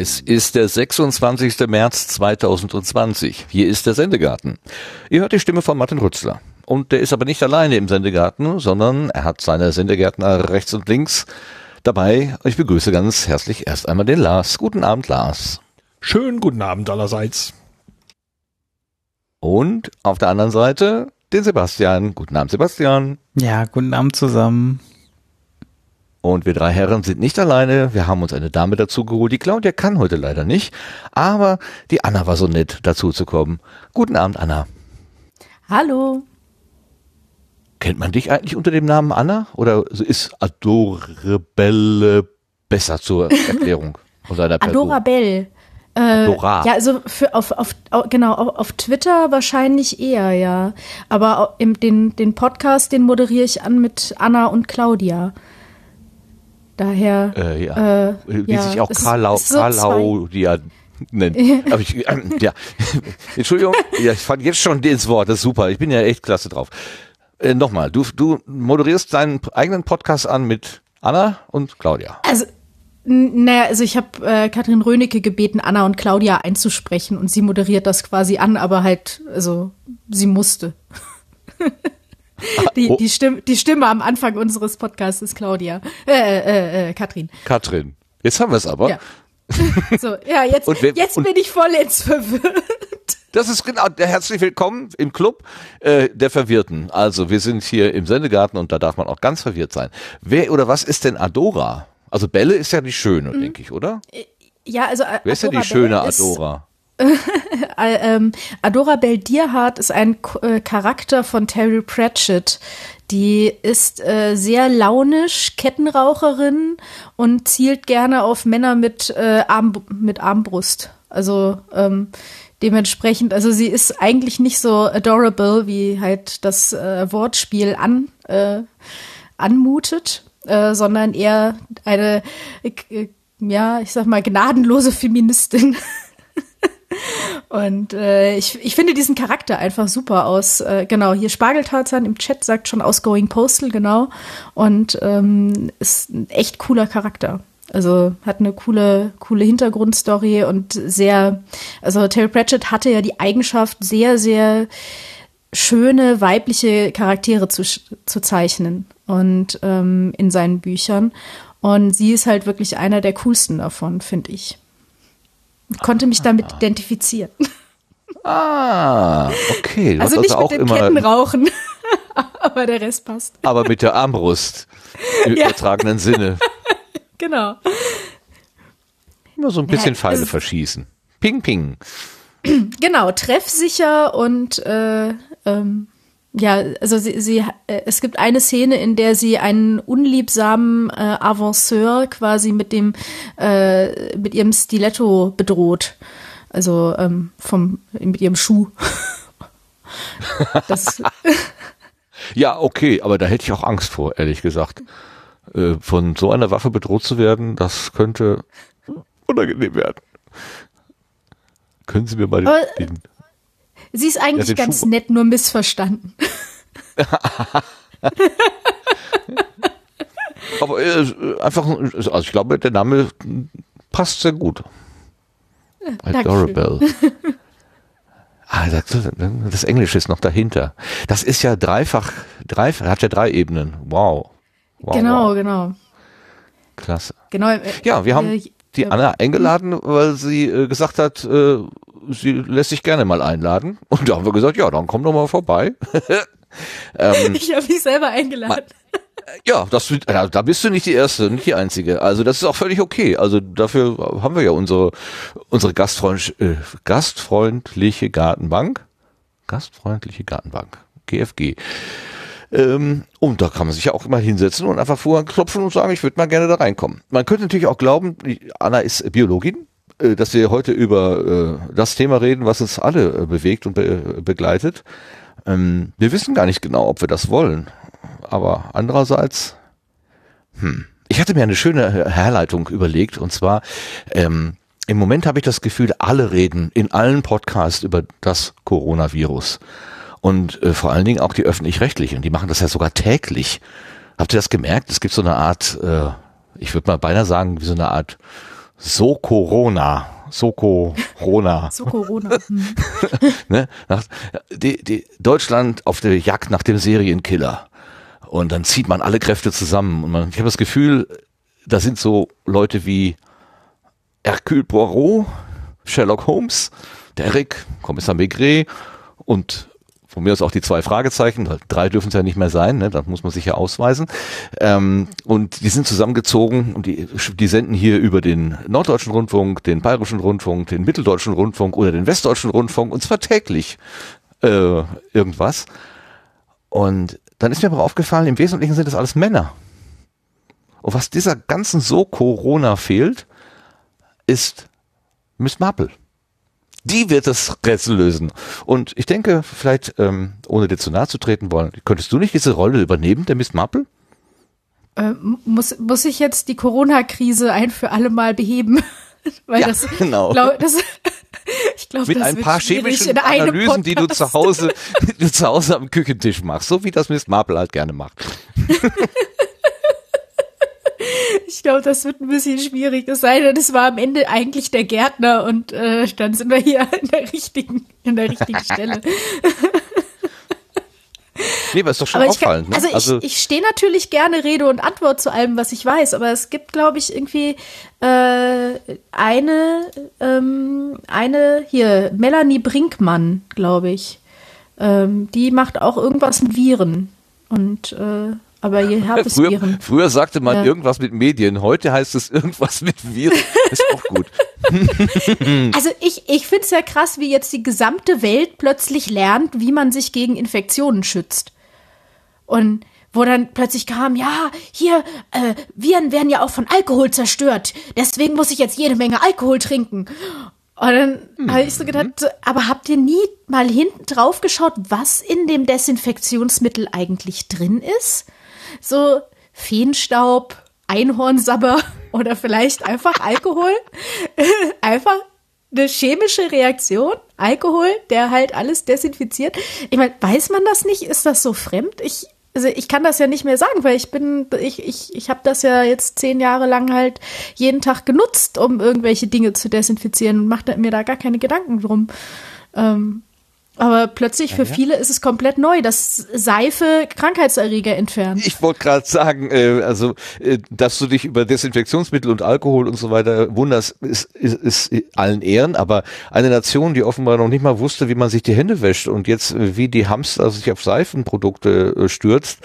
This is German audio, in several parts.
Es ist der 26. März 2020. Hier ist der Sendegarten. Ihr hört die Stimme von Martin Rützler. Und der ist aber nicht alleine im Sendegarten, sondern er hat seine Sendegärtner rechts und links dabei. Ich begrüße ganz herzlich erst einmal den Lars. Guten Abend, Lars. Schönen guten Abend allerseits. Und auf der anderen Seite den Sebastian. Guten Abend, Sebastian. Ja, guten Abend zusammen. Und wir drei Herren sind nicht alleine. Wir haben uns eine Dame dazu geholt. Die Claudia kann heute leider nicht. Aber die Anna war so nett, dazu zu kommen. Guten Abend, Anna. Hallo. Kennt man dich eigentlich unter dem Namen Anna? Oder ist Adorabelle besser zur Erklärung von deiner Person? Adorabelle. Äh, Adora. Ja, also für auf, auf, genau, auf, Twitter wahrscheinlich eher, ja. Aber im, den, den Podcast, den moderiere ich an mit Anna und Claudia. Daher. Äh, ja. Äh, Wie ja, sich auch ist- Karlau, es ist so Karlaudia nennt. Aber ich, ähm, ja. Entschuldigung, ja, ich fand jetzt schon ins Wort, das ist super. Ich bin ja echt klasse drauf. Äh, Nochmal, du, du moderierst deinen eigenen Podcast an mit Anna und Claudia. Also, naja, also ich habe äh, Katrin Rönecke gebeten, Anna und Claudia einzusprechen und sie moderiert das quasi an, aber halt, also sie musste. die, oh. die, Stimme, die Stimme am Anfang unseres Podcasts ist Claudia. Äh, äh, äh, Katrin. Katrin. Jetzt haben wir es aber. Ja. So, ja, jetzt, wer- jetzt bin ich vollends verwirrt. Das ist genau, herzlich willkommen im Club äh, der Verwirrten. Also wir sind hier im Sendegarten und da darf man auch ganz verwirrt sein. Wer oder was ist denn Adora? Also Belle ist ja die Schöne, Mhm. denke ich, oder? Ja, also Wer ist denn die Adora schöne Bell ist- Adora? Äh, ähm, Adora Bell Dierhardt ist ein äh, Charakter von Terry Pratchett. Die ist äh, sehr launisch, Kettenraucherin und zielt gerne auf Männer mit, äh, Arm, mit Armbrust. Also ähm, dementsprechend, also sie ist eigentlich nicht so adorable, wie halt das äh, Wortspiel an, äh, anmutet, äh, sondern eher eine, äh, ja, ich sag mal, gnadenlose Feministin. Und äh, ich, ich finde diesen Charakter einfach super aus. Äh, genau, hier Spargeltarzan im Chat sagt schon Outgoing Postal, genau. Und ähm, ist ein echt cooler Charakter. Also hat eine coole, coole Hintergrundstory und sehr, also Terry Pratchett hatte ja die Eigenschaft, sehr, sehr schöne weibliche Charaktere zu, zu zeichnen und ähm, in seinen Büchern. Und sie ist halt wirklich einer der coolsten davon, finde ich. Ich konnte mich damit identifizieren. Ah, okay. Du Also nicht also auch mit dem immer, Kettenrauchen, aber der Rest passt. aber mit der Armbrust im Ja. übertragenen Sinne. Genau. Immer so ein bisschen Ja, Pfeile verschießen. Ping, ping. Genau, treffsicher und äh, ähm, ja, also sie, sie, äh, es gibt eine Szene, in der sie einen unliebsamen äh, Avanceur quasi mit dem, äh, mit ihrem Stiletto bedroht. Also ähm, vom, mit ihrem Schuh. Das, Ja, okay, aber da hätte ich auch Angst vor, ehrlich gesagt. Äh, von so einer Waffe bedroht zu werden, das könnte unangenehm werden. Können Sie mir mal Aber- den, den sie ist eigentlich den ganz Schuh- nett, nur missverstanden. aber äh, einfach, also ich glaube, der Name passt sehr gut. Adorable. Ah, das, das Englische ist noch dahinter. Das ist ja dreifach, dreifach, hat ja drei Ebenen. Wow. Wow genau, Wow. genau. Klasse. Genau. äh, Ja, wir haben äh, die ja. Anna eingeladen, weil sie äh, gesagt hat, äh, sie lässt sich gerne mal einladen. Und da haben wir gesagt, ja, dann komm doch mal vorbei. ähm, Ich habe mich selber eingeladen. ja, das, ja, da bist du nicht die Erste, nicht die Einzige. Also das ist auch völlig okay. Also dafür haben wir ja unsere, unsere gastfreund, äh, gastfreundliche Gartenbank. Gastfreundliche Gartenbank. GFG. Ähm, und da kann man sich ja auch immer hinsetzen und einfach vorher klopfen und sagen, ich würde mal gerne da reinkommen. Man könnte natürlich auch glauben, Anna ist Biologin, äh, dass wir heute über äh, das Thema reden, was uns alle äh, bewegt und be begleitet. Ähm, wir wissen gar nicht genau, ob wir das wollen. Aber andererseits, Hm. Ich hatte mir eine schöne Herleitung überlegt und zwar ähm, im Moment habe ich das Gefühl, alle reden in allen Podcasts über das Coronavirus und äh, vor allen Dingen auch die öffentlich-rechtlichen. Die machen das ja sogar täglich. Habt ihr das gemerkt? Es gibt so eine Art, äh, ich würde mal beinahe sagen, wie so eine Art so Corona. So Corona. So Corona. Hm. ne? Nach, die, die Deutschland auf der Jagd nach dem Serienkiller. Und dann zieht man alle Kräfte zusammen. Und man, ich habe das Gefühl, da sind so Leute wie Hercule Poirot, Sherlock Holmes, Derek, Kommissar Maigret und von mir aus auch die zwei Fragezeichen, drei dürfen es ja nicht mehr sein, ne? da muss man sich ja ausweisen. Ähm, und die sind zusammengezogen und die, die senden hier über den Norddeutschen Rundfunk, den Bayerischen Rundfunk, den Mitteldeutschen Rundfunk oder den Westdeutschen Rundfunk und zwar täglich äh, irgendwas. Und dann ist mir aber aufgefallen, im Wesentlichen sind das alles Männer. Und was dieser ganzen so Corona fehlt, ist Miss Marple die wird das Rätsel lösen. Und ich denke, vielleicht, ähm, ohne dir zu nahe zu treten wollen, könntest du nicht diese Rolle übernehmen, der Miss Marple? Äh, muss, muss ich jetzt die Corona-Krise ein für alle Mal beheben? Weil ja, das, genau. Glaub, das, ich glaube, mit ein paar chemischen Analysen, die du zu Hause, die du zu Hause am Küchentisch machst, so wie das Miss Marple halt gerne macht. Ich glaube, das wird ein bisschen schwierig. Es sei denn, es war am Ende eigentlich der Gärtner und äh, dann sind wir hier in der richtigen, in der richtigen Stelle. Nee, aber ist doch schon aber auffallend. Kann, ne? Also, ich, ich stehe natürlich gerne Rede und Antwort zu allem, was ich weiß, aber es gibt, glaube ich, irgendwie äh, eine, ähm, eine hier, Melanie Brinkmann, glaube ich. Ähm, die macht auch irgendwas mit Viren. Und äh, aber ihr habt es früher, Viren. Früher sagte man ja. irgendwas mit Medien, heute heißt es irgendwas mit Viren. Ist auch gut. also ich, ich finde es ja krass, wie jetzt die gesamte Welt plötzlich lernt, wie man sich gegen Infektionen schützt. Und wo dann plötzlich kam, ja, hier, äh, Viren werden ja auch von Alkohol zerstört. Deswegen muss ich jetzt jede Menge Alkohol trinken. Und dann mhm. habe ich so gedacht, aber habt ihr nie mal hinten drauf geschaut, was in dem Desinfektionsmittel eigentlich drin ist? So Feenstaub, Einhornsabber oder vielleicht einfach Alkohol. einfach eine chemische Reaktion, Alkohol, der halt alles desinfiziert. Ich meine, weiß man das nicht? Ist das so fremd? Ich, also ich kann das ja nicht mehr sagen, weil ich bin, ich, ich, ich habe das ja jetzt zehn Jahre lang halt jeden Tag genutzt, um irgendwelche Dinge zu desinfizieren und mache mir da gar keine Gedanken drum. Ähm, aber plötzlich für ja, ja. viele ist es komplett neu, dass Seife Krankheitserreger entfernt. Ich wollte gerade sagen, äh, also, äh, dass du dich über Desinfektionsmittel und Alkohol und so weiter wunderst, ist, ist, ist allen Ehren. Aber eine Nation, die offenbar noch nicht mal wusste, wie man sich die Hände wäscht und jetzt äh, wie die Hamster sich auf Seifenprodukte äh, stürzt,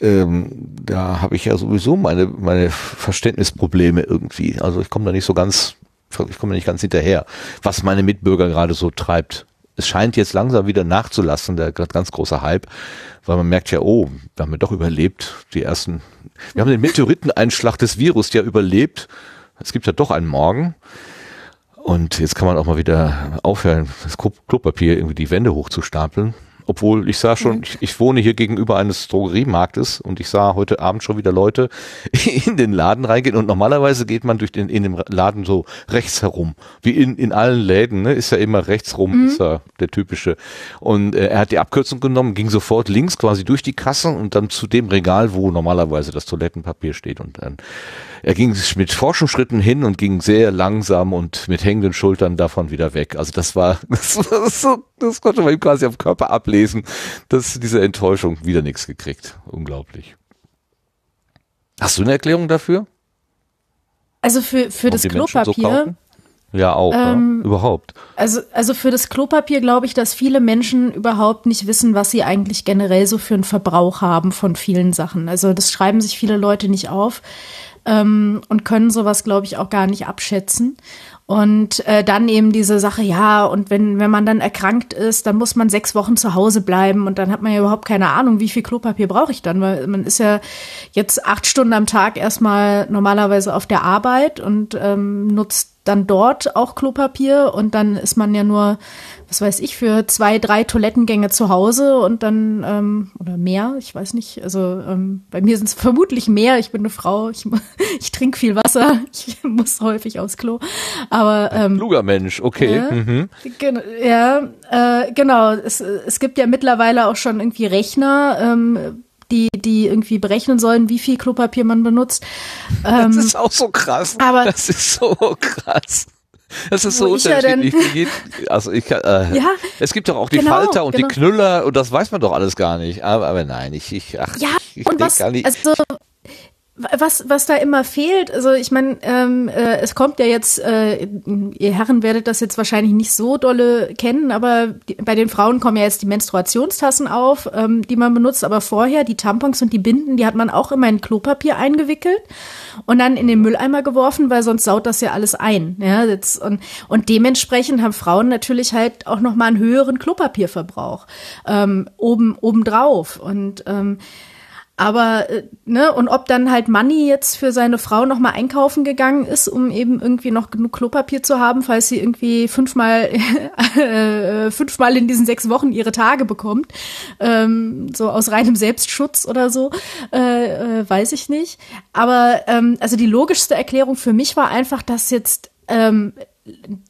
ähm, da habe ich ja sowieso meine, meine Verständnisprobleme irgendwie. Also ich komme da nicht so ganz, ich komme nicht ganz hinterher, was meine Mitbürger gerade so treibt es scheint jetzt langsam wieder nachzulassen, der ganz große Hype, weil man merkt ja, oh, wir haben ja doch überlebt, die ersten, wir haben den Meteoriteneinschlag des Virus ja überlebt. Es gibt ja doch einen Morgen. Und jetzt kann man auch mal wieder aufhören, das Klopapier irgendwie die Wände hochzustapeln. Obwohl ich sah schon, mhm. ich, ich, wohne hier gegenüber eines Drogeriemarktes und ich sah heute Abend schon wieder Leute in den Laden reingehen und normalerweise geht man durch den in dem Laden so rechts herum, wie in in allen Läden, ne, ist ja immer rechts rum, mhm. ist ja der typische. Und äh, er hat die Abkürzung genommen, ging sofort links quasi durch die Kassen und dann zu dem Regal, wo normalerweise das Toilettenpapier steht und dann er ging mit Forschungsschritten hin und ging sehr langsam und mit hängenden Schultern davon wieder weg. Also das war, das, war so, das konnte man ihm quasi am Körper ablesen, dass diese Enttäuschung wieder nichts gekriegt. Unglaublich. Hast du eine Erklärung dafür? Also für, für das Klopapier. So ja, auch, ähm, ja, überhaupt. Also, also für das Klopapier glaube ich, dass viele Menschen überhaupt nicht wissen, was sie eigentlich generell so für einen Verbrauch haben von vielen Sachen. Also das schreiben sich viele Leute nicht auf ähm, und können sowas, glaube ich, auch gar nicht abschätzen. Und äh, dann eben diese Sache, ja, und wenn, wenn man dann erkrankt ist, dann muss man sechs Wochen zu Hause bleiben und dann hat man ja überhaupt keine Ahnung, wie viel Klopapier brauche ich dann, weil man ist ja jetzt acht Stunden am Tag erstmal normalerweise auf der Arbeit und ähm, nutzt dann dort auch Klopapier und dann ist man ja nur, was weiß ich, für zwei, drei Toilettengänge zu Hause und dann, ähm, oder mehr, ich weiß nicht, also ähm, bei mir sind es vermutlich mehr, ich bin eine Frau, ich, ich trinke viel Wasser, ich muss häufig aufs Klo, aber ähm, Kluger Mensch, okay. Ja, Mhm. gen ja äh, genau, es, es gibt ja mittlerweile auch schon irgendwie Rechner, ähm, die, die irgendwie berechnen sollen, wie viel Klopapier man benutzt. Das Ähm, ist auch so krass. aber- das ist so krass. Das ist so ich ja unterschiedlich. für jeden- also ich äh, Ja, es gibt doch auch die genau, Falter und genau. die Knüller und das weiß man doch alles gar nicht. Aber, aber nein, ich, ich, ach, Ja, ich, ich und was, gar nicht. also was, was da immer fehlt, also ich meine, ähm, äh, es kommt ja jetzt, äh, ihr Herren werdet das jetzt wahrscheinlich nicht so dolle kennen, aber die, bei den Frauen kommen ja jetzt die Menstruationstassen auf, ähm, die man benutzt, aber vorher die Tampons und die Binden, die hat man auch immer in Klopapier eingewickelt und dann in den Mülleimer geworfen, weil sonst saut das ja alles ein. Ja, jetzt, und, und dementsprechend haben Frauen natürlich halt auch nochmal einen höheren Klopapierverbrauch ähm, oben obendrauf und ähm, aber, äh, ne, und ob dann halt Manni jetzt für seine Frau nochmal einkaufen gegangen ist, um eben irgendwie noch genug Klopapier zu haben, falls sie irgendwie fünfmal, äh, fünfmal in diesen sechs Wochen ihre Tage bekommt, ähm, so aus reinem Selbstschutz oder so, äh, äh, weiß ich nicht. Aber, ähm, also die logischste Erklärung für mich war einfach, dass jetzt, ähm,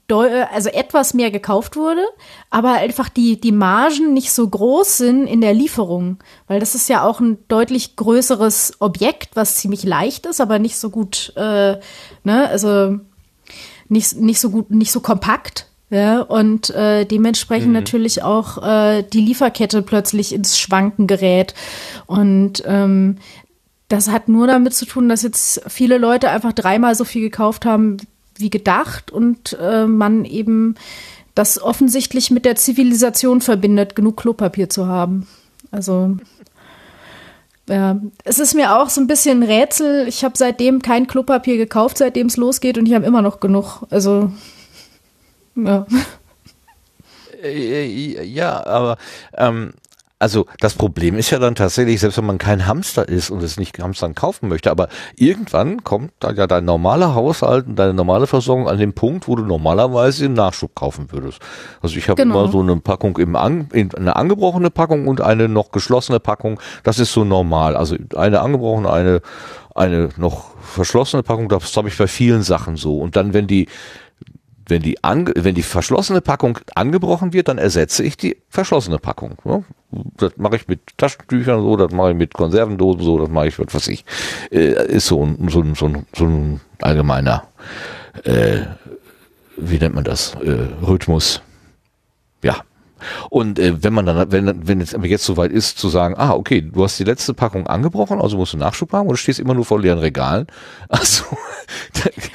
also etwas mehr gekauft wurde, aber einfach die, die Margen nicht so groß sind in der Lieferung. Weil das ist ja auch ein deutlich größeres Objekt, was ziemlich leicht ist, aber nicht so gut, äh, ne, also nicht, nicht so gut, nicht so kompakt. Ja, und äh, dementsprechend natürlich auch äh, die Lieferkette plötzlich ins Schwanken gerät. Und ähm, das hat nur damit zu tun, dass jetzt viele Leute einfach dreimal so viel gekauft haben wie gedacht und äh, man eben das offensichtlich mit der Zivilisation verbindet, genug Klopapier zu haben. Also ja, es ist mir auch so ein bisschen ein Rätsel. Ich habe seitdem kein Klopapier gekauft, seitdem es losgeht und ich habe immer noch genug. Also ja. Äh, Ja, aber ähm, also das Problem ist ja dann tatsächlich, selbst wenn man kein Hamster ist und es nicht Hamstern kaufen möchte, aber irgendwann kommt da ja dein normaler Haushalt und deine normale Versorgung an den Punkt, wo du normalerweise einen Nachschub kaufen würdest. Also ich habe Genau. immer so eine Packung im An in, eine angebrochene Packung und eine noch geschlossene Packung. Das ist so normal. Also eine angebrochene, eine eine noch verschlossene Packung. Das habe ich bei vielen Sachen so. Und dann, wenn die wenn die, wenn die verschlossene Packung angebrochen wird, dann ersetze ich die verschlossene Packung. Ja? Das mache ich mit Taschentüchern so, das mache ich mit Konservendosen so, das mache ich, was weiß ich. Äh, ist so ein, so ein, so ein, so ein allgemeiner, äh, wie nennt man das, äh, Rhythmus. Ja. Und äh, wenn man dann, wenn, wenn es aber jetzt soweit ist, zu sagen, ah, okay, du hast die letzte Packung angebrochen, also musst du Nachschub haben oder stehst immer nur vor leeren Regalen. Also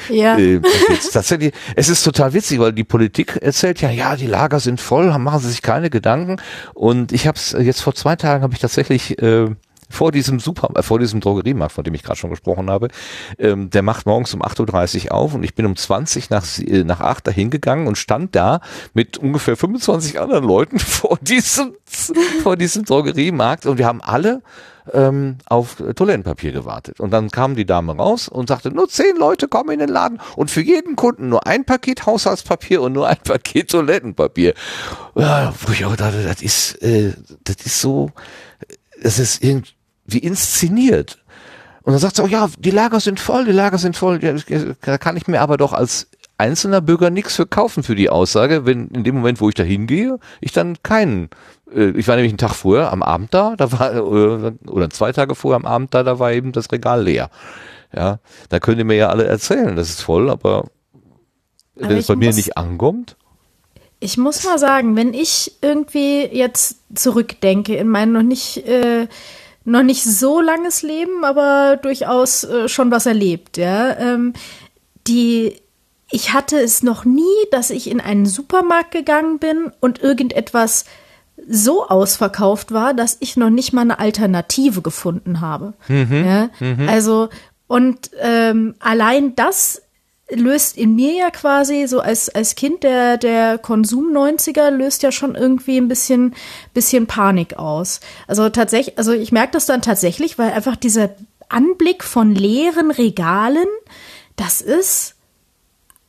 Ja. äh, jetzt tatsächlich, es ist total witzig, weil die Politik erzählt ja, ja, die Lager sind voll, machen sie sich keine Gedanken. Und ich habe es jetzt vor zwei Tagen habe ich tatsächlich äh, vor diesem Super, äh, vor diesem Drogeriemarkt, von dem ich gerade schon gesprochen habe, ähm, der macht morgens um 8.30 Uhr auf und ich bin um 20 nach, äh, nach 8 dahin gegangen und stand da mit ungefähr 25 anderen Leuten vor diesem, vor diesem Drogeriemarkt und wir haben alle ähm, auf Toilettenpapier gewartet. Und dann kam die Dame raus und sagte, nur zehn Leute kommen in den Laden und für jeden Kunden nur ein Paket Haushaltspapier und nur ein Paket Toilettenpapier. Ja, wo ich auch dachte, das ist, äh, das ist so, das ist irgendwie inszeniert. Und dann sagt sie, oh ja, die Lager sind voll, die Lager sind voll. Ja, Da kann ich mir aber doch als einzelner Bürger nichts für kaufen für die Aussage, wenn in dem Moment, wo ich da hingehe, ich dann keinen, äh, ich war nämlich einen Tag vorher am Abend da, da war, äh, oder zwei Tage vorher am Abend da, da war eben das Regal leer. Ja, da könnt ihr mir ja alle erzählen, das ist voll, aber, Aber wenn es bei mir nicht ankommt, Ich muss mal sagen, wenn ich irgendwie jetzt zurückdenke in mein noch nicht, äh, noch nicht so langes Leben, aber durchaus äh, schon was erlebt, ja. Ähm, die, ich hatte es noch nie, dass ich in einen Supermarkt gegangen bin und irgendetwas so ausverkauft war, dass ich noch nicht mal eine Alternative gefunden habe. Ja? Also, und ähm, allein das löst in mir ja quasi so als, als Kind der, der Konsum 90er löst ja schon irgendwie ein bisschen, bisschen Panik aus. Also tatsächlich, also ich merke das dann tatsächlich, weil einfach dieser Anblick von leeren Regalen, das ist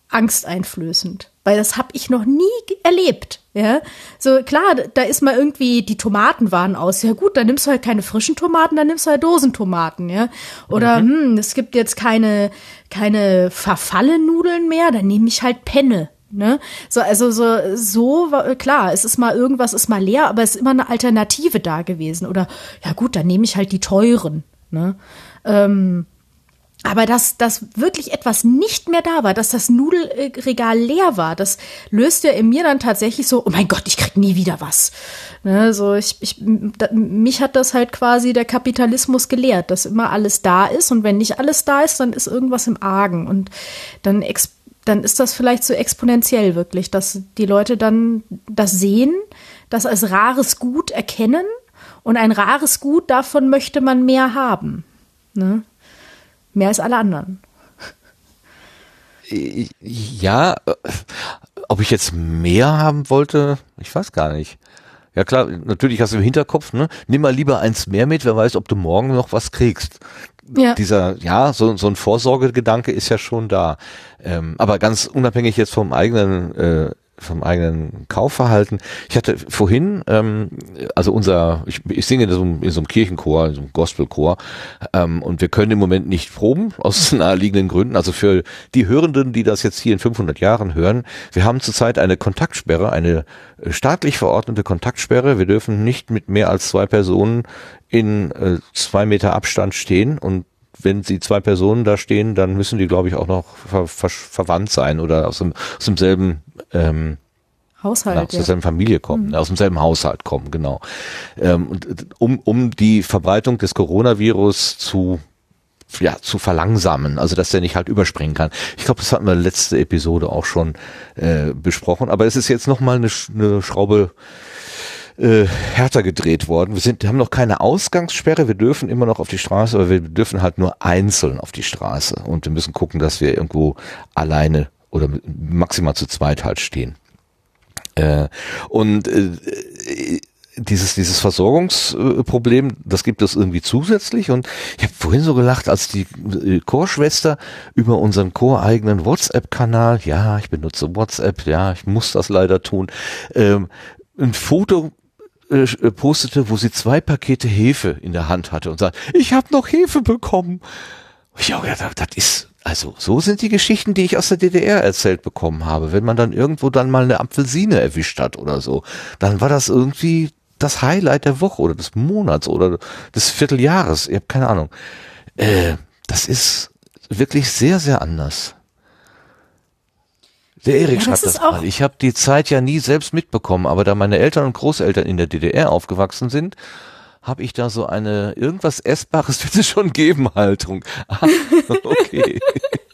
angsteinflößend, weil das habe ich noch nie erlebt. Ja, so klar, da ist mal irgendwie die Tomaten waren aus. Ja gut, dann nimmst du halt keine frischen Tomaten, dann nimmst du halt Dosentomaten, ja. Oder mhm. hm, es gibt jetzt keine keine Verfallenudeln mehr, dann nehme ich halt Penne. Ne? So, also so, so klar, es ist mal irgendwas ist mal leer, aber es ist immer eine Alternative da gewesen. Oder ja gut, dann nehme ich halt die teuren. Ne? Ähm, aber dass, dass wirklich etwas nicht mehr da war, dass das Nudelregal leer war, das löste in mir dann tatsächlich so, oh mein Gott, ich krieg nie wieder was. Ne, so ich, ich, da, mich hat das halt quasi der Kapitalismus gelehrt, dass immer alles da ist und wenn nicht alles da ist, dann ist irgendwas im Argen und dann, dann ist das vielleicht so exponentiell wirklich, dass die Leute dann das sehen, das als rares Gut erkennen und ein rares Gut, davon möchte man mehr haben. Ne? Mehr als alle anderen. Ja, ob ich jetzt mehr haben wollte, ich weiß gar nicht. Ja klar, natürlich hast du im Hinterkopf, ne? Nimm mal lieber eins mehr mit, wer weiß, ob du morgen noch was kriegst. Ja. Dieser, ja, so, so ein Vorsorgegedanke ist ja schon da. Ähm, aber ganz unabhängig jetzt vom eigenen äh, vom eigenen Kaufverhalten. Ich hatte vorhin, ähm, also unser, ich, ich singe in so, einem, in so einem Kirchenchor, in so einem Gospelchor, ähm, und wir können im Moment nicht proben, aus naheliegenden Gründen. Also für die Hörenden, die das jetzt hier in 500 Jahren hören, wir haben zurzeit eine Kontaktsperre, eine äh, staatlich verordnete Kontaktsperre. Wir dürfen nicht mit mehr als zwei Personen in äh, zwei Meter Abstand stehen und wenn sie zwei Personen da stehen, dann müssen die, glaube ich, auch noch ver ver verwandt sein oder aus, dem, aus demselben ähm, Haushalt, na, aus derselben Familie kommen, mhm. aus demselben Haushalt kommen, genau. Ähm, und, um, um die Verbreitung des Coronavirus zu ja, zu verlangsamen, also dass der nicht halt überspringen kann. Ich glaube, das hatten wir letzte Episode auch schon äh, besprochen, aber es ist jetzt nochmal eine, eine Schraube äh, härter gedreht worden. Wir sind, haben noch keine Ausgangssperre, wir dürfen immer noch auf die Straße, aber wir dürfen halt nur einzeln auf die Straße und wir müssen gucken, dass wir irgendwo alleine oder maximal zu zweit halt stehen. Äh, und äh, dieses, dieses Versorgungsproblem, das gibt es irgendwie zusätzlich. Und ich habe vorhin so gelacht, als die äh, Chorschwester über unseren choreigenen WhatsApp-Kanal, ja, ich benutze WhatsApp, ja, ich muss das leider tun, ähm, ein Foto äh, äh, postete, wo sie zwei Pakete Hefe in der Hand hatte und sagt, ich habe noch Hefe bekommen. Ich auch gedacht, das ist, also so sind die Geschichten, die ich aus der DDR erzählt bekommen habe. Wenn man dann irgendwo dann mal eine Apfelsine erwischt hat oder so, dann war das irgendwie das Highlight der Woche oder des Monats oder des Vierteljahres. Ich habe keine Ahnung. Äh, das ist wirklich sehr, sehr anders. Der Erik ja, schreibt das, das mal. Ich habe die Zeit ja nie selbst mitbekommen, aber da meine Eltern und Großeltern in der DDR aufgewachsen sind, habe ich da so eine irgendwas Essbares wird es schon geben Haltung. Ah, okay.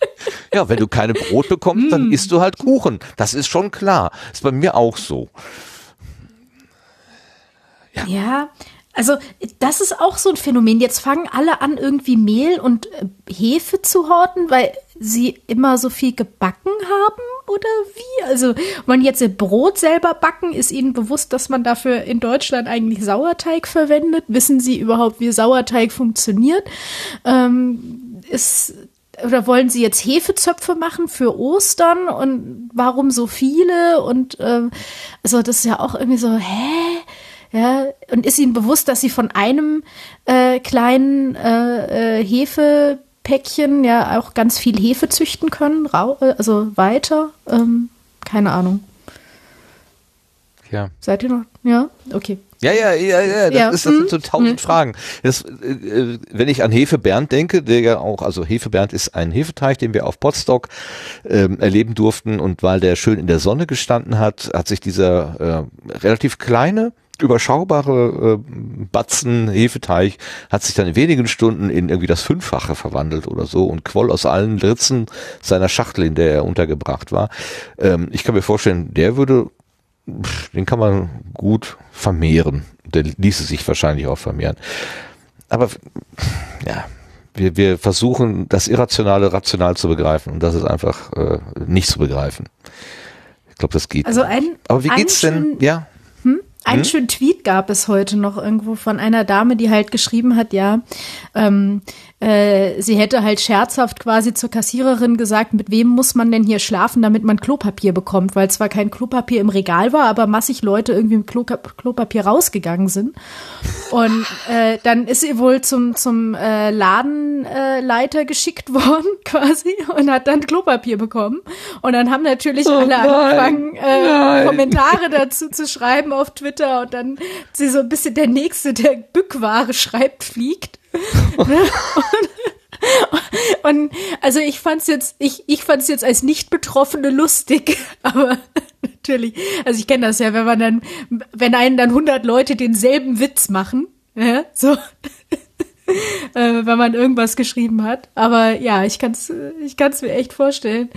ja, wenn du keine Brot bekommst, dann hm. isst du halt Kuchen. Das ist schon klar. Ist bei mir auch so. Ja. ja. Also das ist auch so ein Phänomen. Jetzt fangen alle an, irgendwie Mehl und äh, Hefe zu horten, weil sie immer so viel gebacken haben oder wie? Also man jetzt ihr Brot selber backen, ist ihnen bewusst, dass man dafür in Deutschland eigentlich Sauerteig verwendet? Wissen sie überhaupt, wie Sauerteig funktioniert? Ähm, ist oder wollen sie jetzt Hefezöpfe machen für Ostern und warum so viele? Und ähm, also das ist ja auch irgendwie so, hä? Ja, und ist ihnen bewusst, dass sie von einem äh, kleinen äh, äh, Hefepäckchen ja auch ganz viel Hefe züchten können, äh, also weiter? Ähm, keine Ahnung. Ja. Seid ihr noch? Ja, okay. Ja, ja, ja, ja, das, ja. Ist, das sind so hm. tausend hm. Fragen. Das, äh, wenn ich an Hefe Bernd denke, der ja auch, also Hefe Bernd ist ein Hefeteig, den wir auf Potsdok ähm, erleben durften und weil der schön in der Sonne gestanden hat, hat sich dieser äh, relativ kleine, überschaubare äh, Batzen Hefeteig hat sich dann in wenigen Stunden in irgendwie das Fünffache verwandelt oder so und quoll aus allen Ritzen seiner Schachtel, in der er untergebracht war. Ähm, ich kann mir vorstellen, der würde den kann man gut vermehren. Der ließe sich wahrscheinlich auch vermehren. Aber ja, wir, wir versuchen, das Irrationale rational zu begreifen und das ist einfach äh, nicht zu begreifen. Ich glaube, das geht. Also ein, Aber wie geht's denn? Ja. Einen hm? schönen Tweet gab es heute noch irgendwo von einer Dame, die halt geschrieben hat, ja, ähm, äh, sie hätte halt scherzhaft quasi zur Kassiererin gesagt, mit wem muss man denn hier schlafen, damit man Klopapier bekommt, weil zwar kein Klopapier im Regal war, aber massig Leute irgendwie mit Klo Klopapier rausgegangen sind. Und äh, dann ist sie wohl zum, zum äh, Ladenleiter geschickt worden quasi und hat dann Klopapier bekommen. Und dann haben natürlich Oh alle nein, angefangen, äh, nein. Kommentare dazu zu schreiben auf Twitter und dann sie so ein bisschen der Nächste, der Bückware schreibt, fliegt. Ne? und, und also ich fand's jetzt, ich, ich fand's jetzt als Nicht-Betroffene lustig, aber natürlich, also ich kenne das ja, wenn man dann, wenn einen dann 100 Leute denselben Witz machen, ja, so, äh, wenn man irgendwas geschrieben hat. Aber ja, ich kann's, ich kann's mir echt vorstellen.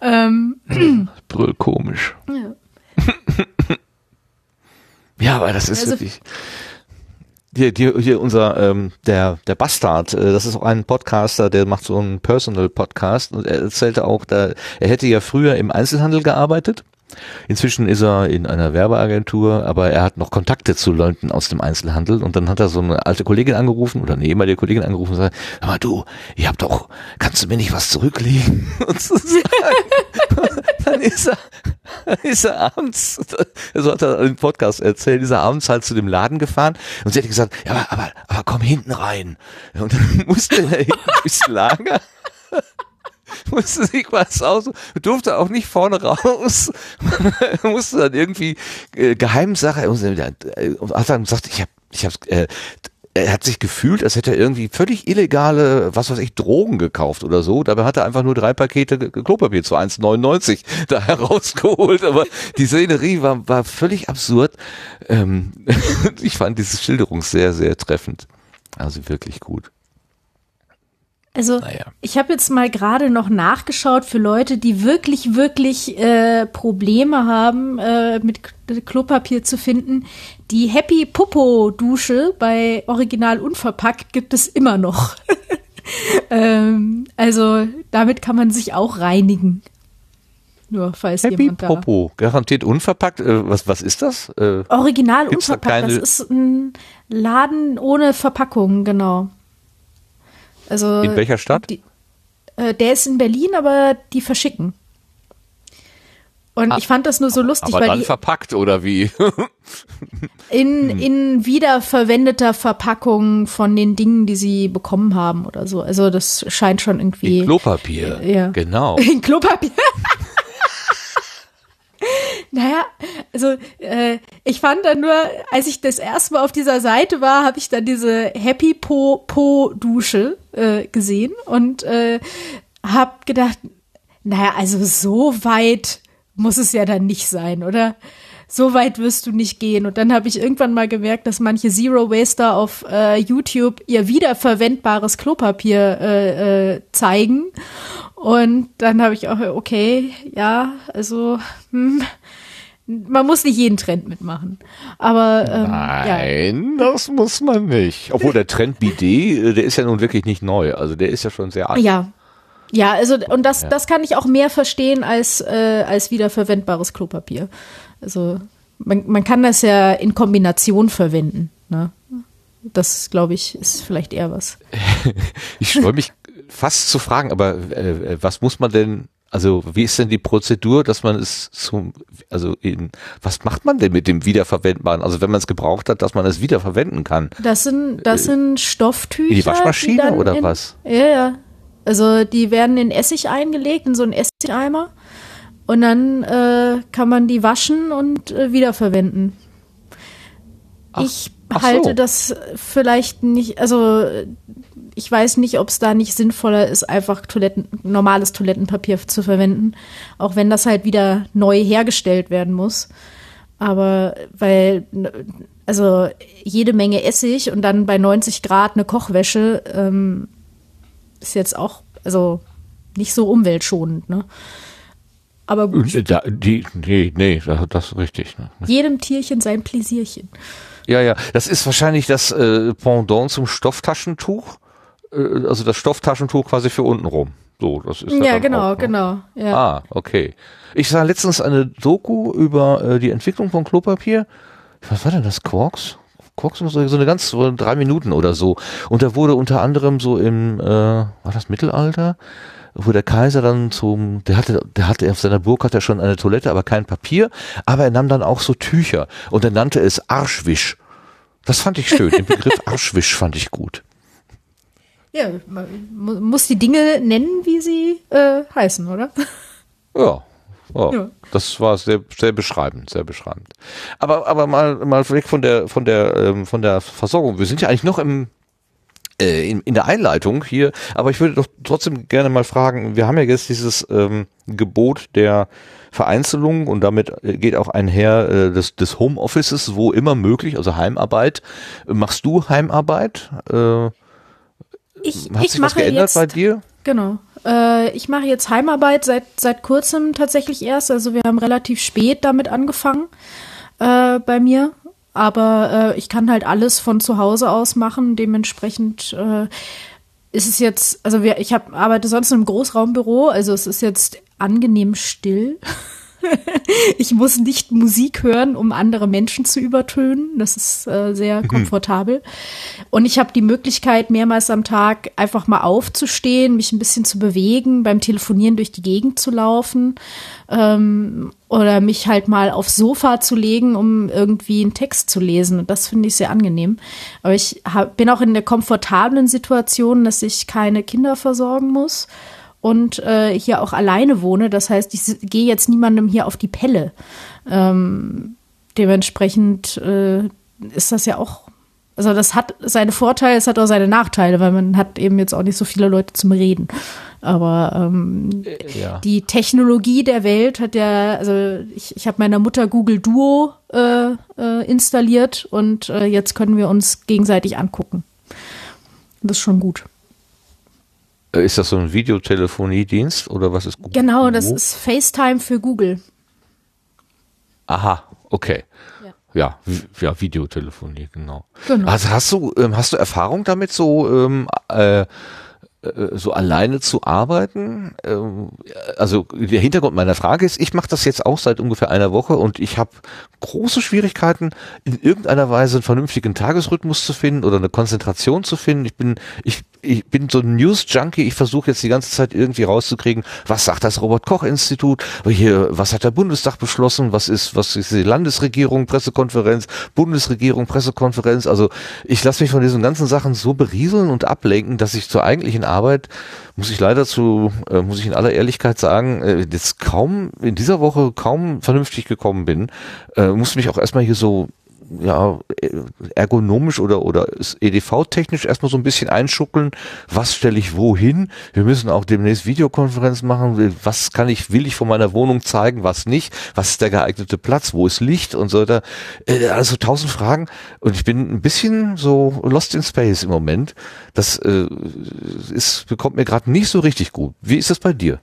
Ähm, Brüll komisch. ja. Ja, aber das ist Also- wirklich. Hier, hier, hier unser, ähm, der, der Bastard, äh, das ist auch ein Podcaster, der macht so einen Personal-Podcast und er erzählte auch, da, er hätte ja früher im Einzelhandel gearbeitet. Inzwischen ist er in einer Werbeagentur, aber er hat noch Kontakte zu Leuten aus dem Einzelhandel und dann hat er so eine alte Kollegin angerufen oder eine ehemalige Kollegin angerufen und sagt, hör mal du, ihr habt doch, kannst du mir nicht was zurücklegen? dann ist er, dann ist er abends, so hat er im Podcast erzählt, ist er abends halt zu dem Laden gefahren und sie hat gesagt, ja, aber, aber, aber komm hinten rein. Und dann musste er hinten durchs Lager, musste sich was aus, durfte auch nicht vorne raus, musste dann irgendwie äh, Geheimsache, äh, hat dann gesagt, ich hab, ich hab's, äh, er hat sich gefühlt, als hätte er irgendwie völlig illegale, was weiß ich, Drogen gekauft oder so. Dabei hat er einfach nur drei Pakete Klopapier zu 1,99 da herausgeholt. Aber die Szenerie war, war völlig absurd. Ähm, ich fand diese Schilderung sehr, sehr treffend. Also wirklich gut. Also Naja. ich habe jetzt mal gerade noch nachgeschaut für Leute, die wirklich, wirklich äh, Probleme haben, äh, mit Klopapier zu finden. Die Happy Popo Dusche bei Original Unverpackt gibt es immer noch. ähm, also damit kann man sich auch reinigen. Nur falls Happy jemand da. Popo, garantiert unverpackt. Äh, was, was ist das? Äh, Original Gibt's da Unverpackt, keine- das ist ein Laden ohne Verpackung, genau. Also in welcher Stadt? Die, äh, der ist in Berlin, aber die verschicken. Und ich fand das nur so lustig, Aber weil dann die verpackt oder wie? in, in wiederverwendeter Verpackung von den Dingen, die sie bekommen haben oder so. Also das scheint schon irgendwie In Klopapier. Ja. Genau. in Klopapier. Naja, also äh, ich fand dann nur, als ich das erste Mal auf dieser Seite war, habe ich dann diese Happy Po Po Dusche äh, gesehen und äh, habe gedacht, naja, also so weit muss es ja dann nicht sein, oder? So weit wirst du nicht gehen. Und dann habe ich irgendwann mal gemerkt, dass manche Zero Waster auf äh, YouTube ihr wiederverwendbares Klopapier äh, äh, zeigen. Und dann habe ich auch, okay, ja, also hm, man muss nicht jeden Trend mitmachen. Aber ähm, ja. Nein, das muss man nicht. Obwohl der Trend Bidet, äh, der ist ja nun wirklich nicht neu. Also der ist ja schon sehr alt. Ja. Ja, also und das, das kann ich auch mehr verstehen als, äh, als wiederverwendbares Klopapier. Also man, man kann das ja in Kombination verwenden. Ne? Das, glaube ich, ist vielleicht eher was. Ich freue mich fast zu fragen, aber äh, was muss man denn, also wie ist denn die Prozedur, dass man es zum, also in, was macht man denn mit dem Wiederverwendbaren? Also wenn man es gebraucht hat, dass man es wiederverwenden kann. Das sind, das sind Stofftücher. In die Waschmaschine dann oder in, was? Ja, ja. Also die werden in Essig eingelegt, in so einen Essigeimer. Und dann äh, kann man die waschen und äh, wiederverwenden. ich ach halte so. das vielleicht nicht, also ich weiß nicht, ob es da nicht sinnvoller ist, einfach Toiletten, normales Toilettenpapier zu verwenden, auch wenn das halt wieder neu hergestellt werden muss. Aber weil, also jede Menge Essig und dann bei 90 Grad eine Kochwäsche ähm, ist jetzt auch, also nicht so umweltschonend, ne? Aber gut, Äh, Da, die, nee, nee, das, ist richtig. Ne? jedem Tierchen sein Pläsierchen. Ja, ja, das ist wahrscheinlich das äh, Pendant zum Stofftaschentuch. Äh, also das Stofftaschentuch quasi für unten rum. So, das ist Ja, genau, auch, ne? genau. Ja. Ah, okay. Ich sah letztens eine Doku über äh, die Entwicklung von Klopapier. Was war denn das? Quarks? Koks, so eine ganz, so drei Minuten oder so. Und da wurde unter anderem so im, äh, war das Mittelalter? Wo der Kaiser dann zum, der hatte, der hatte auf seiner Burg hat er schon eine Toilette, aber kein Papier, aber er nahm dann auch so Tücher und er nannte es Arschwisch. Das fand ich schön. Den Begriff Arschwisch fand ich gut. Ja, man muss die Dinge nennen, wie sie äh, heißen, oder? Ja, Oh, ja. Das war sehr, sehr beschreibend, sehr beschreibend. Aber, aber mal, mal weg von der, von der, ähm, von der Versorgung. Wir sind ja eigentlich noch im, äh, in, in der Einleitung hier, aber ich würde doch trotzdem gerne mal fragen, wir haben ja jetzt dieses ähm, Gebot der Vereinzelung und damit äh, geht auch einher äh, des, des Homeoffices, wo immer möglich, also Heimarbeit. Machst du Heimarbeit? Äh, ich, hat ich sich mache was geändert jetzt, bei dir? Genau. Äh, ich mache jetzt Heimarbeit seit, seit kurzem tatsächlich erst. Also wir haben relativ spät damit angefangen äh, bei mir. Aber äh, ich kann halt alles von zu Hause aus machen. Dementsprechend äh, ist es jetzt, also wir, ich hab, arbeite sonst einem Großraumbüro, also es ist jetzt angenehm still. ich muss nicht Musik hören, um andere Menschen zu übertönen. Das ist äh, sehr mhm. komfortabel. Und ich habe die Möglichkeit, mehrmals am Tag einfach mal aufzustehen, mich ein bisschen zu bewegen, beim Telefonieren durch die Gegend zu laufen ähm, oder mich halt mal aufs Sofa zu legen, um irgendwie einen Text zu lesen. Und das finde ich sehr angenehm. Aber ich hab, bin auch in der komfortablen Situation, dass ich keine Kinder versorgen muss und äh, hier auch alleine wohne. Das heißt, ich gehe jetzt niemandem hier auf die Pelle. Ähm, dementsprechend äh, ist das ja auch, also das hat seine Vorteile, es hat auch seine Nachteile, weil man hat eben jetzt auch nicht so viele Leute zum Reden. Aber ähm, äh, ja. die Technologie der Welt hat ja, also ich, ich habe meiner Mutter Google Duo äh, äh, installiert und äh, jetzt können wir uns gegenseitig angucken. Das ist schon gut. Äh, ist das so ein Videotelefoniedienst oder was ist Google? Genau, das ist FaceTime für Google. Aha, okay. Ja, ja, Videotelefonie, genau. genau. Also hast du, ähm, hast du Erfahrung damit, so ähm, äh, äh, so alleine zu arbeiten. Ähm, also der Hintergrund meiner Frage ist, ich mache das jetzt auch seit ungefähr einer Woche und ich habe große Schwierigkeiten, in irgendeiner Weise einen vernünftigen Tagesrhythmus zu finden oder eine Konzentration zu finden. Ich bin, ich, ich bin so ein News-Junkie, ich versuche jetzt die ganze Zeit irgendwie rauszukriegen, was sagt das Robert-Koch-Institut, was hat der Bundestag beschlossen, was ist, was ist die Landesregierung, Pressekonferenz, Bundesregierung, Pressekonferenz. Also ich lasse mich von diesen ganzen Sachen so berieseln und ablenken, dass ich zur eigentlichen Arbeit, muss ich leider zu, äh, muss ich in aller Ehrlichkeit sagen, äh, jetzt kaum, in dieser Woche kaum vernünftig gekommen bin, äh, muss mich auch erstmal hier so ja, ergonomisch oder, oder EDV-technisch erstmal so ein bisschen einschuckeln. Was stelle ich wohin? Wir müssen auch demnächst Videokonferenz machen. Was kann ich, will ich von meiner Wohnung zeigen, was nicht? Was ist der geeignete Platz? Wo ist Licht und so weiter? Äh, also tausend Fragen. Und ich bin ein bisschen so lost in space im Moment. Das äh, ist, bekommt mir gerade nicht so richtig gut. Wie ist das bei dir?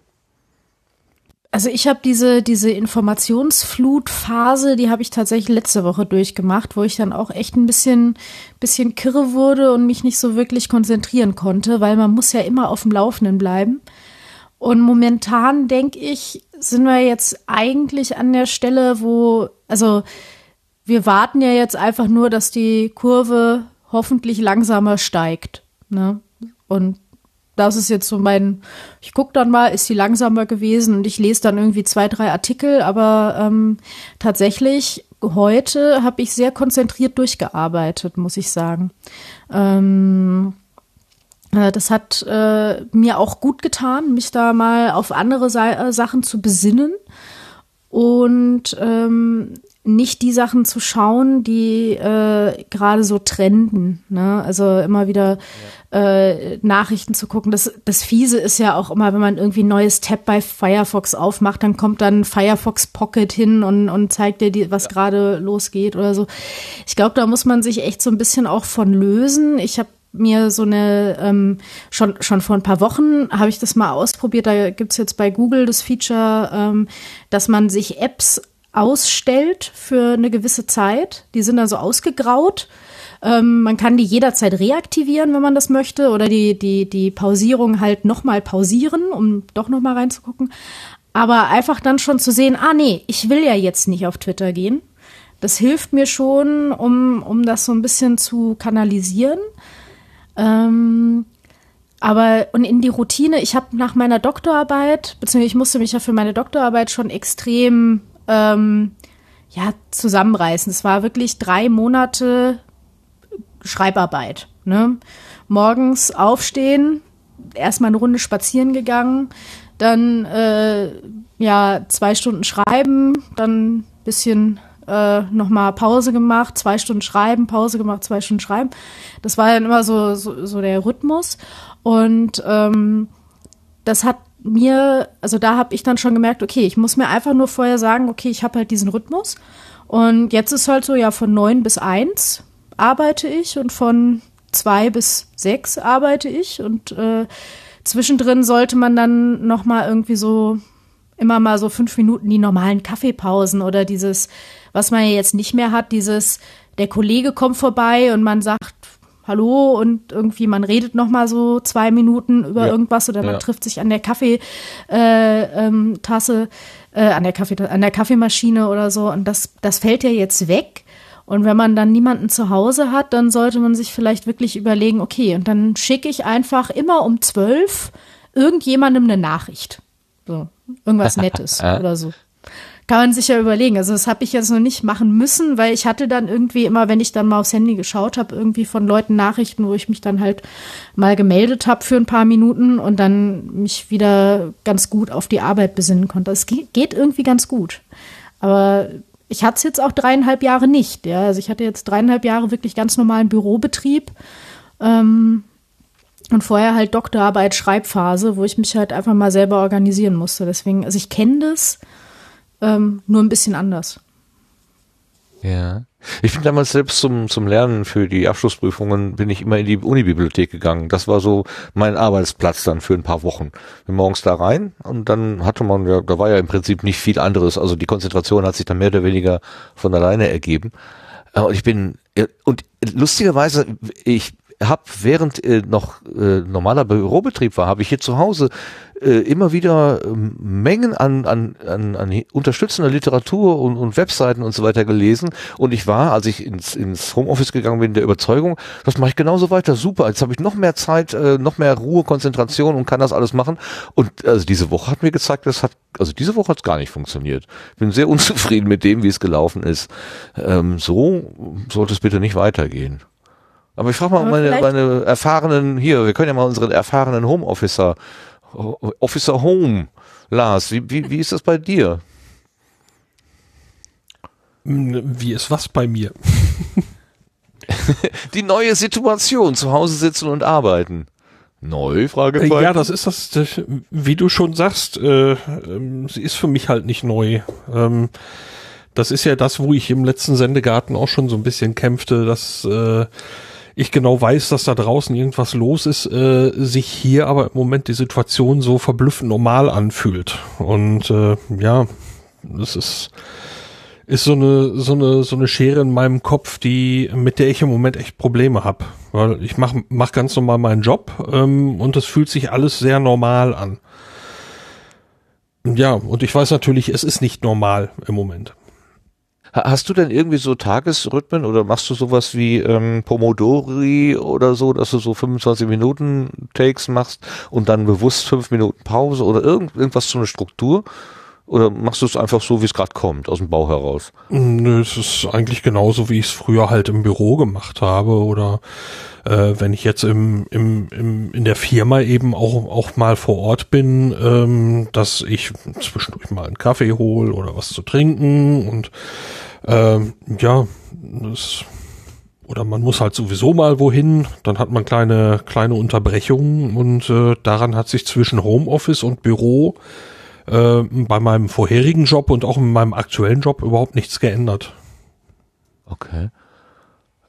Also ich habe diese, diese Informationsflutphase, die habe ich tatsächlich letzte Woche durchgemacht, wo ich dann auch echt ein bisschen, bisschen kirre wurde und mich nicht so wirklich konzentrieren konnte, weil man muss ja immer auf dem Laufenden bleiben. Und momentan denke ich, sind wir jetzt eigentlich an der Stelle, wo, also wir warten ja jetzt einfach nur, dass die Kurve hoffentlich langsamer steigt. Ne? Und das ist jetzt so mein, ich gucke dann mal, ist sie langsamer gewesen und ich lese dann irgendwie zwei, drei Artikel, aber ähm, tatsächlich heute habe ich sehr konzentriert durchgearbeitet, muss ich sagen. Ähm, äh, das hat äh, mir auch gut getan, mich da mal auf andere Sa äh, Sachen zu besinnen und ähm, nicht die Sachen zu schauen, die äh, gerade so trenden. Ne? Also immer wieder ja. äh, Nachrichten zu gucken. Das, das Fiese ist ja auch immer, wenn man irgendwie ein neues Tab bei Firefox aufmacht, dann kommt dann Firefox Pocket hin und, und zeigt dir, die, was ja. gerade losgeht oder so. Ich glaube, da muss man sich echt so ein bisschen auch von lösen. Ich habe mir so eine, ähm, schon, schon vor ein paar Wochen habe ich das mal ausprobiert. Da gibt's jetzt bei Google das Feature, ähm, dass man sich Apps ausstellt für eine gewisse Zeit. Die sind also ausgegraut. Ähm, man kann die jederzeit reaktivieren, wenn man das möchte, oder die, die, die Pausierung halt nochmal pausieren, um doch nochmal reinzugucken. Aber einfach dann schon zu sehen, ah nee, ich will ja jetzt nicht auf Twitter gehen. das hilft mir schon, um, um das so ein bisschen zu kanalisieren. Ähm, aber und in die Routine, ich habe nach meiner Doktorarbeit, beziehungsweise ich musste mich ja für meine Doktorarbeit schon extrem ähm, ja, zusammenreißen. Es war wirklich drei Monate Schreibarbeit. Ne? Morgens aufstehen, erstmal eine Runde spazieren gegangen, dann äh, ja zwei Stunden schreiben, dann ein bisschen äh, nochmal Pause gemacht, zwei Stunden schreiben, Pause gemacht, zwei Stunden schreiben. Das war dann immer so, so, so der Rhythmus. Und ähm, das hat mir, also da habe ich dann schon gemerkt, okay, ich muss mir einfach nur vorher sagen, okay, ich habe halt diesen Rhythmus. Und jetzt ist halt so, ja, von neun bis eins arbeite ich und von zwei bis sechs arbeite ich und äh, zwischendrin sollte man dann noch mal irgendwie so immer mal so fünf Minuten die normalen Kaffeepausen oder dieses, was man ja jetzt nicht mehr hat, dieses, der Kollege kommt vorbei und man sagt Hallo und irgendwie man redet noch mal so zwei Minuten über ja. irgendwas oder man ja. trifft sich an der Kaffeetasse, äh, ähm, äh, an der Kaffee, an der Kaffeemaschine oder so und das, das fällt ja jetzt weg. Und wenn man dann niemanden zu Hause hat, dann sollte man sich vielleicht wirklich überlegen, okay, und dann schicke ich einfach immer um zwölf irgendjemandem eine Nachricht. So, irgendwas Nettes oder so. Kann man sich ja überlegen. Also das habe ich jetzt noch nicht machen müssen, weil ich hatte dann irgendwie immer, wenn ich dann mal aufs Handy geschaut habe, irgendwie von Leuten Nachrichten, wo ich mich dann halt mal gemeldet habe für ein paar Minuten und dann mich wieder ganz gut auf die Arbeit besinnen konnte. Es geht irgendwie ganz gut. Aber ich hatte es jetzt auch dreieinhalb Jahre nicht. Ja. Also ich hatte jetzt dreieinhalb Jahre wirklich ganz normalen Bürobetrieb. Ähm, und vorher halt Doktorarbeit, Schreibphase, wo ich mich halt einfach mal selber organisieren musste. Deswegen, also ich kenne das, ähm, nur ein bisschen anders. Ja. Ich bin damals selbst zum, zum Lernen für die Abschlussprüfungen bin ich immer in die Unibibliothek gegangen. Das war so mein Arbeitsplatz dann für ein paar Wochen. Bin morgens da rein und dann hatte man ja, da war ja im Prinzip nicht viel anderes. Also die Konzentration hat sich dann mehr oder weniger von alleine ergeben. Äh, und ich bin, und lustigerweise, ich habe während äh, noch äh, normaler Bürobetrieb war, habe ich hier zu Hause äh, immer wieder äh, Mengen an, an, an, an unterstützender Literatur und, und Webseiten und so weiter gelesen. Und ich war, als ich ins, ins Homeoffice gegangen bin, der Überzeugung, das mache ich genauso weiter. Super, jetzt habe ich noch mehr Zeit, äh, noch mehr Ruhe, Konzentration und kann das alles machen. Und also diese Woche hat mir gezeigt, das hat, also diese Woche hat es gar nicht funktioniert. Bin sehr unzufrieden mit dem, wie es gelaufen ist. Ähm, so sollte es bitte nicht weitergehen. Aber ich frage mal meine, meine erfahrenen, hier, wir können ja mal unseren erfahrenen Home-Officer, Officer Home, Lars, wie, wie, wie ist das bei dir? Wie ist was bei mir? Die neue Situation, zu Hause sitzen und arbeiten. Neu? Fragezeichen. Ja, das ist das, das wie du schon sagst, äh, äh, sie ist für mich halt nicht neu. Ähm, das ist ja das, wo ich im letzten Sendegarten auch schon so ein bisschen kämpfte, dass äh, ich genau weiß, dass da draußen irgendwas los ist, äh, sich hier aber im Moment die Situation so verblüffend normal anfühlt. Und äh, ja, das ist ist so eine so eine so eine Schere in meinem Kopf, die mit der ich im Moment echt Probleme habe, weil ich mache mach ganz normal meinen Job ähm, und es fühlt sich alles sehr normal an. Ja, und ich weiß natürlich, es ist nicht normal im Moment. Hast du denn irgendwie so Tagesrhythmen oder machst du sowas wie ähm, Pomodori oder so, dass du so 25 Minuten Takes machst und dann bewusst fünf Minuten Pause oder irgend, irgendwas zu einer Struktur? Oder machst du es einfach so, wie es gerade kommt, aus dem Bauch heraus? Nö, es ist eigentlich genauso, wie ich es früher halt im Büro gemacht habe oder äh, wenn ich jetzt im, im, im, in der Firma eben auch, auch mal vor Ort bin, ähm, dass ich zwischendurch mal einen Kaffee hole oder was zu trinken und ähm, ja, das oder man muss halt sowieso mal wohin, dann hat man kleine kleine Unterbrechungen und äh, daran hat sich zwischen Homeoffice und Büro äh, bei meinem vorherigen Job und auch in meinem aktuellen Job überhaupt nichts geändert. Okay.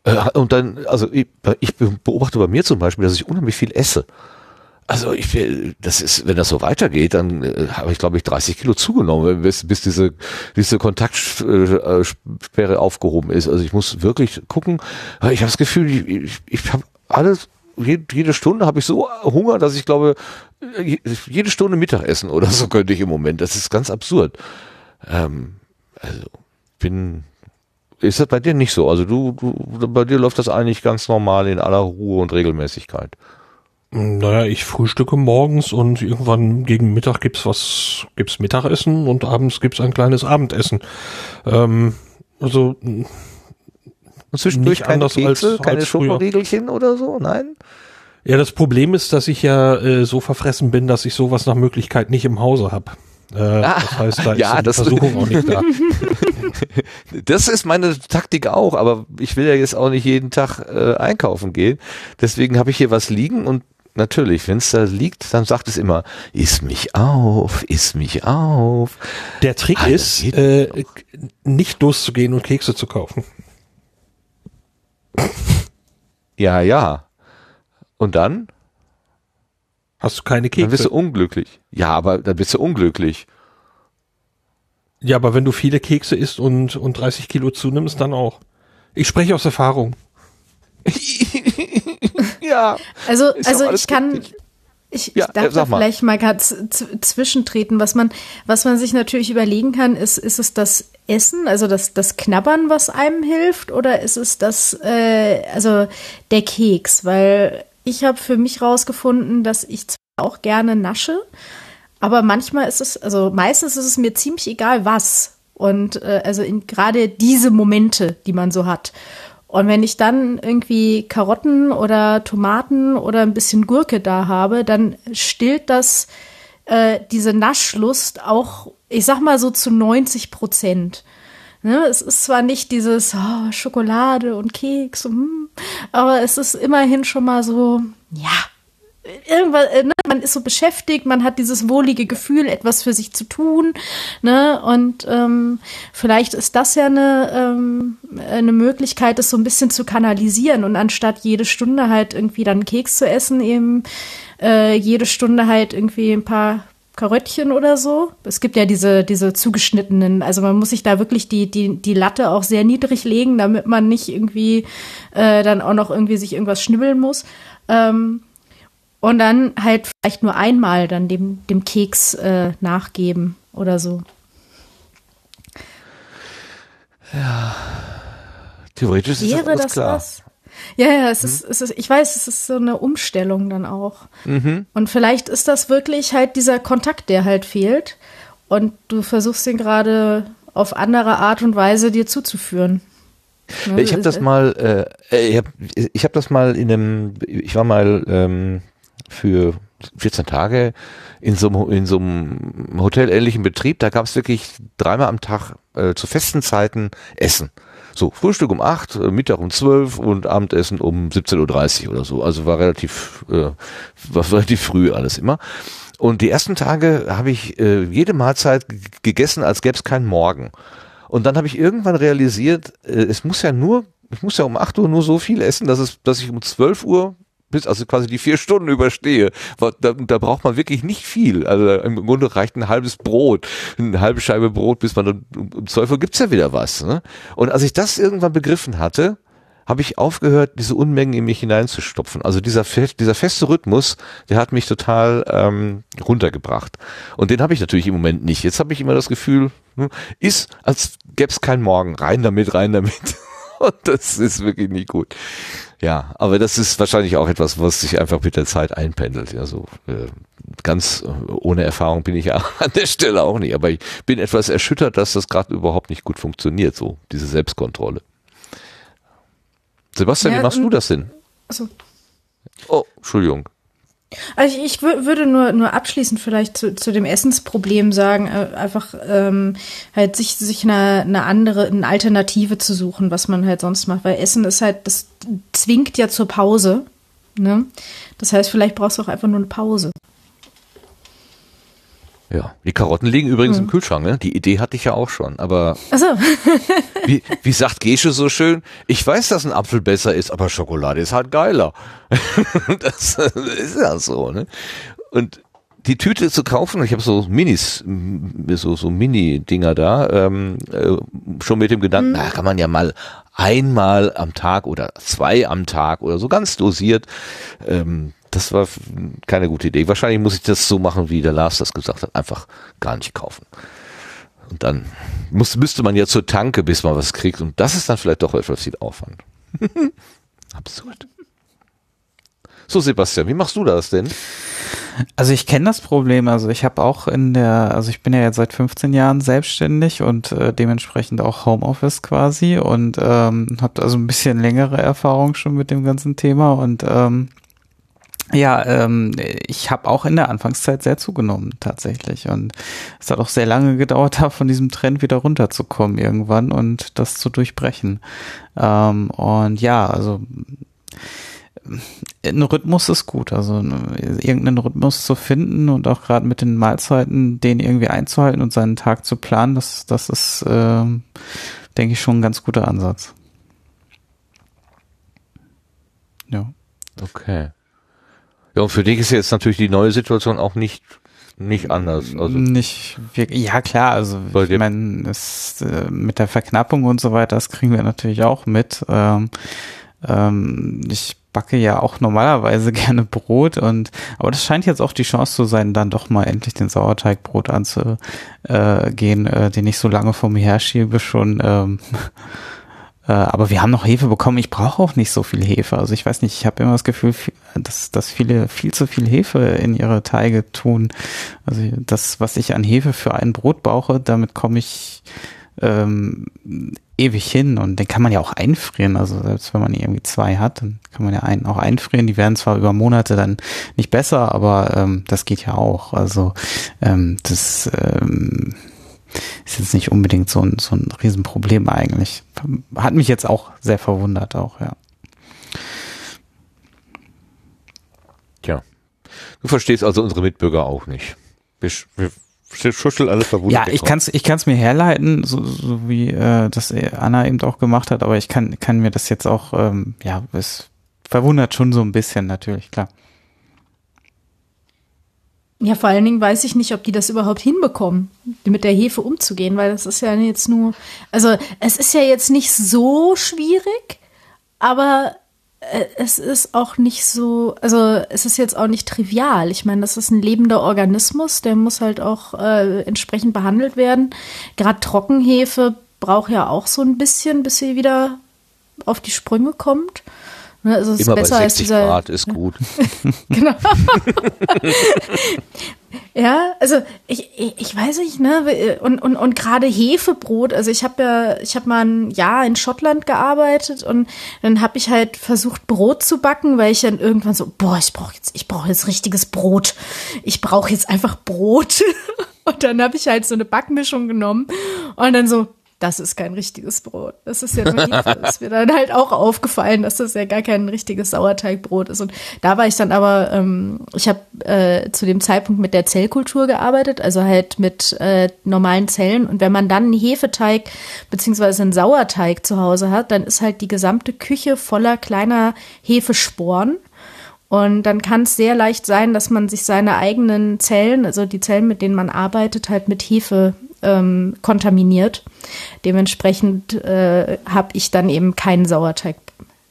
Äh, und dann, also ich, ich, beobachte bei mir zum Beispiel, dass ich unheimlich viel esse. Also ich will, das ist, wenn das so weitergeht, dann äh, habe ich glaube ich 30 Kilo zugenommen, bis, bis diese diese Kontaktsperre aufgehoben ist. Also ich muss wirklich gucken. Ich habe das Gefühl, ich, ich, ich habe alles jede Stunde habe ich so Hunger, dass ich glaube, jede Stunde Mittagessen oder so könnte ich im Moment. Das ist ganz absurd. Ähm, also bin ist das bei dir nicht so? Also du, du, bei dir läuft das eigentlich ganz normal in aller Ruhe und Regelmäßigkeit. Naja, ich frühstücke morgens und irgendwann gegen Mittag gibt's was, gibt's Mittagessen und abends gibt's ein kleines Abendessen. Ähm, also und zwischendurch nicht keine Kekse, als- keine. Schokoriegelchen oder so? Nein? Ja, das Problem ist, dass ich ja äh, so verfressen bin, dass ich sowas nach Möglichkeit nicht im Hause habe. Äh, das heißt, da Ah, ja, ist die das- Versuchung auch nicht da. Das ist meine Taktik auch, aber ich will ja jetzt auch nicht jeden Tag äh, einkaufen gehen. Deswegen habe ich hier was liegen und natürlich, wenn es da liegt, dann sagt es immer, iss mich auf, iss mich auf. Der Trick Ah, das ist, äh, nicht loszugehen und Kekse zu kaufen. Ja, ja. Und dann? Hast du keine Dann bist Kekse? du unglücklich. Ja, aber dann bist du unglücklich. Ja, aber wenn du viele Kekse isst und, und 30 Kilo zunimmst, dann auch. Ich spreche aus Erfahrung. ja. Also, also ich kann, richtig. Ich, Ja, ich darf äh, sag da vielleicht mal ganz zwischentreten. Was man, was man sich natürlich überlegen kann, ist, ist es das Essen, also das, das Knabbern, was einem hilft, oder ist es das, äh, also der Keks? Weil ich habe für mich rausgefunden, dass ich zwar auch gerne nasche, aber manchmal ist es, also meistens ist es mir ziemlich egal was. Und äh, also in gerade diese Momente, die man so hat. Und wenn ich dann irgendwie Karotten oder Tomaten oder ein bisschen Gurke da habe, dann stillt das äh, diese Naschlust auch, ich sag mal so zu 90 Prozent. Ne, es ist zwar nicht dieses oh, Schokolade und Keks, hm, aber es ist immerhin schon mal so, ja, irgendwas, äh, ne, man ist so beschäftigt, man hat dieses wohlige Gefühl, etwas für sich zu tun, ne, und ähm, vielleicht ist das ja eine, ähm, eine Möglichkeit, das so ein bisschen zu kanalisieren und anstatt jede Stunde halt irgendwie dann Keks zu essen, eben äh, jede Stunde halt irgendwie ein paar Karöttchen oder so. Es gibt ja diese, diese zugeschnittenen, also man muss sich da wirklich die, die, die Latte auch sehr niedrig legen, damit man nicht irgendwie äh, dann auch noch irgendwie sich irgendwas schnibbeln muss. Ähm, und dann halt vielleicht nur einmal dann dem, dem Keks äh, nachgeben oder so. Theoretisch ist das Wäre alles das klar. was? Ja, ja, es ist, es ist, ich weiß, es ist so eine Umstellung dann auch. Und vielleicht ist das wirklich halt dieser Kontakt, der halt fehlt. Und du versuchst den gerade auf andere Art und Weise dir zuzuführen. Ne? Ich habe das mal, äh, äh, ich habe ich hab das mal in einem, ich war mal ähm, für 14 Tage in so, einem- in so einem hotelähnlichen Betrieb, da gab es wirklich dreimal am Tag äh, zu festen Zeiten Essen. So, Frühstück um 8, äh, Mittag um 12 und Abendessen um 17.30 Uhr oder so. Also war relativ, äh, war relativ früh alles immer. Und die ersten Tage habe ich äh, jede Mahlzeit gegessen, als gäbe es keinen Morgen. Und dann habe ich irgendwann realisiert, äh, es muss ja nur, ich muss ja um 8 Uhr nur so viel essen, dass es, dass ich um 12 Uhr bis, also quasi die vier Stunden überstehe. Da, da braucht man wirklich nicht viel. Also im Grunde reicht ein halbes Brot, eine halbe Scheibe Brot, bis man dann um, um 12 Uhr gibt's ja wieder was. Ne? Und als ich das irgendwann begriffen hatte, habe ich aufgehört, diese Unmengen in mich hineinzustopfen. Also dieser, dieser feste Rhythmus, der hat mich total ähm, runtergebracht. Und den habe ich natürlich im Moment nicht. Jetzt habe ich immer das Gefühl, hm, ist, als gäbe es keinen Morgen. Rein damit, rein damit. Das ist wirklich nicht gut. Ja, aber das ist wahrscheinlich auch etwas, was sich einfach mit der Zeit einpendelt. Ja, so äh, ganz äh, ohne Erfahrung bin ich ja an der Stelle auch nicht. Aber ich bin etwas erschüttert, dass das gerade überhaupt nicht gut funktioniert, so diese Selbstkontrolle. Sebastian, Ja, wie machst du das denn? Also, Oh, Entschuldigung. Also ich, ich wür- würde nur, nur abschließend vielleicht zu, zu dem Essensproblem sagen, äh, einfach ähm, halt sich, sich eine, eine andere, eine Alternative zu suchen, was man halt sonst macht. Weil Essen ist halt, das zwingt ja zur Pause. Ne? Das heißt, vielleicht brauchst du auch einfach nur eine Pause. Ja, die Karotten liegen übrigens im Kühlschrank, ne? Die Idee hatte ich ja auch schon, aber Achso, wie, wie sagt Gesche so schön? Ich weiß, dass ein Apfel besser ist, aber Schokolade ist halt geiler. das ist ja so, ne? Und die Tüte zu kaufen, ich habe so Minis, so, so Mini-Dinger da, ähm, äh, schon mit dem Gedanken, na, kann man ja mal einmal am Tag oder zwei am Tag oder so ganz dosiert. Ähm, das war keine gute Idee. Wahrscheinlich muss ich das so machen, wie der Lars das gesagt hat, einfach gar nicht kaufen. Und dann muss, müsste man ja zur Tanke, bis man was kriegt. Und das ist dann vielleicht doch etwas viel Aufwand. Absurd. So, Sebastian, wie machst du das denn? Also ich kenne das Problem. Also ich habe auch in der, also ich bin ja jetzt seit 15 Jahren selbstständig und äh, dementsprechend auch Homeoffice quasi und ähm, habe also ein bisschen längere Erfahrung schon mit dem ganzen Thema und ähm, ja, ähm, ich habe auch in der Anfangszeit sehr zugenommen tatsächlich und es hat auch sehr lange gedauert, da von diesem Trend wieder runterzukommen irgendwann und das zu durchbrechen. Ähm, und ja, also ein Rhythmus ist gut, also irgendeinen Rhythmus zu finden und auch gerade mit den Mahlzeiten den irgendwie einzuhalten und seinen Tag zu planen, das, das ist, äh, denke ich, schon ein ganz guter Ansatz. Ja. Okay. Ja, und für dich ist jetzt natürlich die neue Situation auch nicht nicht anders. Also nicht wirklich, ja klar, also ich meine, äh, mit der Verknappung und so weiter, das kriegen wir natürlich auch mit. Ähm, ähm, ich backe ja auch normalerweise gerne Brot und aber das scheint jetzt auch die Chance zu sein, dann doch mal endlich den Sauerteigbrot anzugehen, äh, den ich so lange vor mir herschiebe schon. Ähm, äh, aber wir haben noch Hefe bekommen. Ich brauche auch nicht so viel Hefe. Also ich weiß nicht, ich habe immer das Gefühl, dass, dass viele viel zu viel Hefe in ihre Teige tun. Also das, was ich an Hefe für ein Brot brauche, damit komme ich ähm, ewig hin und den kann man ja auch einfrieren. Also selbst wenn man irgendwie zwei hat, dann kann man ja einen auch einfrieren. Die werden zwar über Monate dann nicht besser, aber ähm, das geht ja auch. Also ähm, das ähm, ist jetzt nicht unbedingt so ein, so ein Riesenproblem eigentlich. Hat mich jetzt auch sehr verwundert auch, ja. Tja. Du verstehst also unsere Mitbürger auch nicht. Wir, wir Schuschel alle verwundert. Ja, ich kann es ich kann's mir herleiten, so, so wie äh, das Anna eben auch gemacht hat, aber ich kann, kann mir das jetzt auch, ähm, ja, es verwundert schon so ein bisschen natürlich, klar. Ja, vor allen Dingen weiß ich nicht, ob die das überhaupt hinbekommen, mit der Hefe umzugehen, weil das ist ja jetzt nur, also es ist ja jetzt nicht so schwierig, aber äh, es ist auch nicht so, also es ist jetzt auch nicht trivial. Ich meine, das ist ein lebender Organismus, der muss halt auch äh, entsprechend behandelt werden. Gerade Trockenhefe braucht ja auch so ein bisschen, bis sie wieder auf die Sprünge kommt. Ne, also es Immer ist besser bei 60 als dieser, Grad ist gut. genau. Ja, also ich, ich, ich weiß nicht, ne? Und, und, und gerade Hefebrot, also ich habe ja, ich habe mal ein Jahr in Schottland gearbeitet und dann habe ich halt versucht, Brot zu backen, weil ich dann irgendwann so, boah, ich brauche jetzt, ich brauche jetzt richtiges Brot. Ich brauche jetzt einfach Brot. Und dann habe ich halt so eine Backmischung genommen und dann so, das ist kein richtiges Brot. Das ist ja nur ist mir dann halt auch aufgefallen, dass das ja gar kein richtiges Sauerteigbrot ist. Und da war ich dann aber, ähm, ich habe äh, zu dem Zeitpunkt mit der Zellkultur gearbeitet, also halt mit äh, normalen Zellen. Und wenn man dann einen Hefeteig beziehungsweise einen Sauerteig zu Hause hat, dann ist halt die gesamte Küche voller kleiner Hefesporen. Und dann kann es sehr leicht sein, dass man sich seine eigenen Zellen, also die Zellen, mit denen man arbeitet, halt mit Hefe ähm, kontaminiert. Dementsprechend äh, habe ich dann eben keinen Sauerteig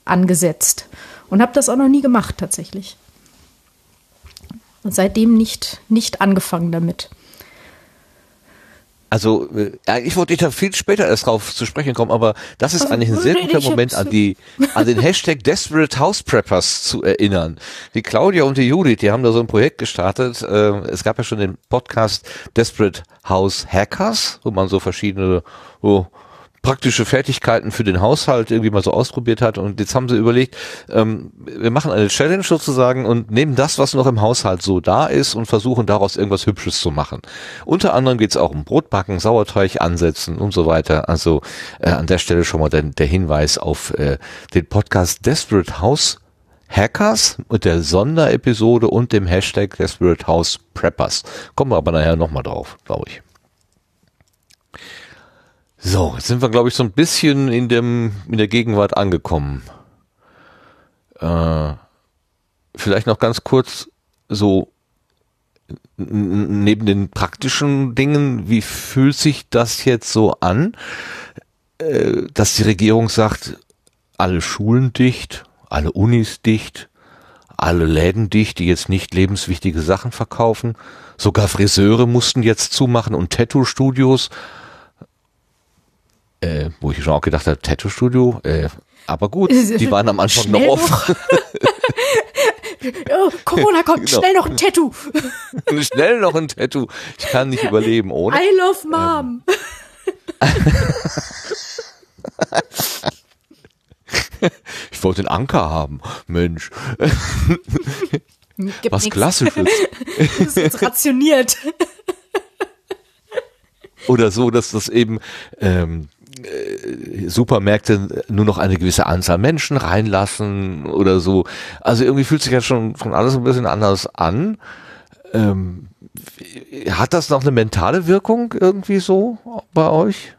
angesetzt und habe das auch noch nie gemacht tatsächlich. Und seitdem nicht, nicht angefangen damit. Also, äh, ich wollte da viel später erst drauf zu sprechen kommen, aber das ist also, eigentlich ein sehr guter Moment, an die, an den Hashtag Desperate House Preppers zu erinnern. Die Claudia und die Judith, die haben da so ein Projekt gestartet. Äh, es gab ja schon den Podcast Desperate House Hackers, wo man so verschiedene, oh, praktische Fertigkeiten für den Haushalt irgendwie mal so ausprobiert hat und jetzt haben sie überlegt, ähm, wir machen eine Challenge sozusagen und nehmen das, was noch im Haushalt so da ist und versuchen daraus irgendwas Hübsches zu machen. Unter anderem geht es auch um Brotbacken, Sauerteig ansetzen und so weiter. Also äh, an der Stelle schon mal der, der Hinweis auf äh, den Podcast Desperate House Hackers mit der Sonderepisode und dem Hashtag Desperate House Preppers. Kommen wir aber nachher nochmal drauf, glaube ich. So, jetzt sind wir, glaube ich, so ein bisschen in dem, in der Gegenwart angekommen. Äh, vielleicht noch ganz kurz so neben den praktischen Dingen, wie fühlt sich das jetzt so an, äh, dass die Regierung sagt, alle Schulen dicht, alle Unis dicht, alle Läden dicht, die jetzt nicht lebenswichtige Sachen verkaufen, sogar Friseure mussten jetzt zumachen und Tattoo-Studios Äh, wo ich schon auch gedacht habe, Tattoo-Studio, äh, aber gut, die waren am Anfang Schnell noch offen. oh, Corona kommt, genau. schnell noch ein Tattoo. schnell noch ein Tattoo. Ich kann nicht überleben ohne. I love mom. ich wollte den Anker haben. Mensch. Gibt Was nix. Klassisches. das ist rationiert. Oder so, dass das eben ähm, äh, Supermärkte nur noch eine gewisse Anzahl Menschen reinlassen oder so. Also irgendwie fühlt sich ja schon von alles ein bisschen anders an. Ähm, hat das noch eine mentale Wirkung irgendwie so bei euch?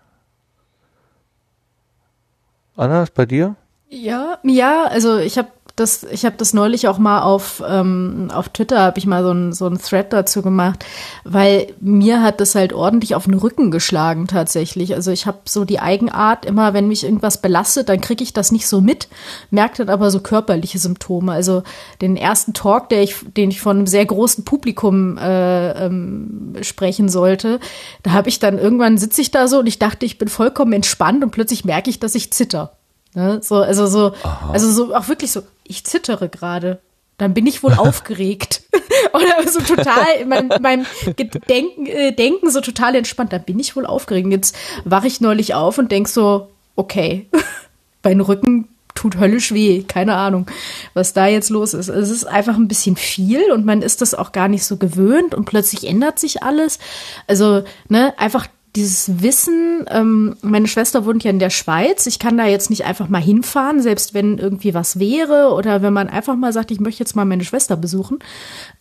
Anna, bei dir? Ja, ja, also ich habe das, ich habe das neulich auch mal auf, ähm, auf Twitter, habe ich mal so ein, so Thread dazu gemacht, weil mir hat das halt ordentlich auf den Rücken geschlagen tatsächlich. Also ich habe so die Eigenart, immer wenn mich irgendwas belastet, dann kriege ich das nicht so mit, merke dann aber so körperliche Symptome. Also den ersten Talk, der ich, den ich von einem sehr großen Publikum äh, ähm, sprechen sollte, da habe ich dann irgendwann sitze ich da so und ich dachte, ich bin vollkommen entspannt und plötzlich merke ich, dass ich zitter. Ne? So, also so, Aha. also so auch wirklich so, ich zittere gerade. Dann bin ich wohl aufgeregt. Oder so total in meinem, meinem Gedenken, äh, Denken so total entspannt. Dann bin ich wohl aufgeregt. Jetzt wache ich neulich auf und denk so, okay, mein Rücken tut höllisch weh. Keine Ahnung, was da jetzt los ist. Es ist einfach ein bisschen viel und man ist das auch gar nicht so gewöhnt und plötzlich ändert sich alles. Also, ne, einfach dieses Wissen, ähm, meine Schwester wohnt ja in der Schweiz, ich kann da jetzt nicht einfach mal hinfahren, selbst wenn irgendwie was wäre oder wenn man einfach mal sagt, ich möchte jetzt mal meine Schwester besuchen.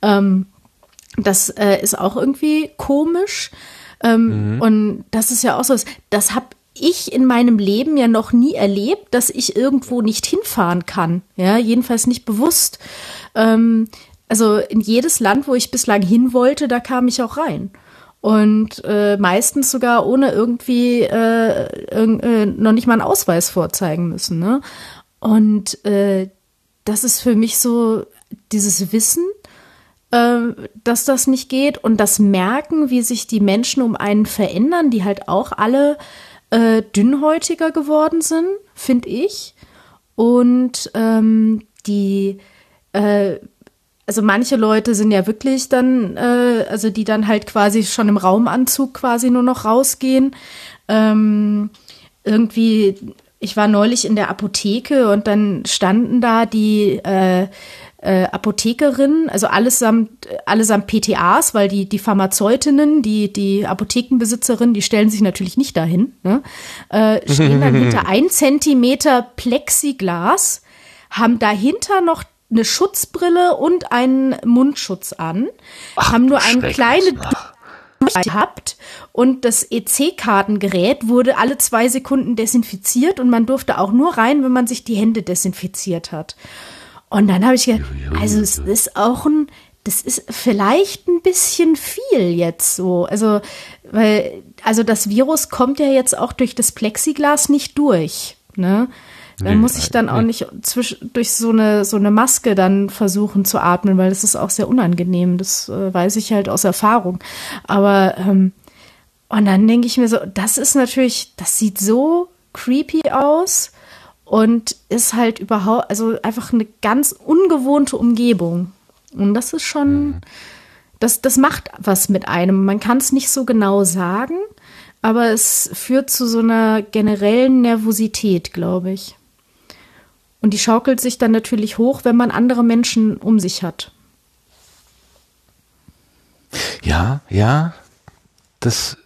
Ähm, das äh, ist auch irgendwie komisch. Ähm, mhm. Und das ist ja auch so, das habe ich in meinem Leben ja noch nie erlebt, dass ich irgendwo nicht hinfahren kann. Ja, jedenfalls nicht bewusst. Ähm, also in jedes Land, wo ich bislang hin wollte, da kam ich auch rein und äh, meistens sogar ohne irgendwie äh, äh, noch nicht mal einen Ausweis vorzeigen müssen. Ne? Und äh, das ist für mich so dieses Wissen, äh, dass das nicht geht und das Merken, wie sich die Menschen um einen verändern, die halt auch alle äh, dünnhäutiger geworden sind, finde ich. Und ähm, die äh, also manche Leute sind ja wirklich dann, äh, also die dann halt quasi schon im Raumanzug quasi nur noch rausgehen. Ähm, irgendwie, ich war neulich in der Apotheke und dann standen da die äh, äh, Apothekerinnen, also allesamt, allesamt PTAs, weil die, die Pharmazeutinnen, die, die Apothekenbesitzerinnen, die stellen sich natürlich nicht dahin, ne? äh, stehen dann hinter ein Zentimeter Plexiglas, haben dahinter noch eine Schutzbrille und einen Mundschutz an, Ach, haben nur eine kleine gehabt und das EC-Kartengerät wurde alle zwei Sekunden desinfiziert und man durfte auch nur rein, wenn man sich die Hände desinfiziert hat. Und dann habe ich gedacht, also es ist auch ein, das ist vielleicht ein bisschen viel jetzt so. Also, weil, also das Virus kommt ja jetzt auch durch das Plexiglas nicht durch. Ne? Dann nee, muss ich dann nee. auch nicht zwisch, durch so eine, so eine Maske dann versuchen zu atmen, weil das ist auch sehr unangenehm. Das äh, weiß ich halt aus Erfahrung. Aber, ähm, und dann denke ich mir so, das ist natürlich, das sieht so creepy aus und ist halt überhaupt, also einfach eine ganz ungewohnte Umgebung. Und das ist schon, mhm. das, das macht was mit einem. Man kann es nicht so genau sagen, aber es führt zu so einer generellen Nervosität, glaube ich. Und die schaukelt sich dann natürlich hoch, wenn man andere Menschen um sich hat. Ja, ja, das,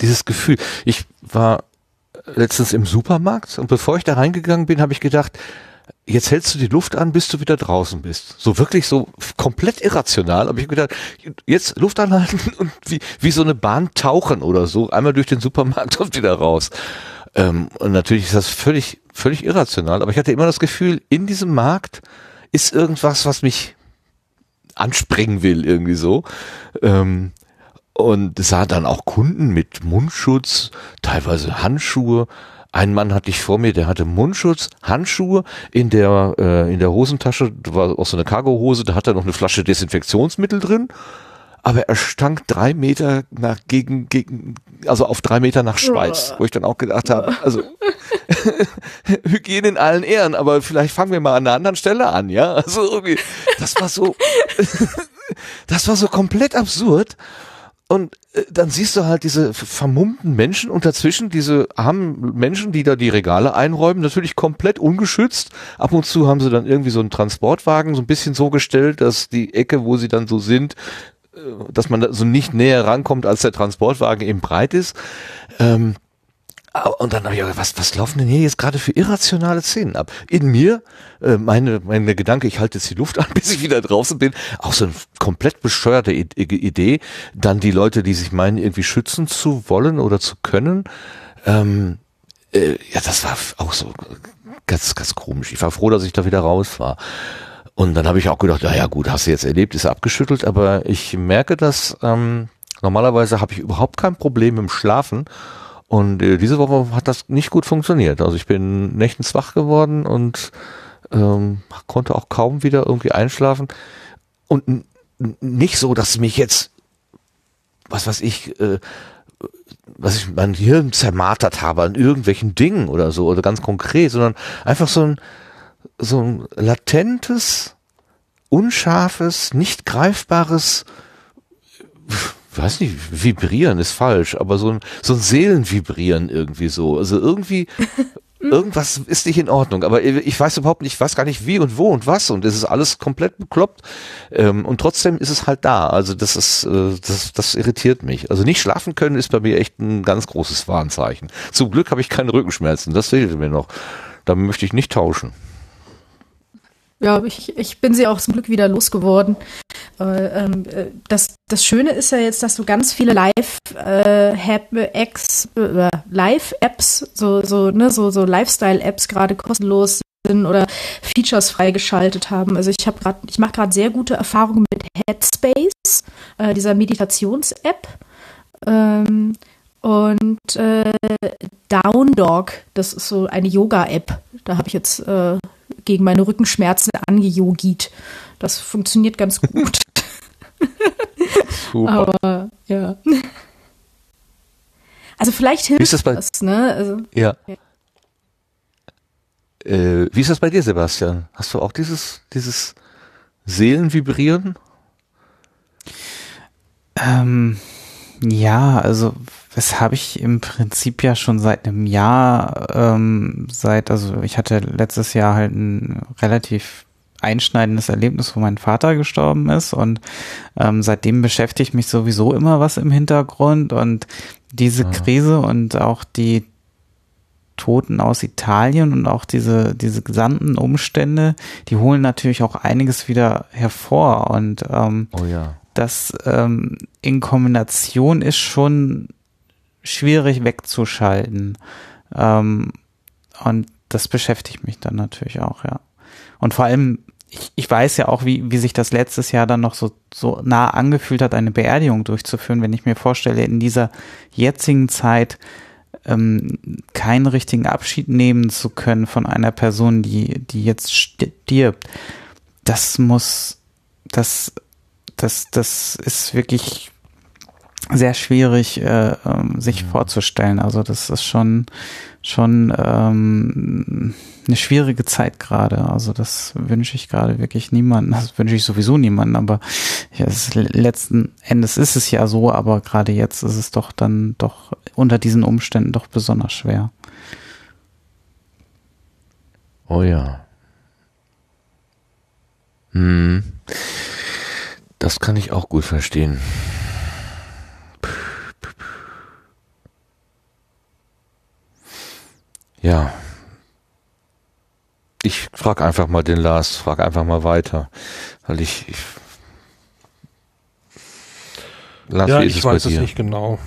dieses Gefühl. Ich war letztens im Supermarkt und bevor ich da reingegangen bin, habe ich gedacht, jetzt hältst du die Luft an, bis du wieder draußen bist. So wirklich so komplett irrational. Aber ich habe gedacht, jetzt Luft anhalten und wie, wie so eine Bahn tauchen oder so, einmal durch den Supermarkt und wieder raus. Ähm, und natürlich ist das völlig, völlig irrational, aber ich hatte immer das Gefühl, in diesem Markt ist irgendwas, was mich anspringen will, irgendwie so. Ähm, und es sah dann auch Kunden mit Mundschutz, teilweise Handschuhe. Ein Mann hatte ich vor mir, der hatte Mundschutz, Handschuhe in der äh, in der Hosentasche, war auch so eine Cargohose, da hat er noch eine Flasche Desinfektionsmittel drin. Aber er stank drei Meter nach gegen, gegen, also auf drei Meter nach Schweiz, wo ich dann auch gedacht habe, also Hygiene in allen Ehren, aber vielleicht fangen wir mal an einer anderen Stelle an, ja? Also irgendwie, das war so, das war so komplett absurd. Und äh, dann siehst du halt diese vermummten Menschen und dazwischen diese armen Menschen, die da die Regale einräumen, natürlich komplett ungeschützt. Ab und zu haben sie dann irgendwie so einen Transportwagen so ein bisschen so gestellt, dass die Ecke, wo sie dann so sind, dass man so nicht näher rankommt, als der Transportwagen eben breit ist. Ähm, und dann habe ich gedacht, was, was laufen denn hier jetzt gerade für irrationale Szenen ab? In mir, äh, meine, meine Gedanke, ich halte jetzt die Luft an, bis ich wieder draußen bin, auch so eine komplett bescheuerte Idee. Dann die Leute, die sich meinen, irgendwie schützen zu wollen oder zu können. Ähm, äh, ja, das war auch so ganz, ganz komisch. Ich war froh, dass ich da wieder raus war. Und dann habe ich auch gedacht, naja gut, hast du jetzt erlebt, ist abgeschüttelt, aber ich merke, dass ähm, normalerweise habe ich überhaupt kein Problem im Schlafen und äh, diese Woche hat das nicht gut funktioniert. Also ich bin nächtens wach geworden und ähm, konnte auch kaum wieder irgendwie einschlafen. Und nicht so, dass mich jetzt, was weiß ich, äh, was ich mein Hirn zermartert habe an irgendwelchen Dingen oder so, oder ganz konkret, sondern einfach so ein, so ein latentes, unscharfes, nicht greifbares weiß nicht, vibrieren ist falsch, aber so ein, so ein Seelenvibrieren irgendwie so. Also irgendwie, irgendwas ist nicht in Ordnung. Aber ich weiß überhaupt nicht, ich weiß gar nicht wie und wo und was und es ist alles komplett bekloppt. Ähm, und trotzdem ist es halt da. Also das ist, äh, das, das irritiert mich. Also nicht schlafen können ist bei mir echt ein ganz großes Warnzeichen. Zum Glück habe ich keine Rückenschmerzen. Das fehlte mir noch. Da möchte ich nicht tauschen. Ja, ich, ich bin sie auch zum Glück wieder losgeworden. Äh, äh, das, das Schöne ist ja jetzt, dass du ganz viele Live-Apps, äh, Live-Apps, so, so, ne, so, so Lifestyle-Apps gerade kostenlos sind oder Features freigeschaltet haben. Also ich habe gerade, ich mache gerade sehr gute Erfahrungen mit Headspace, äh, dieser Meditations-App. Ähm, und äh, Down Dog, das ist so eine Yoga-App. Da habe ich jetzt äh, gegen meine Rückenschmerzen angejogit. Das funktioniert ganz gut. Super. Aber ja. Also vielleicht hilft das, bei, das ne? Also, ja. ja. Äh, wie ist das bei dir, Sebastian? Hast du auch dieses, dieses Seelenvibrieren? Ähm, ja, also das habe ich im Prinzip ja schon seit einem Jahr, ähm, seit, also ich hatte letztes Jahr halt ein relativ einschneidendes Erlebnis, wo mein Vater gestorben ist und ähm, seitdem beschäftigt mich sowieso immer was im Hintergrund und diese ah. Krise und auch die Toten aus Italien und auch diese, diese gesamten Umstände, die holen natürlich auch einiges wieder hervor und ähm, oh ja. das ähm, in Kombination ist schon schwierig wegzuschalten. Ähm, und das beschäftigt mich dann natürlich auch, ja. Und vor allem, ich, ich weiß ja auch, wie, wie sich das letztes Jahr dann noch so, so nah angefühlt hat, eine Beerdigung durchzuführen, wenn ich mir vorstelle, in dieser jetzigen Zeit ähm, keinen richtigen Abschied nehmen zu können von einer Person, die, die jetzt stirbt. Das muss, das, das, das ist wirklich sehr schwierig äh, ähm, sich ja. vorzustellen. Also das ist schon schon ähm, eine schwierige Zeit gerade. Also das wünsche ich gerade wirklich niemanden. Das wünsche ich sowieso niemanden. Aber ja, ist, letzten Endes ist es ja so. Aber gerade jetzt ist es doch dann doch unter diesen Umständen doch besonders schwer. Oh ja. Hm. Das kann ich auch gut verstehen. Ja. Ich frage einfach mal den Lars, frage einfach mal weiter, weil ich, ich Lars, ja, ich weiß es nicht genau.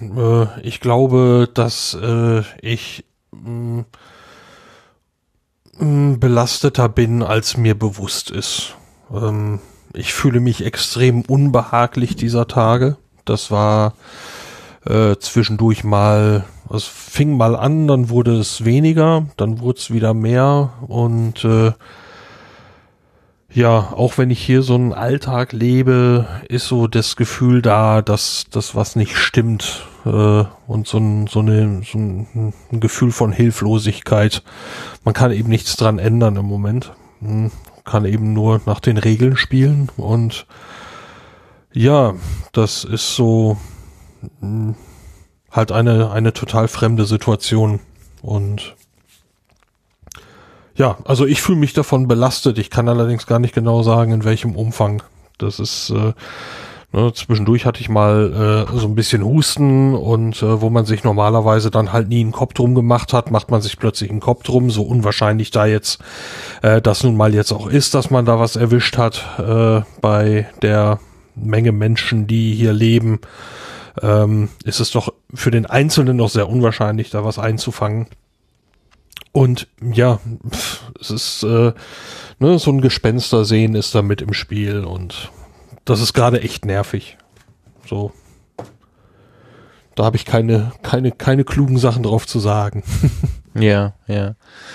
Äh, ich glaube, dass äh, ich mm, mm, belasteter bin, als mir bewusst ist. Ähm, ich fühle mich extrem unbehaglich dieser Tage. Das war äh, zwischendurch mal es fing mal an, dann wurde es weniger, dann wurde es wieder mehr und äh, ja, auch wenn ich hier so einen Alltag lebe, ist so das Gefühl da, dass das was nicht stimmt äh, und so ein, so, eine, so ein, ein Gefühl von Hilflosigkeit. Man kann eben nichts dran ändern im Moment. Man kann eben nur nach den Regeln spielen und ja, das ist so halt eine, eine total fremde Situation und ja, also ich fühle mich davon belastet. Ich kann allerdings gar nicht genau sagen, in welchem Umfang. Das ist äh, ne, zwischendurch hatte ich mal äh, so ein bisschen Husten und äh, wo man sich normalerweise dann halt nie einen Kopf drum gemacht hat, macht man sich plötzlich einen Kopf drum. So unwahrscheinlich da jetzt äh, das nun mal jetzt auch ist, dass man da was erwischt hat äh, bei der Menge Menschen, die hier leben. Ähm, ist es doch für den Einzelnen noch sehr unwahrscheinlich, da was einzufangen. Und ja, es ist äh, ne, so ein Gespenster sehen ist da mit im Spiel und das ist gerade echt nervig. So. Da habe ich keine, keine, keine klugen Sachen drauf zu sagen. Ja, ja.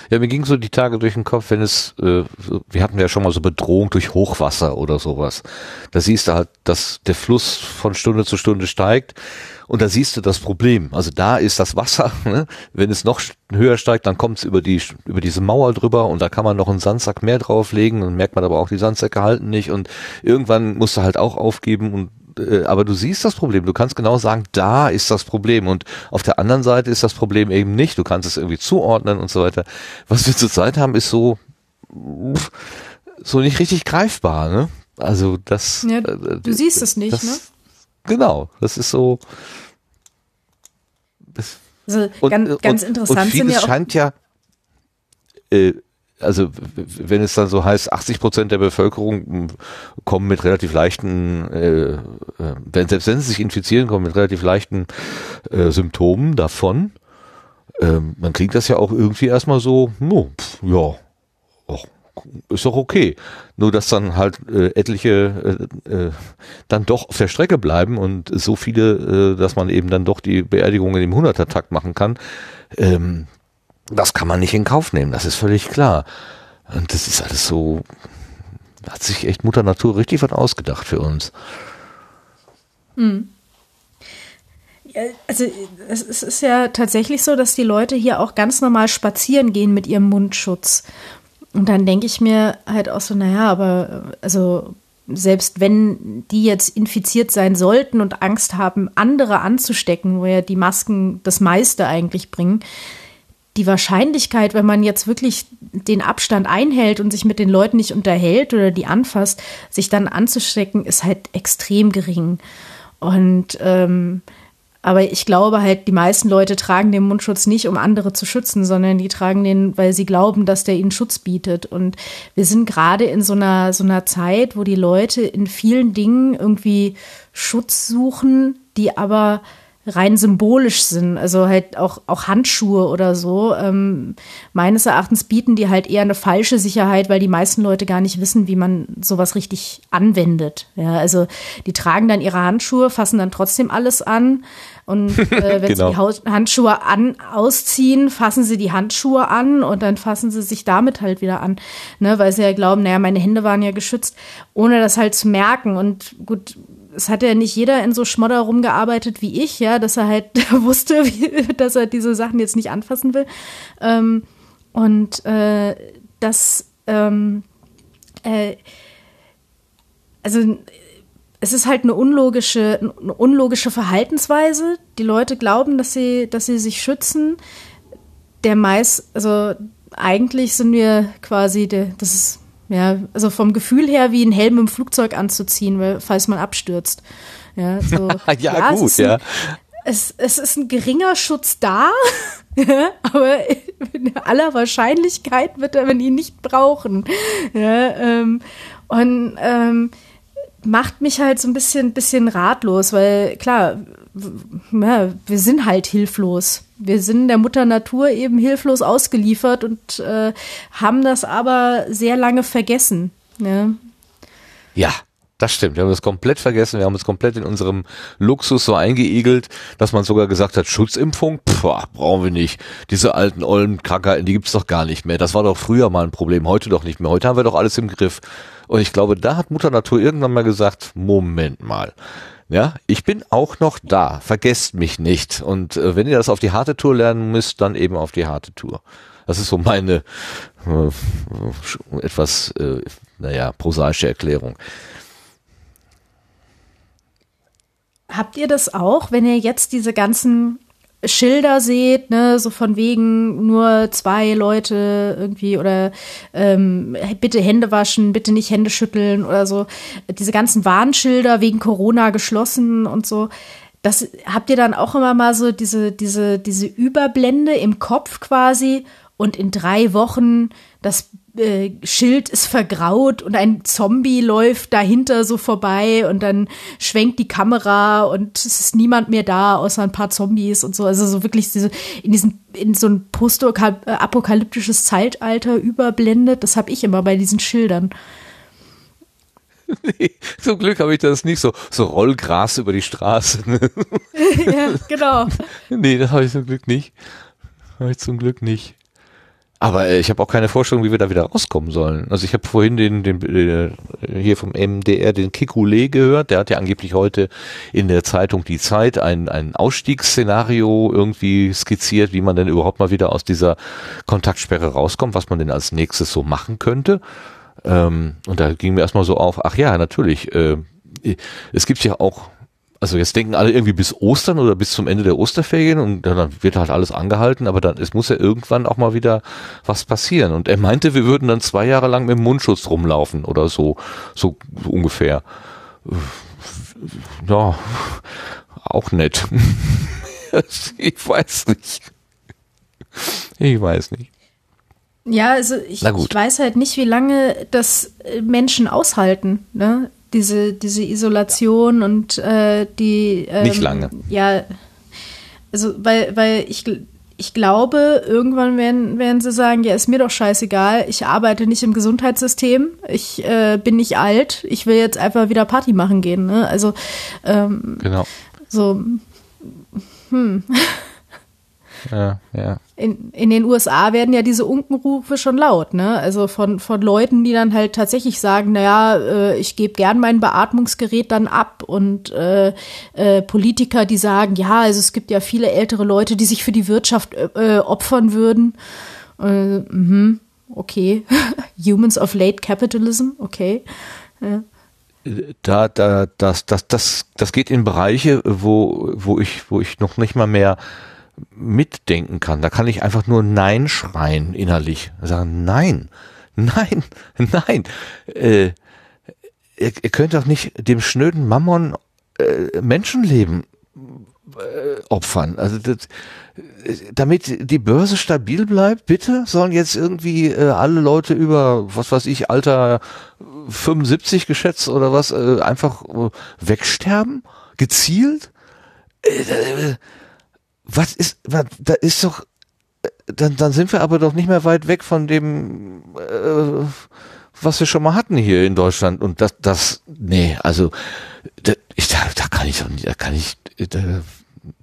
Ja, mir ging so die Tage durch den Kopf, wenn es, äh, wir hatten ja schon mal so Bedrohung durch Hochwasser oder sowas. Da siehst du halt, dass der Fluss von Stunde zu Stunde steigt und da siehst du das Problem. Also da ist das Wasser, ne? wenn es noch höher steigt, dann kommt es über die über diese Mauer drüber und da kann man noch einen Sandsack mehr drauflegen und merkt man aber auch, die Sandsäcke halten nicht und irgendwann musst du halt auch aufgeben und äh, aber du siehst das Problem. Du kannst genau sagen, da ist das Problem. Und auf der anderen Seite ist das Problem eben nicht. Du kannst es irgendwie zuordnen und so weiter. Was wir zurzeit haben, ist so, so nicht richtig greifbar, ne? Also das. Ja, äh, du siehst es nicht, das, ne? Genau. Das ist so. Das, also und, ganz, ganz und, interessant und sind ja auch, scheint ja äh, also wenn es dann so heißt, 80 Prozent der Bevölkerung hm, kommen mit relativ leichten, äh, äh, wenn, selbst wenn sie sich infizieren, kommen mit relativ leichten äh, Symptomen davon, ähm, dann klingt das ja auch irgendwie erstmal so, no, pff, ja, och, ist doch okay. Nur dass dann halt äh, etliche äh, äh, dann doch auf der Strecke bleiben und so viele, äh, dass man eben dann doch die Beerdigungen im Hundertertakt machen kann. Ähm, das kann man nicht in Kauf nehmen, das ist völlig klar. Und das ist alles so, hat sich echt Mutter Natur richtig was ausgedacht für uns. Hm. Also es, es ist ja tatsächlich so, dass die Leute hier auch ganz normal spazieren gehen mit ihrem Mundschutz. Und dann denke ich mir halt auch so, naja, aber also selbst wenn die jetzt infiziert sein sollten und Angst haben, andere anzustecken, wo ja die Masken das meiste eigentlich bringen, die Wahrscheinlichkeit, wenn man jetzt wirklich den Abstand einhält und sich mit den Leuten nicht unterhält oder die anfasst, sich dann anzustecken, ist halt extrem gering. Und ähm, aber ich glaube halt, die meisten Leute tragen den Mundschutz nicht, um andere zu schützen, sondern die tragen den, weil sie glauben, dass der ihnen Schutz bietet. Und wir sind gerade in so einer, so einer Zeit, wo die Leute in vielen Dingen irgendwie Schutz suchen, die aber rein symbolisch sind. Also halt auch, auch Handschuhe oder so. Ähm, meines Erachtens bieten die halt eher eine falsche Sicherheit, weil die meisten Leute gar nicht wissen, wie man sowas richtig anwendet. Ja, also die tragen dann ihre Handschuhe, fassen dann trotzdem alles an. Und äh, wenn genau. sie die Handschuhe an, ausziehen, fassen sie die Handschuhe an und dann fassen sie sich damit halt wieder an. Ne, weil sie ja glauben, naja, meine Hände waren ja geschützt, ohne das halt zu merken. Und gut, es hat ja nicht jeder in so Schmodder rumgearbeitet wie ich, ja, dass er halt wusste, wie, dass er diese Sachen jetzt nicht anfassen will. Ähm, und äh, das, ähm, äh, also es ist halt eine unlogische, eine unlogische Verhaltensweise. Die Leute glauben, dass sie, dass sie sich schützen. Der meist, also eigentlich sind wir quasi, der, das ist ja, also vom Gefühl her wie ein Helm im Flugzeug anzuziehen, weil, falls man abstürzt. Ja, so, ja, ja gut, ein, ja. Es, es ist ein geringer Schutz da, aber in aller Wahrscheinlichkeit wird man ihn nicht brauchen. Ja, ähm, und ähm, macht mich halt so ein bisschen, bisschen ratlos, weil klar, ja, wir sind halt hilflos. Wir sind der Mutter Natur eben hilflos ausgeliefert und äh, haben das aber sehr lange vergessen. Ne? Ja, Das stimmt. Wir haben das komplett vergessen. Wir haben uns komplett in unserem Luxus so eingeigelt, dass man sogar gesagt hat, Schutzimpfung, Pff, brauchen wir nicht. Diese alten ollen Krankheiten, die gibt's doch gar nicht mehr. Das war doch früher mal ein Problem, heute doch nicht mehr. Heute haben wir doch alles im Griff. Und ich glaube, da hat Mutter Natur irgendwann mal gesagt, Moment mal. Ja, ich bin auch noch da. Vergesst mich nicht. Und äh, wenn ihr das auf die harte Tour lernen müsst, dann eben auf die harte Tour. Das ist so meine äh, etwas, äh, naja, prosaische Erklärung. Habt ihr das auch, wenn ihr jetzt diese ganzen Schilder seht, ne, so von wegen nur zwei Leute irgendwie oder ähm, bitte Hände waschen, bitte nicht Hände schütteln oder so, diese ganzen Warnschilder wegen Corona geschlossen und so. Das habt ihr dann auch immer mal so diese, diese, diese Überblende im Kopf quasi und in drei Wochen das äh, Schild ist vergraut und ein Zombie läuft dahinter so vorbei und dann schwenkt die Kamera und es ist niemand mehr da, außer ein paar Zombies und so. Also so wirklich diese, in diesen, in so ein postapokalyptisches Zeitalter überblendet. Das habe ich immer bei diesen Schildern. Nee, zum Glück habe ich das nicht so, so Rollgras über die Straße. Ne? ja, genau. Nee, das habe ich zum Glück nicht. Habe ich zum Glück nicht. Aber äh, ich habe auch keine Vorstellung, wie wir da wieder rauskommen sollen. Also ich habe vorhin den, den, den äh, hier vom MDR den Kikule gehört. Der hat ja angeblich heute in der Zeitung Die Zeit ein, ein Ausstiegsszenario irgendwie skizziert, wie man denn überhaupt mal wieder aus dieser Kontaktsperre rauskommt, was man denn als nächstes so machen könnte. Ähm, und da ging mir erstmal so auf, ach ja, natürlich, äh, es gibt ja auch also jetzt denken alle irgendwie bis Ostern oder bis zum Ende der Osterferien und dann wird halt alles angehalten, aber dann es muss ja irgendwann auch mal wieder was passieren. Und er meinte, wir würden dann zwei Jahre lang mit dem Mundschutz rumlaufen oder so, so, so ungefähr. Ja, auch nett. ich weiß nicht. Ich weiß nicht. Ja, also ich, ich, weiß halt nicht, wie lange das Menschen aushalten. Ne? Diese, diese Isolation und äh, die. Ähm, Nicht lange. Ja, also, weil, weil ich, ich glaube, irgendwann werden, werden sie sagen, ja, ist mir doch scheißegal, ich arbeite nicht im Gesundheitssystem, ich äh, bin nicht alt, ich will jetzt einfach wieder Party machen gehen. Ne? Also, ähm, genau. So, hm. Ja, ja. In, in den USA werden ja diese Unkenrufe schon laut, ne? Also von, von Leuten, die dann halt tatsächlich sagen, naja, äh, ich gebe gern mein Beatmungsgerät dann ab und äh, äh, Politiker, die sagen, ja, also es gibt ja viele ältere Leute, die sich für die Wirtschaft äh, opfern würden. Äh, mh, okay. Humans of late capitalism, okay. Ja da, da, das, das, das, das geht in Bereiche, wo, wo ich, wo ich noch nicht mal mehr mitdenken kann. Da kann ich einfach nur Nein schreien innerlich. Sagen, nein, nein, nein. Äh, ihr, ihr könnt doch nicht dem schnöden Mammon äh, Menschenleben äh, opfern. Also das, damit die Börse stabil bleibt, bitte sollen jetzt irgendwie äh, alle Leute über, was weiß ich, Alter 75 geschätzt oder was, äh, einfach äh, wegsterben? Gezielt? Äh, was ist, was, da ist doch, dann, dann sind wir aber doch nicht mehr weit weg von dem, äh, was wir schon mal hatten hier in Deutschland. Und das, das, nee, also, da, ich, da, da kann ich doch nicht, da kann ich, da,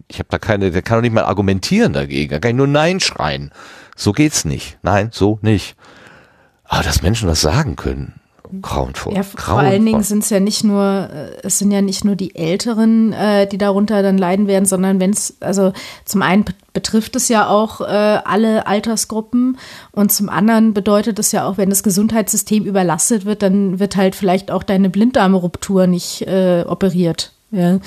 ich habe da keine, der kann doch nicht mal argumentieren dagegen. Da kann ich nur Nein schreien. So geht's nicht. Nein, so nicht. Aber dass Menschen das sagen können. Grauenvoll. Ja, vor allen Dingen sind es ja nicht nur, äh, es sind ja nicht nur die Älteren, äh, die darunter dann leiden werden, sondern wenn es, also zum einen betrifft es ja auch äh, alle Altersgruppen und zum anderen bedeutet es ja auch, wenn das Gesundheitssystem überlastet wird, dann wird halt vielleicht auch deine Blinddarmruptur nicht äh, operiert. Ja.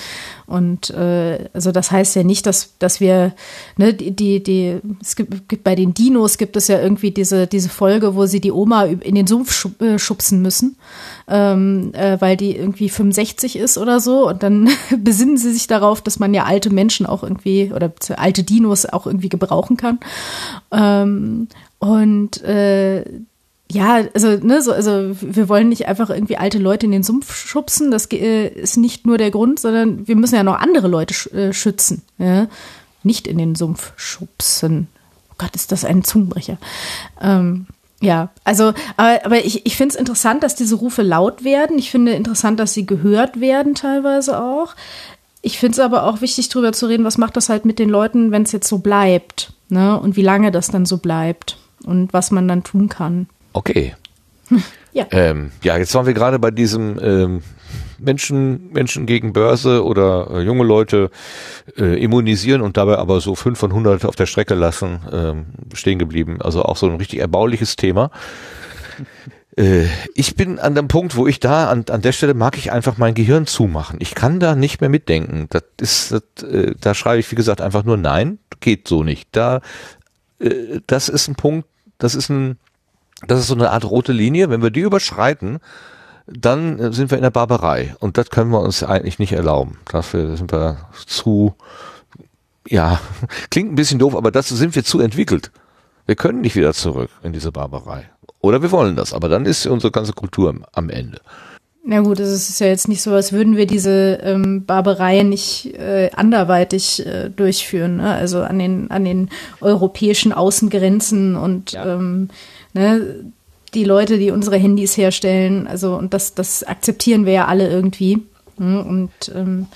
Und äh, also das heißt ja nicht, dass, dass wir, ne, die, die, die es gibt, bei den Dinos gibt es ja irgendwie diese, diese Folge, wo sie die Oma in den Sumpf äh, schubsen müssen, ähm, äh, weil die irgendwie 65 ist oder so. Und dann besinnen sie sich darauf, dass man ja alte Menschen auch irgendwie oder alte Dinos auch irgendwie gebrauchen kann. Ähm, und äh, ja, also, ne, so, also wir wollen nicht einfach irgendwie alte Leute in den Sumpf schubsen. Das äh, ist nicht nur der Grund, sondern wir müssen ja noch andere Leute sch äh, schützen. Ja? Nicht in den Sumpf schubsen. Oh Gott, ist das ein Zungenbrecher. Ähm, Ja, also, aber, aber ich, ich finde es interessant, dass diese Rufe laut werden. Ich finde interessant, dass sie gehört werden, teilweise auch. Ich finde es aber auch wichtig, darüber zu reden, was macht das halt mit den Leuten, wenn es jetzt so bleibt, ne? Und wie lange das dann so bleibt und was man dann tun kann. Okay. ja. Ähm, ja, jetzt waren wir gerade bei diesem ähm, Menschen, Menschen gegen Börse oder äh, junge Leute äh, immunisieren und dabei aber so 5 von 100 auf der Strecke lassen, ähm, stehen geblieben. Also auch so ein richtig erbauliches Thema. Äh, ich bin an dem Punkt, wo ich da, an, an der Stelle mag ich einfach mein Gehirn zumachen. Ich kann da nicht mehr mitdenken. Das ist, das, äh, da schreibe ich, wie gesagt, einfach nur nein, geht so nicht. Da, äh, das ist ein Punkt, das ist ein, das ist so eine Art rote Linie. Wenn wir die überschreiten, dann sind wir in der Barbarei. Und das können wir uns eigentlich nicht erlauben. Dafür sind wir zu, ja, klingt ein bisschen doof, aber dazu sind wir zu entwickelt. Wir können nicht wieder zurück in diese Barbarei. Oder wir wollen das, aber dann ist unsere ganze Kultur am Ende. Na gut, es ist ja jetzt nicht so, als würden wir diese ähm, Barbarei nicht äh, anderweitig äh, durchführen, ne? also an den, an den europäischen Außengrenzen und ja. ähm, ne, die Leute, die unsere Handys herstellen, also und das, das akzeptieren wir ja alle irgendwie. Ne? Und ähm,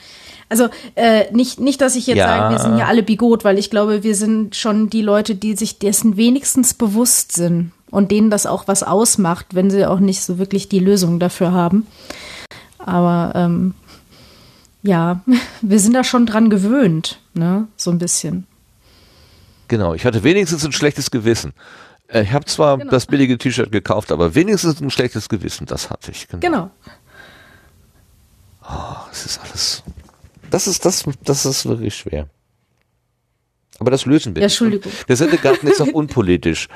also äh, nicht, nicht, dass ich jetzt ja. sage, wir sind ja alle bigot, weil ich glaube, wir sind schon die Leute, die sich dessen wenigstens bewusst sind und denen das auch was ausmacht, wenn sie auch nicht so wirklich die Lösung dafür haben. Aber ähm, ja, wir sind da schon dran gewöhnt, ne, so ein bisschen. Genau, ich hatte wenigstens ein schlechtes Gewissen. Äh, ich habe zwar genau. das billige T-Shirt gekauft, aber wenigstens ein schlechtes Gewissen, das hatte ich. Genau. genau. Oh, es ist alles. Das ist, das, das ist wirklich schwer. Aber das lösen wir. Ja, Entschuldigung. Der Sendegarten ist auch unpolitisch.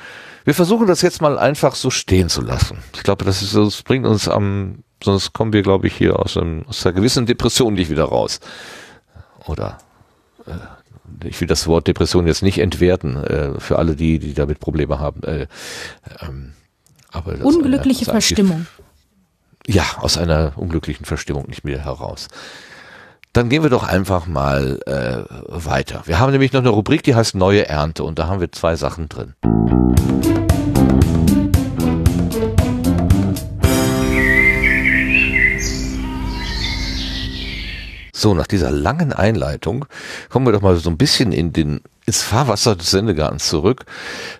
Wir versuchen das jetzt mal einfach so stehen zu lassen. Ich glaube, das, ist, das bringt uns am, sonst kommen wir, glaube ich, hier aus, einem, aus einer gewissen Depression nicht wieder raus. Oder äh, ich will das Wort Depression jetzt nicht entwerten äh, für alle die, die damit Probleme haben. Äh, ähm, aber das, Unglückliche äh, Verstimmung. Ja, aus einer unglücklichen Verstimmung nicht mehr heraus. Dann gehen wir doch einfach mal äh, weiter. Wir haben nämlich noch eine Rubrik, die heißt Neue Ernte und da haben wir zwei Sachen drin. So, nach dieser langen Einleitung kommen wir doch mal so ein bisschen in den ins Fahrwasser des Sendegartens zurück.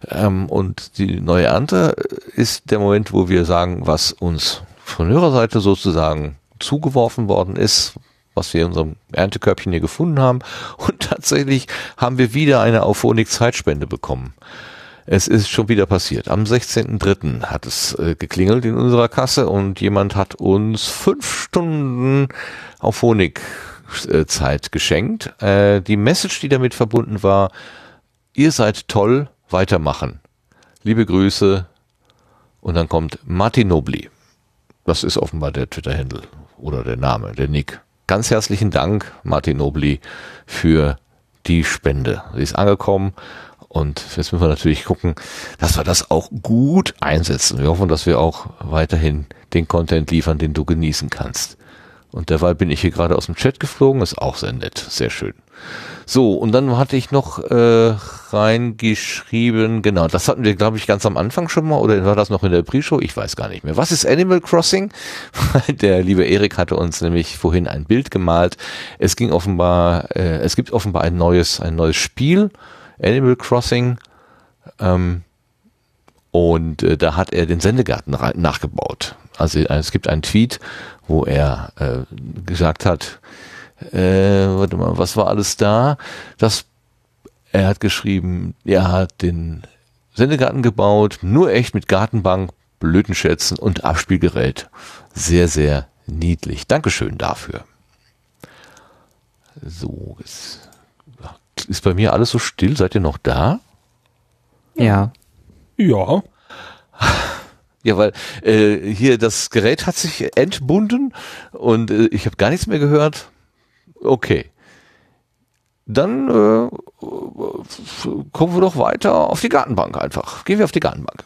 Ähm, und die neue Ernte ist der Moment, wo wir sagen, was uns von Hörerseite sozusagen zugeworfen worden ist, was wir in unserem Erntekörbchen hier gefunden haben. Und tatsächlich haben wir wieder eine Auphonic-Zeitspende bekommen. Es ist schon wieder passiert. Am 16.03. hat es äh, geklingelt in unserer Kasse und jemand hat uns fünf Stunden Auphonic Zeit geschenkt. Äh, die Message, die damit verbunden war, ihr seid toll, weitermachen. Liebe Grüße. Und dann kommt Martin Nobli. Das ist offenbar der Twitter-Handle oder der Name, der Nick. Ganz herzlichen Dank, Martin Nobli, für die Spende. Sie ist angekommen und jetzt müssen wir natürlich gucken, dass wir das auch gut einsetzen. Wir hoffen, dass wir auch weiterhin den Content liefern, den du genießen kannst. Und derweil bin ich hier gerade aus dem Chat geflogen, ist auch sehr nett, sehr schön. So, und dann hatte ich noch äh, reingeschrieben, genau, das hatten wir, glaube ich, ganz am Anfang schon mal, oder war das noch in der Pre-Show? Ich weiß gar nicht mehr. Was ist Animal Crossing? der liebe Erik hatte uns nämlich vorhin ein Bild gemalt. Es ging offenbar, äh, es gibt offenbar ein neues, ein neues Spiel, Animal Crossing. Ähm, und äh, da hat er den Sendegarten nachgebaut. Also äh, es gibt einen Tweet, wo er äh, gesagt hat, äh, warte mal, was war alles da? Das, er hat geschrieben, er hat den Sendegarten gebaut, nur echt mit Gartenbank, Blütenschätzen und Abspielgerät. Sehr, sehr niedlich. Dankeschön dafür. So, ist, ist bei mir alles so still. Seid ihr noch da? Ja. Ja. Ja, weil äh, hier das Gerät hat sich entbunden und äh, ich habe gar nichts mehr gehört. Okay. Dann äh, kommen wir doch weiter auf die Gartenbank einfach. Gehen wir auf die Gartenbank.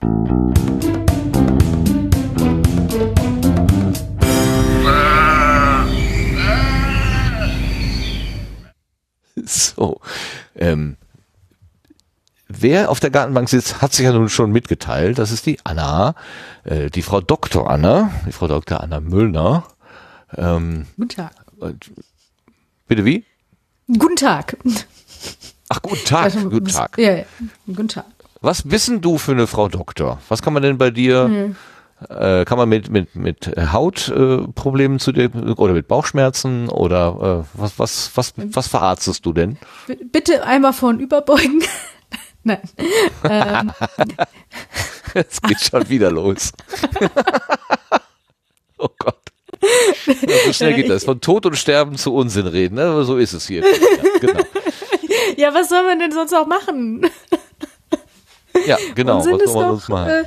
So. Ähm, wer auf der Gartenbank sitzt, hat sich ja nun schon mitgeteilt. Das ist die Anna, äh, die Frau Dr. Anna, die Frau Dr. Anna Müllner. Ähm, Guten Tag. Bitte wie? Guten Tag. Ach, guten Tag. Also, guten Tag. Ja, ja. Guten Tag. Was wissen du für eine Frau Doktor? Was kann man denn bei dir, hm. Äh, kann man mit, mit, mit Hautproblemen äh, zu dir oder mit Bauchschmerzen oder äh, was, was, was, was verarztest du denn? B bitte einmal vorn überbeugen. Nein. ähm. Es geht schon wieder los. oh Gott. So schnell geht das. Von Tod und Sterben zu Unsinn reden. Ne? So ist es hier. Ja, genau. ja, was soll man denn sonst auch machen? Ja, genau. Unsinn was soll man sonst machen? Äh,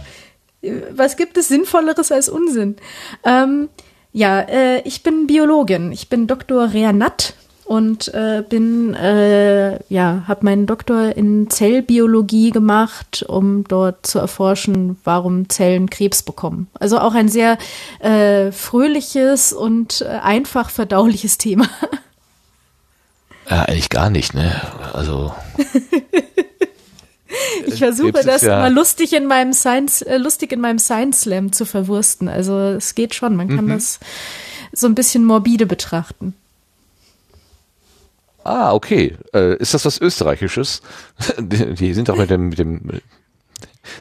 was gibt es Sinnvolleres als Unsinn? Ähm, ja, äh, ich bin Biologin. Ich bin Dr. Reanat und äh, bin äh, ja habe meinen Doktor in Zellbiologie gemacht, um dort zu erforschen, warum Zellen Krebs bekommen. Also auch ein sehr äh, fröhliches und äh, einfach verdauliches Thema. Ja, eigentlich gar nicht, ne? Also ich versuche das ja mal lustig in meinem Science, äh, lustig in meinem Science Slam zu verwursten. Also es geht schon, man kann mhm. das so ein bisschen morbide betrachten. Ah, okay. Äh, ist das was Österreichisches? die, die sind auch mit dem, mit dem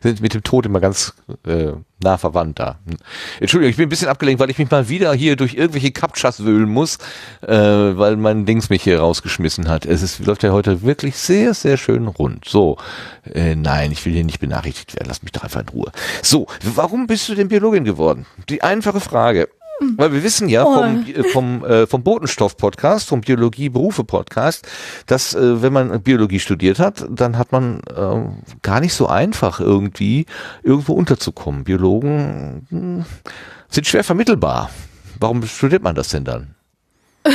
sind mit dem Tod immer ganz äh, nah verwandt da. Entschuldigung, ich bin ein bisschen abgelenkt, weil ich mich mal wieder hier durch irgendwelche Captchas wühlen muss, äh, weil mein Dings mich hier rausgeschmissen hat. Es ist, läuft ja heute wirklich sehr, sehr schön rund. So, äh, nein, ich will hier nicht benachrichtigt werden. Lass mich doch einfach in Ruhe. So, warum bist du denn Biologin geworden? Die einfache Frage. Weil wir wissen ja oh. vom, vom, äh, vom Botenstoff-Podcast, vom Biologie-Berufe-Podcast, dass äh, wenn man Biologie studiert hat, dann hat man äh, gar nicht so einfach irgendwie irgendwo unterzukommen. Biologen mh, hm, sind schwer vermittelbar. Warum studiert man das denn dann?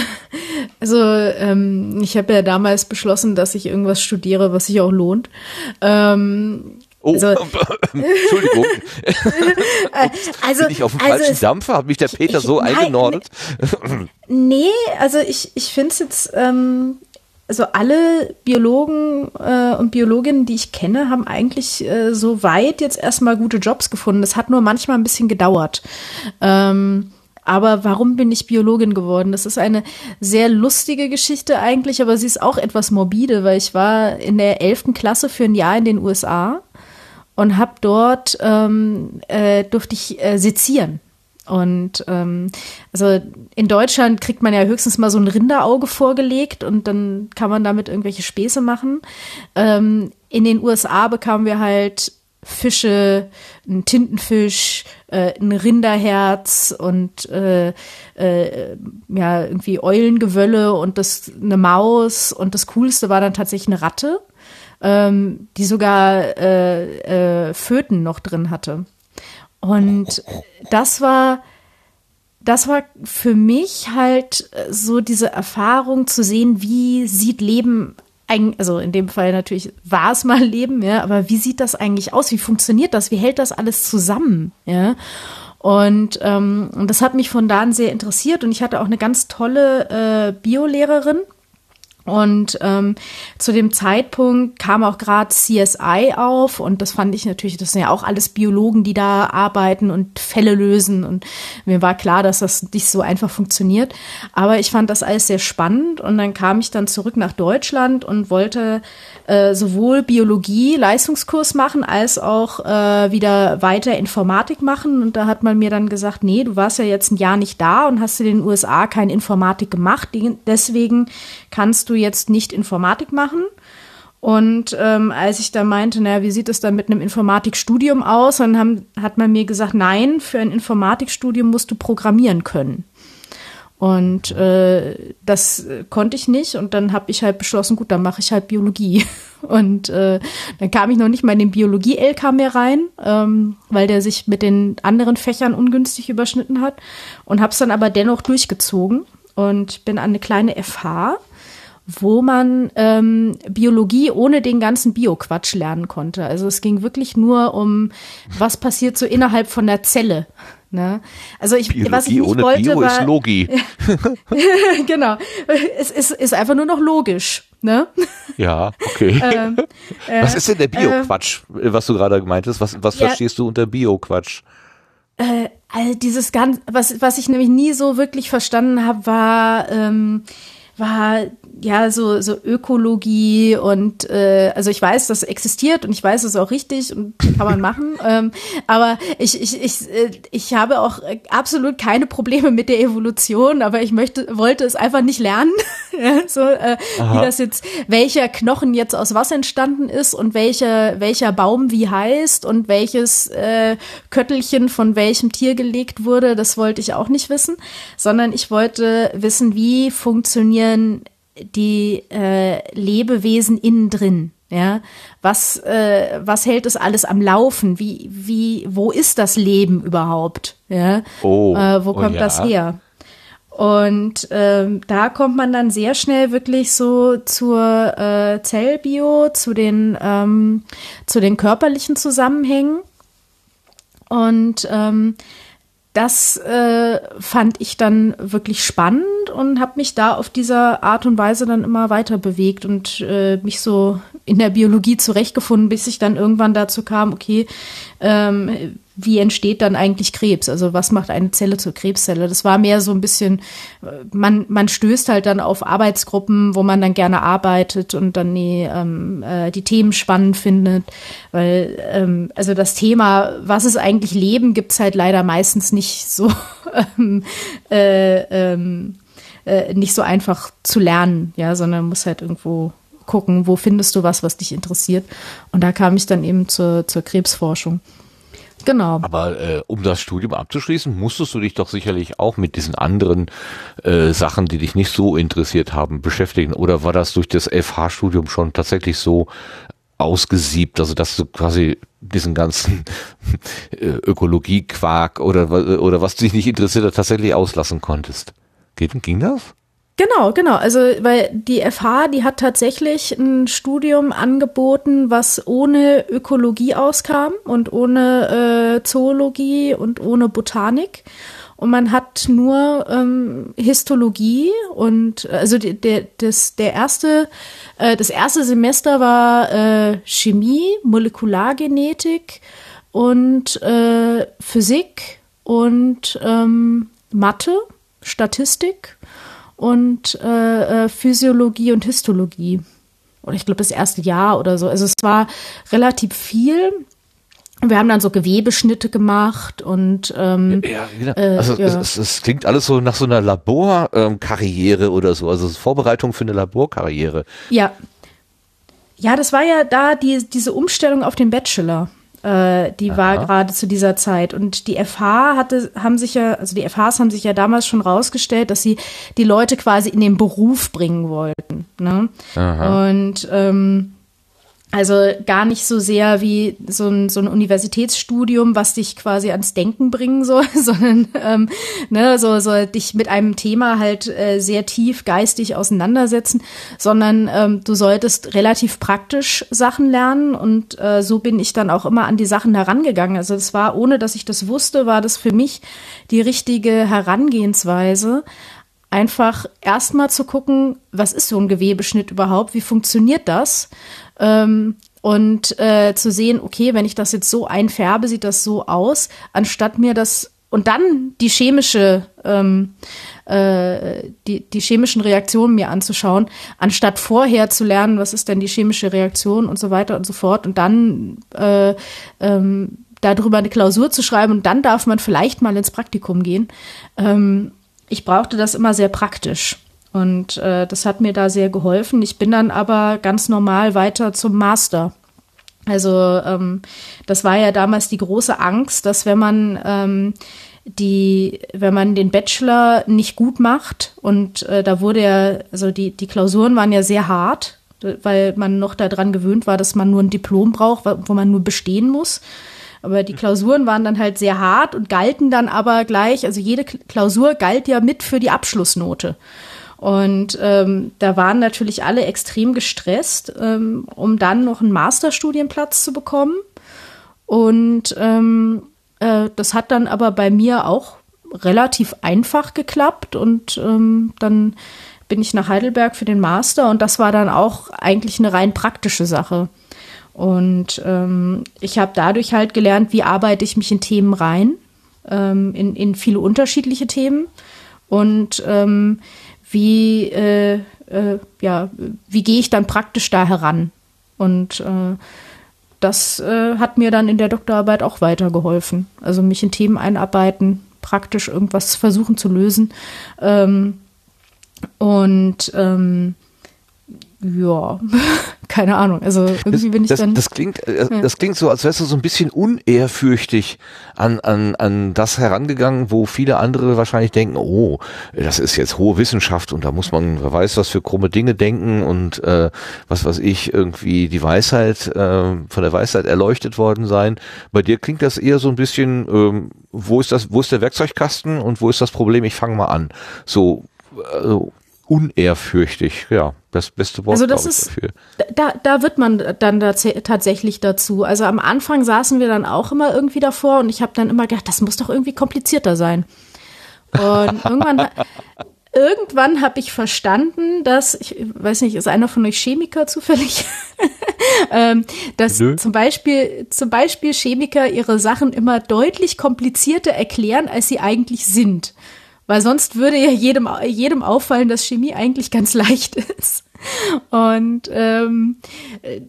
Also ähm, ich habe ja damals beschlossen, dass ich irgendwas studiere, was sich auch lohnt. Ähm, Oh, also, Entschuldigung. also, Bin ich auf dem also falschen es, Dampfer? Hat mich der Peter ich, so nein, eingenordet? Nee, also ich, ich finde es jetzt, ähm, also alle Biologen äh, und Biologinnen, die ich kenne, haben eigentlich äh, so weit jetzt erstmal gute Jobs gefunden. Das hat nur manchmal ein bisschen gedauert. Ähm, aber warum bin ich Biologin geworden? Das ist eine sehr lustige Geschichte eigentlich, aber sie ist auch etwas morbide, weil ich war in der elften Klasse für ein Jahr in den USA und habe dort ähm, äh, durfte ich äh, sezieren. Und ähm, also in Deutschland kriegt man ja höchstens mal so ein Rinderauge vorgelegt und dann kann man damit irgendwelche Späße machen. Ähm, in den USA bekamen wir halt Fische, ein Tintenfisch, äh, ein Rinderherz und äh, äh, ja irgendwie Eulengewölle und das eine Maus und das Coolste war dann tatsächlich eine Ratte ähm, die sogar äh, äh, Föten noch drin hatte. Und das war, das war für mich halt so diese Erfahrung zu sehen, wie sieht Leben also in dem Fall natürlich war es mal Leben, ja, aber wie sieht das eigentlich aus? Wie funktioniert das? Wie hält das alles zusammen? Ja. Und, ähm, und das hat mich von da an sehr interessiert und ich hatte auch eine ganz tolle äh, Biolehrerin, und ähm, zu dem Zeitpunkt kam auch gerade CSI auf und das fand ich natürlich, das sind ja auch alles Biologen, die da arbeiten und Fälle lösen und mir war klar, dass das nicht so einfach funktioniert. Aber ich fand das alles sehr spannend und dann kam ich dann zurück nach Deutschland und wollte äh, sowohl Biologie Leistungskurs machen als auch äh, wieder weiter Informatik machen und da hat man mir dann gesagt, nee, du warst ja jetzt ein Jahr nicht da und hast in den USA keine Informatik gemacht, deswegen kannst du jetzt nicht Informatik machen. Und ähm, als ich da meinte, naja, wie sieht es dann mit einem Informatikstudium aus, dann haben, hat man mir gesagt, nein, für ein Informatikstudium musst du programmieren können. Und äh, das konnte ich nicht und dann habe ich halt beschlossen, gut, dann mache ich halt Biologie. Und äh, dann kam ich noch nicht mal in den Biologie-LK mehr rein, ähm, weil der sich mit den anderen Fächern ungünstig überschnitten hat und habe es dann aber dennoch durchgezogen und bin an eine kleine FH wo man ähm, Biologie ohne den ganzen Bio-Quatsch lernen konnte. Also es ging wirklich nur um, was passiert so innerhalb von der Zelle. Ne? Also ich, Biologie was ich nicht ohne wollte, Bio war, ist Logi. genau, es ist, ist einfach nur noch logisch. Ne? Ja, okay. ähm, äh, was ist denn der Bio-Quatsch, äh, was du gerade gemeintest? Was, was ja, verstehst du unter Bio-Quatsch? Äh, also dieses ganz, was, was ich nämlich nie so wirklich verstanden habe, war, ähm, war ja so so Ökologie und äh, also ich weiß, das existiert und ich weiß, das ist auch richtig und kann man machen. ähm, aber ich ich ich äh, ich habe auch absolut keine Probleme mit der Evolution, aber ich möchte wollte es einfach nicht lernen, so äh, wie das jetzt welcher Knochen jetzt aus was entstanden ist und welcher welcher Baum wie heißt und welches äh, Köttelchen von welchem Tier gelegt wurde, das wollte ich auch nicht wissen, sondern ich wollte wissen, wie funktionieren die äh, Lebewesen innen drin. Ja, was, äh, was hält es alles am Laufen? Wie, wie, wo ist das Leben überhaupt? Ja, oh, äh, wo oh kommt oh ja. das her? Und ähm, da kommt man dann sehr schnell wirklich so zur äh, Zellbio, zu den, ähm, zu den körperlichen Zusammenhängen. Und ähm, das äh, fand ich dann wirklich spannend und habe mich da auf dieser Art und Weise dann immer weiter bewegt und äh, mich so in der Biologie zurechtgefunden, bis ich dann irgendwann dazu kam, okay, ähm, wie entsteht dann eigentlich Krebs? Also was macht eine Zelle zur Krebszelle? Das war mehr so ein bisschen, man, man stößt halt dann auf Arbeitsgruppen, wo man dann gerne arbeitet und dann die, ähm, äh, die Themen spannend findet. Weil, ähm, also das Thema, was ist eigentlich Leben, gibt's halt leider meistens nicht so ähm, äh, ähm, äh, nicht so einfach zu lernen, ja, sondern muss halt irgendwo gucken, wo findest du was, was dich interessiert. Und da kam ich dann eben zur, zur Krebsforschung. Genau. Aber äh, um das Studium abzuschließen, musstest du dich doch sicherlich auch mit diesen anderen äh, Sachen, die dich nicht so interessiert haben, beschäftigen. Oder war das durch das FH-Studium schon tatsächlich so ausgesiebt, also dass du quasi diesen ganzen äh, Ökologie-Quark oder, oder was dich nicht interessiert hat, tatsächlich auslassen konntest? Geht, ging das? Genau, genau. Also, weil die FH, die hat tatsächlich ein Studium angeboten, was ohne Ökologie auskam und ohne äh, Zoologie und ohne Botanik. Und man hat nur ähm, Histologie und also die, der, das, der erste, äh, das erste Semester war äh, Chemie, Molekulargenetik und äh, Physik und ähm, Mathe, Statistik und äh, äh, Physiologie und Histologie. Oder ich glaube das erste Jahr oder so. Also es war relativ viel. Wir haben dann so Gewebeschnitte gemacht und ähm, ja, genau. also äh, ja. es, es, klingt alles so nach so einer Laborkarriere ähm, oder so, also Vorbereitung für eine Laborkarriere. Ja, ja, das war ja da die, diese Umstellung auf den Bachelor. Äh, die Aha. war gerade zu dieser Zeit. Und die FH hatte, haben sich ja, also die FHs haben sich ja damals schon rausgestellt, dass sie die Leute quasi in den Beruf bringen wollten. Ne? Und ähm, also gar nicht so sehr wie so ein, so ein Universitätsstudium, was dich quasi ans Denken bringen soll, sondern ähm, ne, so, so dich mit einem Thema halt äh, sehr tief geistig auseinandersetzen, sondern ähm, du solltest relativ praktisch Sachen lernen und äh, so bin ich dann auch immer an die Sachen herangegangen. Also das war, ohne dass ich das wusste, war das für mich die richtige Herangehensweise einfach erstmal zu gucken, was ist so ein Gewebeschnitt überhaupt, wie funktioniert das? Ähm, und äh, zu sehen, okay, wenn ich das jetzt so einfärbe, sieht das so aus, anstatt mir das und dann die chemische, ähm, äh, die, die chemischen Reaktionen mir anzuschauen, anstatt vorher zu lernen, was ist denn die chemische Reaktion und so weiter und so fort und dann äh, ähm, darüber eine Klausur zu schreiben und dann darf man vielleicht mal ins Praktikum gehen. Ähm, ich brauchte das immer sehr praktisch. Und äh, das hat mir da sehr geholfen. Ich bin dann aber ganz normal weiter zum Master. Also ähm, das war ja damals die große Angst, dass wenn man ähm, die, wenn man den Bachelor nicht gut macht und äh, da wurde ja, also die, die Klausuren waren ja sehr hart, weil man noch daran gewöhnt war, dass man nur ein Diplom braucht, wo man nur bestehen muss. Aber die Klausuren waren dann halt sehr hart und galten dann aber gleich, also jede Klausur galt ja mit für die Abschlussnote. Und ähm, da waren natürlich alle extrem gestresst, ähm, um dann noch einen Masterstudienplatz zu bekommen. Und ähm, äh, das hat dann aber bei mir auch relativ einfach geklappt und ähm, dann bin ich nach Heidelberg für den Master und das war dann auch eigentlich eine rein praktische Sache. Und ähm, ich habe dadurch halt gelernt, wie arbeite ich mich in Themen rein, ähm, in, in viele unterschiedliche Themen und ähm, wie, äh, äh, ja, wie gehe ich dann praktisch da heran. Und äh, das äh, hat mir dann in der Doktorarbeit auch weitergeholfen. Also mich in Themen einarbeiten, praktisch irgendwas versuchen zu lösen. Ähm, und ähm, ja, keine Ahnung. Also irgendwie bin ich das, dann. Das klingt, äh, ja. das klingt so, als wärst du so ein bisschen unehrfürchtig an, an, an das herangegangen, wo viele andere wahrscheinlich denken, oh, das ist jetzt hohe Wissenschaft und da muss man, wer weiß, was für krumme Dinge denken und äh, was weiß ich, irgendwie die Weisheit, äh, von der Weisheit erleuchtet worden sein. Bei dir klingt das eher so ein bisschen, ähm, wo ist das, wo ist der Werkzeugkasten und wo ist das Problem? Ich fange mal an. So, also unehrfürchtig, ja, das beste Wort also das ist, dafür. Da, da wird man dann tatsächlich dazu. Also am Anfang saßen wir dann auch immer irgendwie davor und ich habe dann immer gedacht, das muss doch irgendwie komplizierter sein. Und irgendwann, irgendwann habe ich verstanden, dass, ich weiß nicht, ist einer von euch Chemiker zufällig? ähm, dass Nö. zum Beispiel, zum Beispiel Chemiker ihre Sachen immer deutlich komplizierter erklären, als sie eigentlich sind. Weil sonst würde ja jedem, jedem auffallen, dass Chemie eigentlich ganz leicht ist. Und ähm, äh,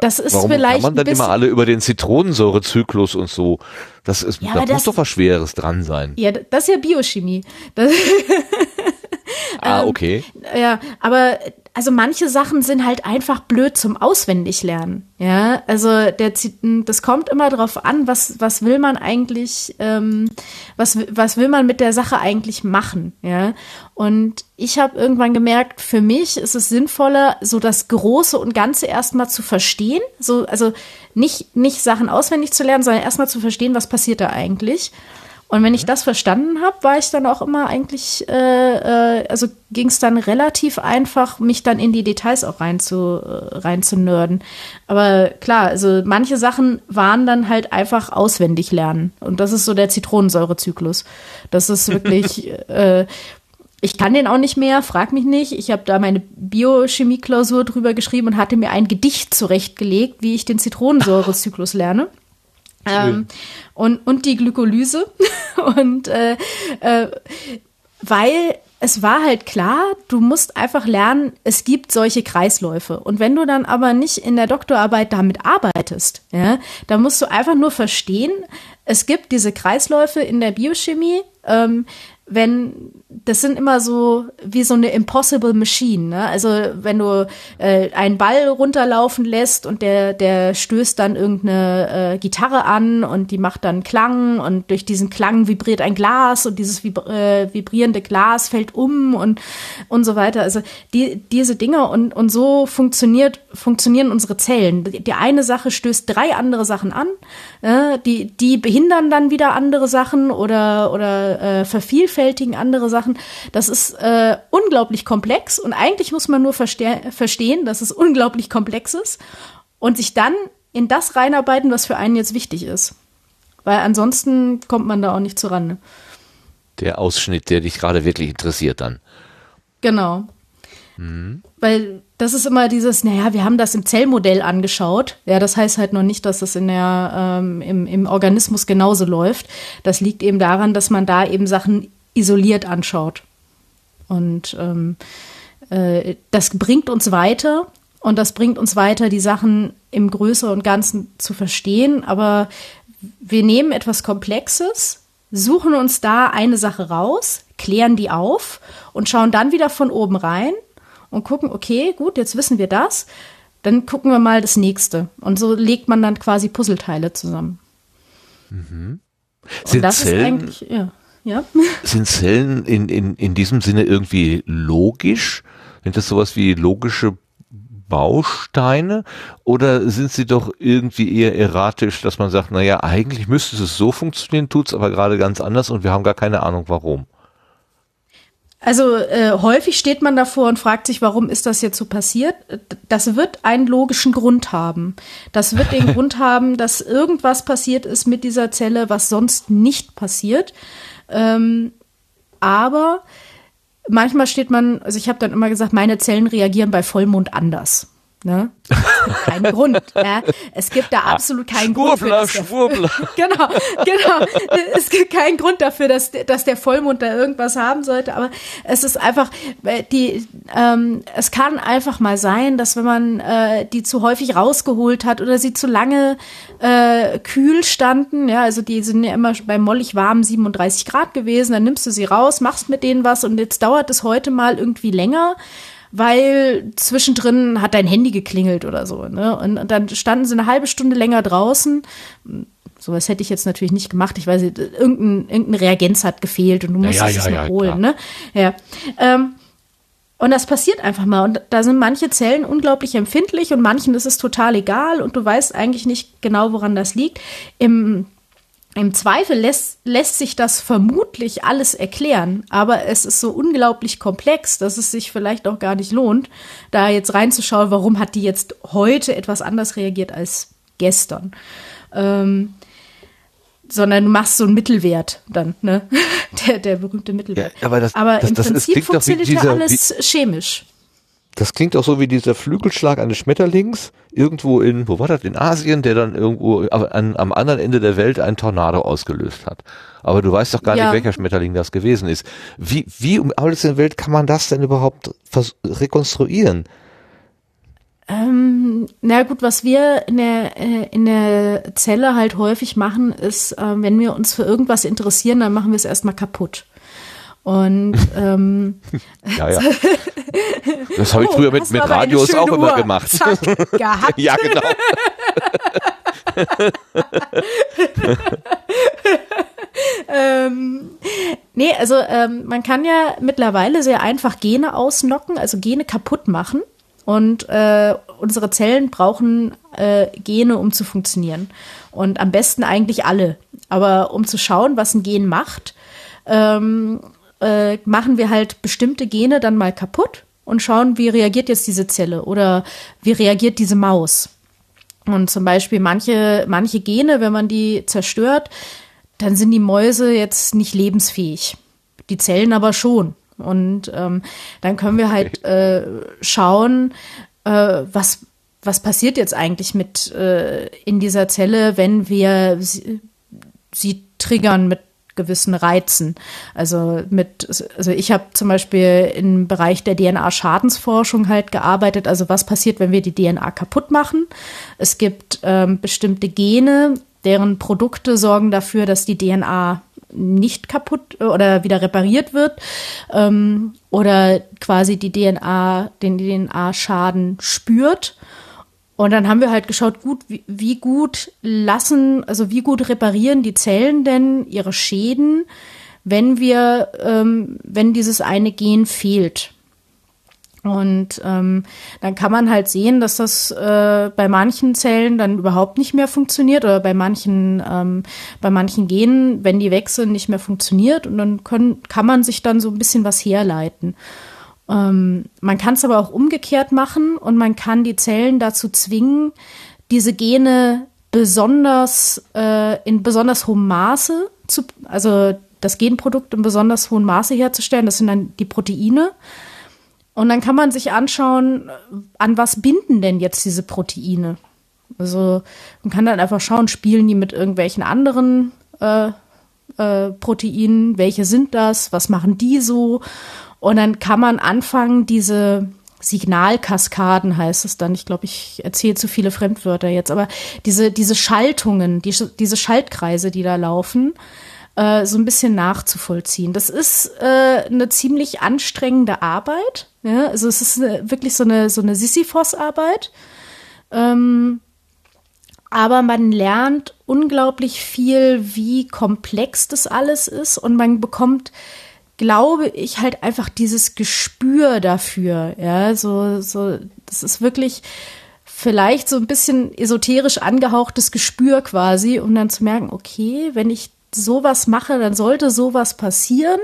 das ist warum vielleicht. Kann man dann immer alle über den Zitronensäurezyklus und so. Das ist, ja, da muss doch was Schweres dran sein. Ja, das ist ja Biochemie. Das ah, ähm, okay. Ähm, ja, aber also manche Sachen sind halt einfach blöd zum Auswendiglernen. Ja, also der, das kommt immer darauf an, was, was will man eigentlich, ähm, was, was will man mit der Sache eigentlich machen. Ja, und ich habe irgendwann gemerkt, für mich ist es sinnvoller, so das Große und Ganze erstmal zu verstehen. So, also nicht, nicht Sachen auswendig zu lernen, sondern erstmal zu verstehen, was passiert da eigentlich. Und wenn ich das verstanden habe, war ich dann auch immer eigentlich, äh, äh, also ging es dann relativ einfach, mich dann in die Details auch rein zu, äh, rein zu nörden. Aber klar, also manche Sachen waren dann halt einfach auswendig lernen. Und das ist so der Zitronensäurezyklus. Das ist wirklich, äh, ich kann den auch nicht mehr, frag mich nicht. Ich habe da meine Biochemie-Klausur drüber geschrieben und hatte mir ein Gedicht zurechtgelegt, wie ich den Zitronensäurezyklus lerne. Ähm, und, und die Glykolyse. und äh, äh, weil es war halt klar, du musst einfach lernen, es gibt solche Kreisläufe. Und wenn du dann aber nicht in der Doktorarbeit damit arbeitest, ja, dann musst du einfach nur verstehen, es gibt diese Kreisläufe in der Biochemie. Ähm, wenn das sind immer so wie so eine impossible machine. Ne? Also wenn du äh, einen Ball runterlaufen lässt und der der stößt dann irgendeine äh, Gitarre an und die macht dann Klang und durch diesen Klang vibriert ein Glas und dieses vibri äh, vibrierende Glas fällt um und und so weiter. Also die diese Dinge und und so funktioniert funktionieren unsere Zellen. Die eine Sache stößt drei andere Sachen an, äh, die die behindern dann wieder andere Sachen oder oder äh, vervielfältigen andere Sachen Sachen. Das ist äh, unglaublich komplex und eigentlich muss man nur verste verstehen, dass es unglaublich komplex ist und sich dann in das reinarbeiten, was für einen jetzt wichtig ist. Weil ansonsten kommt man da auch nicht zurande. Der Ausschnitt, der dich gerade wirklich interessiert dann. Genau. Mhm. Weil das ist immer dieses, naja, wir haben das im Zellmodell angeschaut. Ja, das heißt halt noch nicht, dass das in der, ähm, im, im Organismus genauso läuft. Das liegt eben daran, dass man da eben Sachen isoliert anschaut. Und ähm, äh, das bringt uns weiter und das bringt uns weiter, die Sachen im Größeren und Ganzen zu verstehen. Aber wir nehmen etwas Komplexes, suchen uns da eine Sache raus, klären die auf und schauen dann wieder von oben rein und gucken, okay, gut, jetzt wissen wir das. Dann gucken wir mal das nächste. Und so legt man dann quasi Puzzleteile zusammen. Mhm. Sind das Zellen, ist eigentlich, ja. Ja. Sind Zellen in, in, in diesem Sinne irgendwie logisch? Sind das sowas wie logische Bausteine oder sind sie doch irgendwie eher erratisch, dass man sagt, naja, eigentlich müsste es so funktionieren, tut es aber gerade ganz anders und wir haben gar keine Ahnung warum. Also äh, häufig steht man davor und fragt sich, warum ist das jetzt so passiert? Das wird einen logischen Grund haben. Das wird den Grund haben, dass irgendwas passiert ist mit dieser Zelle, was sonst nicht passiert. Ähm, aber manchmal steht man, also ich habe dann immer gesagt, meine Zellen reagieren bei Vollmond anders. Ne? Kein Grund. Ja. Es gibt da absolut keinen Schwurbler, Grund. Für, Schwurbler. genau, genau. Es gibt keinen Grund dafür, dass, dass der Vollmond da irgendwas haben sollte. Aber es ist einfach, äh, die, ähm, es kann einfach mal sein, dass wenn man äh, die zu häufig rausgeholt hat oder sie zu lange äh, kühl standen, ja, also die sind ja immer bei mollig warm 37 Grad gewesen, dann nimmst du sie raus, machst mit denen was und jetzt dauert es heute mal irgendwie länger weil zwischendrin hat dein Handy geklingelt oder so. Ne? Und dann standen sie eine halbe Stunde länger draußen. Sowas hätte ich jetzt natürlich nicht gemacht. Ich weiß, irgendein, irgendein Reagenz hat gefehlt und du musst ja, es ja, ja, holen. klar. Ne? Ja. Ähm, und das passiert einfach mal. Und da sind manche Zellen unglaublich empfindlich und manchen ist es total egal und du weißt eigentlich nicht genau, woran das liegt. Im im Zweifel lässt, lässt sich das vermutlich alles erklären, aber es ist so unglaublich komplex, dass es sich vielleicht auch gar nicht lohnt, da jetzt reinzuschauen, warum hat die jetzt heute etwas anders reagiert als gestern. Ähm, sondern du machst so einen Mittelwert dann, ne? Der, der berühmte Mittelwert. Ja, aber das- aber das- im das Prinzip wie funktioniert ja alles chemisch. Das klingt auch so wie dieser Flügelschlag eines Schmetterlings irgendwo in, wo war das, in Asien, der dann irgendwo an, am anderen Ende der Welt einen Tornado ausgelöst hat. Aber du weißt doch gar Ja. nicht, welcher Schmetterling das gewesen ist. Wie, wie um alles in der Welt kann man das denn überhaupt rekonstruieren? Ähm, na gut, was wir in der, äh, in der Zelle halt häufig machen, ist, äh, wenn wir uns für irgendwas interessieren, dann machen wir es erstmal kaputt. Und ähm, Ja, ja. Das habe ich oh, früher mit, mit Radios auch immer Uhr. gemacht. Zack, gehabt. ja, genau. ähm, nee, also ähm, man kann ja mittlerweile sehr einfach Gene ausnocken, also Gene kaputt machen. Und äh, unsere Zellen brauchen äh, Gene, um zu funktionieren. Und am besten eigentlich alle. Aber um zu schauen, was ein Gen macht, ähm, äh, machen wir halt bestimmte Gene dann mal kaputt und schauen, wie reagiert jetzt diese Zelle oder wie reagiert diese Maus. Und zum Beispiel manche, manche Gene, wenn man die zerstört, dann sind die Mäuse jetzt nicht lebensfähig. Die Zellen aber schon. Und ähm, dann können wir halt äh, schauen, äh, was, was passiert jetzt eigentlich mit äh, in dieser Zelle, wenn wir sie, sie triggern mit gewissen Reizen. Also mit, also ich habe zum Beispiel im Bereich der DNA-Schadensforschung halt gearbeitet. Also was passiert, wenn wir die DNA kaputt machen? Es gibt ähm, bestimmte Gene, deren Produkte sorgen dafür, dass die DNA nicht kaputt oder wieder repariert wird ähm, oder quasi die DNA, den DNA-Schaden spürt. Und dann haben wir halt geschaut, gut, wie, wie gut lassen, also wie gut reparieren die Zellen denn ihre Schäden, wenn wir, ähm, wenn dieses eine Gen fehlt. Und ähm, dann kann man halt sehen, dass das äh, bei manchen Zellen dann überhaupt nicht mehr funktioniert oder bei manchen, ähm, bei manchen Genen, wenn die wechseln, nicht mehr funktioniert. Und dann können, kann man sich dann so ein bisschen was herleiten. Ähm, man kann es aber auch umgekehrt machen und man kann die Zellen dazu zwingen, diese Gene besonders äh, in besonders hohem Maße zu, also das Genprodukt in besonders hohem Maße herzustellen. Das sind dann die Proteine. Und dann kann man sich anschauen, an was binden denn jetzt diese Proteine? Also man kann dann einfach schauen, spielen die mit irgendwelchen anderen äh, äh, Proteinen? Welche sind das? Was machen die so? Und dann kann man anfangen, diese Signalkaskaden heißt es dann. Ich glaube, ich erzähle zu viele Fremdwörter jetzt, aber diese, diese Schaltungen, die, diese Schaltkreise, die da laufen, äh, so ein bisschen nachzuvollziehen. Das ist äh, eine ziemlich anstrengende Arbeit. Ja? Also es ist eine, wirklich so eine, so eine Sisyphos-Arbeit. Ähm, aber man lernt unglaublich viel, wie komplex das alles ist und man bekommt glaube ich halt einfach dieses Gespür dafür, ja, so, so, das ist wirklich vielleicht so ein bisschen esoterisch angehauchtes Gespür quasi, um dann zu merken, okay, wenn ich sowas mache, dann sollte sowas passieren.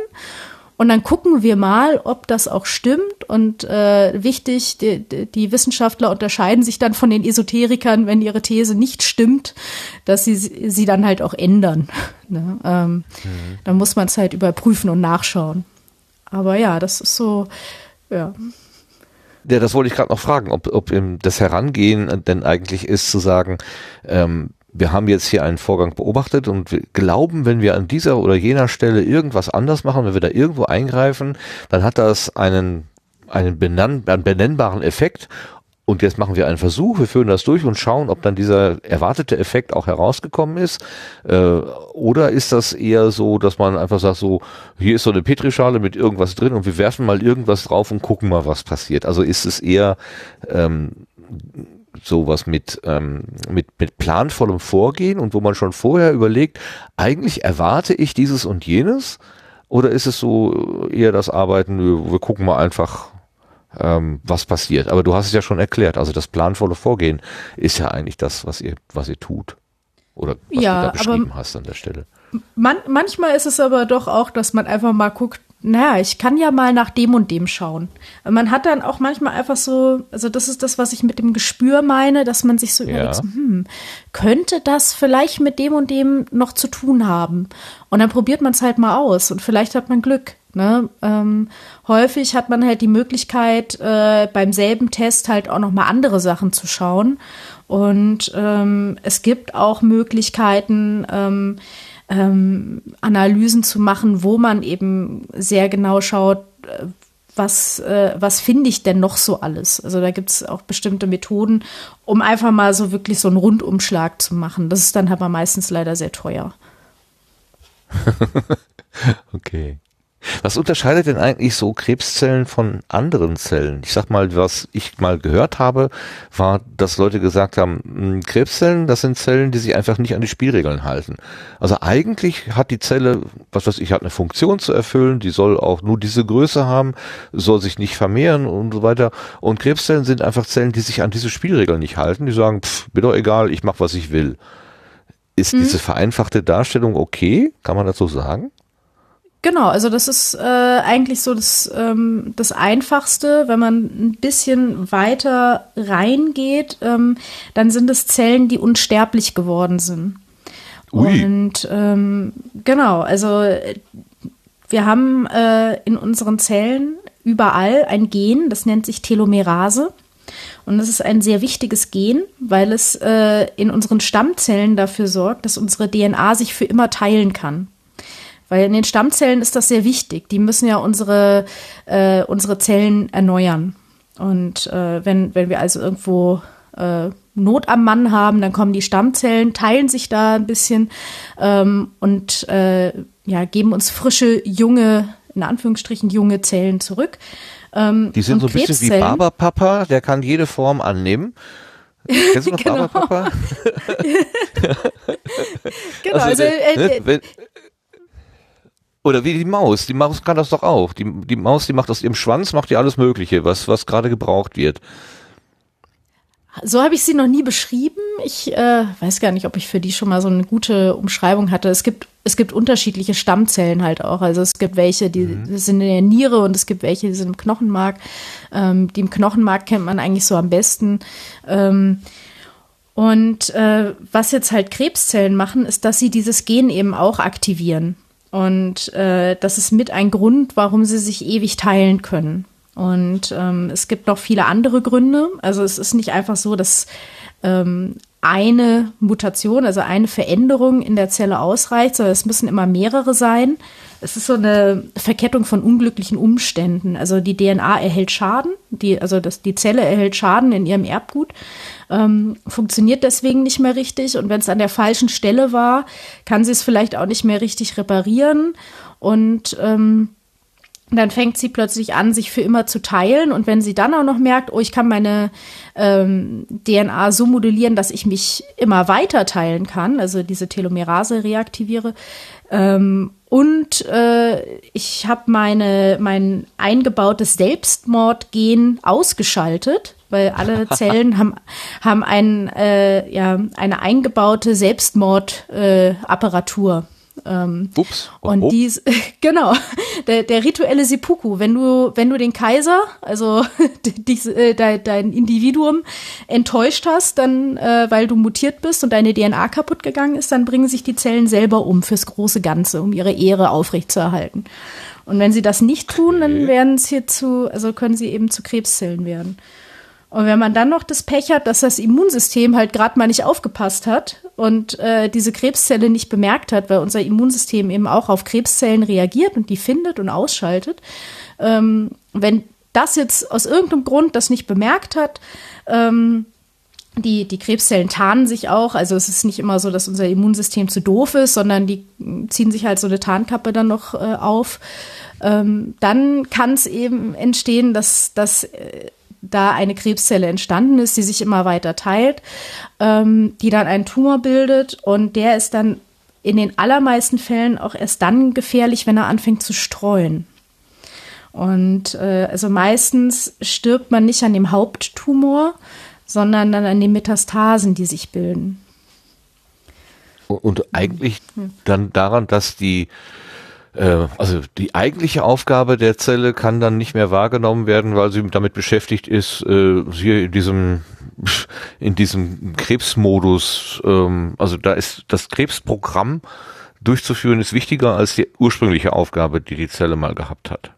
Und dann gucken wir mal, ob das auch stimmt. Und äh, wichtig, die, die Wissenschaftler unterscheiden sich dann von den Esoterikern, wenn ihre These nicht stimmt, dass sie sie dann halt auch ändern. ne? ähm, mhm. Dann muss man es halt überprüfen und nachschauen. Aber ja, das ist so, ja. Ja, das wollte ich gerade noch fragen, ob, ob das Herangehen denn eigentlich ist zu sagen, ähm, wir haben jetzt hier einen Vorgang beobachtet und wir glauben, wenn wir an dieser oder jener Stelle irgendwas anders machen, wenn wir da irgendwo eingreifen, dann hat das einen, einen, benann, einen benennbaren Effekt und jetzt machen wir einen Versuch, wir führen das durch und schauen, ob dann dieser erwartete Effekt auch herausgekommen ist. Äh, oder ist das eher so, dass man einfach sagt, so, hier ist so eine Petrischale mit irgendwas drin und wir werfen mal irgendwas drauf und gucken mal, was passiert. Also ist es eher ähm, sowas mit, ähm, mit, mit planvollem Vorgehen und wo man schon vorher überlegt, eigentlich erwarte ich dieses und jenes? Oder ist es so eher das Arbeiten, wir gucken mal einfach, ähm, was passiert. Aber du hast es ja schon erklärt. Also das planvolle Vorgehen ist ja eigentlich das, was ihr, was ihr tut. Oder was ja, du da beschrieben hast an der Stelle. Man, manchmal ist es aber doch auch, dass man einfach mal guckt, naja, ich kann ja mal nach dem und dem schauen. Man hat dann auch manchmal einfach so, also das ist das, was ich mit dem Gespür meine, dass man sich so ja. überlegt, hm, könnte das vielleicht mit dem und dem noch zu tun haben? Und dann probiert man es halt mal aus und vielleicht hat man Glück. Ne? Ähm, häufig hat man halt die Möglichkeit, äh, beim selben Test halt auch noch mal andere Sachen zu schauen. Und ähm, es gibt auch Möglichkeiten, ähm, ähm, Analysen zu machen, wo man eben sehr genau schaut, äh, was, äh, was finde ich denn noch so alles? Also da gibt es auch bestimmte Methoden, um einfach mal so wirklich so einen Rundumschlag zu machen. Das ist dann aber meistens leider sehr teuer. okay. Was unterscheidet denn eigentlich so Krebszellen von anderen Zellen? Ich sag mal, was ich mal gehört habe, war, dass Leute gesagt haben, hm, Krebszellen, das sind Zellen, die sich einfach nicht an die Spielregeln halten. Also eigentlich hat die Zelle, was weiß ich, hat eine Funktion zu erfüllen, die soll auch nur diese Größe haben, soll sich nicht vermehren und so weiter. Und Krebszellen sind einfach Zellen, die sich an diese Spielregeln nicht halten, die sagen, pff, mir doch egal, ich mach, was ich will. Ist hm. diese vereinfachte Darstellung okay? Kann man das so sagen? Genau, also das ist äh, eigentlich so das, ähm, das Einfachste. Wenn man ein bisschen weiter reingeht, ähm, dann sind es Zellen, die unsterblich geworden sind. Ui. Und ähm, genau, also wir haben äh, in unseren Zellen überall ein Gen, das nennt sich Telomerase. Und das ist ein sehr wichtiges Gen, weil es äh, in unseren Stammzellen dafür sorgt, dass unsere DNA sich für immer teilen kann. Weil in den Stammzellen ist das sehr wichtig. Die müssen ja unsere, äh, unsere Zellen erneuern. Und äh, wenn, wenn wir also irgendwo äh, Not am Mann haben, dann kommen die Stammzellen, teilen sich da ein bisschen ähm, und äh, ja, geben uns frische, junge, in Anführungsstrichen junge Zellen zurück. Ähm, die sind so ein bisschen wie Barberpapa, der kann jede Form annehmen. Kennst du noch genau. Barberpapa? genau, also, also äh, ne, wenn, oder wie die Maus. Die Maus kann das doch auch. Die, die Maus, die macht aus ihrem Schwanz, macht ja alles Mögliche, was, was gerade gebraucht wird. So habe ich sie noch nie beschrieben. Ich äh, weiß gar nicht, ob ich für die schon mal so eine gute Umschreibung hatte. Es gibt, es gibt unterschiedliche Stammzellen halt auch. Also es gibt welche, die mhm. sind in der Niere und es gibt welche, die sind im Knochenmark. Ähm, die im Knochenmark kennt man eigentlich so am besten. Ähm, und äh, was jetzt halt Krebszellen machen, ist, dass sie dieses Gen eben auch aktivieren. Und äh, das ist mit ein Grund, warum sie sich ewig teilen können. Und ähm, es gibt noch viele andere Gründe. Also es ist nicht einfach so, dass ähm, eine Mutation, also eine Veränderung in der Zelle ausreicht, sondern es müssen immer mehrere sein. Es ist so eine Verkettung von unglücklichen Umständen. Also die DNA erhält Schaden, die, also das, die Zelle erhält Schaden in ihrem Erbgut ähm, funktioniert deswegen nicht mehr richtig. Und wenn es an der falschen Stelle war, kann sie es vielleicht auch nicht mehr richtig reparieren. Und ähm, dann fängt sie plötzlich an, sich für immer zu teilen. Und wenn sie dann auch noch merkt, oh, ich kann meine ähm, DNA so modellieren, dass ich mich immer weiter teilen kann, also diese Telomerase reaktiviere, ähm, und äh, ich habe meine mein eingebautes Selbstmordgen ausgeschaltet, weil alle Zellen haben haben ein, äh, ja eine eingebaute Selbstmordapparatur. Äh, ähm, Ups. Und oh. dies, genau, der, der rituelle Seppuku, wenn du, wenn du den Kaiser, also dies, äh, dein, dein Individuum enttäuscht hast, dann, äh, weil du mutiert bist und deine DNA kaputt gegangen ist, dann bringen sich die Zellen selber um fürs große Ganze, um ihre Ehre aufrechtzuerhalten. Und wenn sie das nicht tun, dann werden sie zu, also können sie eben zu Krebszellen werden. Und wenn man dann noch das Pech hat, dass das Immunsystem halt gerade mal nicht aufgepasst hat und äh, diese Krebszelle nicht bemerkt hat, weil unser Immunsystem eben auch auf Krebszellen reagiert und die findet und ausschaltet, ähm, wenn das jetzt aus irgendeinem Grund das nicht bemerkt hat, ähm, die, die Krebszellen tarnen sich auch. Also es ist nicht immer so, dass unser Immunsystem zu doof ist, sondern die ziehen sich halt so eine Tarnkappe dann noch äh, auf. Ähm, dann kann es eben entstehen, dass, dass äh, da eine Krebszelle entstanden ist, die sich immer weiter teilt, ähm, die dann einen Tumor bildet und der ist dann in den allermeisten Fällen auch erst dann gefährlich, wenn er anfängt zu streuen. Und äh, also meistens stirbt man nicht an dem Haupttumor, sondern dann an den Metastasen, die sich bilden. Und eigentlich dann daran, dass die äh, also die eigentliche Aufgabe der Zelle kann dann nicht mehr wahrgenommen werden, weil sie damit beschäftigt ist, äh, hier in diesem in diesem Krebsmodus, ähm, also da ist das Krebsprogramm durchzuführen ist wichtiger als die ursprüngliche Aufgabe, die die Zelle mal gehabt hat.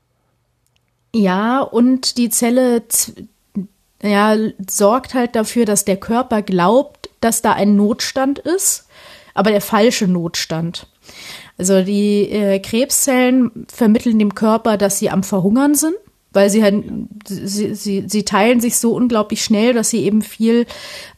Ja, und die Zelle ja, sorgt halt dafür, dass der Körper glaubt, dass da ein Notstand ist, aber der falsche Notstand. Also die äh, Krebszellen vermitteln dem Körper, dass sie am Verhungern sind, weil sie halt, sie, sie, sie teilen sich so unglaublich schnell, dass sie eben viel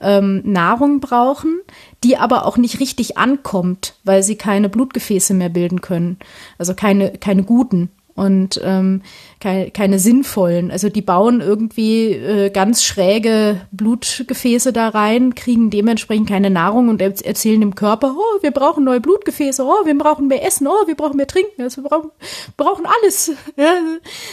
ähm, Nahrung brauchen, die aber auch nicht richtig ankommt, weil sie keine Blutgefäße mehr bilden können. Also keine, keine guten und ähm, keine, keine sinnvollen. Also die bauen irgendwie äh, ganz schräge Blutgefäße da rein, kriegen dementsprechend keine Nahrung und erzählen dem Körper, oh, wir brauchen neue Blutgefäße, oh, wir brauchen mehr Essen, oh, wir brauchen mehr Trinken, also wir brauchen, brauchen alles. Ja,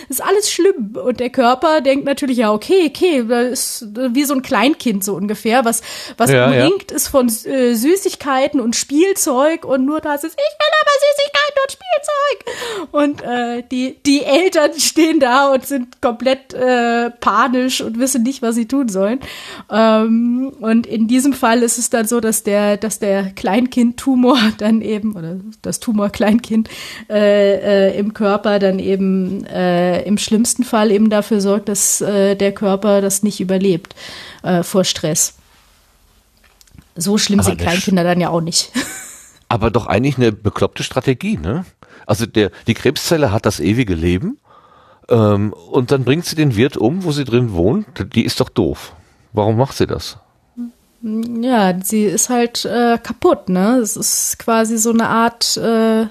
ist alles schlimm. Und der Körper denkt natürlich, ja, okay, okay, das ist wie so ein Kleinkind so ungefähr, was, was ja, umringt ja. ist von äh, Süßigkeiten und Spielzeug und nur das ist, ich will aber Süßigkeiten und Spielzeug. Und äh, die, die Eltern stehen da und sind komplett äh, panisch und wissen nicht, was sie tun sollen. Ähm, und in diesem Fall ist es dann so, dass der, dass der Kleinkind-Tumor dann eben, oder das Tumor-Kleinkind äh, äh, im Körper dann eben äh, im schlimmsten Fall eben dafür sorgt, dass äh, der Körper das nicht überlebt äh, vor Stress. So schlimm aber sind Kleinkinder dann ja auch nicht. Aber doch eigentlich eine bekloppte Strategie, ne? Also der, die Krebszelle hat das ewige Leben ähm, und dann bringt sie den Wirt um, wo sie drin wohnt. Die ist doch doof. Warum macht sie das? Ja, sie ist halt äh, kaputt, ne? Es ist quasi so eine Art äh,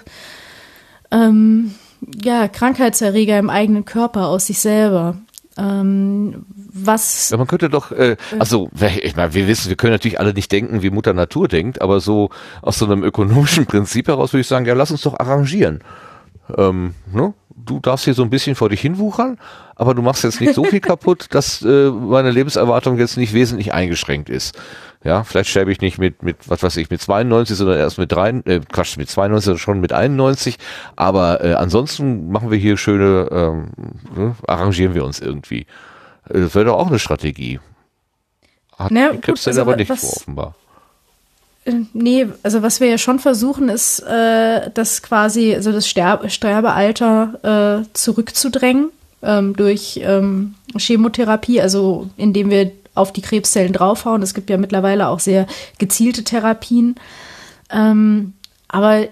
ähm, ja, Krankheitserreger im eigenen Körper aus sich selber. Ähm, was. Ja, man könnte doch, äh, also ich meine, wir wissen, wir können natürlich alle nicht denken, wie Mutter Natur denkt, aber so aus so einem ökonomischen Prinzip heraus würde ich sagen, ja, lass uns doch arrangieren. Ähm, ne? du darfst hier so ein bisschen vor dich hinwuchern, aber du machst jetzt nicht so viel kaputt, dass äh, meine Lebenserwartung jetzt nicht wesentlich eingeschränkt ist. Ja, vielleicht sterbe ich nicht mit, mit, was weiß ich, mit 92, sondern erst mit drei, äh, Quatsch, mit 92, sondern schon mit 91. Aber äh, ansonsten machen wir hier schöne, ähm, ne, arrangieren wir uns irgendwie. Äh, das wäre doch auch eine Strategie. Hat Na, gut, also, aber nicht was, vor, offenbar. Äh, nee, also was wir ja schon versuchen, ist, äh, das quasi, also das Sterbe Sterbealter äh, zurückzudrängen ähm, durch ähm, Chemotherapie, also indem wir auf die Krebszellen draufhauen. Es gibt ja mittlerweile auch sehr gezielte Therapien. Ähm, aber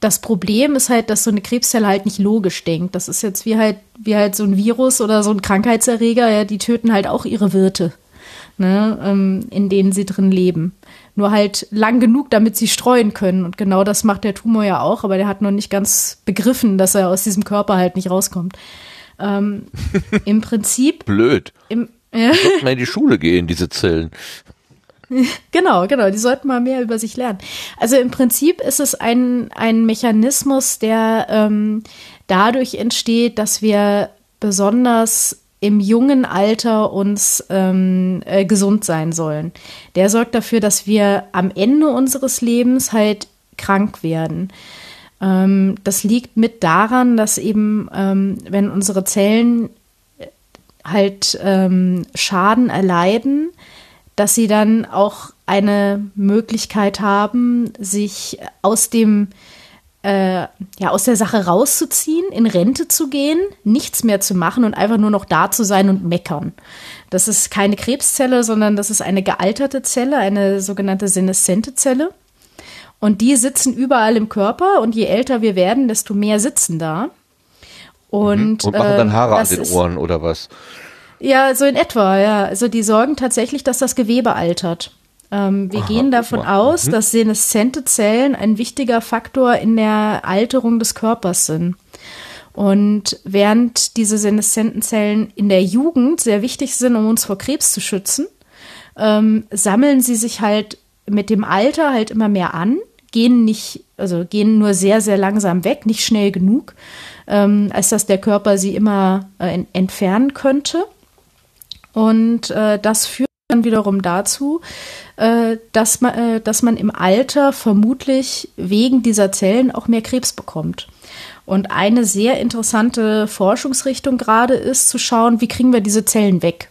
das Problem ist halt, dass so eine Krebszelle halt nicht logisch denkt. Das ist jetzt wie halt, wie halt so ein Virus oder so ein Krankheitserreger, ja, die töten halt auch ihre Wirte, ne, ähm, in denen sie drin leben. Nur halt lang genug, damit sie streuen können. Und genau das macht der Tumor ja auch, aber der hat noch nicht ganz begriffen, dass er aus diesem Körper halt nicht rauskommt. Ähm, Im Prinzip. Blöd. Im, ja. Sollten mal in die Schule gehen, diese Zellen. Genau, genau, die sollten mal mehr über sich lernen. Also im Prinzip ist es ein, ein Mechanismus, der ähm, dadurch entsteht, dass wir besonders im jungen Alter uns ähm, äh, gesund sein sollen. Der sorgt dafür, dass wir am Ende unseres Lebens halt krank werden. Ähm, das liegt mit daran, dass eben, ähm, wenn unsere Zellen äh, halt ähm, Schaden erleiden, dass sie dann auch eine Möglichkeit haben, sich aus dem äh, ja, aus der Sache rauszuziehen, in Rente zu gehen, nichts mehr zu machen und einfach nur noch da zu sein und meckern. Das ist keine Krebszelle, sondern das ist eine gealterte Zelle, eine sogenannte seneszente Zelle. Und die sitzen überall im Körper und je älter wir werden, desto mehr sitzen da. Und, mhm. und machen dann ähm, Haare äh, an den Ohren oder was? Ja, so in etwa, ja. Also die sorgen tatsächlich, dass das Gewebe altert. Ähm, wir Aha, gehen davon aus, mhm. dass seneszente Zellen ein wichtiger Faktor in der Alterung des Körpers sind. Und während diese seneszenten Zellen in der Jugend sehr wichtig sind, um uns vor Krebs zu schützen, ähm, sammeln sie sich halt mit dem Alter halt immer mehr an, gehen nicht, also gehen nur sehr, sehr langsam weg, nicht schnell genug, ähm, als dass der Körper sie immer äh, entfernen könnte. Und äh, das führt dann wiederum dazu, äh, dass, man, äh, dass man im Alter vermutlich wegen dieser Zellen auch mehr Krebs bekommt. Und eine sehr interessante Forschungsrichtung gerade ist zu schauen, wie kriegen wir diese Zellen weg.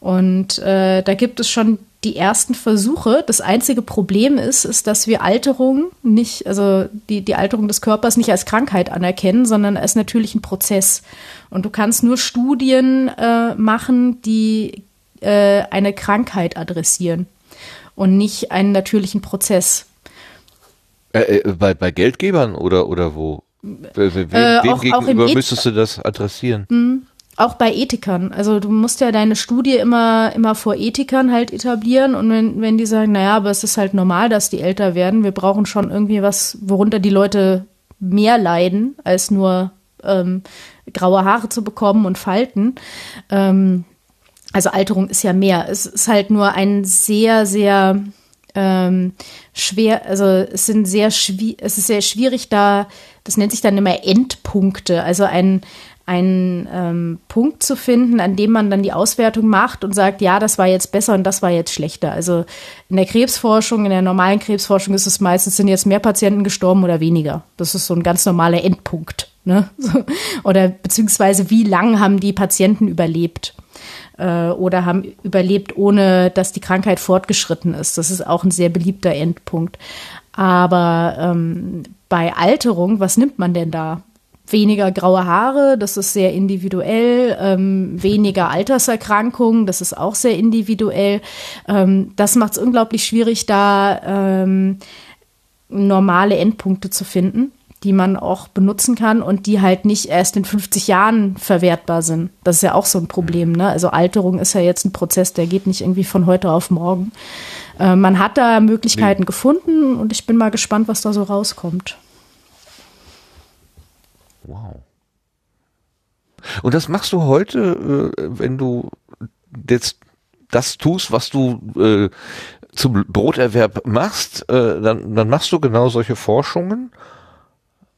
Und äh, da gibt es schon die ersten Versuche. Das einzige Problem ist, ist, dass wir Alterung nicht, also die, die Alterung des Körpers nicht als Krankheit anerkennen, sondern als natürlichen Prozess. Und du kannst nur Studien äh, machen, die äh, eine Krankheit adressieren und nicht einen natürlichen Prozess. Äh, äh, bei, bei Geldgebern oder, oder wo? We, äh, wem auch, gegenüber auch müsstest du das adressieren? Mh, auch bei Ethikern. Also du musst ja deine Studie immer, immer vor Ethikern halt etablieren und wenn, wenn die sagen, naja, aber es ist halt normal, dass die älter werden, wir brauchen schon irgendwie was, worunter die Leute mehr leiden, als nur ähm, graue Haare zu bekommen und Falten. Ähm, also Alterung ist ja mehr. Es ist halt nur ein sehr, sehr ähm, schwer, also es sind sehr schwierig, es ist sehr schwierig da, das nennt sich dann immer Endpunkte, also ein, einen ähm, Punkt zu finden, an dem man dann die Auswertung macht und sagt, ja, das war jetzt besser und das war jetzt schlechter. Also in der Krebsforschung, in der normalen Krebsforschung ist es meistens, sind jetzt mehr Patienten gestorben oder weniger. Das ist so ein ganz normaler Endpunkt. Ne? oder beziehungsweise wie lang haben die Patienten überlebt? Äh, oder haben überlebt, ohne dass die Krankheit fortgeschritten ist. Das ist auch ein sehr beliebter Endpunkt. Aber ähm, bei Alterung, was nimmt man denn da? Weniger graue Haare, das ist sehr individuell. Ähm, weniger Alterserkrankungen, das ist auch sehr individuell. Ähm, das macht es unglaublich schwierig, da ähm, normale Endpunkte zu finden die man auch benutzen kann und die halt nicht erst in 50 Jahren verwertbar sind. Das ist ja auch so ein Problem. Ne? Also Alterung ist ja jetzt ein Prozess, der geht nicht irgendwie von heute auf morgen. Äh, man hat da Möglichkeiten nee. gefunden und ich bin mal gespannt, was da so rauskommt. Wow. Und das machst du heute, äh, wenn du jetzt das tust, was du äh, zum Broterwerb machst, äh, dann, dann machst du genau solche Forschungen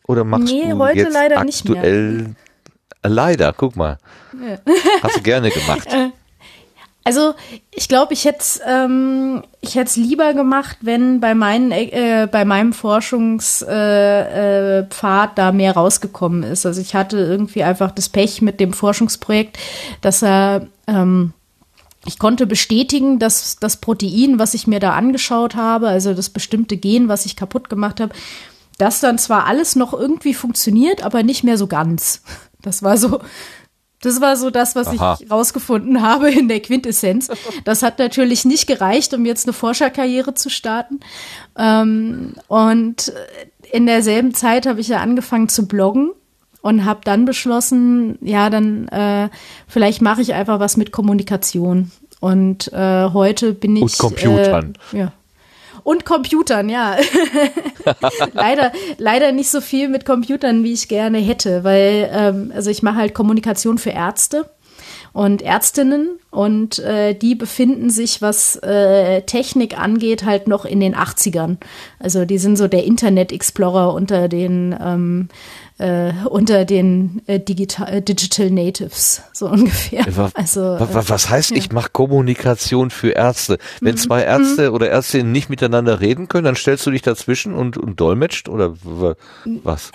oder machst nee, du heute jetzt leider aktuell nicht mehr. Leider, guck mal. Ja. Hast du gerne gemacht. Äh, also ich glaube, ich hätte es ähm, ich hätte lieber gemacht, wenn bei meinen äh, bei meinem Forschungspfad äh, äh, da mehr rausgekommen ist. Also ich hatte irgendwie einfach das Pech mit dem Forschungsprojekt, dass er ähm, ich konnte bestätigen, dass das Protein, was ich mir da angeschaut habe, also das bestimmte Gen, was ich kaputt gemacht habe, das dann zwar alles noch irgendwie funktioniert, aber nicht mehr so ganz. Das war so, das war so das, was Aha. ich rausgefunden habe in der Quintessenz. Das hat natürlich nicht gereicht, um jetzt eine Forscherkarriere zu starten. Ähm, und in derselben Zeit habe ich ja angefangen zu bloggen und habe dann beschlossen, ja, dann äh, vielleicht mache ich einfach was mit Kommunikation. Und äh, heute bin ich. Und Computern. Äh, ja. Und Computern, ja. leider, leider nicht so viel mit Computern, wie ich gerne hätte, weil ähm, also ich mache halt Kommunikation für Ärzte und Ärztinnen und äh, die befinden sich, was äh, Technik angeht, halt noch in den 80ern. Also die sind so der Internet Explorer unter den ähm, äh, unter den äh, Digital, äh, Digital Natives, so ungefähr. Was, also, was, was heißt, ja. ich mache Kommunikation für Ärzte? Wenn mhm. zwei Ärzte mhm. oder Ärztinnen nicht miteinander reden können, dann stellst du dich dazwischen und, und dolmetscht oder was?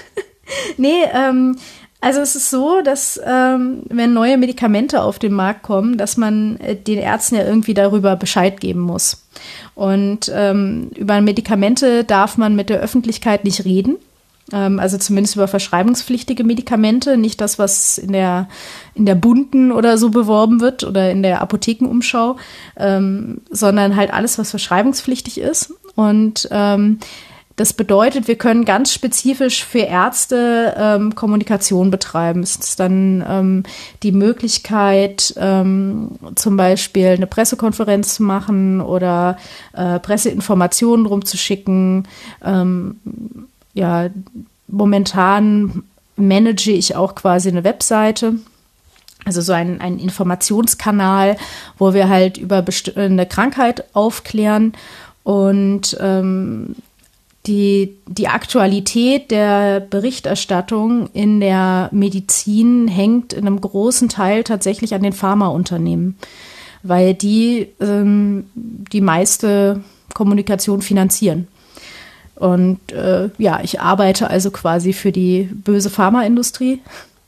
nee, ähm, Also es ist so, dass ähm, wenn neue Medikamente auf den Markt kommen, dass man äh, den Ärzten ja irgendwie darüber Bescheid geben muss. Und ähm, über Medikamente darf man mit der Öffentlichkeit nicht reden. Ähm, also zumindest über verschreibungspflichtige Medikamente, nicht das, was in der, in der bunten oder so beworben wird oder in der Apothekenumschau, ähm, sondern halt alles, was verschreibungspflichtig ist. Und ähm, das bedeutet, wir können ganz spezifisch für Ärzte ähm, Kommunikation betreiben. Es ist dann ähm, die Möglichkeit, ähm, zum Beispiel eine Pressekonferenz zu machen oder äh, Presseinformationen rumzuschicken. Ähm, ja, momentan manage ich auch quasi eine Webseite. Also so ein, ein Informationskanal, wo wir halt über eine Krankheit aufklären und ähm, die, die Aktualität der Berichterstattung in der Medizin hängt in einem großen Teil tatsächlich an den Pharmaunternehmen, weil die ähm, die meiste Kommunikation finanzieren. Und äh, ja, ich arbeite also quasi für die böse Pharmaindustrie,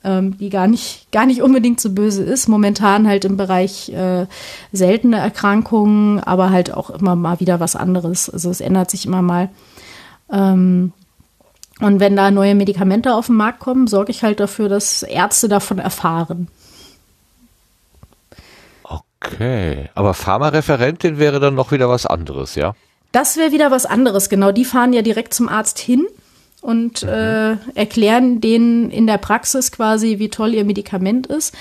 ähm, die gar nicht, gar nicht unbedingt so böse ist. Momentan halt im Bereich äh, seltene Erkrankungen, aber halt auch immer mal wieder was anderes. Also es ändert sich immer mal. Ähm, und wenn da neue Medikamente auf den Markt kommen, sorge ich halt dafür, dass Ärzte davon erfahren. Okay, aber Pharmareferentin wäre dann noch wieder was anderes, ja? Das wäre wieder was anderes, genau. Die fahren ja direkt zum Arzt hin und mhm. äh, erklären denen in der Praxis quasi, wie toll ihr Medikament ist.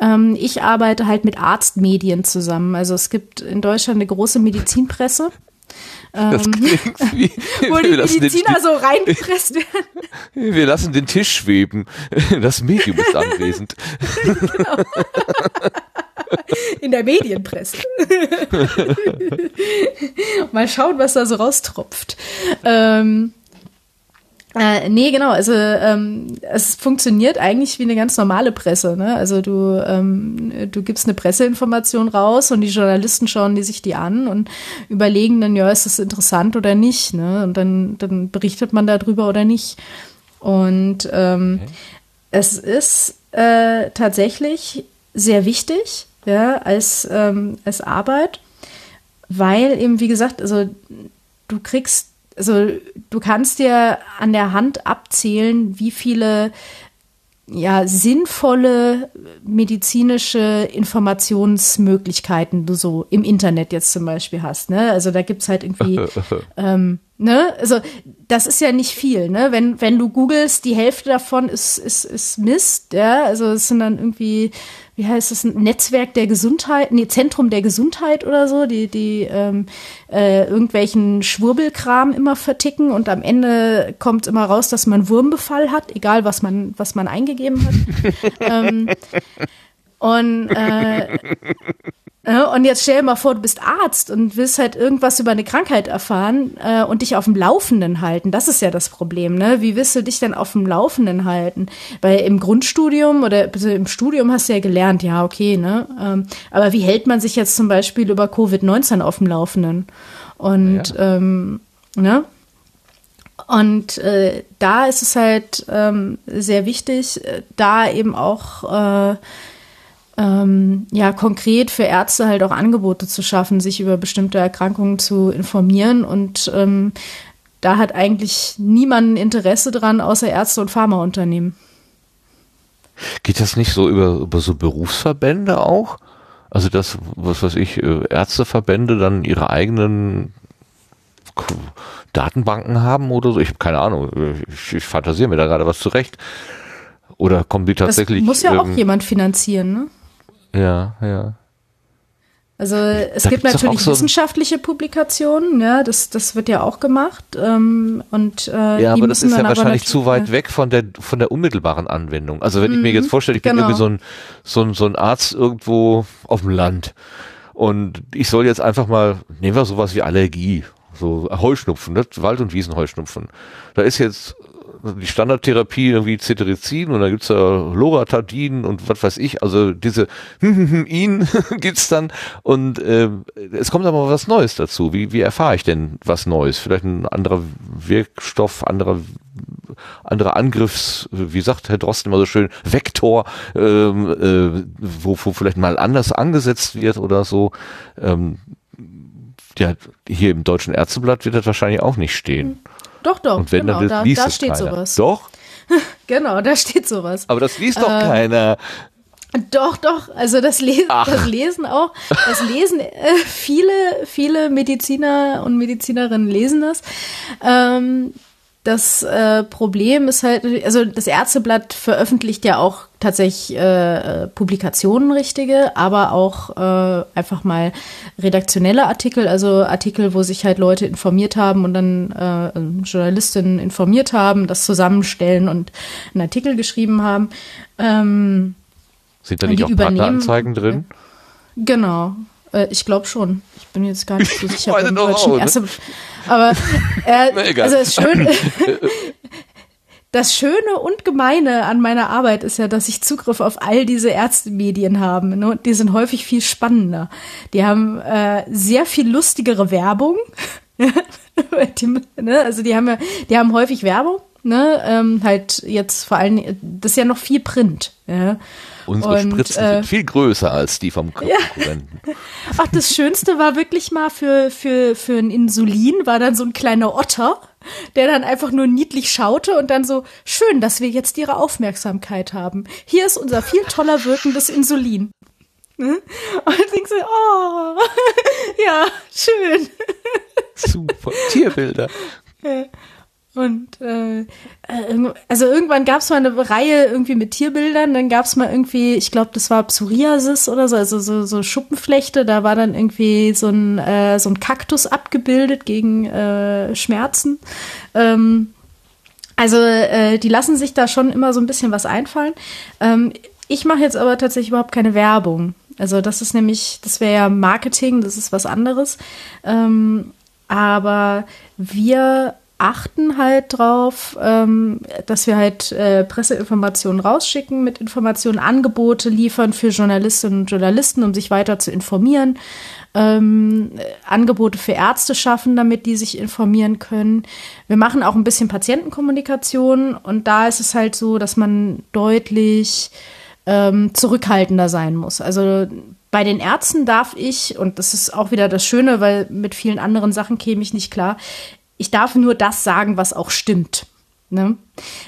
Ähm, ich arbeite halt mit Arztmedien zusammen. Also es gibt in Deutschland eine große Medizinpresse. Das ähm, wie, wo die Mediziner so reingepresst werden. Wir lassen den Tisch schweben. Das Medium ist anwesend. genau. In der Medienpresse. Mal schauen, was da so raustropft. Ähm, äh, nee, genau. Also ähm, es funktioniert eigentlich wie eine ganz normale Presse. Ne? Also du, ähm, du gibst eine Presseinformation raus und die Journalisten schauen die sich die an und überlegen dann, ja, ist das interessant oder nicht. Ne? Und dann, dann berichtet man darüber oder nicht. Und ähm, okay. es ist äh, tatsächlich sehr wichtig, ja, als, ähm, als Arbeit, weil eben, wie gesagt, also du kriegst also du kannst dir an der Hand abzählen, wie viele ja, sinnvolle medizinische Informationsmöglichkeiten du so im Internet jetzt zum Beispiel hast. Ne? Also da gibt's halt irgendwie, ähm, ne, also das ist ja nicht viel, ne? Wenn, wenn du googelst, die Hälfte davon ist, ist, ist Mist, ja. Also es sind dann irgendwie wie heißt es, ein Netzwerk der Gesundheit, nee, Zentrum der Gesundheit oder so, die, die ähm, äh, irgendwelchen Schwurbelkram immer verticken und am Ende kommt immer raus, dass man Wurmbefall hat, egal was man, was man eingegeben hat. ähm, und äh, und jetzt stell dir mal vor, du bist Arzt und willst halt irgendwas über eine Krankheit erfahren äh, und dich auf dem Laufenden halten. Das ist ja das Problem, ne? Wie willst du dich denn auf dem Laufenden halten? Weil im Grundstudium oder also im Studium hast du ja gelernt, ja, okay, ne? Ähm, aber wie hält man sich jetzt zum Beispiel über Covid-19 auf dem Laufenden? Und, ja. ähm, ne? Und äh, da ist es halt ähm, sehr wichtig, äh, da eben auch äh, ähm, ja konkret für Ärzte halt auch Angebote zu schaffen, sich über bestimmte Erkrankungen zu informieren und ähm, da hat eigentlich niemand Interesse dran, außer Ärzte und Pharmaunternehmen. Geht das nicht so über, über so Berufsverbände auch? Also das, was weiß ich, äh, Ärzteverbände dann ihre eigenen Datenbanken haben oder so? Ich habe keine Ahnung. Ich, ich fantasiere mir da gerade was zurecht. Oder kommen die tatsächlich? Das muss ja ähm, auch jemand finanzieren, ne? Ja, ja. Also es da gibt natürlich so wissenschaftliche Publikationen, ja, das, das wird ja auch gemacht. Ähm, und, äh, ja, aber das ist ja wahrscheinlich zu weit weg von der von der unmittelbaren Anwendung. Also wenn mhm, ich mir mhm, jetzt vorstelle, ich bin genau. irgendwie so ein, so, ein, so ein Arzt irgendwo auf dem Land und ich soll jetzt einfach mal, nehmen wir sowas wie Allergie, so Heuschnupfen, ne? Wald- und Wiesenheuschnupfen. Da ist jetzt die Standardtherapie irgendwie Cetirizin und dann gibt's ja Loratadin und was weiß ich, also diese ihn gibt's dann und äh, es kommt aber was Neues dazu. Wie, wie erfahre ich denn was Neues? Vielleicht ein anderer Wirkstoff, anderer andere Angriffs, wie sagt Herr Drosten immer so schön, Vektor, ähm, äh, wo, wo vielleicht mal anders angesetzt wird oder so. Ähm, ja, hier im Deutschen Ärzteblatt wird das wahrscheinlich auch nicht stehen. Doch, doch. Und wenn, genau, dann da, liest da es steht keiner. sowas. Doch, Genau, da steht sowas. aber das liest doch Äh, keiner. Doch, doch. Also das, Le Ach. das Lesen auch. Das Lesen, äh, viele, viele Mediziner und Medizinerinnen lesen das. Ähm, das äh, Problem ist halt, also das Ärzteblatt veröffentlicht ja auch tatsächlich äh, äh, Publikationen richtige, aber auch äh, einfach mal redaktionelle Artikel, also Artikel, wo sich halt Leute informiert haben und dann äh, Journalistinnen informiert haben, das zusammenstellen und einen Artikel geschrieben haben. Ähm, Sind da nicht auch Partneranzeigen drin? Genau. Äh, ich glaube schon. Ich bin jetzt gar nicht so sicher. beim es doch deutschen auch, ne? Erste- Aber äh, Na, egal. also das Schöne, das Schöne und Gemeine an meiner Arbeit ist ja, dass ich Zugriff auf all diese Ärztemedien habe. Ne? Die sind häufig viel spannender. Die haben äh, sehr viel lustigere Werbung. die, ne? Also die haben ja, die haben häufig Werbung. Ne, ähm, halt jetzt vor allem, das ist ja noch viel Print. Ja. Unsere Und, Spritzen äh, sind viel größer als die vom Konkurrenten. Ach, das Schönste war wirklich mal für, für, für ein Insulin, war dann so ein kleiner Otter, der dann einfach nur niedlich schaute und dann so, schön, dass wir jetzt Ihre Aufmerksamkeit haben. Hier ist unser viel toller wirkendes Insulin. Ne? Und ich denke so, oh, ja, schön. Super. Tierbilder. Und äh, äh, also irgendwann gab es mal eine Reihe irgendwie mit Tierbildern, dann gab es mal irgendwie, ich glaube, das war Psoriasis oder so, also so, so Schuppenflechte, da war dann irgendwie so ein, äh, so ein Kaktus abgebildet gegen äh, Schmerzen. Ähm, also äh, die lassen sich da schon immer so ein bisschen was einfallen. Ähm, ich mache jetzt aber tatsächlich überhaupt keine Werbung. Also das ist nämlich, das wäre ja Marketing, das ist was anderes. Ähm, aber wir achten halt drauf, ähm, dass wir halt äh, Presseinformationen rausschicken, mit Informationen Angebote liefern für Journalistinnen und Journalisten, um sich weiter zu informieren. Ähm, äh, Angebote für Ärzte schaffen, damit die sich informieren können. Wir machen auch ein bisschen Patientenkommunikation und da ist es halt so, dass man deutlich ähm, zurückhaltender sein muss. Also bei den Ärzten darf ich, und das ist auch wieder das Schöne, weil mit vielen anderen Sachen käme ich nicht klar, ich darf nur das sagen, was auch stimmt. Ne?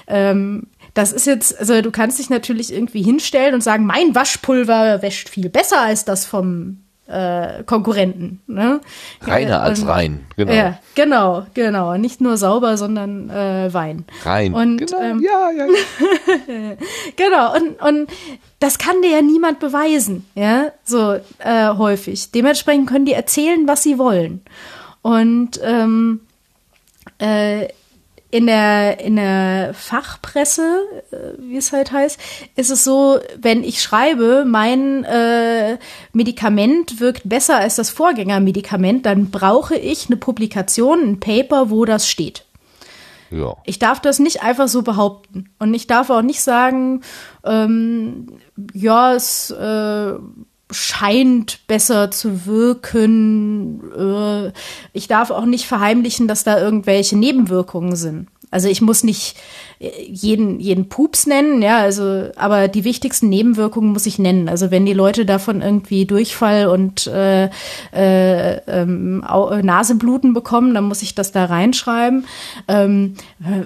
Ähm, das ist jetzt, also du kannst dich natürlich irgendwie hinstellen und sagen, mein Waschpulver wäscht viel besser als das vom äh, Konkurrenten. Ne? Reiner als Und- rein. Genau. Ja, genau, genau. Nicht nur sauber, sondern äh, Wein. Rein. Und, genau. ähm, ja, ja, ja. Genau, und, und das kann dir ja niemand beweisen, ja, so äh, häufig. Dementsprechend können die erzählen, was sie wollen. Und ähm, äh, in der, in der Fachpresse, äh, wie es halt heißt, ist es so, wenn ich schreibe, mein äh, Medikament wirkt besser als das Vorgängermedikament, dann brauche ich eine Publikation, ein Paper, wo das steht. ja. Ich darf das nicht einfach so behaupten. Und ich darf auch nicht sagen, ähm, ja, es äh, scheint besser zu wirken. Äh, ich darf auch nicht verheimlichen, dass da irgendwelche Nebenwirkungen sind. Also ich muss nicht äh, jeden, jeden Pups nennen, ja, also, aber die wichtigsten Nebenwirkungen muss ich nennen. Also wenn die Leute davon irgendwie Durchfall und äh, äh, ähm, äh, Nasebluten bekommen, dann muss ich das da reinschreiben. Ähm, äh,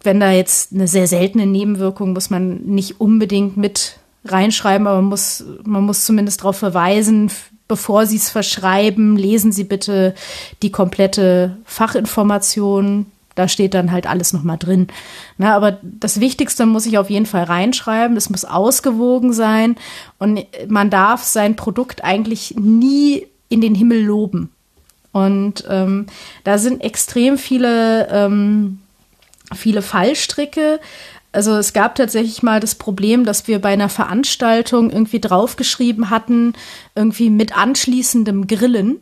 wenn da jetzt eine sehr seltene Nebenwirkung, muss man nicht unbedingt mit reinschreiben, aber man muss, man muss zumindest darauf verweisen, bevor Sie es verschreiben, lesen Sie bitte die komplette Fachinformation. Da steht dann halt alles nochmal drin. Na, aber das Wichtigste muss ich auf jeden Fall reinschreiben. Es muss ausgewogen sein und man darf sein Produkt eigentlich nie in den Himmel loben. Und ähm, da sind extrem viele ähm, viele Fallstricke. Also es gab tatsächlich mal das Problem, dass wir bei einer Veranstaltung irgendwie draufgeschrieben hatten, irgendwie mit anschließendem Grillen.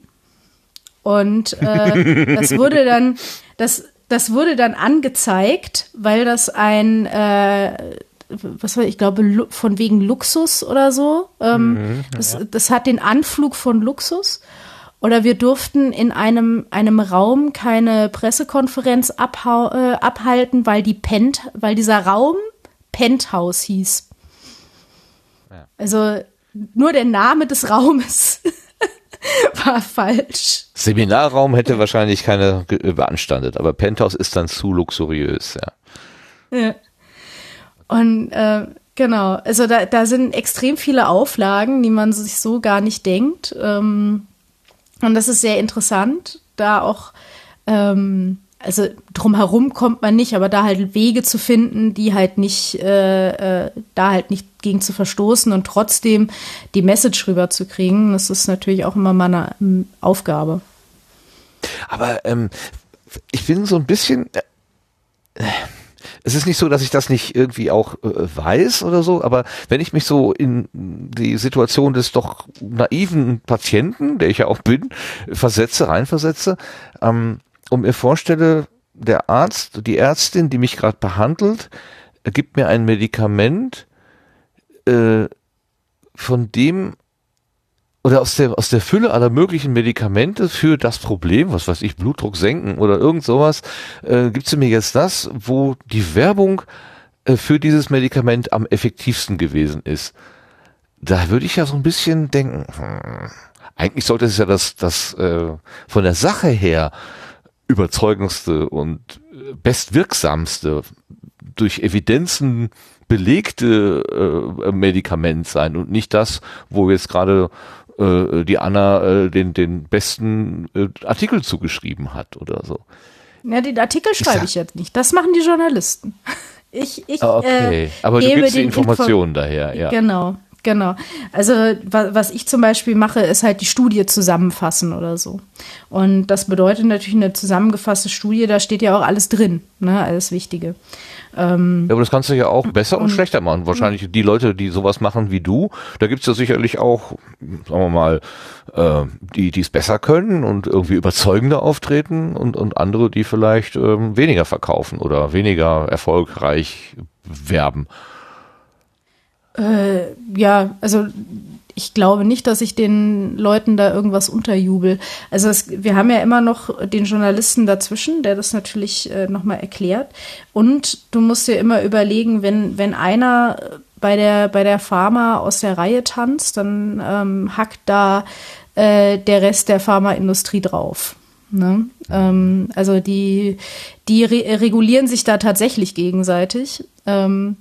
Und äh, das wurde dann, das, das wurde dann angezeigt, weil das ein, äh, was war, ich glaube, von wegen Luxus oder so. Ähm, das, das hat den Anflug von Luxus. Oder wir durften in einem, einem Raum keine Pressekonferenz abhau, äh, abhalten, weil die Pent, weil dieser Raum Penthouse hieß. Ja. Also nur der Name des Raumes war falsch. Seminarraum hätte wahrscheinlich keiner beanstandet, aber Penthouse ist dann zu luxuriös, ja. ja. Und äh, genau, also da, da sind extrem viele Auflagen, die man sich so gar nicht denkt. Ähm, und das ist sehr interessant, da auch, ähm, also drumherum kommt man nicht, aber da halt Wege zu finden, die halt nicht, äh, äh, da halt nicht gegen zu verstoßen und trotzdem die Message rüberzukriegen, das ist natürlich auch immer mal eine ähm, Aufgabe. Aber ähm, ich bin so ein bisschen. Äh, es ist nicht so, dass ich das nicht irgendwie auch äh, weiß oder so, aber wenn ich mich so in die Situation des doch naiven Patienten, der ich ja auch bin, versetze, reinversetze, ähm, und mir vorstelle, der Arzt, die Ärztin, die mich gerade behandelt, gibt mir ein Medikament, äh, von dem oder aus der, aus der Fülle aller möglichen Medikamente für das Problem, was weiß ich, Blutdruck senken oder irgend sowas, äh, gibt sie mir jetzt das, wo die Werbung äh, für dieses Medikament am effektivsten gewesen ist. Da würde ich ja so ein bisschen denken, hm, eigentlich sollte es ja das, das äh, von der Sache her überzeugendste und äh, bestwirksamste durch Evidenzen belegte äh, Medikament sein und nicht das, wo jetzt gerade äh, die Anna äh, den, den besten äh, Artikel zugeschrieben hat oder so. Ja, den Artikel schreibe ich, ich jetzt nicht. Das machen die Journalisten. Ich, ich, ah, okay, äh, aber du gibst die Informationen Info daher, ja. Genau, Genau. Also was ich zum Beispiel mache, ist halt die Studie zusammenfassen oder so. Und das bedeutet natürlich eine zusammengefasste Studie, da steht ja auch alles drin, ne, alles Wichtige. Ähm, ja, aber das kannst du ja auch besser und, und schlechter machen. Wahrscheinlich die Leute, die sowas machen wie du, da gibt's ja sicherlich auch, sagen wir mal, äh, die, die es besser können und irgendwie überzeugender auftreten und, und andere, die vielleicht ähm, weniger verkaufen oder weniger erfolgreich werben. Äh, ja, also ich glaube nicht, dass ich den Leuten da irgendwas unterjubel. Also es, wir haben ja immer noch den Journalisten dazwischen, der das natürlich äh, nochmal erklärt. Und du musst dir immer überlegen, wenn, wenn einer bei der, bei der Pharma aus der Reihe tanzt, dann ähm, hackt da äh, der Rest der Pharmaindustrie drauf. Ne? Ähm, also die, die re regulieren sich da tatsächlich gegenseitig. Ähm,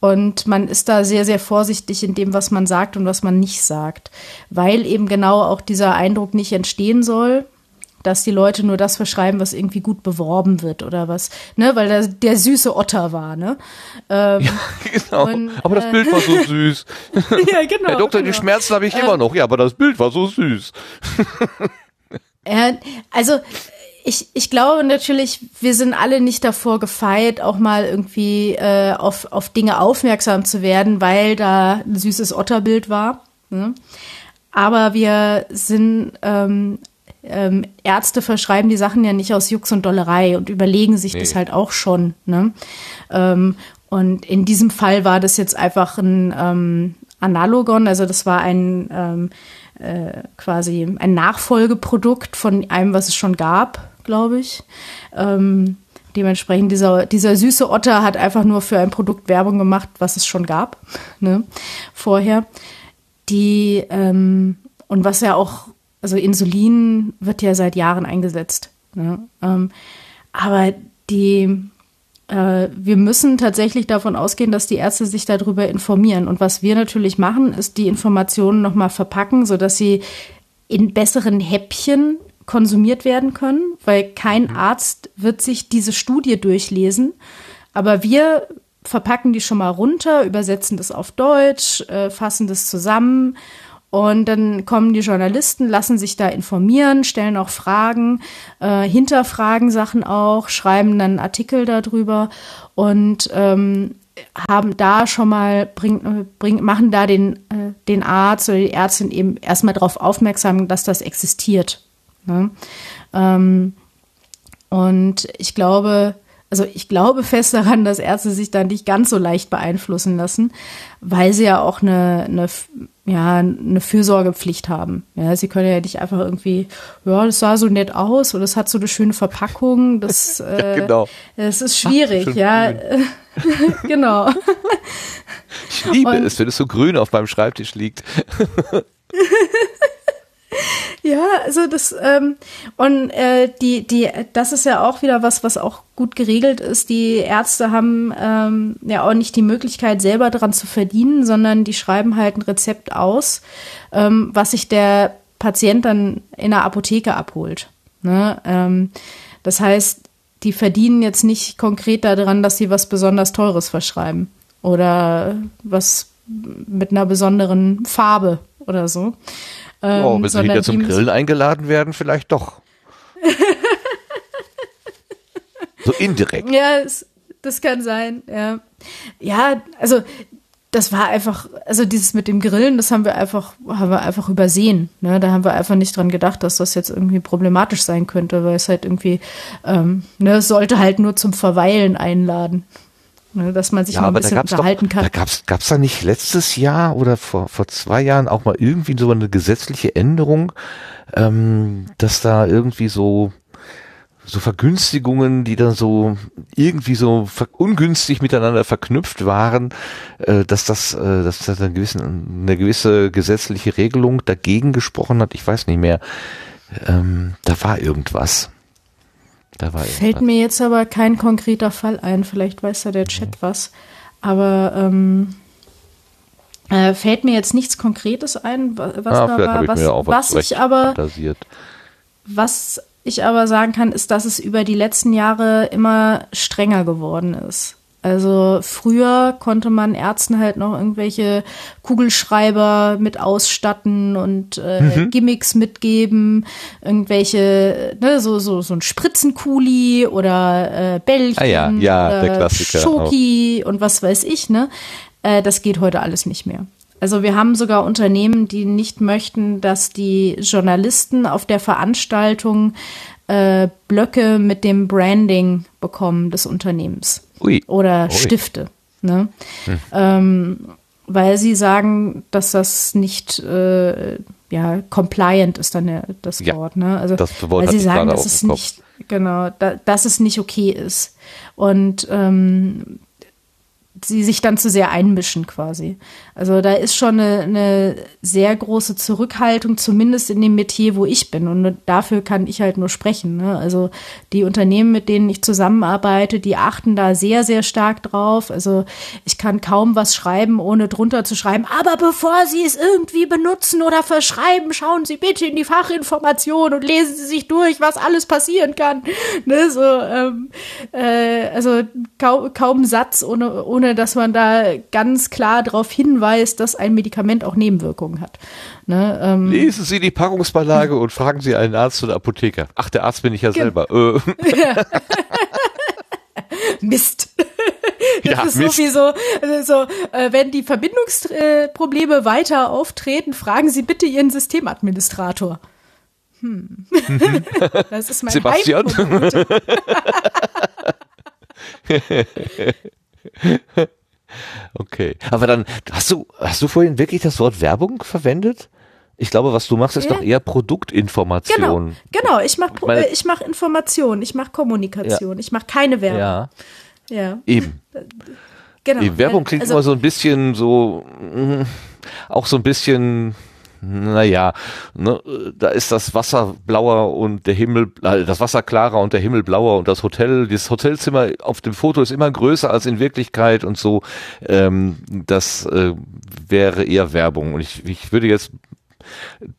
und man ist da sehr, sehr vorsichtig in dem, was man sagt und was man nicht sagt, weil eben genau auch dieser Eindruck nicht entstehen soll, dass die Leute nur das verschreiben, was irgendwie gut beworben wird oder was, ne, weil der, der süße Otter war, ne? Ähm, ja, genau. Und, aber das äh, Bild war so süß. ja, genau. Herr Doktor, genau. die Schmerzen habe ich äh, immer noch. Ja, aber das Bild war so süß. ja, also ich, ich glaube natürlich, wir sind alle nicht davor gefeit, auch mal irgendwie äh, auf, auf Dinge aufmerksam zu werden, weil da ein süßes Otterbild war. Ne? Aber wir sind ähm, ähm, Ärzte verschreiben die Sachen ja nicht aus Jux und Dollerei und überlegen sich nee. das halt auch schon. Ne? Ähm, und in diesem Fall war das jetzt einfach ein ähm, Analogon, also das war ein ähm, äh, quasi ein Nachfolgeprodukt von einem, was es schon gab glaube ich. Ähm, dementsprechend, dieser, dieser süße Otter hat einfach nur für ein Produkt Werbung gemacht, was es schon gab, ne, vorher. Die, ähm, und was ja auch, also Insulin wird ja seit Jahren eingesetzt. Ne? Ähm, aber die, äh, wir müssen tatsächlich davon ausgehen, dass die Ärzte sich darüber informieren. Und was wir natürlich machen, ist die Informationen nochmal verpacken, sodass sie in besseren Häppchen konsumiert werden können, weil kein mhm. Arzt wird sich diese Studie durchlesen. Aber wir verpacken die schon mal runter, übersetzen das auf Deutsch, äh, fassen das zusammen und dann kommen die Journalisten, lassen sich da informieren, stellen auch Fragen, äh, hinterfragen Sachen auch, schreiben dann Artikel darüber und ähm, haben da schon mal, bring, bring, machen da den, äh, den Arzt oder die Ärztin eben erstmal darauf aufmerksam, dass das existiert. Ne? Ähm, und ich glaube, also ich glaube fest daran, dass Ärzte sich da nicht ganz so leicht beeinflussen lassen, weil sie ja auch eine, eine ja, eine Fürsorgepflicht haben. Ja, sie können ja nicht einfach irgendwie, ja, das sah so nett aus oder es hat so eine schöne Verpackung. Das, äh, ja, genau. das ist schwierig, Ach, ja. genau. Ich liebe Und, es, wenn es so grün auf meinem Schreibtisch liegt. Ja, also das ähm, und äh, die die das ist ja auch wieder was, was auch gut geregelt ist. Die Ärzte haben ähm, ja auch nicht die Möglichkeit selber daran zu verdienen, sondern die schreiben halt ein Rezept aus, ähm, was sich der Patient dann in der Apotheke abholt. Ne? Ähm, das heißt, die verdienen jetzt nicht konkret daran, dass sie was besonders Teures verschreiben oder was mit einer besonderen Farbe oder so. Ähm, oh, wenn sie wieder zum Grillen eingeladen werden, vielleicht doch. so indirekt. Ja, das, das kann sein, ja. Ja, also das war einfach, also dieses mit dem Grillen, das haben wir einfach, haben wir einfach übersehen. Ne? Da haben wir einfach nicht dran gedacht, dass das jetzt irgendwie problematisch sein könnte, weil es halt irgendwie, ähm, ne, es sollte halt nur zum Verweilen einladen. Ne, dass man sich ja, mal ein bisschen unterhalten doch, kann. Da gab's gab's da nicht letztes Jahr oder vor, vor zwei Jahren auch mal irgendwie so eine gesetzliche Änderung, ähm, dass da irgendwie so so Vergünstigungen, die dann so irgendwie so ungünstig miteinander verknüpft waren, äh, dass das, äh, dass das eine gewisse, eine gewisse gesetzliche Regelung dagegen gesprochen hat. Ich weiß nicht mehr. Ähm, da war irgendwas. Da war Fällt irgendwas. mir jetzt aber kein konkreter Fall ein. Vielleicht weiß da der Chat mhm. was. Aber ähm, äh, fällt mir jetzt nichts Konkretes ein, was ah, da war. Was, was, was ich aber, fantasiert. was ich aber sagen kann, ist, dass es über die letzten Jahre immer strenger geworden ist. Also früher konnte man Ärzten halt noch irgendwelche Kugelschreiber mit ausstatten und äh, mhm. Gimmicks mitgeben, irgendwelche, ne, so, so, so ein Spritzenkuli oder äh, Bällchen, ah ja, ja, Klassiker Schoki auch. und was weiß ich, ne? Äh, das geht heute alles nicht mehr. Also wir haben sogar Unternehmen, die nicht möchten, dass die Journalisten auf der Veranstaltung äh, Blöcke mit dem Branding bekommen des Unternehmens. Ui. oder Ui. Stifte. Ne? Hm. Ähm, weil sie sagen, dass das nicht äh, ja compliant ist dann der, das ja, Wort. Ne? Also das Wort weil sie sagen, dass es nicht genau, da, dass es nicht okay ist. Und ähm, sie sich dann zu sehr einmischen quasi. Also da ist schon eine, eine, sehr große Zurückhaltung, zumindest in dem Metier, wo ich bin. Und dafür kann ich halt nur sprechen. Ne? Also die Unternehmen, mit denen ich zusammenarbeite, die achten da sehr, sehr stark drauf. Also ich kann kaum was schreiben, ohne drunter zu schreiben. Aber bevor Sie es irgendwie benutzen oder verschreiben, schauen Sie bitte in die Fachinformation und lesen Sie sich durch, was alles passieren kann. Ne? So, ähm, äh, also kaum, kaum Satz ohne, ohne ohne dass man da ganz klar darauf hinweist, dass ein Medikament auch Nebenwirkungen hat. Ne, ähm, Lesen Sie die Packungsbeilage und fragen Sie einen Arzt oder Apotheker. Ach, der Arzt bin ich ja selber. Äh. Mist. Das ja, ist Mist. so wie so, äh, wenn die Verbindungsprobleme weiter auftreten, fragen Sie bitte Ihren Systemadministrator. Hm. Mhm. Das ist mein Sebastian. okay. Aber dann, hast du, hast du vorhin wirklich das Wort Werbung verwendet? Ich glaube, was du machst, ist ja. doch eher Produktinformation. Genau, genau. Ich mache äh, ich mach Information, ich mache Kommunikation, ja. ich mache keine Werbung. Ja. ja. Eben. Genau. Die Werbung klingt also, immer so ein bisschen so, mm, auch so ein bisschen naja, ne, da ist das Wasser blauer und der Himmel, äh, das Wasser klarer und der Himmel blauer und das Hotel, das Hotelzimmer auf dem Foto ist immer größer als in Wirklichkeit und so. Ähm, das äh, wäre eher Werbung. Und ich, ich würde jetzt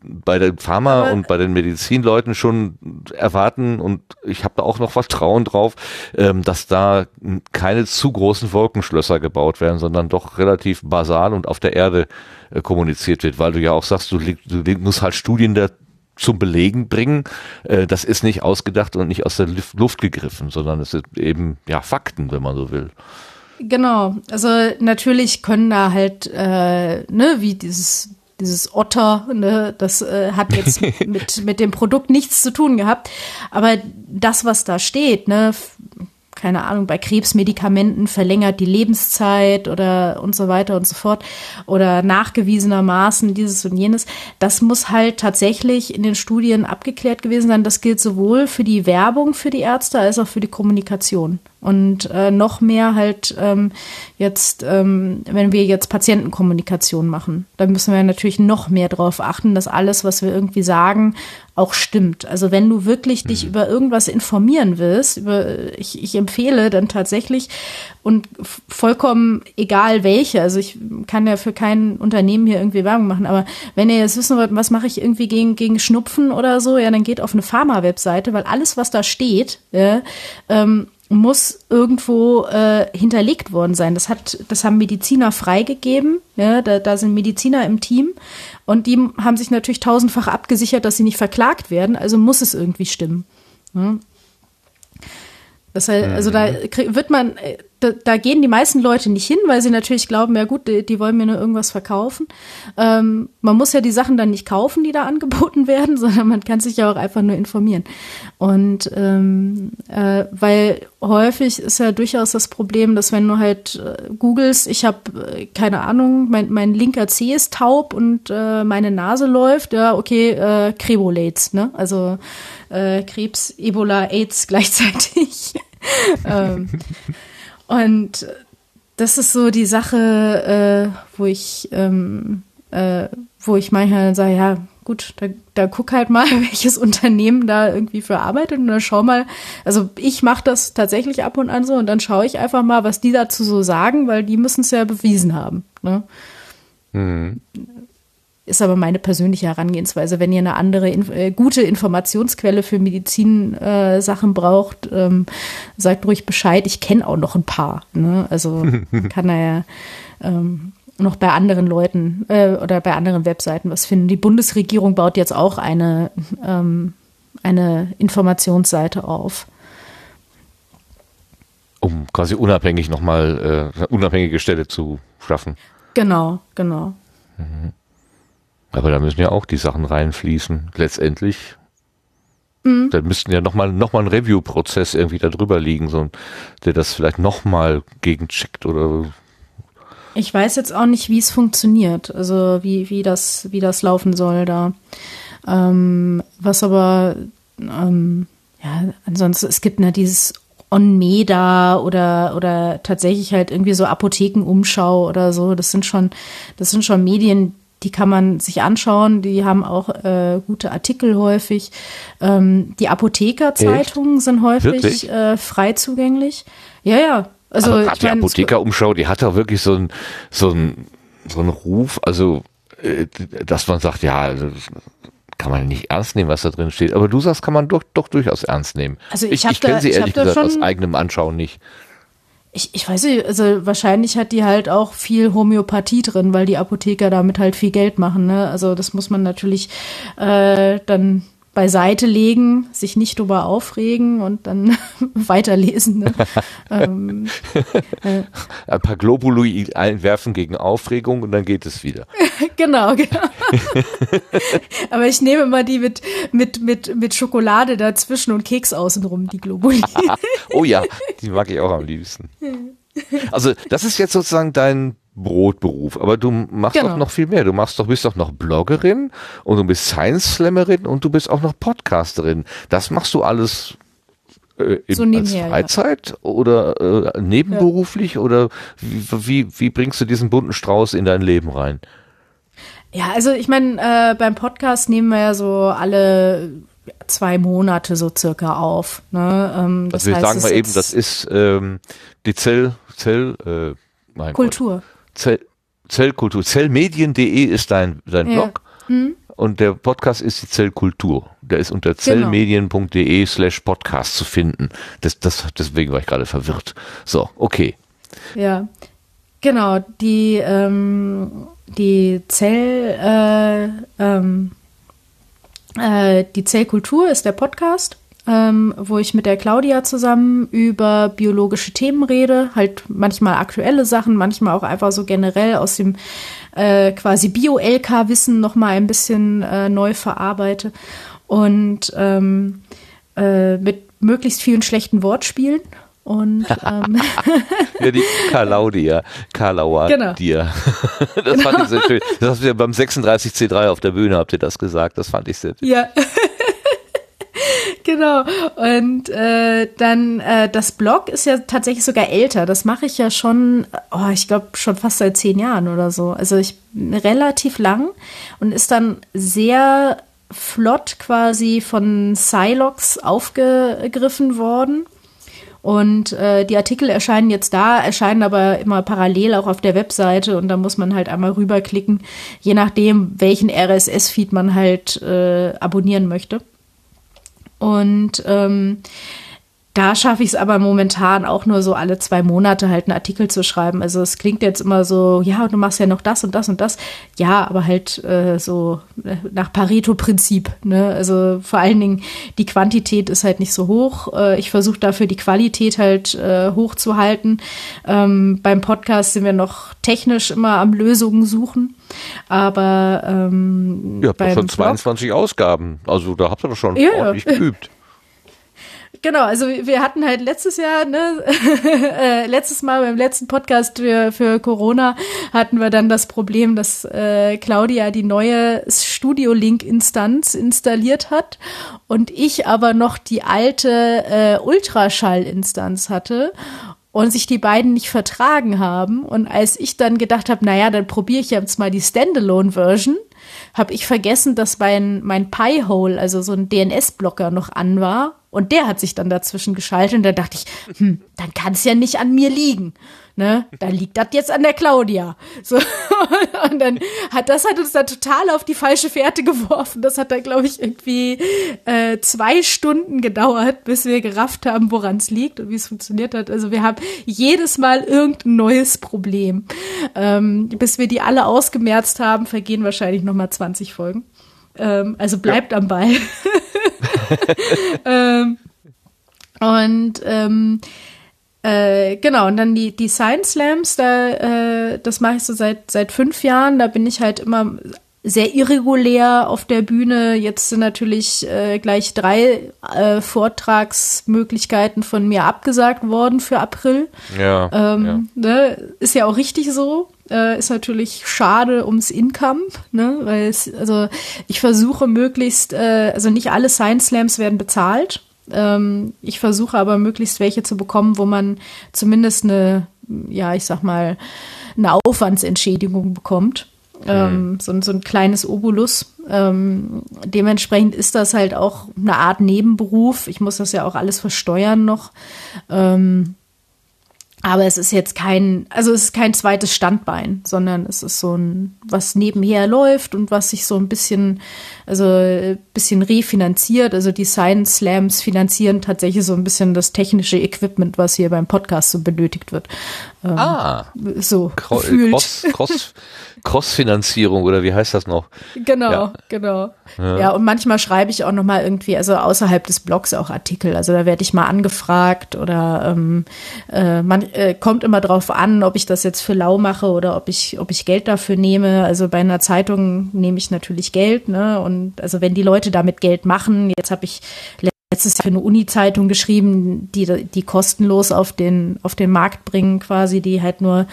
bei den Pharma Aber und bei den Medizinleuten schon erwarten und ich habe da auch noch Vertrauen drauf, ähm, dass da keine zu großen Wolkenschlösser gebaut werden, sondern doch relativ basal und auf der Erde äh, kommuniziert wird, weil du ja auch sagst, du, du musst halt Studien da zum Belegen bringen. Äh, das ist nicht ausgedacht und nicht aus der Luft gegriffen, sondern es sind eben ja Fakten, wenn man so will. Genau, also natürlich können da halt, äh, ne, wie dieses dieses Otter, ne, das äh, hat jetzt mit, mit dem Produkt nichts zu tun gehabt. Aber das, was da steht, ne, keine Ahnung, bei Krebsmedikamenten verlängert die Lebenszeit oder und so weiter und so fort oder nachgewiesenermaßen dieses und jenes. Das muss halt tatsächlich in den Studien abgeklärt gewesen sein. Das gilt sowohl für die Werbung für die Ärzte als auch für die Kommunikation. Und äh, noch mehr halt ähm, jetzt, ähm, wenn wir jetzt Patientenkommunikation machen, dann müssen wir natürlich noch mehr darauf achten, dass alles, was wir irgendwie sagen, auch stimmt. Also wenn du wirklich dich mhm. über irgendwas informieren willst, über, ich, ich empfehle dann tatsächlich und vollkommen egal welche, also ich kann ja für kein Unternehmen hier irgendwie Werbung machen, aber wenn ihr jetzt wissen wollt, was mache ich irgendwie gegen, gegen Schnupfen oder so, ja, dann geht auf eine Pharma-Webseite, weil alles, was da steht, ja, ähm, muss irgendwo äh, hinterlegt worden sein. Das hat, das haben Mediziner freigegeben. Ja, da, da sind Mediziner im Team und die haben sich natürlich tausendfach abgesichert, dass sie nicht verklagt werden. Also muss es irgendwie stimmen. Ja. Das heißt, also da mhm. wird man, äh, da, da, gehen die meisten Leute nicht hin, weil sie natürlich glauben, ja gut, die, die wollen mir nur irgendwas verkaufen. Ähm, man muss ja die Sachen dann nicht kaufen, die da angeboten werden, sondern man kann sich ja auch einfach nur informieren. Und ähm, äh, weil häufig ist ja durchaus das Problem, dass wenn du halt äh, googelst, ich habe äh, keine Ahnung, mein, mein linker Zeh ist taub und äh, meine Nase läuft, ja okay, äh, Krebolates, ne? Also äh, Krebs, Ebola, AIDS gleichzeitig. ähm, und das ist so die Sache, äh, wo ich, ähm, äh, wo ich manchmal sage, ja, gut, da, da guck halt mal, welches Unternehmen da irgendwie für arbeitet und dann schau mal, also ich mache das tatsächlich ab und an so und dann schaue ich einfach mal, was die dazu so sagen, weil die müssen es ja bewiesen haben. Ne? Mhm. Ist aber meine persönliche Herangehensweise. Wenn ihr eine andere, äh, gute Informationsquelle für Medizin-Sachen äh, braucht, ähm, sagt ruhig Bescheid. Ich kenne auch noch ein paar. Ne? Also kann er ja ähm, noch bei anderen Leuten äh, oder bei anderen Webseiten was finden. Die Bundesregierung baut jetzt auch eine, ähm, eine Informationsseite auf. Um quasi unabhängig nochmal äh, eine unabhängige Stelle zu schaffen. Genau, genau. Mhm. Aber da müssen ja auch die Sachen reinfließen. Letztendlich. Mhm. Da müssten ja nochmal noch mal ein Review-Prozess irgendwie da drüber liegen, so, der das vielleicht nochmal gegencheckt oder. Ich weiß jetzt auch nicht, wie es funktioniert, also wie, wie, das, wie das laufen soll da. Ähm, was aber, ähm, ja, ansonsten, es gibt ja dieses On-Meda oder, oder tatsächlich halt irgendwie so Apothekenumschau oder so. Das sind schon, das sind schon Medien, die kann man sich anschauen. Die haben auch äh, gute Artikel häufig. Ähm, die Apothekerzeitungen sind häufig äh, frei zugänglich. Ja, ja. Also Aber die Apothekerumschau, die hat auch wirklich so ein so ein so einen Ruf, also äh, dass man sagt, ja, also, kann man nicht ernst nehmen, was da drin steht. Aber du sagst, kann man doch, doch durchaus ernst nehmen. Also ich, ich, ich kenne sie ehrlich gesagt aus eigenem Anschauen nicht ich, ich weiß nicht, also wahrscheinlich hat die halt auch viel Homöopathie drin, weil die Apotheker damit halt viel Geld machen. Ne? Also das muss man natürlich äh, dann beiseite legen, sich nicht drüber aufregen und dann weiterlesen. Ne? ähm, äh. Ein paar Globuli einwerfen gegen Aufregung und dann geht es wieder. genau, genau. Aber ich nehme immer die mit, mit, mit, mit Schokolade dazwischen und Keks außenrum, die Globuli. oh ja, die mag ich auch am liebsten. Also das ist jetzt sozusagen dein Brotberuf, aber du machst genau. doch noch viel mehr. Du machst doch, bist doch noch Bloggerin und du bist Science Slammerin und du bist auch noch Podcasterin. Das machst du alles äh, so nebenher, als Freizeit ja. oder äh, nebenberuflich ja. oder wie, wie, bringst du diesen bunten Strauß in dein Leben rein? Ja, also ich meine, äh, beim Podcast nehmen wir ja so alle zwei Monate so circa auf. Ne? Ähm, das also wir sagen wir eben, das ist ähm, die Zell, Zell, äh, Kultur. Gott. Zell, Zellkultur. Zellmedien.de ist dein, dein ja. Blog. Hm. Und der Podcast ist die Zellkultur. Der ist unter genau. zellmedien.de slash podcast zu finden. Das, das, deswegen war ich gerade verwirrt. So, okay. Ja, genau. Die, ähm, die Zell, äh, ähm, äh, die Zellkultur ist der Podcast ähm, wo ich mit der Claudia zusammen über biologische Themen rede, halt manchmal aktuelle Sachen, manchmal auch einfach so generell aus dem äh, quasi Bio-LK-Wissen nochmal ein bisschen äh, neu verarbeite und ähm, äh, mit möglichst vielen schlechten Wortspielen Und ähm, ja, die Karlaudia, Karlauer genau. dir. Das genau. fand ich sehr schön. Das hast du ja beim 36C3 auf der Bühne habt ihr das gesagt. Das fand ich sehr. Ja. Genau. Und äh, dann äh, das Blog ist ja tatsächlich sogar älter. Das mache ich ja schon, oh, ich glaube schon fast seit zehn Jahren oder so. Also ich relativ lang und ist dann sehr flott quasi von Silox aufgegriffen worden. Und äh, die Artikel erscheinen jetzt da, erscheinen aber immer parallel auch auf der Webseite und da muss man halt einmal rüberklicken, je nachdem, welchen RSS-Feed man halt äh, abonnieren möchte. Und ähm, da schaffe ich es aber momentan auch nur so alle zwei Monate halt einen Artikel zu schreiben. Also es klingt jetzt immer so, ja, du machst ja noch das und das und das. Ja, aber halt äh, so äh, nach Pareto-Prinzip. Ne? Also vor allen Dingen die Quantität ist halt nicht so hoch. Äh, ich versuche dafür die Qualität halt äh, hochzuhalten. Ähm, beim Podcast sind wir noch technisch immer am Lösungen suchen. Aber ähm, doch schon 22 Blog, Ausgaben. Also da habt ihr doch schon ja, ordentlich geübt. Genau, also wir hatten halt letztes Jahr, ne, äh, letztes Mal beim letzten Podcast für, für Corona hatten wir dann das Problem, dass äh, Claudia die neue Studio Link Instanz installiert hat und ich aber noch die alte äh, Ultraschall Instanz hatte und sich die beiden nicht vertragen haben. Und als ich dann gedacht habe, naja, dann probiere ich jetzt mal die Standalone-Version, habe ich vergessen, dass mein, mein Pi-Hole, also so ein DNS-Blocker, noch an war. Und der hat sich dann dazwischen geschaltet und da dachte ich, hm, dann kann es ja nicht an mir liegen. Ne? Da liegt das jetzt an der Claudia. So, und dann hat das hat uns da total auf die falsche Fährte geworfen. Das hat da, glaube ich, irgendwie äh, zwei Stunden gedauert, bis wir gerafft haben, woran es liegt und wie es funktioniert hat. Also wir haben jedes Mal irgendein neues Problem. Ähm, bis wir die alle ausgemerzt haben, vergehen wahrscheinlich noch mal 20 Folgen. Ähm, also bleibt ja. am Ball. ähm, und ähm, äh, genau, und dann die, die Science Slams, da, äh, das mache ich so seit, seit fünf Jahren. Da bin ich halt immer sehr irregulär auf der Bühne. Jetzt sind natürlich äh, gleich drei äh, Vortragsmöglichkeiten von mir abgesagt worden für April. Ja, ähm, ja. Ne, ist ja auch richtig so. Äh, ist natürlich schade ums Income, ne? Weil es, also ich versuche möglichst, äh, also nicht alle Science Slams werden bezahlt. Ähm, ich versuche aber möglichst welche zu bekommen, wo man zumindest eine, ja, ich sag mal, eine Aufwandsentschädigung bekommt. Ähm, mhm. so, so ein kleines Obolus. Ähm, dementsprechend ist das halt auch eine Art Nebenberuf. Ich muss das ja auch alles versteuern noch. Ähm, aber es ist jetzt kein, also es ist kein zweites Standbein, sondern es ist so ein, was nebenher läuft und was sich so ein bisschen, also ein bisschen refinanziert. Also die Science Slams finanzieren tatsächlich so ein bisschen das technische Equipment, was hier beim Podcast so benötigt wird. Ähm, ah. So. Cro Cross, Cross, Cross-Finanzierung oder wie heißt das noch? Genau, ja. genau. Ja. ja. und manchmal schreibe ich auch noch mal irgendwie, also außerhalb des Blogs auch Artikel. Also da werde ich mal angefragt oder ähm, äh, man äh, kommt immer drauf an, ob ich das jetzt für lau mache oder ob ich, ob ich Geld dafür nehme. Also bei einer Zeitung nehme ich natürlich Geld, ne? Und also wenn die Leute damit Geld machen, jetzt habe ich letztes Jahr für eine Uni-Zeitung geschrieben, die die kostenlos auf den auf den Markt bringen, quasi, die halt nur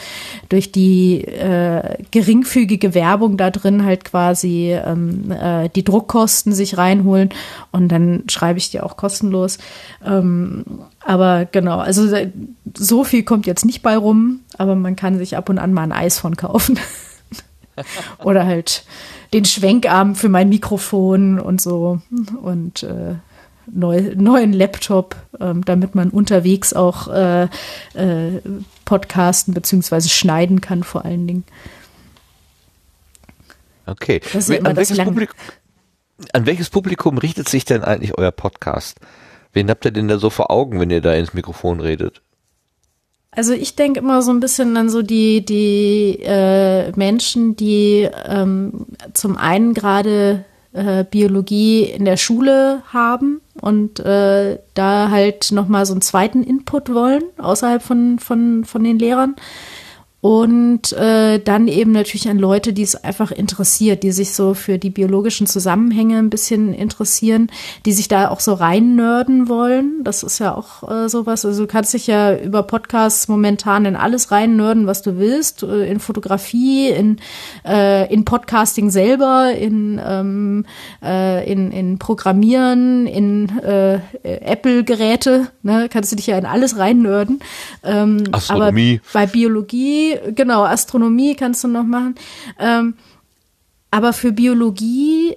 durch die äh, geringfügige Werbung da drin halt quasi ähm, äh, die Druckkosten sich reinholen und dann schreibe ich die auch kostenlos. Ähm, aber genau, also so viel kommt jetzt nicht bei rum, aber man kann sich ab und an mal ein Eis von kaufen. Oder halt den Schwenkarm für mein Mikrofon und so. Und äh, neu, neuen Laptop, ähm, damit man unterwegs auch äh, äh, podcasten bzw. schneiden kann vor allen Dingen. Okay. Ja an, welches Publikum, an welches Publikum richtet sich denn eigentlich euer Podcast? Wen habt ihr denn da so vor Augen, wenn ihr da ins Mikrofon redet? Also ich denke immer so ein bisschen an so die, die äh, Menschen, die ähm, zum einen gerade äh, Biologie in der Schule haben und äh, da halt nochmal so einen zweiten Input wollen, außerhalb von, von, von den Lehrern. Und äh, dann eben natürlich an Leute, die es einfach interessiert, die sich so für die biologischen Zusammenhänge ein bisschen interessieren, die sich da auch so rein nörden wollen. Das ist ja auch äh, sowas. Also du kannst dich ja über Podcasts momentan in alles rein nörden, was du willst, äh, in Fotografie, in, äh, in Podcasting selber, in, ähm, äh, in, in Programmieren, in äh, Apple-Geräte, ne? kannst du dich ja in alles rein nörden. Ähm, Astronomie. Aber bei Biologie genau, Astronomie kannst du noch machen. Ähm, aber für Biologie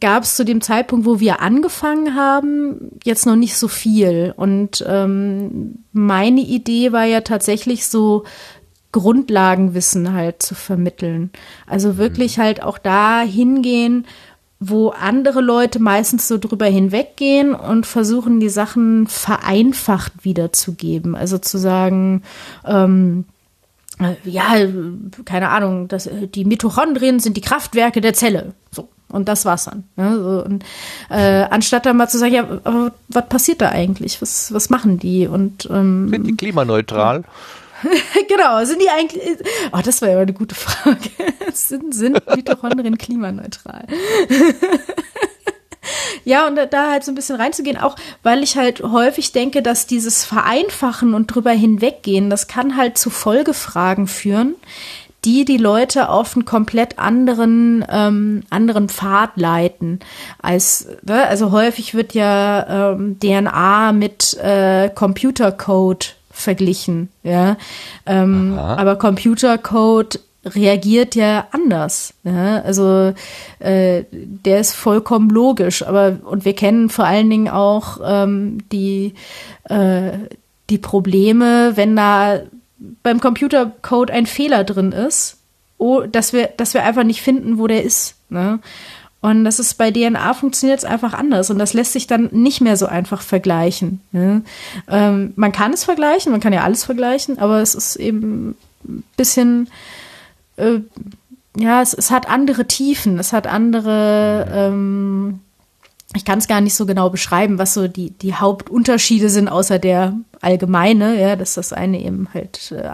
gab es zu dem Zeitpunkt, wo wir angefangen haben, jetzt noch nicht so viel. Und ähm, meine Idee war ja tatsächlich so Grundlagenwissen halt zu vermitteln. Also wirklich mhm. halt auch da hingehen, wo andere Leute meistens so drüber hinweggehen und versuchen, die Sachen vereinfacht wiederzugeben. Also zu sagen, ähm, äh, ja, keine Ahnung, das, äh, die Mitochondrien sind die Kraftwerke der Zelle. So. Und das war's dann. Ne? So, und, äh, anstatt dann mal zu sagen, ja, aber was passiert da eigentlich? Was, was machen die? Und ähm, sind die klimaneutral? genau, sind die eigentlich. Oh, das war ja eine gute Frage. sind, sind Mitochondrien klimaneutral? Ja, und da halt so ein bisschen reinzugehen, auch weil ich halt häufig denke, dass dieses Vereinfachen und drüber hinweggehen, das kann halt zu Folgefragen führen, die die Leute auf einen komplett anderen ähm, anderen Pfad leiten als ne? also häufig wird ja ähm, DNA mit äh, Computercode verglichen ja ähm, aber Computercode reagiert ja anders. Ja? Also äh, der ist vollkommen logisch. Aber und wir kennen vor allen Dingen auch ähm, die äh, die Probleme, wenn da beim Computercode ein Fehler drin ist, oh, dass wir dass wir einfach nicht finden, wo der ist. Ne? Und das ist bei DNA funktioniert es einfach anders und das lässt sich dann nicht mehr so einfach vergleichen. Ne? Ähm, man kann es vergleichen, man kann ja alles vergleichen, aber es ist eben ein bisschen äh, ja, es, es hat andere Tiefen, es hat andere, ähm, ich kann es gar nicht so genau beschreiben, was so die, die Hauptunterschiede sind, außer der allgemeine, ja, dass das eine eben halt äh,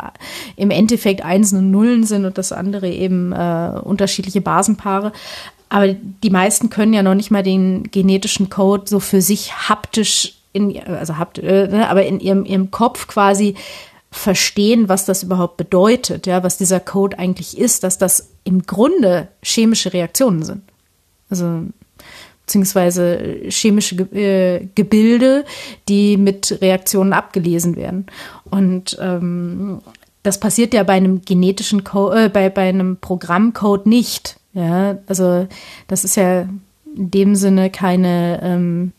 im Endeffekt Einsen und Nullen sind und das andere eben äh, unterschiedliche Basenpaare. Aber die meisten können ja noch nicht mal den genetischen Code so für sich haptisch in, also hapt, äh, ne, aber in ihrem, ihrem Kopf quasi verstehen, was das überhaupt bedeutet, ja, was dieser Code eigentlich ist, dass das im Grunde chemische Reaktionen sind. Also beziehungsweise chemische äh, Gebilde, die mit Reaktionen abgelesen werden. Und ähm, das passiert ja bei einem genetischen Code, äh, bei, bei einem Programmcode nicht. Ja, also das ist ja in dem Sinne keine ähm,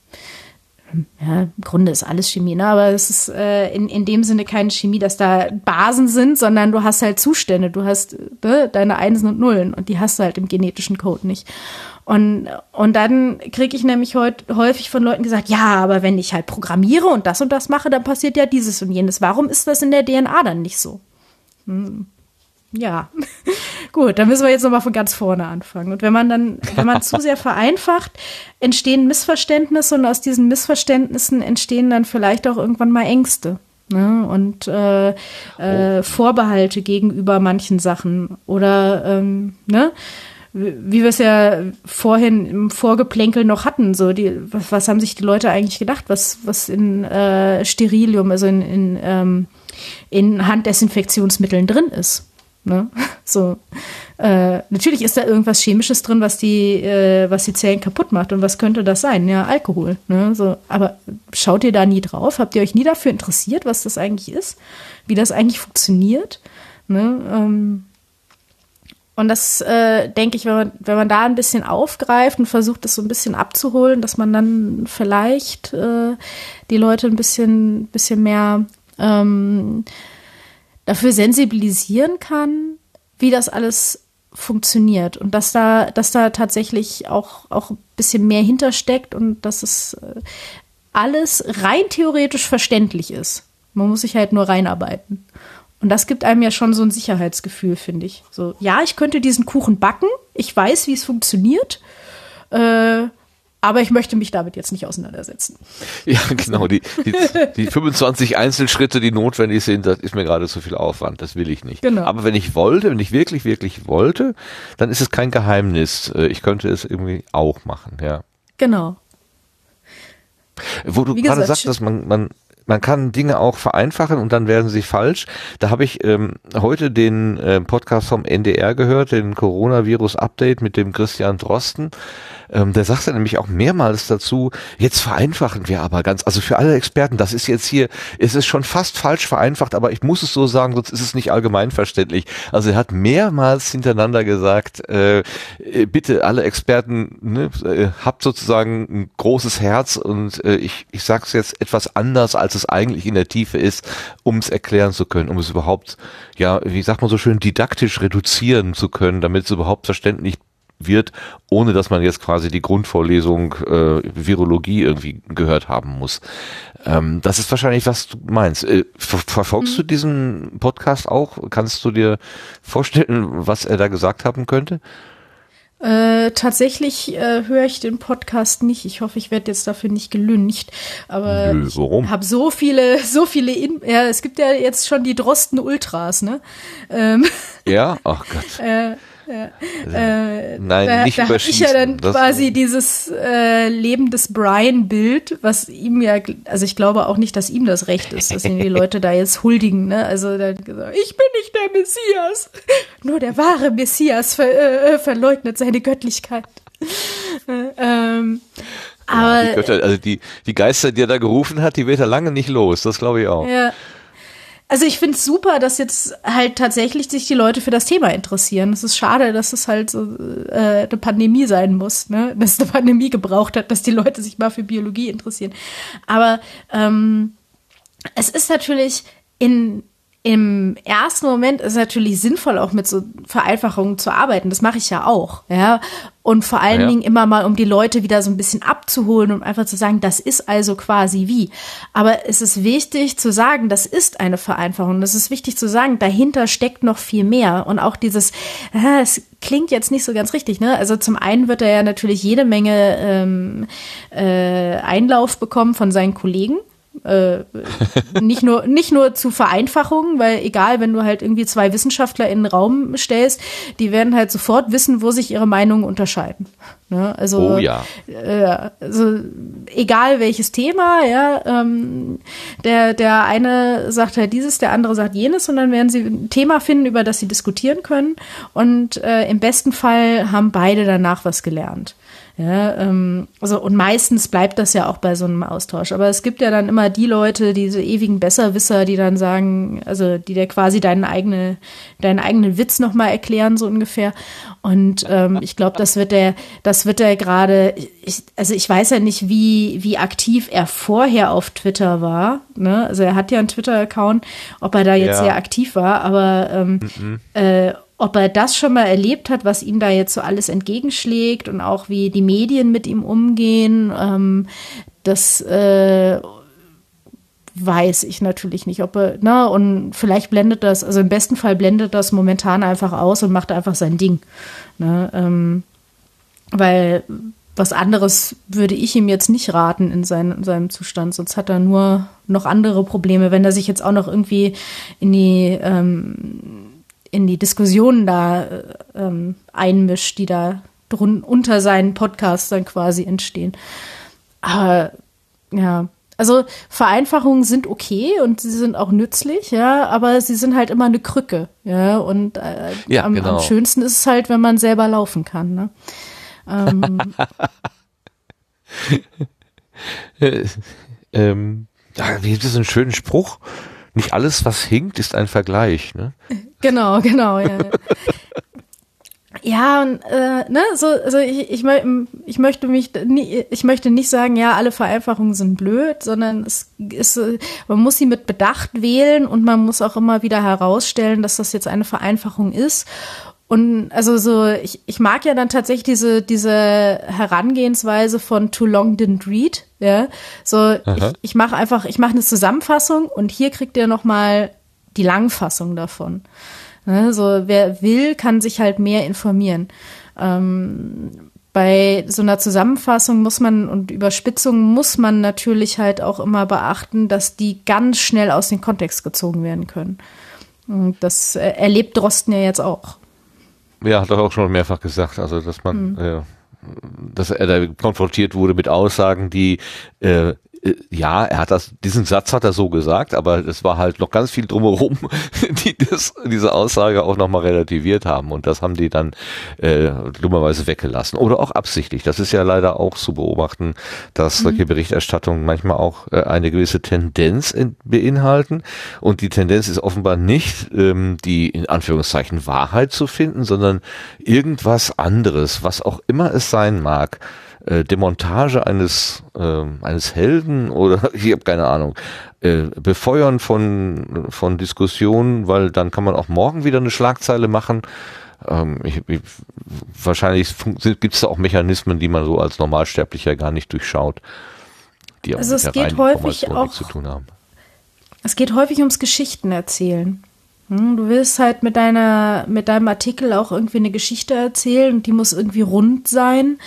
ja, im Grunde ist alles Chemie, ne? aber es ist äh, in, in dem Sinne keine Chemie, dass da Basen sind, sondern du hast halt Zustände, du hast ne, deine Einsen und Nullen und die hast du halt im genetischen Code nicht. Und, und dann kriege ich nämlich heut, häufig von Leuten gesagt, ja, aber wenn ich halt programmiere und das und das mache, dann passiert ja dieses und jenes. Warum ist das in der DNA dann nicht so? Hm. Ja, gut, dann müssen wir jetzt nochmal von ganz vorne anfangen. Und wenn man dann, wenn man zu sehr vereinfacht, entstehen Missverständnisse und aus diesen Missverständnissen entstehen dann vielleicht auch irgendwann mal Ängste. Ne? Und äh, äh, Vorbehalte gegenüber manchen Sachen. Oder, ähm, ne? wie wir es ja vorhin im Vorgeplänkel noch hatten, so die, was, was haben sich die Leute eigentlich gedacht, was, was in äh, Sterilium, also in, in, ähm, in Handdesinfektionsmitteln drin ist. Ne? So, äh, natürlich ist da irgendwas Chemisches drin, was die, äh, was die Zellen kaputt macht. Und was könnte das sein? Ja, Alkohol. Ne? So, aber schaut ihr da nie drauf? Habt ihr euch nie dafür interessiert, was das eigentlich ist? Wie das eigentlich funktioniert? Ne? Ähm, und das äh, denke ich, wenn man, wenn man da ein bisschen aufgreift und versucht, das so ein bisschen abzuholen, dass man dann vielleicht äh, die Leute ein bisschen, bisschen mehr ähm, dafür sensibilisieren kann, wie das alles funktioniert und dass da, dass da tatsächlich auch, auch ein bisschen mehr hintersteckt und dass es äh, alles rein theoretisch verständlich ist. Man muss sich halt nur reinarbeiten. Und das gibt einem ja schon so ein Sicherheitsgefühl, finde ich. So, ja, ich könnte diesen Kuchen backen, ich weiß, wie es funktioniert. Äh, Aber ich möchte mich damit jetzt nicht auseinandersetzen. Ja, genau. Die, die, die 25 Einzelschritte, die notwendig sind, das ist mir gerade zu viel Aufwand. Das will ich nicht. Genau. Aber wenn ich wollte, wenn ich wirklich, wirklich wollte, dann ist es kein Geheimnis. Äh, ich könnte es irgendwie auch machen, ja. Genau. Wo du gerade sagst, dass man, man, man kann Dinge auch vereinfachen und dann werden sie falsch. Da habe ich ähm, heute den äh, Podcast vom NDR gehört, den Coronavirus Update mit dem Christian Drosten. Ähm, der sagte nämlich auch mehrmals dazu, jetzt vereinfachen wir aber ganz, also für alle Experten, das ist jetzt hier, es ist schon fast falsch vereinfacht, aber ich muss es so sagen, sonst ist es nicht allgemeinverständlich. Also er hat mehrmals hintereinander gesagt, äh, äh bitte alle Experten, ne, äh, habt sozusagen ein großes Herz und äh, ich, ich sage es jetzt etwas anders, als es eigentlich in der Tiefe ist, um es erklären zu können, um es überhaupt, ja, wie sagt man so schön, didaktisch reduzieren zu können, damit es überhaupt verständlich wird, ohne dass man jetzt quasi die Grundvorlesung äh, Virologie irgendwie gehört haben muss. Ähm, das ist wahrscheinlich, was du meinst. Äh, ver verfolgst mhm. du diesen Podcast auch? Kannst du dir vorstellen, was er da gesagt haben könnte? Äh, tatsächlich äh, höre ich den Podcast nicht. Ich hoffe, ich werde jetzt dafür nicht gelüncht. Aber Nö, warum? ich habe so viele, so viele. In ja, es gibt ja jetzt schon die Drosten Ultras, ne? Ähm, ja, ach Gott. äh, ja. Also, äh, Nein, da, nicht da habe ich ja dann quasi dieses äh, Leben des Brian-Bild, was ihm ja, also ich glaube auch nicht, dass ihm das recht ist, dass ihn die Leute da jetzt huldigen. Ne? Also dann gesagt, ich bin nicht der Messias, nur der wahre Messias ver, äh, verleugnet seine Göttlichkeit. ähm, aber ja, die Götter, also die, die Geister, die er da gerufen hat, die wird er lange nicht los, das glaube ich auch. Ja, also ich finde es super, dass jetzt halt tatsächlich sich die Leute für das Thema interessieren. Es ist schade, dass es halt so äh, eine Pandemie sein muss, ne? Dass es eine Pandemie gebraucht hat, dass die Leute sich mal für Biologie interessieren. Aber ähm, es ist natürlich in im ersten Moment ist es natürlich sinnvoll, auch mit so Vereinfachungen zu arbeiten. Das mache ich ja auch, ja. Und vor allen ja. Dingen immer mal, um die Leute wieder so ein bisschen abzuholen und einfach zu sagen, das ist also quasi wie. Aber es ist wichtig zu sagen, das ist eine Vereinfachung. Es ist wichtig zu sagen, dahinter steckt noch viel mehr. Und auch dieses, äh, es klingt jetzt nicht so ganz richtig, ne? Also zum einen wird er ja natürlich jede Menge ähm, äh, Einlauf bekommen von seinen Kollegen äh, nicht nur nicht nur zu Vereinfachungen, weil egal, wenn du halt irgendwie zwei Wissenschaftler in den Raum stellst, die werden halt sofort wissen, wo sich ihre Meinungen unterscheiden. Ne? Also, oh ja. Äh, also egal welches Thema, ja, ähm, der der eine sagt halt dieses, der andere sagt jenes, und dann werden sie ein Thema finden, über das sie diskutieren können. Und äh, im besten Fall haben beide danach was gelernt. Ja, ähm, also und meistens bleibt das ja auch bei so einem Austausch. Aber es gibt ja dann immer die Leute, diese ewigen Besserwisser, die dann sagen, also die dir quasi deinen eigene, deinen eigenen Witz nochmal erklären, so ungefähr. Und ähm, ich glaube, das wird der, das wird er gerade, ich, also ich weiß ja nicht, wie, wie aktiv er vorher auf Twitter war. Ne? Also er hat ja einen Twitter-Account, ob er da jetzt ja. sehr aktiv war, aber ähm, mhm. äh, ob er das schon mal erlebt hat, was ihm da jetzt so alles entgegenschlägt und auch wie die Medien mit ihm umgehen, ähm, das äh, weiß ich natürlich nicht, ob er, na, und vielleicht blendet das, also im besten Fall blendet das momentan einfach aus und macht einfach sein Ding. Ne, ähm, weil was anderes würde ich ihm jetzt nicht raten in, sein, in seinem Zustand, sonst hat er nur noch andere Probleme. Wenn er sich jetzt auch noch irgendwie in die ähm, in die Diskussionen da äh, ähm, einmischt, die da drun unter seinen Podcasts dann quasi entstehen. Aber ja, also Vereinfachungen sind okay und sie sind auch nützlich, ja, aber sie sind halt immer eine Krücke, ja. Und äh, ja, am, genau. am, schönsten ist es halt, wenn man selber laufen kann. Ne? Ähm, ähm, ja, wie gibt es einen schönen Spruch? Nicht alles, was hinkt, ist ein Vergleich, ne? Genau, genau, ja. Ja, und, äh, ne, so, also ich, ich, ich möchte mich, nie, ich möchte nicht sagen, ja, alle Vereinfachungen sind blöd, sondern es ist, man muss sie mit Bedacht wählen und man muss auch immer wieder herausstellen, dass das jetzt eine Vereinfachung ist. Und also so, ich, ich mag ja dann tatsächlich diese, diese Herangehensweise von Too Long Didn't Read, ja. So, Aha. ich, ich mache einfach, ich mache eine Zusammenfassung und hier kriegt ihr nochmal die Langfassung davon. Ne, so, wer will, kann sich halt mehr informieren. Ähm, bei so einer Zusammenfassung muss man und Überspitzung muss man natürlich halt auch immer beachten, dass die ganz schnell aus dem Kontext gezogen werden können. Und das äh, erlebt Drosten ja jetzt auch. Ja, hat er auch schon mehrfach gesagt, also dass man, hm. äh, dass er da konfrontiert wurde mit Aussagen, die äh, ja, er hat das, diesen Satz hat er so gesagt, aber es war halt noch ganz viel drumherum, die das, diese Aussage auch nochmal relativiert haben und das haben die dann äh, dummerweise weggelassen oder auch absichtlich. Das ist ja leider auch zu beobachten, dass mhm. solche Berichterstattungen manchmal auch äh, eine gewisse Tendenz in, beinhalten und die Tendenz ist offenbar nicht ähm, die in Anführungszeichen Wahrheit zu finden, sondern irgendwas anderes, was auch immer es sein mag äh, Demontage eines, äh, eines Helden oder ich habe keine Ahnung, äh, Befeuern von, von Diskussionen, weil dann kann man auch morgen wieder eine Schlagzeile machen. Ähm, ich, ich, wahrscheinlich gibt es da auch Mechanismen, die man so als Normalsterblicher gar nicht durchschaut, die also es geht häufig auch, zu tun haben. Es geht häufig ums Geschichten erzählen. Hm, du willst halt mit deiner, mit deinem Artikel auch irgendwie eine Geschichte erzählen und die muss irgendwie rund sein.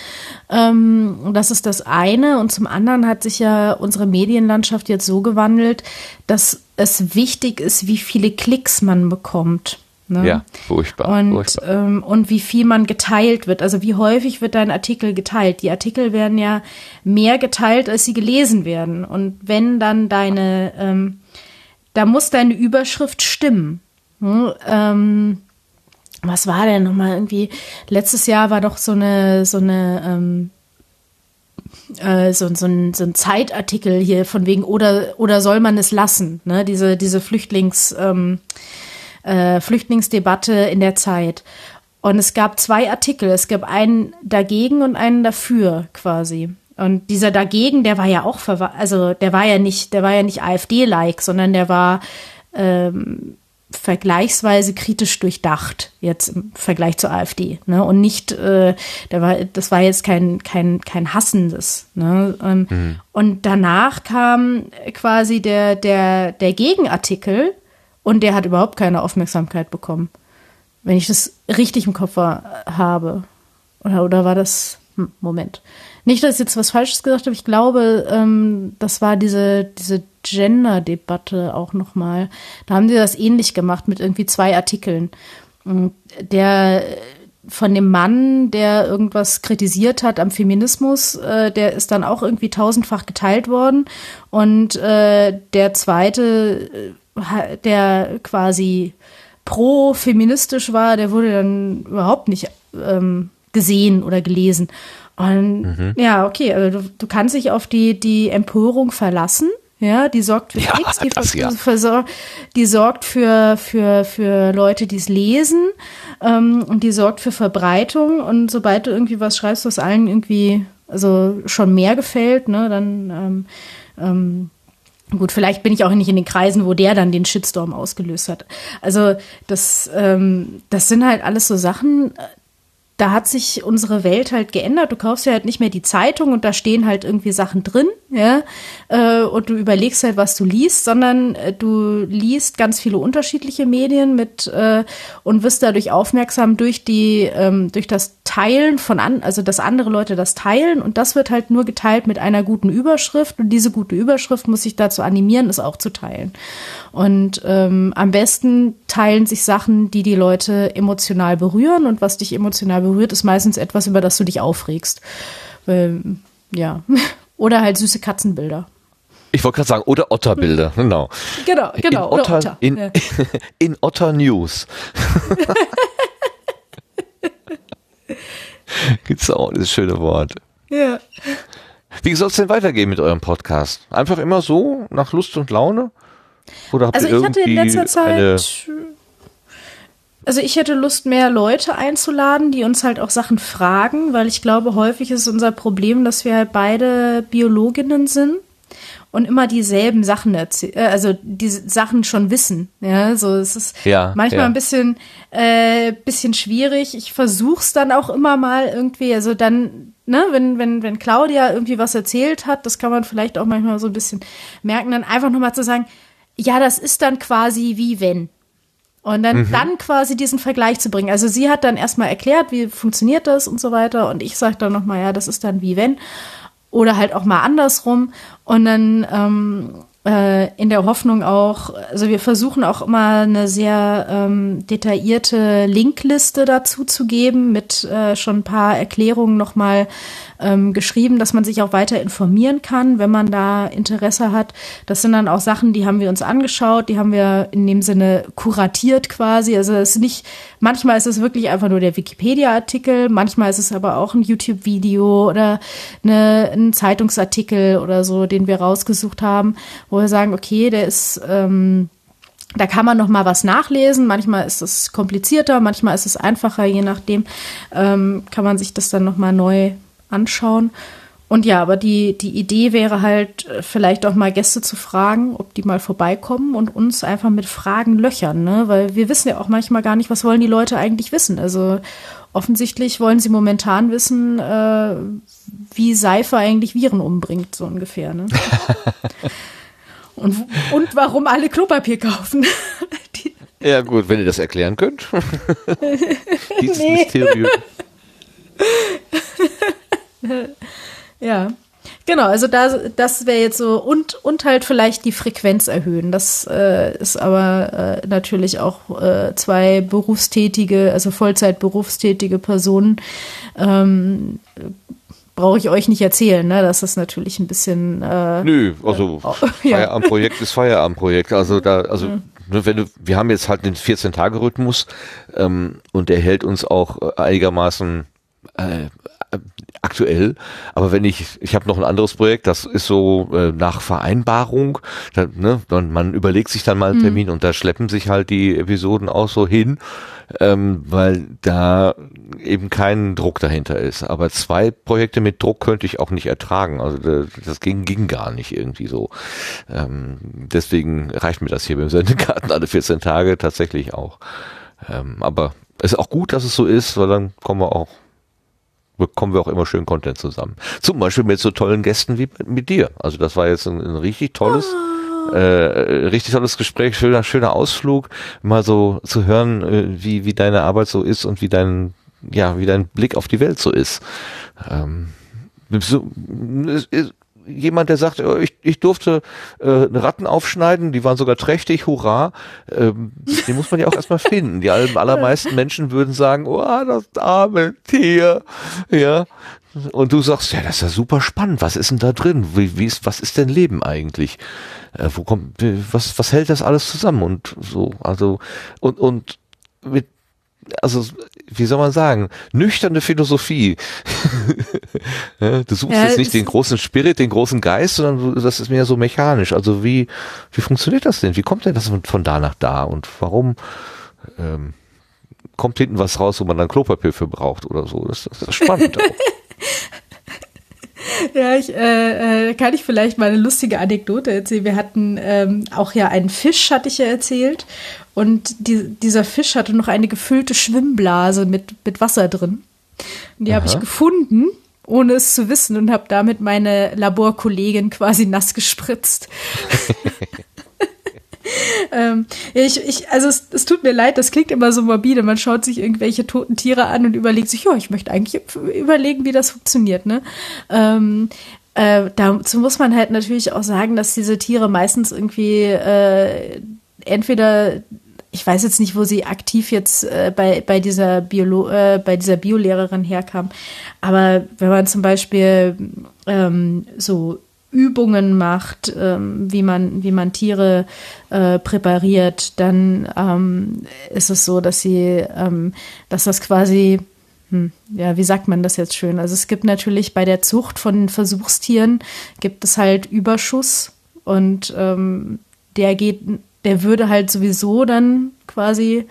Ähm, das ist das eine. Und zum anderen hat sich ja unsere Medienlandschaft jetzt so gewandelt, dass es wichtig ist, wie viele Klicks man bekommt. Ne? Ja, furchtbar. Und, furchtbar. Ähm, und wie viel man geteilt wird. Also wie häufig wird dein Artikel geteilt? Die Artikel werden ja mehr geteilt, als sie gelesen werden. Und wenn dann deine, ähm, da muss deine Überschrift stimmen. Hm, ähm, was war denn nochmal irgendwie? Letztes Jahr war doch so eine, so eine, ähm, äh, so, so, ein, so ein Zeitartikel hier von wegen oder oder soll man es lassen? Ne? Diese diese Flüchtlings ähm, äh, Flüchtlingsdebatte in der Zeit. Und es gab zwei Artikel. Es gab einen dagegen und einen dafür quasi. Und dieser dagegen, der war ja auch, also der war ja nicht, der war ja nicht AfD-like, sondern der war ähm, vergleichsweise kritisch durchdacht jetzt im Vergleich zur AfD ne? und nicht äh, da war das war jetzt kein kein kein hassendes ne? Ähm, mhm. und danach kam quasi der der der Gegenartikel und der hat überhaupt keine Aufmerksamkeit bekommen wenn ich das richtig im Kopf war, habe oder oder war das hm, Moment nicht, dass ich jetzt was Falsches gesagt habe. Ich glaube, ähm, das war diese, diese Gender-Debatte auch nochmal. Da haben die das ähnlich gemacht mit irgendwie zwei Artikeln. Der von dem Mann, der irgendwas kritisiert hat am Feminismus, äh, der ist dann auch irgendwie tausendfach geteilt worden. Und äh, der zweite, äh, der quasi pro-feministisch war, der wurde dann überhaupt nicht ähm, gesehen oder gelesen. Und mhm. ja, okay, also du, du kannst dich auf die, die Empörung verlassen. Ja, die sorgt für ja, Klicks, die, das, ja. die sorgt für, für, für Leute, die es lesen ähm, und die sorgt für Verbreitung. Und sobald du irgendwie was schreibst, was allen irgendwie also schon mehr gefällt, ne, dann ähm, ähm, Gut, vielleicht bin ich auch nicht in den Kreisen, wo der dann den Shitstorm ausgelöst hat. Also das, ähm, das sind halt alles so Sachen, da hat sich unsere Welt halt geändert. Du kaufst ja halt nicht mehr die Zeitung und da stehen halt irgendwie Sachen drin, ja, äh, und du überlegst halt, was du liest, sondern äh, du liest ganz viele unterschiedliche Medien mit äh, und wirst dadurch aufmerksam durch die, ähm, durch das Teilen von an, also dass andere Leute das teilen und das wird halt nur geteilt mit einer guten Überschrift und diese gute Überschrift muss sich dazu animieren, es auch zu teilen. Und ähm, am besten teilen sich Sachen, die die Leute emotional berühren und was dich emotional berührt, ist meistens etwas, über das du dich aufregst. Ähm, ja. Oder halt süße Katzenbilder. Ich wollte gerade sagen, oder Otterbilder, genau. Genau, genau. In Otter, Otter. In, ja. in Otter News. Gibt's auch das schöne Wort. Ja. Wie soll es denn weitergehen mit eurem Podcast? Einfach immer so, nach Lust und Laune? Oder habt also ihr ich hatte in letzter Zeit, also ich hätte Lust, mehr Leute einzuladen, die uns halt auch Sachen fragen, weil ich glaube, häufig ist unser Problem, dass wir halt beide Biologinnen sind und immer dieselben Sachen erzählen, äh, also die Sachen schon wissen. Ja, so es ist ja, manchmal ja. ein bisschen, äh, bisschen schwierig. Ich versuch's dann auch immer mal irgendwie, also dann, ne, wenn, wenn, wenn Claudia irgendwie was erzählt hat, das kann man vielleicht auch manchmal so ein bisschen merken, dann einfach nochmal zu sagen, ja, das ist dann quasi wie wenn. Und dann, mhm. dann quasi diesen Vergleich zu bringen. Also sie hat dann erstmal erklärt, wie funktioniert das und so weiter. Und ich sage dann nochmal, ja, das ist dann wie wenn. Oder halt auch mal andersrum. Und dann ähm, äh, in der Hoffnung auch, also wir versuchen auch immer eine sehr ähm, detaillierte Linkliste dazu zu geben mit äh, schon ein paar Erklärungen nochmal ähm, geschrieben, dass man sich auch weiter informieren kann, wenn man da Interesse hat. Das sind dann auch Sachen, die haben wir uns angeschaut, die haben wir in dem Sinne kuratiert quasi. Also es ist nicht, manchmal ist es wirklich einfach nur der Wikipedia-Artikel, manchmal ist es aber auch ein YouTube-Video oder eine, ein Zeitungsartikel oder so, den wir rausgesucht haben, wo wir sagen, okay, der ist ähm, da kann man noch mal was nachlesen. Manchmal ist es komplizierter, manchmal ist es einfacher. Je nachdem ähm, kann man sich das dann noch mal neu anschauen. Und ja, aber die, die Idee wäre halt, äh, vielleicht auch mal Gäste zu fragen, ob die mal vorbeikommen und uns einfach mit Fragen löchern, ne? Weil wir wissen ja auch manchmal gar nicht, was wollen die Leute eigentlich wissen. Also offensichtlich wollen sie momentan wissen, äh, wie Seife eigentlich Viren umbringt, so ungefähr, ne? und, und warum alle Klopapier kaufen. ja, gut, wenn ihr das erklären könnt. Dieses nee. Mysterium. ja. Genau, also da, das wäre jetzt so und, und halt vielleicht die Frequenz erhöhen. Das äh, ist aber äh, natürlich auch äh, zwei berufstätige, also Vollzeit berufstätige Personen. Ähm, Brauche ich euch nicht erzählen, ne? Das ist natürlich ein bisschen. Äh, Nö, also äh, ja. Feierabendprojekt ist Feierabendprojekt. Also da, also mhm. wenn du, wir haben jetzt halt den 14-Tage-Rhythmus ähm, und der hält uns auch äh, einigermaßen äh, aktuell. Aber wenn ich, ich habe noch ein anderes Projekt, das ist so äh, nach Vereinbarung, da, ne, dann, man überlegt sich dann mal einen mhm. Termin mhm. und da schleppen sich halt die Episoden auch so hin, ähm, weil da eben kein Druck dahinter ist. Aber zwei Projekte mit Druck könnte ich auch nicht ertragen. Also das, das ging, ging gar nicht irgendwie so. Ähm, deswegen reicht mir das hier beim Sendekarten alle 14 Tage tatsächlich auch. Ähm, aber es ist auch gut, dass es so ist, weil dann kommen wir auch bekommen wir auch immer schön Content zusammen. Zum Beispiel mit so tollen Gästen wie mit dir. Also das war jetzt ein, ein richtig tolles, oh. äh, richtig tolles Gespräch, schöner, schöner Ausflug, mal so zu hören, äh, wie, wie deine Arbeit so ist und wie dein, ja, wie dein Blick auf die Welt so ist. Ähm, so, jemand, der sagt, ich, ich durfte äh, Ratten aufschneiden, die waren sogar trächtig, hurra, ähm, den muss man ja auch erstmal finden. Die allermeisten Menschen würden sagen, oh, das arme Tier, ja. Und du sagst, ja, das ist ja super spannend. Was ist denn da drin? Wie, wie ist, was ist denn Leben eigentlich? Äh, wo kommt, was, was hält das alles zusammen? Und so, also, und, und mit also wie soll man sagen, nüchterne Philosophie. du suchst ja, jetzt nicht den großen Spirit, den großen Geist, sondern das ist mehr so mechanisch. Also wie, wie funktioniert das denn? Wie kommt denn das von da nach da? Und warum ähm, kommt hinten was raus, wo man dann Klopapier für braucht oder so? Das, das ist spannend. Ja, ich äh, äh, kann ich vielleicht mal eine lustige Anekdote erzählen. Wir hatten ähm, auch ja einen Fisch, hatte ich ja erzählt. Und die, dieser Fisch hatte noch eine gefüllte Schwimmblase mit, mit Wasser drin. Und die habe ich gefunden, ohne es zu wissen, und habe damit meine Laborkollegin quasi nass gespritzt. ähm, ich, ich, also es, es, tut mir leid, das klingt immer so morbide. Man schaut sich irgendwelche toten Tiere an und überlegt sich, ja, ich möchte eigentlich überlegen, wie das funktioniert. Ne? Ähm, äh, dazu muss man halt natürlich auch sagen, dass diese Tiere meistens irgendwie äh, entweder ich weiß jetzt nicht, wo sie aktiv jetzt äh, bei, bei dieser Biolo äh, bei dieser Biolehrerin herkam. Aber wenn man zum Beispiel ähm, so Übungen macht, ähm, wie man wie man Tiere äh, präpariert, dann ähm, ist es so, dass sie, ähm, dass das quasi hm, ja, wie sagt man das jetzt schön? Also es gibt natürlich bei der Zucht von Versuchstieren gibt es halt Überschuss und ähm, der geht der würde halt sowieso dann quasi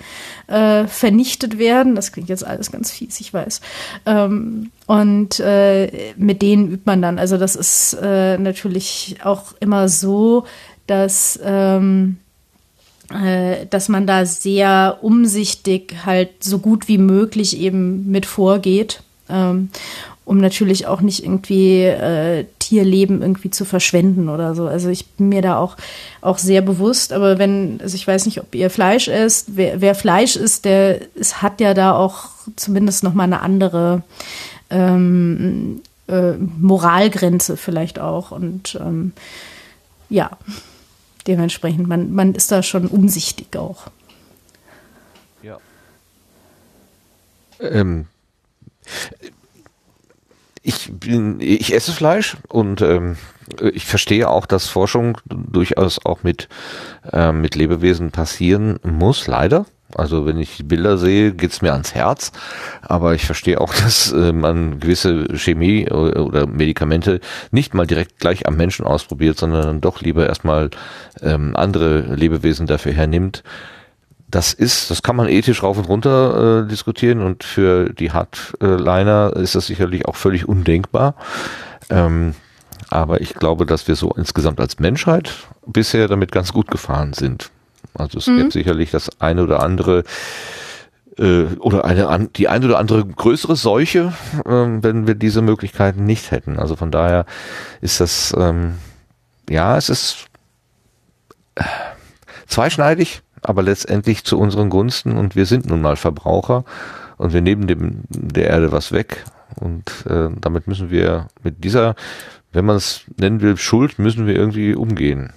äh, vernichtet werden. Das klingt jetzt alles ganz fies, ich weiß. Ähm, und äh, mit denen übt man dann. Also das ist äh, natürlich auch immer so, dass ähm, äh, dass man da sehr umsichtig halt so gut wie möglich eben mit vorgeht. Ähm, um natürlich auch nicht irgendwie äh, Tierleben irgendwie zu verschwenden oder so. Also ich bin mir da auch, auch sehr bewusst, aber wenn, also ich weiß nicht, ob ihr Fleisch isst, wer, wer Fleisch isst, der es hat ja da auch zumindest noch mal eine andere ähm, äh, Moralgrenze vielleicht auch und ähm, ja, dementsprechend, man, man ist da schon umsichtig auch. Ja. Ähm, ich bin, ich esse Fleisch und ähm, ich verstehe auch, dass Forschung durchaus auch mit, äh, mit Lebewesen passieren muss, leider. Also wenn ich Bilder sehe, geht's mir ans Herz. Aber ich verstehe auch, dass äh, man gewisse Chemie oder Medikamente nicht mal direkt gleich am Menschen ausprobiert, sondern dann doch lieber erstmal ähm, andere Lebewesen dafür hernimmt. Das ist, das kann man ethisch rauf und runter äh, diskutieren und für die Hardliner ist das sicherlich auch völlig undenkbar. Ähm, aber ich glaube, dass wir so insgesamt als Menschheit bisher damit ganz gut gefahren sind. Also es mhm. gibt sicherlich das eine oder andere äh, oder eine die eine oder andere größere Seuche, äh, wenn wir diese Möglichkeiten nicht hätten. Also von daher ist das ähm, ja, es ist äh, zweischneidig, aber letztendlich zu unseren Gunsten und wir sind nun mal Verbraucher und wir nehmen dem der Erde was weg und äh, damit müssen wir mit dieser, wenn man es nennen will, Schuld müssen wir irgendwie umgehen.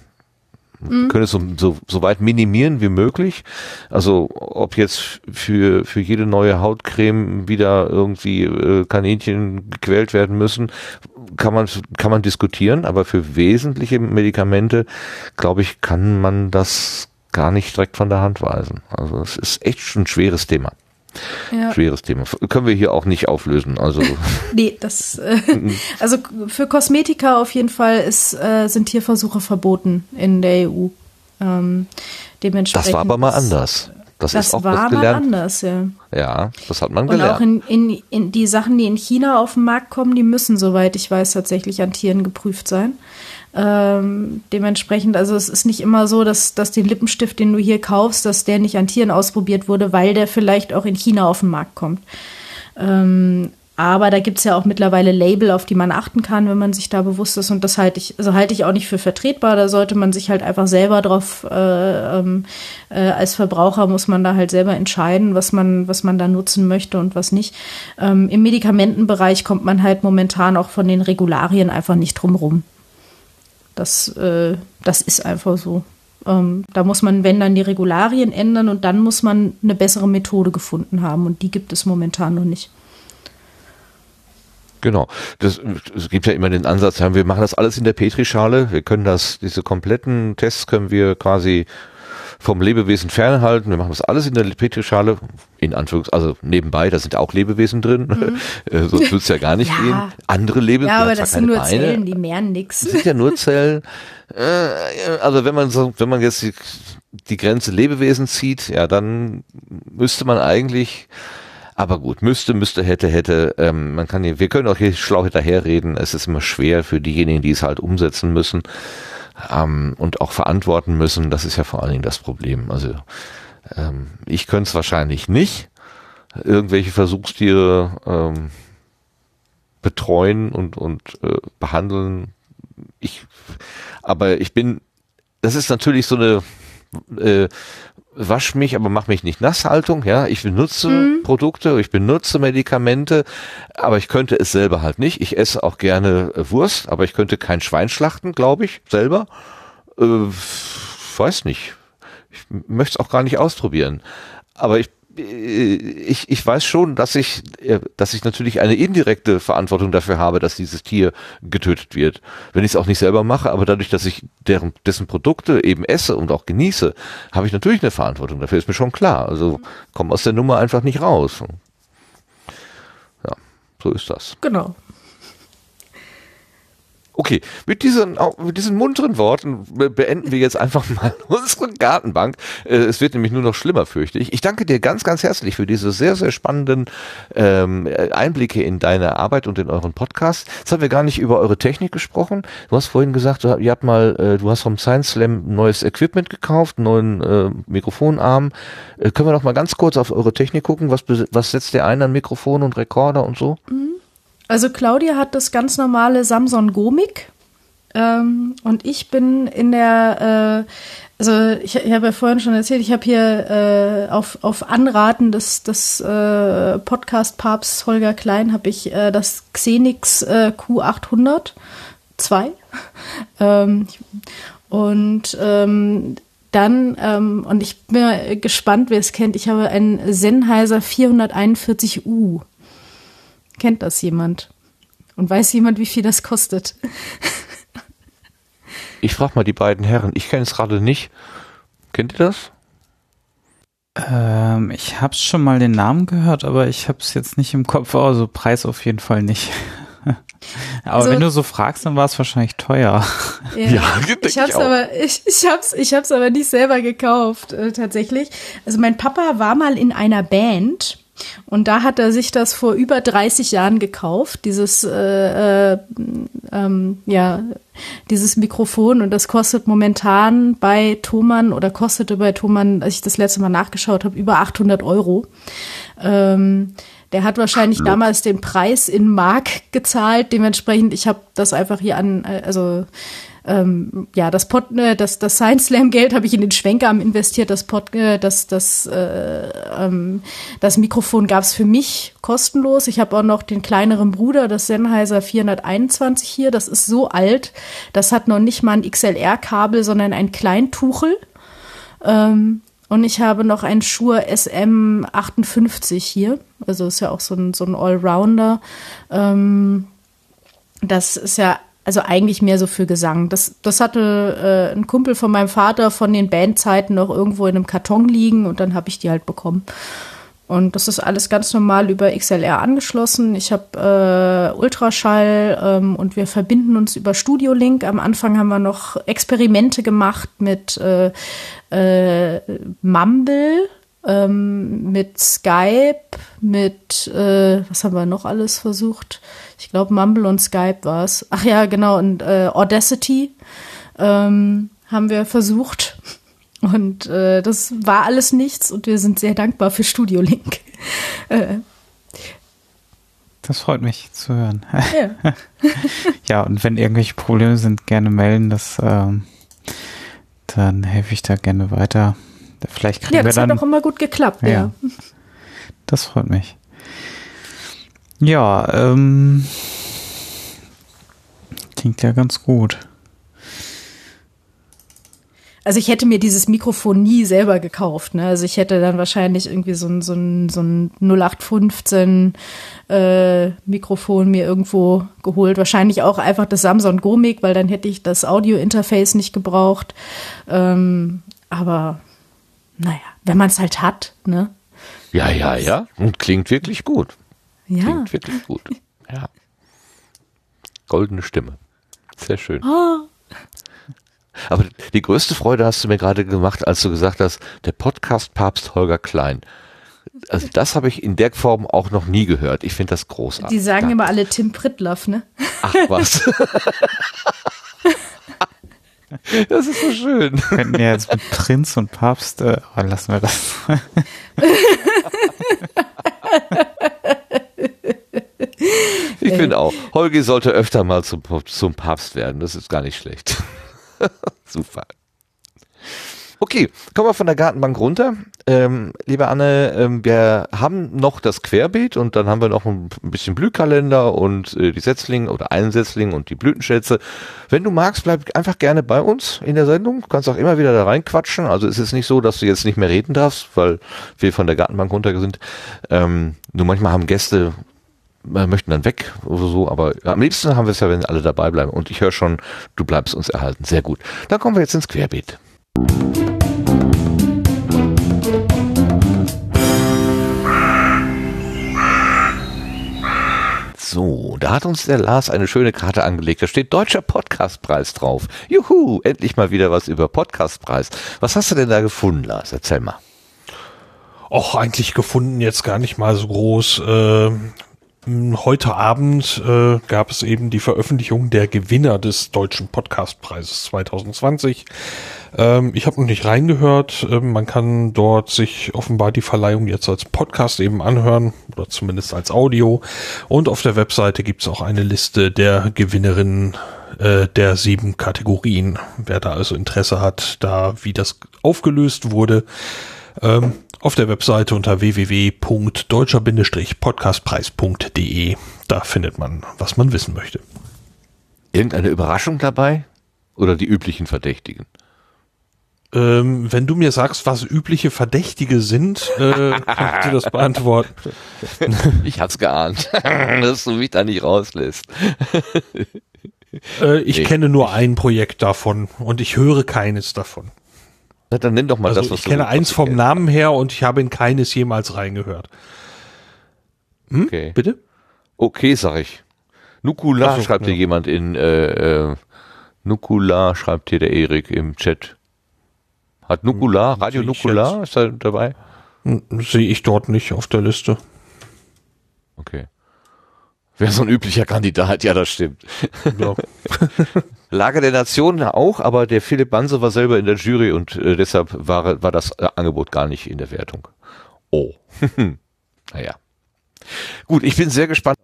Mhm. können es so, so, so weit minimieren wie möglich. Also ob jetzt für, für jede neue Hautcreme wieder irgendwie äh, Kaninchen gequält werden müssen, kann man, kann man diskutieren, aber für wesentliche Medikamente, glaube ich, kann man das gar nicht direkt von der Hand weisen. Also es ist echt schon ein schweres Thema. Ja. Schweres Thema. Können wir hier auch nicht auflösen. Also nee, das äh, also für Kosmetika auf jeden Fall ist, äh, sind Tierversuche verboten in der EU. Ähm, dementsprechend. Das war aber mal anders. Das, das ist auch war mal anders, ja. Ja, das hat man gelernt. Und auch in, in, in die Sachen, die in China auf den Markt kommen, die müssen, soweit ich weiß, tatsächlich an Tieren geprüft sein. Ähm, dementsprechend, also es ist nicht immer so, dass, dass den Lippenstift, den du hier kaufst, dass der nicht an Tieren ausprobiert wurde, weil der vielleicht auch in China auf den Markt kommt. Ähm, aber da gibt es ja auch mittlerweile Label, auf die man achten kann, wenn man sich da bewusst ist. Und das halte ich, also halte ich auch nicht für vertretbar. Da sollte man sich halt einfach selber drauf, äh, ähm, äh, als Verbraucher muss man da halt selber entscheiden, was man, was man da nutzen möchte und was nicht. Ähm, Im Medikamentenbereich kommt man halt momentan auch von den Regularien einfach nicht drum rum. Das, äh, das ist einfach so. Ähm, da muss man, wenn dann die Regularien ändern und dann muss man eine bessere Methode gefunden haben und die gibt es momentan noch nicht. Genau. Das, es gibt ja immer den Ansatz, wir machen das alles in der Petrischale. Wir können das, diese kompletten Tests können wir quasi vom Lebewesen fernhalten. Wir machen das alles in der Petrischale, in Anführungs, also nebenbei, da sind auch Lebewesen drin, mhm. Äh, sonst würde es ja gar nicht ja. gehen. Andere Lebewesen. Ja, aber das sind nur Beine. Zellen, die mehren nichts. Das sind ja nur Zellen. Äh, also wenn man so, wenn man jetzt die, die Grenze Lebewesen zieht, ja, dann müsste man eigentlich aber gut, müsste, müsste, hätte, hätte. Ähm, man kann, wir können auch hier schlau hinterherreden. Es ist immer schwer für diejenigen, die es halt umsetzen müssen ähm, und auch verantworten müssen. Das ist ja vor allen Dingen das Problem. Also ähm, ich könnte es wahrscheinlich nicht. Irgendwelche Versuchstiere ähm, betreuen und und äh, behandeln. Ich, aber ich bin. Das ist natürlich so eine äh, wasch mich, aber mach mich nicht nass Haltung, ja. Ich benutze mhm. Produkte, ich benutze Medikamente, aber ich könnte es selber halt nicht. Ich esse auch gerne äh, Wurst, aber ich könnte kein Schwein schlachten, glaube ich, selber. Äh, weiß nicht. Ich möchte es auch gar nicht ausprobieren. Aber ich ich, ich weiß schon, dass ich, äh, dass ich natürlich eine indirekte Verantwortung dafür habe, dass dieses Tier getötet wird. Wenn ich es auch nicht selber mache, aber dadurch, dass ich deren, dessen Produkte eben esse und auch genieße, habe ich natürlich eine Verantwortung. Dafür ist mir schon klar. Also komme aus der Nummer einfach nicht raus. Ja, so ist das. Genau. Okay, mit diesen, mit diesen munteren Worten beenden wir jetzt einfach mal unsere Gartenbank. Äh, es wird nämlich nur noch schlimmer, fürchte ich. Ich danke dir ganz, ganz herzlich für diese sehr, sehr spannenden ähm, Einblicke in deine Arbeit und in euren Podcast. Jetzt haben wir gar nicht über eure Technik gesprochen. Du hast vorhin gesagt, du, ihr habt mal, äh, du hast vom Science Slam neues Equipment gekauft, neuen äh, Mikrofonarm. Äh, können wir noch mal ganz kurz auf eure Technik gucken? Was, was setzt ihr ein an Mikrofon und Rekorder und so? Mhm. Also Claudia hat das ganz normale Samsung Gomik ähm, und ich bin in der, äh, also ich, ich habe ja vorhin schon erzählt, ich habe hier äh, auf, auf Anraten des, des äh, Podcast-Papst Holger Klein habe ich äh, das Xenix äh, Q800 2 ähm, und ähm, dann, ähm, und ich bin gespannt, wer es kennt, ich habe einen Sennheiser 441U. Kennt das jemand? Und weiß jemand, wie viel das kostet? Ich frage mal die beiden Herren. Ich kenne es gerade nicht. Kennt ihr das? Ähm, ich habe schon mal den Namen gehört, aber ich habe es jetzt nicht im Kopf. Also Preis auf jeden Fall nicht. aber also, wenn du so fragst, dann war es wahrscheinlich teuer. Ja, ja ich habe es aber ich, ich hab's ich hab's aber nicht selber gekauft äh, tatsächlich. Also mein Papa war mal in einer Band und da hat er sich das vor über 30 Jahren gekauft, dieses äh, äh, ähm, ja dieses Mikrofon und das kostet momentan bei Thomann oder kostete bei Thomann, als ich das letzte Mal nachgeschaut habe, über 800 Euro. Ähm, der hat wahrscheinlich Look. damals den Preis in Mark gezahlt. Dementsprechend, ich habe das einfach hier an, äh, also ähm, ja, das Pot, äh, das, das Science Slam Geld habe ich in den Schwenkarm investiert. Das Pot, äh, das, das, äh, ähm, das Mikrofon gab es für mich kostenlos. Ich habe auch noch den kleineren Bruder, das Sennheiser 421 hier. Das ist so alt. Das hat noch nicht mal ein XLR-Kabel, sondern ein Kleintuchel. Ähm, und ich habe noch ein Shure SM58 hier. Also ist ja auch so ein, so ein Allrounder. Ähm, das ist ja also eigentlich mehr so für Gesang. Das, das hatte äh, ein Kumpel von meinem Vater von den Bandzeiten noch irgendwo in einem Karton liegen und dann habe ich die halt bekommen. Und das ist alles ganz normal über XLR angeschlossen. Ich habe äh, Ultraschall ähm, und wir verbinden uns über Studio Link. Am Anfang haben wir noch Experimente gemacht mit äh, äh, Mumble, ähm, mit Skype, mit äh, was haben wir noch alles versucht? Ich glaube Mumble und Skype war es. Ach ja, genau, und äh, Audacity ähm, haben wir versucht. Und äh, das war alles nichts und wir sind sehr dankbar für Studio Link. Äh, das freut mich zu hören. Ja, ja und wenn irgendwelche Probleme sind, gerne melden. Das, ähm, dann helfe ich da gerne weiter. Vielleicht kriegen ja, wir dann. das hat auch immer gut geklappt. Ja, ja. das freut mich. Ja, ähm, klingt ja ganz gut. Also ich hätte mir dieses Mikrofon nie selber gekauft. Ne? Also ich hätte dann wahrscheinlich irgendwie so ein, so ein, so ein 0815 äh, Mikrofon mir irgendwo geholt. Wahrscheinlich auch einfach das Samsung Gomik, weil dann hätte ich das Audio-Interface nicht gebraucht. Ähm, aber naja, wenn man es halt hat, ne? Ja, ja, ja. Und klingt wirklich gut. Ja. Klingt wirklich gut. Ja. Goldene Stimme. Sehr schön. Oh. Aber die größte Freude hast du mir gerade gemacht, als du gesagt hast, der Podcast Papst Holger Klein. Also das habe ich in der Form auch noch nie gehört. Ich finde das großartig. Die sagen Danke. immer alle Tim Pritloff, ne? Ach was. das ist so schön. Wir könnten ja jetzt mit Prinz und Papst, äh, lassen wir das. ich finde auch, Holgi sollte öfter mal zum, zum Papst werden. Das ist gar nicht schlecht. Super. Okay, kommen wir von der Gartenbank runter. Ähm, liebe Anne, ähm, wir haben noch das Querbeet und dann haben wir noch ein bisschen Blühkalender und äh, die Setzlinge oder einen Setzling und die Blütenschätze. Wenn du magst, bleib einfach gerne bei uns in der Sendung. Du kannst auch immer wieder da reinquatschen. Also es ist nicht so, dass du jetzt nicht mehr reden darfst, weil wir von der Gartenbank runter sind. Ähm, nur manchmal haben Gäste äh, möchten dann weg oder so, aber am liebsten haben wir es ja, wenn alle dabei bleiben. Und ich höre schon, du bleibst uns erhalten. Sehr gut. Dann kommen wir jetzt ins Querbeet. So, da hat uns der Lars eine schöne Karte angelegt. Da steht Deutscher Podcastpreis drauf. Juhu, endlich mal wieder was über Podcastpreis. Was hast du denn da gefunden, Lars? Erzähl mal. Och, eigentlich gefunden jetzt gar nicht mal so groß. Äh, heute Abend äh, gab es eben die Veröffentlichung der Gewinner des Deutschen Podcastpreises 2020. Ähm, ich habe noch nicht reingehört. Ähm, man kann dort sich offenbar die Verleihung jetzt als Podcast eben anhören oder zumindest als Audio. Und auf der Webseite gibt es auch eine Liste der Gewinnerinnen äh, der sieben Kategorien. Wer da also Interesse hat, da wie das aufgelöst wurde, ähm, auf der Webseite unter www.deutscher-podcastpreis.de. Da findet man, was man wissen möchte. Irgendeine Überraschung dabei? Oder die üblichen Verdächtigen? Ähm, wenn du mir sagst, was übliche Verdächtige sind, äh, kann ich dir das beantworten. ich hab's geahnt, dass du mich da nicht rauslässt. äh, ich nee. kenne nur ein Projekt davon und ich höre keines davon. Na, dann nenn doch mal also das, was ich du kenne eins vom Namen her und ich habe in keines jemals reingehört. Hm? Okay. Bitte? Okay, sag ich. Nukula so, schreibt ja. hier jemand in äh, äh, Nukula schreibt hier der Erik im Chat. Hat Nukula, hm, Radio Nukula, ist er dabei? Hm, sehe ich dort nicht auf der Liste. Okay. Wäre so ein üblicher Kandidat, ja, das stimmt. Ja. Lager der Nationen auch, aber der Philipp Banse war selber in der Jury und äh, deshalb war, war das äh, Angebot gar nicht in der Wertung. Oh. naja. Gut, ich bin sehr gespannt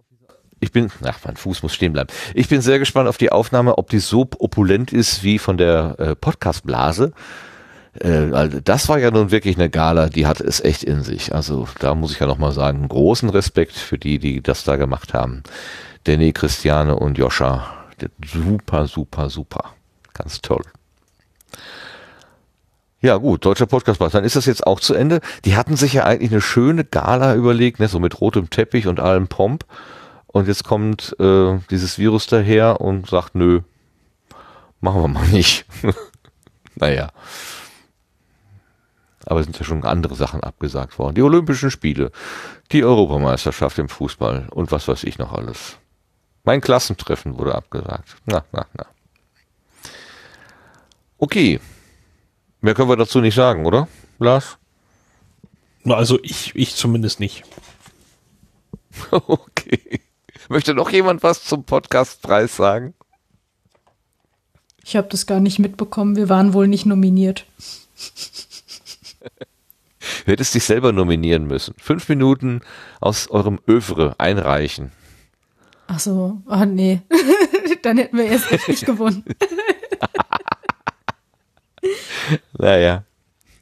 ich bin, ach, mein Fuß muss stehen bleiben. Ich bin sehr gespannt auf die Aufnahme, ob die so opulent ist wie von der äh, Podcast-Blase. Äh, also das war ja nun wirklich eine Gala, die hat es echt in sich. Also da muss ich ja nochmal sagen, großen Respekt für die, die das da gemacht haben. Danny, Christiane und Joscha. Super, super, super. Ganz toll. Ja, gut, deutscher Podcastpreis. Dann ist das jetzt auch zu Ende. Die hatten sich ja eigentlich eine schöne Gala überlegt, ne, so mit rotem Teppich und allem Pomp. Und jetzt kommt äh, dieses Virus daher und sagt, nö, machen wir mal nicht. naja. Aber es sind ja schon andere Sachen abgesagt worden. Die Olympischen Spiele, die Europameisterschaft im Fußball und was weiß ich noch alles. Mein Klassentreffen wurde abgesagt. Na, na, na. Okay. Mehr können wir dazu nicht sagen, oder, Lars? Also ich, ich zumindest nicht. okay. Möchte noch jemand was zum Podcastpreis sagen? Ich habe das gar nicht mitbekommen. Wir waren wohl nicht nominiert. Du hättest dich selber nominieren müssen. Fünf Minuten aus eurem Övre einreichen. Ach so, oh nee. Dann hätten wir erst nicht gewonnen. naja.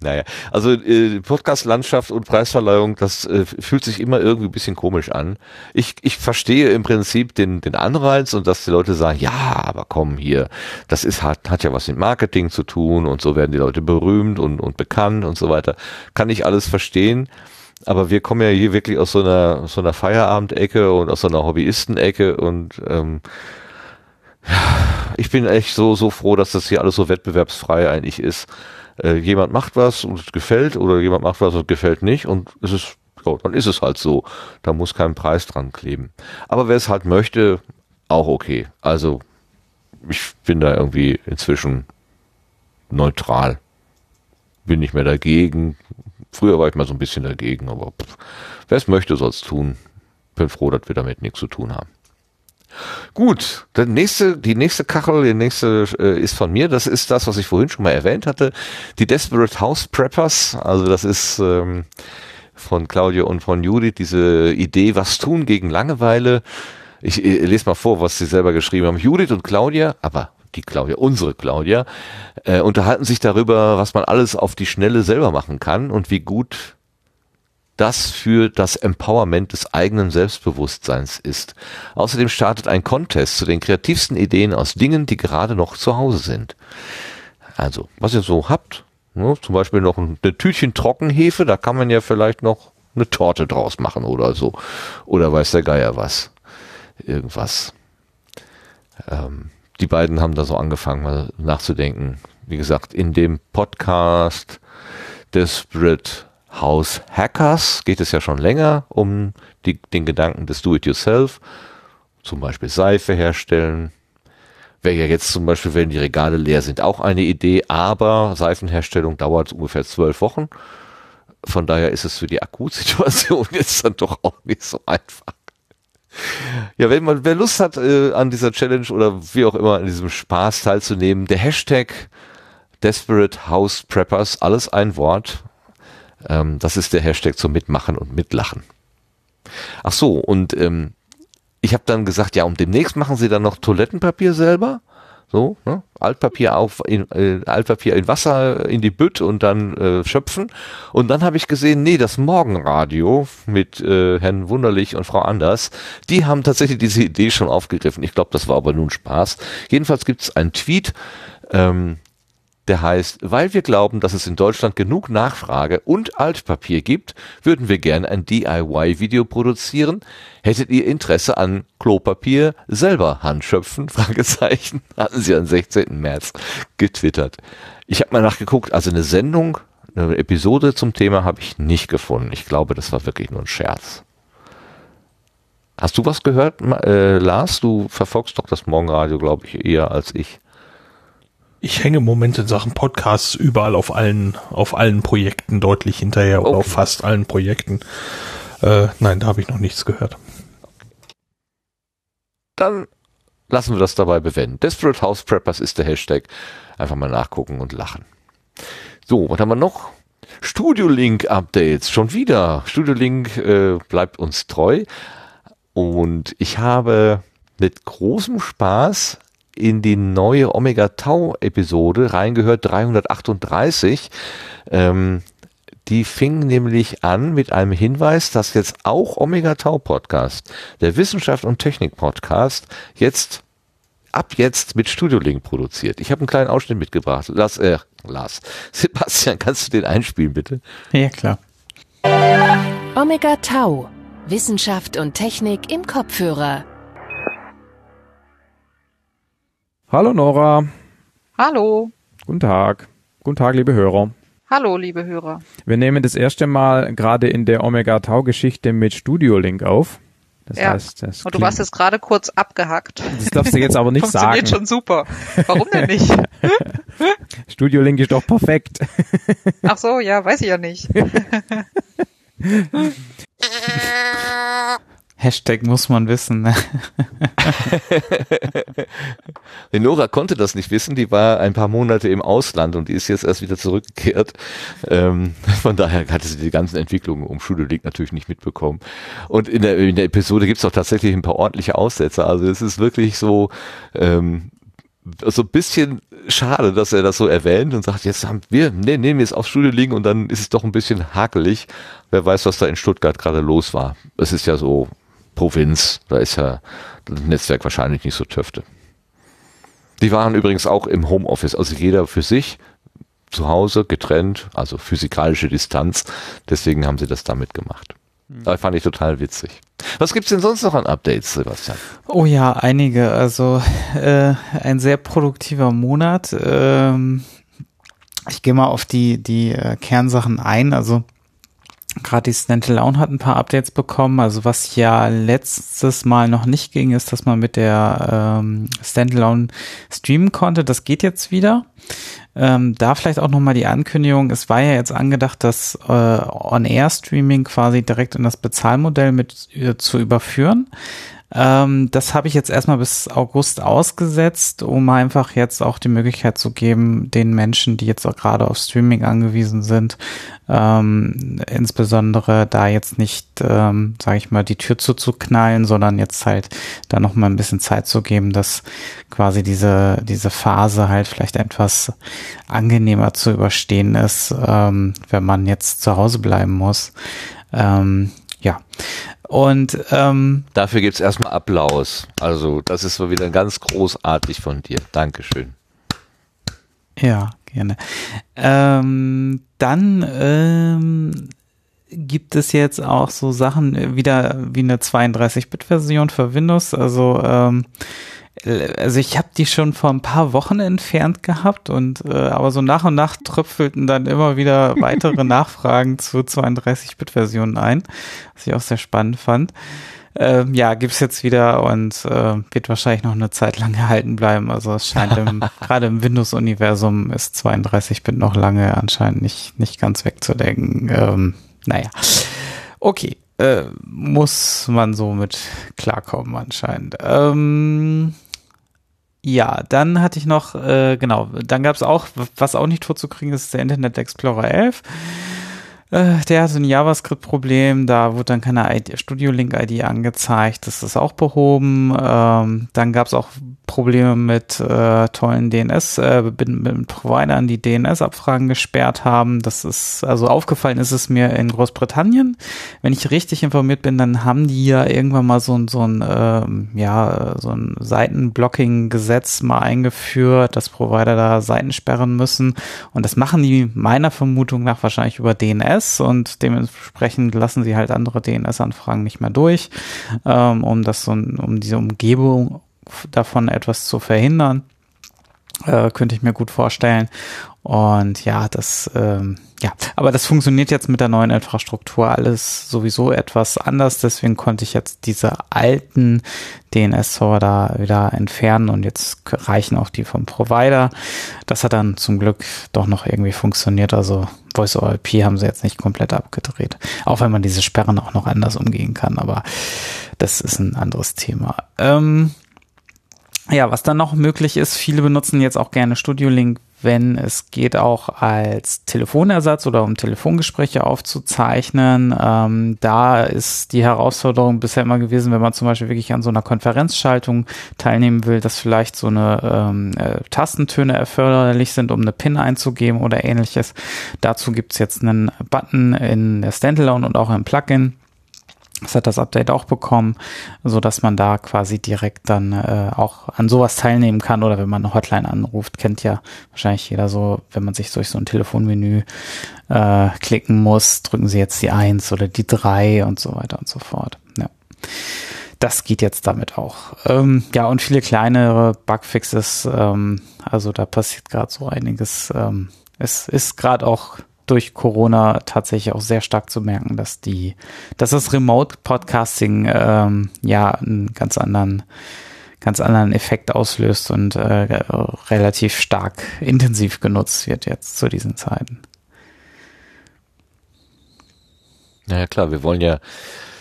Naja, also äh, Podcast-Landschaft und Preisverleihung, das äh, fühlt sich immer irgendwie ein bisschen komisch an. Ich, ich verstehe im Prinzip den, den Anreiz und dass die Leute sagen, ja, aber komm hier, das ist hat, hat ja was mit Marketing zu tun und so werden die Leute berühmt und, und bekannt und so weiter. Kann ich alles verstehen. Aber wir kommen ja hier wirklich aus so einer, so einer Feierabendecke und aus so einer Hobbyisten-Ecke und ähm, ich bin echt so, so froh, dass das hier alles so wettbewerbsfrei eigentlich ist äh, jemand macht was und es gefällt oder jemand macht was und gefällt nicht und es ist, ja, dann ist es halt so. Da muss kein Preis dran kleben. Aber wer es halt möchte, auch okay. Also ich bin da irgendwie inzwischen neutral. Bin nicht mehr dagegen. Früher war ich mal so ein bisschen dagegen, aber wer es möchte, soll es tun. Bin froh, dass wir damit nichts zu tun haben. Gut, der nächste, die nächste Kachel, die nächste äh, ist von mir. Das ist das, was ich vorhin schon mal erwähnt hatte. Die Desperate House Preppers. Also das ist ähm, von Claudia und von Judith diese Idee, was tun gegen Langeweile. Ich, ich äh, lese mal vor, was sie selber geschrieben haben. Judith und Claudia, aber die Claudia, unsere Claudia, äh, unterhalten sich darüber, was man alles auf die Schnelle selber machen kann und wie gut das für das Empowerment des eigenen Selbstbewusstseins ist. Außerdem startet ein Contest zu den kreativsten Ideen aus Dingen, die gerade noch zu Hause sind. Also, was ihr so habt, ne, zum Beispiel noch ein Tütchen Trockenhefe, da kann man ja vielleicht noch eine Torte draus machen oder so. Oder weiß der Geier was. Irgendwas. Ähm, die beiden haben da so angefangen, mal nachzudenken. Wie gesagt, in dem Podcast Desperate House Hackers geht es ja schon länger um die, den Gedanken des Do-it-yourself, zum Beispiel Seife herstellen. Wäre ja jetzt zum Beispiel, wenn die Regale leer sind, auch eine Idee, aber Seifenherstellung dauert ungefähr zwölf Wochen. Von daher ist es für die Akutsituation jetzt dann doch auch nicht so einfach. Ja, wenn man, wer Lust hat, äh, an dieser Challenge oder wie auch immer an diesem Spaß teilzunehmen, der Hashtag Desperate House Preppers, alles ein Wort. Ähm, das ist der Hashtag zum Mitmachen und Mitlachen. Ach so, und ähm, ich habe dann gesagt, ja, und demnächst machen sie dann noch Toilettenpapier selber. So, ne? Altpapier auf in, äh, Altpapier in Wasser in die Bütt und dann äh, schöpfen. Und dann habe ich gesehen, nee, das Morgenradio mit äh, Herrn Wunderlich und Frau Anders, die haben tatsächlich diese Idee schon aufgegriffen. Ich glaube, das war aber nun Spaß. Jedenfalls gibt es einen Tweet, ähm, der heißt, weil wir glauben, dass es in Deutschland genug Nachfrage und Altpapier gibt, würden wir gerne ein DIY-Video produzieren. Hättet ihr Interesse an Klopapier selber handschöpfen? Fragezeichen. Hatten sie am 16. März getwittert. Ich habe mal nachgeguckt, also eine Sendung, eine Episode zum Thema habe ich nicht gefunden. Ich glaube, das war wirklich nur ein Scherz. Hast du was gehört, äh, Lars? Du verfolgst doch das Morgenradio, glaube ich, eher als ich ich hänge im Moment in Sachen Podcasts überall auf allen, auf allen Projekten deutlich hinterher oder okay. auf fast allen Projekten. Äh, nein, da habe ich noch nichts gehört. Dann lassen wir das dabei bewenden. Desperate House Preppers ist der Hashtag. Einfach mal nachgucken und lachen. So, was haben wir noch? Studio Link Updates. Schon wieder. Studio Link äh, bleibt uns treu. Und ich habe mit großem Spaß in die neue Omega Tau Episode reingehört, 338. Ähm, die fing nämlich an mit einem Hinweis, dass jetzt auch Omega Tau Podcast, der Wissenschaft und Technik Podcast, jetzt ab jetzt mit Studio Link produziert. Ich habe einen kleinen Ausschnitt mitgebracht. Lars, äh, Lars. Sebastian, kannst du den einspielen, bitte? Ja, klar. Omega Tau. Wissenschaft und Technik im Kopfhörer. Hallo Nora. Hallo. Guten Tag. Guten Tag, liebe Hörer. Hallo, liebe Hörer. Wir nehmen das erste Mal gerade in der Omega Tau Geschichte mit Studio Link auf. Das ja. heißt, das Und du warst jetzt gerade kurz abgehackt. Das darfst du jetzt aber nicht Funktioniert sagen. Funktioniert schon super. Warum denn nicht? Studio Link ist doch perfekt. Ach so, ja, weiß ich ja nicht. Hashtag muss man wissen. Ne? Nora konnte das nicht wissen, die war ein paar Monate im Ausland und die ist jetzt erst wieder zurückgekehrt. Ähm, von daher hatte sie die ganzen Entwicklungen um Schule liegt natürlich nicht mitbekommen. Und in der, in der Episode gibt es auch tatsächlich ein paar ordentliche Aussätze. Also es ist wirklich so, ähm, so ein bisschen schade, dass er das so erwähnt und sagt, jetzt haben wir, nee, nehmen wir es aufs Studio liegen und dann ist es doch ein bisschen hakelig. Wer weiß, was da in Stuttgart gerade los war. Es ist ja so Provinz, da ist ja das Netzwerk wahrscheinlich nicht so töfte. Die waren übrigens auch im Homeoffice, also jeder für sich, zu Hause, getrennt, also physikalische Distanz. Deswegen haben sie das damit gemacht. Mhm. Da fand ich total witzig. Was gibt's denn sonst noch an Updates, Sebastian? Oh ja, einige. Also äh, ein sehr produktiver Monat. Ähm, ich gehe mal auf die die äh, Kernsachen ein. Also Gerade die Standalone hat ein paar Updates bekommen. Also was ja letztes Mal noch nicht ging, ist, dass man mit der ähm, Standalone streamen konnte. Das geht jetzt wieder. Ähm, da vielleicht auch nochmal die Ankündigung. Es war ja jetzt angedacht, das äh, On-Air-Streaming quasi direkt in das Bezahlmodell mit äh, zu überführen. Ähm, das habe ich jetzt erstmal bis August ausgesetzt, um einfach jetzt auch die Möglichkeit zu geben, den Menschen, die jetzt auch gerade auf Streaming angewiesen sind, ähm, insbesondere da jetzt nicht, ähm, sage ich mal, die Tür zuzuknallen, sondern jetzt halt da noch mal ein bisschen Zeit zu geben, dass quasi diese diese Phase halt vielleicht etwas angenehmer zu überstehen ist, ähm, wenn man jetzt zu Hause bleiben muss. Ähm, ja. Und ähm, dafür gibt's erstmal Applaus. Also das ist so wieder ganz großartig von dir. Dankeschön. Ja, gerne. Ähm, dann ähm, gibt es jetzt auch so Sachen wieder wie eine 32-Bit-Version für Windows. Also ähm, also ich habe die schon vor ein paar Wochen entfernt gehabt und äh, aber so nach und nach tröpfelten dann immer wieder weitere Nachfragen zu 32-Bit-Versionen ein, was ich auch sehr spannend fand. Ähm, ja, gibt's jetzt wieder und äh, wird wahrscheinlich noch eine Zeit lang erhalten bleiben. Also es scheint im, gerade im Windows-Universum ist 32-Bit noch lange anscheinend nicht, nicht ganz wegzudenken. Ähm, naja. Okay. Äh, muss man so mit klarkommen anscheinend. Ähm, Ja, dann hatte ich noch, äh, genau, dann gab es auch, was auch nicht vorzukriegen ist, der Internet Explorer 11. Äh, der hatte ein JavaScript-Problem, da wurde dann keine Studio Link-ID angezeigt, das ist auch behoben. Ähm, dann gab es auch Probleme mit äh, tollen DNS, äh, mit, mit Providern, die DNS-Abfragen gesperrt haben. Das ist, also aufgefallen ist es mir in Großbritannien. Wenn ich richtig informiert bin, dann haben die ja irgendwann mal so so ein, ähm, ja, so ein Seitenblocking-Gesetz mal eingeführt, dass Provider da Seiten sperren müssen. Und das machen die meiner Vermutung nach wahrscheinlich über DNS und dementsprechend lassen sie halt andere DNS-Anfragen nicht mehr durch, ähm, um das so, um diese Umgebung davon etwas zu verhindern. Äh, könnte ich mir gut vorstellen. Und ja, das, ähm, ja, aber das funktioniert jetzt mit der neuen Infrastruktur alles sowieso etwas anders. Deswegen konnte ich jetzt diese alten DNS-Server da wieder entfernen und jetzt reichen auch die vom Provider. Das hat dann zum Glück doch noch irgendwie funktioniert. Also Voice over IP haben sie jetzt nicht komplett abgedreht. Auch wenn man diese Sperren auch noch anders umgehen kann. Aber das ist ein anderes Thema. Ähm, ja, was dann noch möglich ist, viele benutzen jetzt auch gerne Studio Link, wenn es geht auch als Telefonersatz oder um Telefongespräche aufzuzeichnen. Ähm, da ist die Herausforderung bisher immer gewesen, wenn man zum Beispiel wirklich an so einer Konferenzschaltung teilnehmen will, dass vielleicht so eine ähm, äh, Tastentöne erforderlich sind, um eine PIN einzugeben oder ähnliches. Dazu gibt's jetzt einen Button in der Standalone und auch im Plugin das hat das Update auch bekommen, so dass man da quasi direkt dann äh, auch an sowas teilnehmen kann oder wenn man eine Hotline anruft, kennt ja wahrscheinlich jeder so, wenn man sich durch so ein Telefonmenü äh, klicken muss, drücken Sie jetzt die eins oder die drei und so weiter und so fort. Ja. Das geht jetzt damit auch. Ähm, ja, und viele kleinere Bugfixes, ähm, also da passiert gerade so einiges. Ähm, es ist gerade auch durch Corona tatsächlich auch sehr stark zu merken, dass die, dass das Remote Podcasting ähm, ja einen ganz anderen, ganz anderen Effekt auslöst und äh, relativ stark intensiv genutzt wird jetzt zu diesen Zeiten. Naja klar, wir wollen ja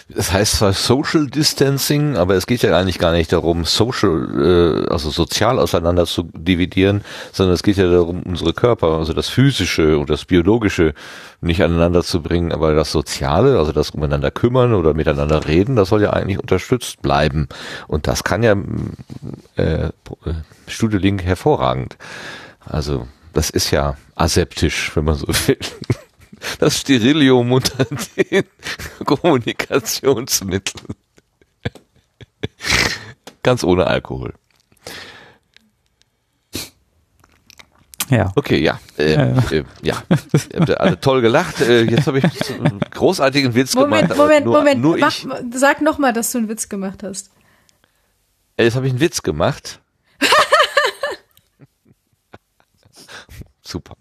es heißt zwar Social Distancing, aber es geht ja eigentlich gar nicht darum, social, äh, also sozial auseinander zu dividieren, sondern es geht ja darum, unsere Körper, also das Physische und das Biologische nicht aneinander zu bringen, aber das Soziale, also das umeinander kümmern oder miteinander reden, das soll ja eigentlich unterstützt bleiben. Und das kann ja äh, Studio Link hervorragend. Also das ist ja aseptisch, wenn man so will das Sterilium unter den Kommunikationsmitteln. Ganz ohne Alkohol. Ja. Okay, ja. Äh, äh, ja. Ihr habt alle toll gelacht. Äh, jetzt habe ich einen großartigen Witz Moment, gemacht. Moment, nur, Moment, nur Mach, Sag nochmal, dass du einen Witz gemacht hast. Äh, jetzt habe ich einen Witz gemacht. Super.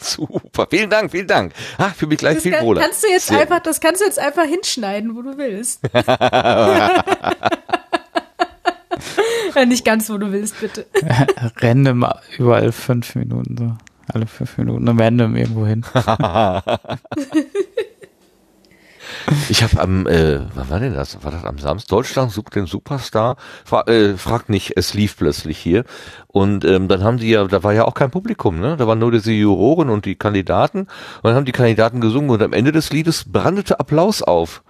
Super, vielen Dank, vielen Dank. Ah, für mich gleich das viel kann, wohler. Kannst du jetzt Sehr einfach, das kannst du jetzt einfach hinschneiden, wo du willst. nicht ganz, wo du willst, bitte. random überall fünf Minuten so. Alle fünf Minuten random irgendwo hin. Ich habe am, äh, wann war denn das? War das am Samstag? Deutschland sucht den Superstar. Fra äh, fragt nicht, es lief plötzlich hier. Und ähm, dann haben die ja, da war ja auch kein Publikum, ne? Da waren nur diese Juroren und die Kandidaten. Und dann haben die Kandidaten gesungen und am Ende des Liedes brandete Applaus auf.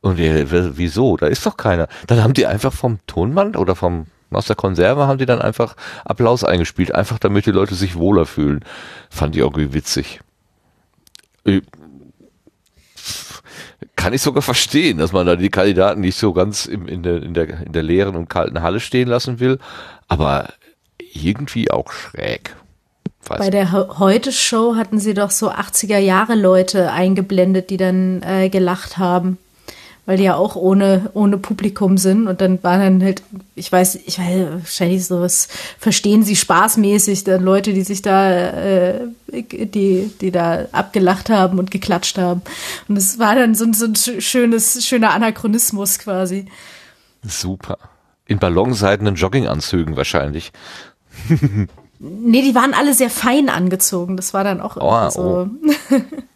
Und äh, wieso? Da ist doch keiner. Dann haben die einfach vom Tonmann oder vom aus der Konserve haben die dann einfach Applaus eingespielt, einfach damit die Leute sich wohler fühlen. Fand ich irgendwie witzig. Kann ich sogar verstehen, dass man da die Kandidaten nicht so ganz im, in, der, in, der, in der leeren und kalten Halle stehen lassen will, aber irgendwie auch schräg. Weiß Bei der Heute-Show hatten sie doch so 80er-Jahre-Leute eingeblendet, die dann äh, gelacht haben weil die ja auch ohne, ohne Publikum sind. Und dann waren dann halt, ich weiß, ich weiß, wahrscheinlich sowas, verstehen sie spaßmäßig, dann Leute, die sich da, äh, die, die da abgelacht haben und geklatscht haben. Und es war dann so, so ein schönes, schöner Anachronismus quasi. Super. In ballonseidenen Jogginganzügen wahrscheinlich. nee, die waren alle sehr fein angezogen. Das war dann auch oh, so. Oh.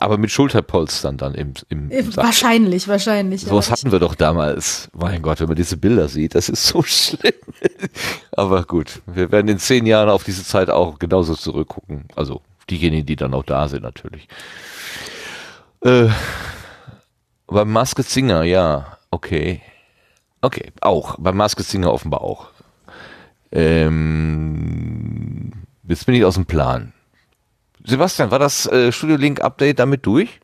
Aber mit Schulterpolstern dann im, im, im Wahrscheinlich, wahrscheinlich. So was hatten wir doch damals. Mein Gott, wenn man diese Bilder sieht, das ist so schlimm. Aber gut, wir werden in zehn Jahren auf diese Zeit auch genauso zurückgucken. Also diejenigen, die dann auch da sind natürlich. Äh, beim Maske Singer, ja, okay. Okay, auch. Beim Maske Singer offenbar auch. Ähm, jetzt bin ich aus dem Plan. Sebastian, war das äh, Studio Link Update damit durch?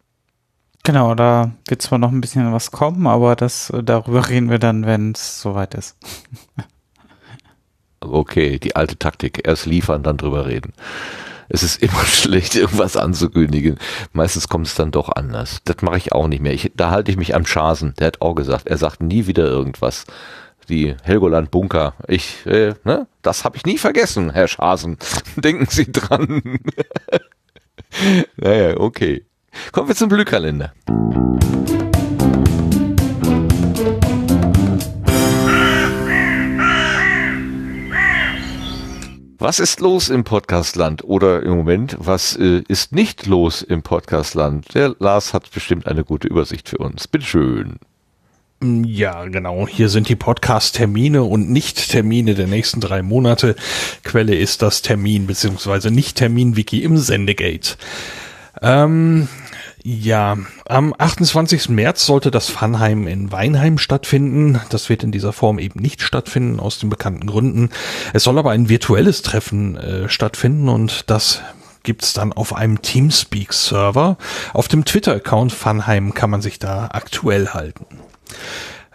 Genau, da wird zwar noch ein bisschen was kommen, aber das äh, darüber reden wir dann, wenn es soweit ist. okay, die alte Taktik. Erst liefern, dann drüber reden. Es ist immer schlecht, irgendwas anzukündigen. Meistens kommt es dann doch anders. Das mache ich auch nicht mehr. Ich, da halte ich mich am Schasen. Der hat auch gesagt, er sagt nie wieder irgendwas. Die Helgoland Bunker. Ich, äh, ne? Das habe ich nie vergessen, Herr Schasen. Denken Sie dran. naja, okay. Kommen wir zum Glückkalender. Was ist los im Podcastland? Oder im Moment, was äh, ist nicht los im Podcastland? Der Lars hat bestimmt eine gute Übersicht für uns. Bitteschön. Mm, ja, genau. Hier sind die Podcast-Termine und Nicht-Termine der nächsten drei Monate. Quelle ist das Termin bzw. Nicht-Termin-Wiki im Sendegate. Ähm, ja, am 28. März sollte das Funheim in Weinheim stattfinden. Das wird in dieser Form eben nicht stattfinden, aus den bekannten Gründen. Es soll aber ein virtuelles Treffen äh, stattfinden und das gibt's dann auf einem Teamspeak-Server. Auf dem Twitter-Account Funheim kann man sich da aktuell halten.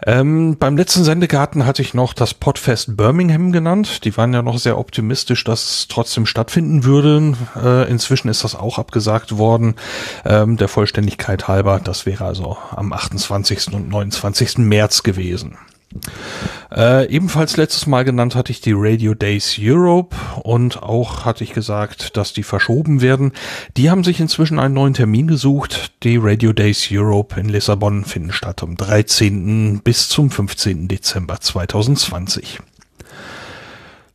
Ähm, beim letzten Sendegarten hatte ich noch das Podfest Birmingham genannt. Die waren ja noch sehr optimistisch, dass es trotzdem stattfinden würde. Äh, inzwischen ist das auch abgesagt worden. Ähm, der Vollständigkeit halber, das wäre also am 28. und 29. März gewesen. Äh, ebenfalls letztes Mal genannt hatte ich die Radio Days Europe und auch hatte ich gesagt, dass die verschoben werden. Die haben sich inzwischen einen neuen Termin gesucht. Die Radio Days Europe in Lissabon finden statt am 13. bis zum 15. Dezember 2020.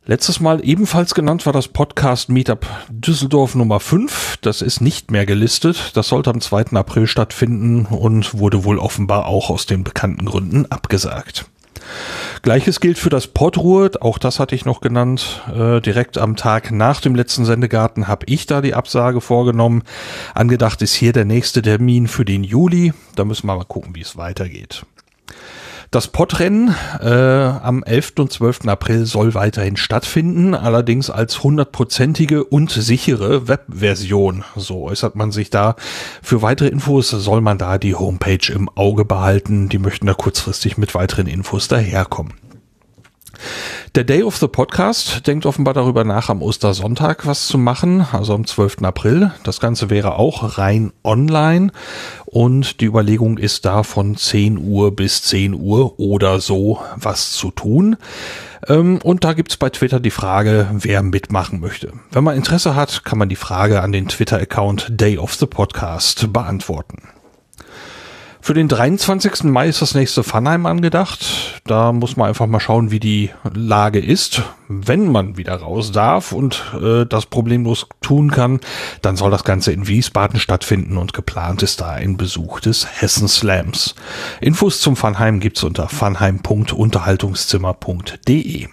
Letztes Mal ebenfalls genannt war das Podcast Meetup Düsseldorf Nummer 5. Das ist nicht mehr gelistet. Das sollte am 2. April stattfinden und wurde wohl offenbar auch aus den bekannten Gründen abgesagt. Gleiches gilt für das Podruhe, auch das hatte ich noch genannt. Äh, direkt am Tag nach dem letzten Sendegarten habe ich da die Absage vorgenommen. Angedacht ist hier der nächste Termin für den Juli. Da müssen wir mal gucken, wie es weitergeht. Das Podrennen äh, am 11. und 12. April soll weiterhin stattfinden, allerdings als hundertprozentige und sichere Webversion. So äußert man sich da. Für weitere Infos soll man da die Homepage im Auge behalten. Die möchten da kurzfristig mit weiteren Infos daherkommen. Der Day of the Podcast denkt offenbar darüber nach, am Ostersonntag was zu machen, also am 12. April. Das Ganze wäre auch rein online und die Überlegung ist da von 10 Uhr bis 10 Uhr oder so was zu tun. Ähm, und da gibt's bei Twitter die Frage, wer mitmachen möchte. Wenn man Interesse hat, kann man die Frage an den Twitter-Account Day of the Podcast beantworten. Für den 23. Mai ist das nächste Funheim angedacht. Da muss man einfach mal schauen, wie die Lage ist. Wenn man wieder raus darf und äh, das problemlos tun kann, dann soll das Ganze in Wiesbaden stattfinden und geplant ist da ein Besuch des Hessen Slams. Infos zum Funheim gibt's unter funheim.unterhaltungszimmer.de.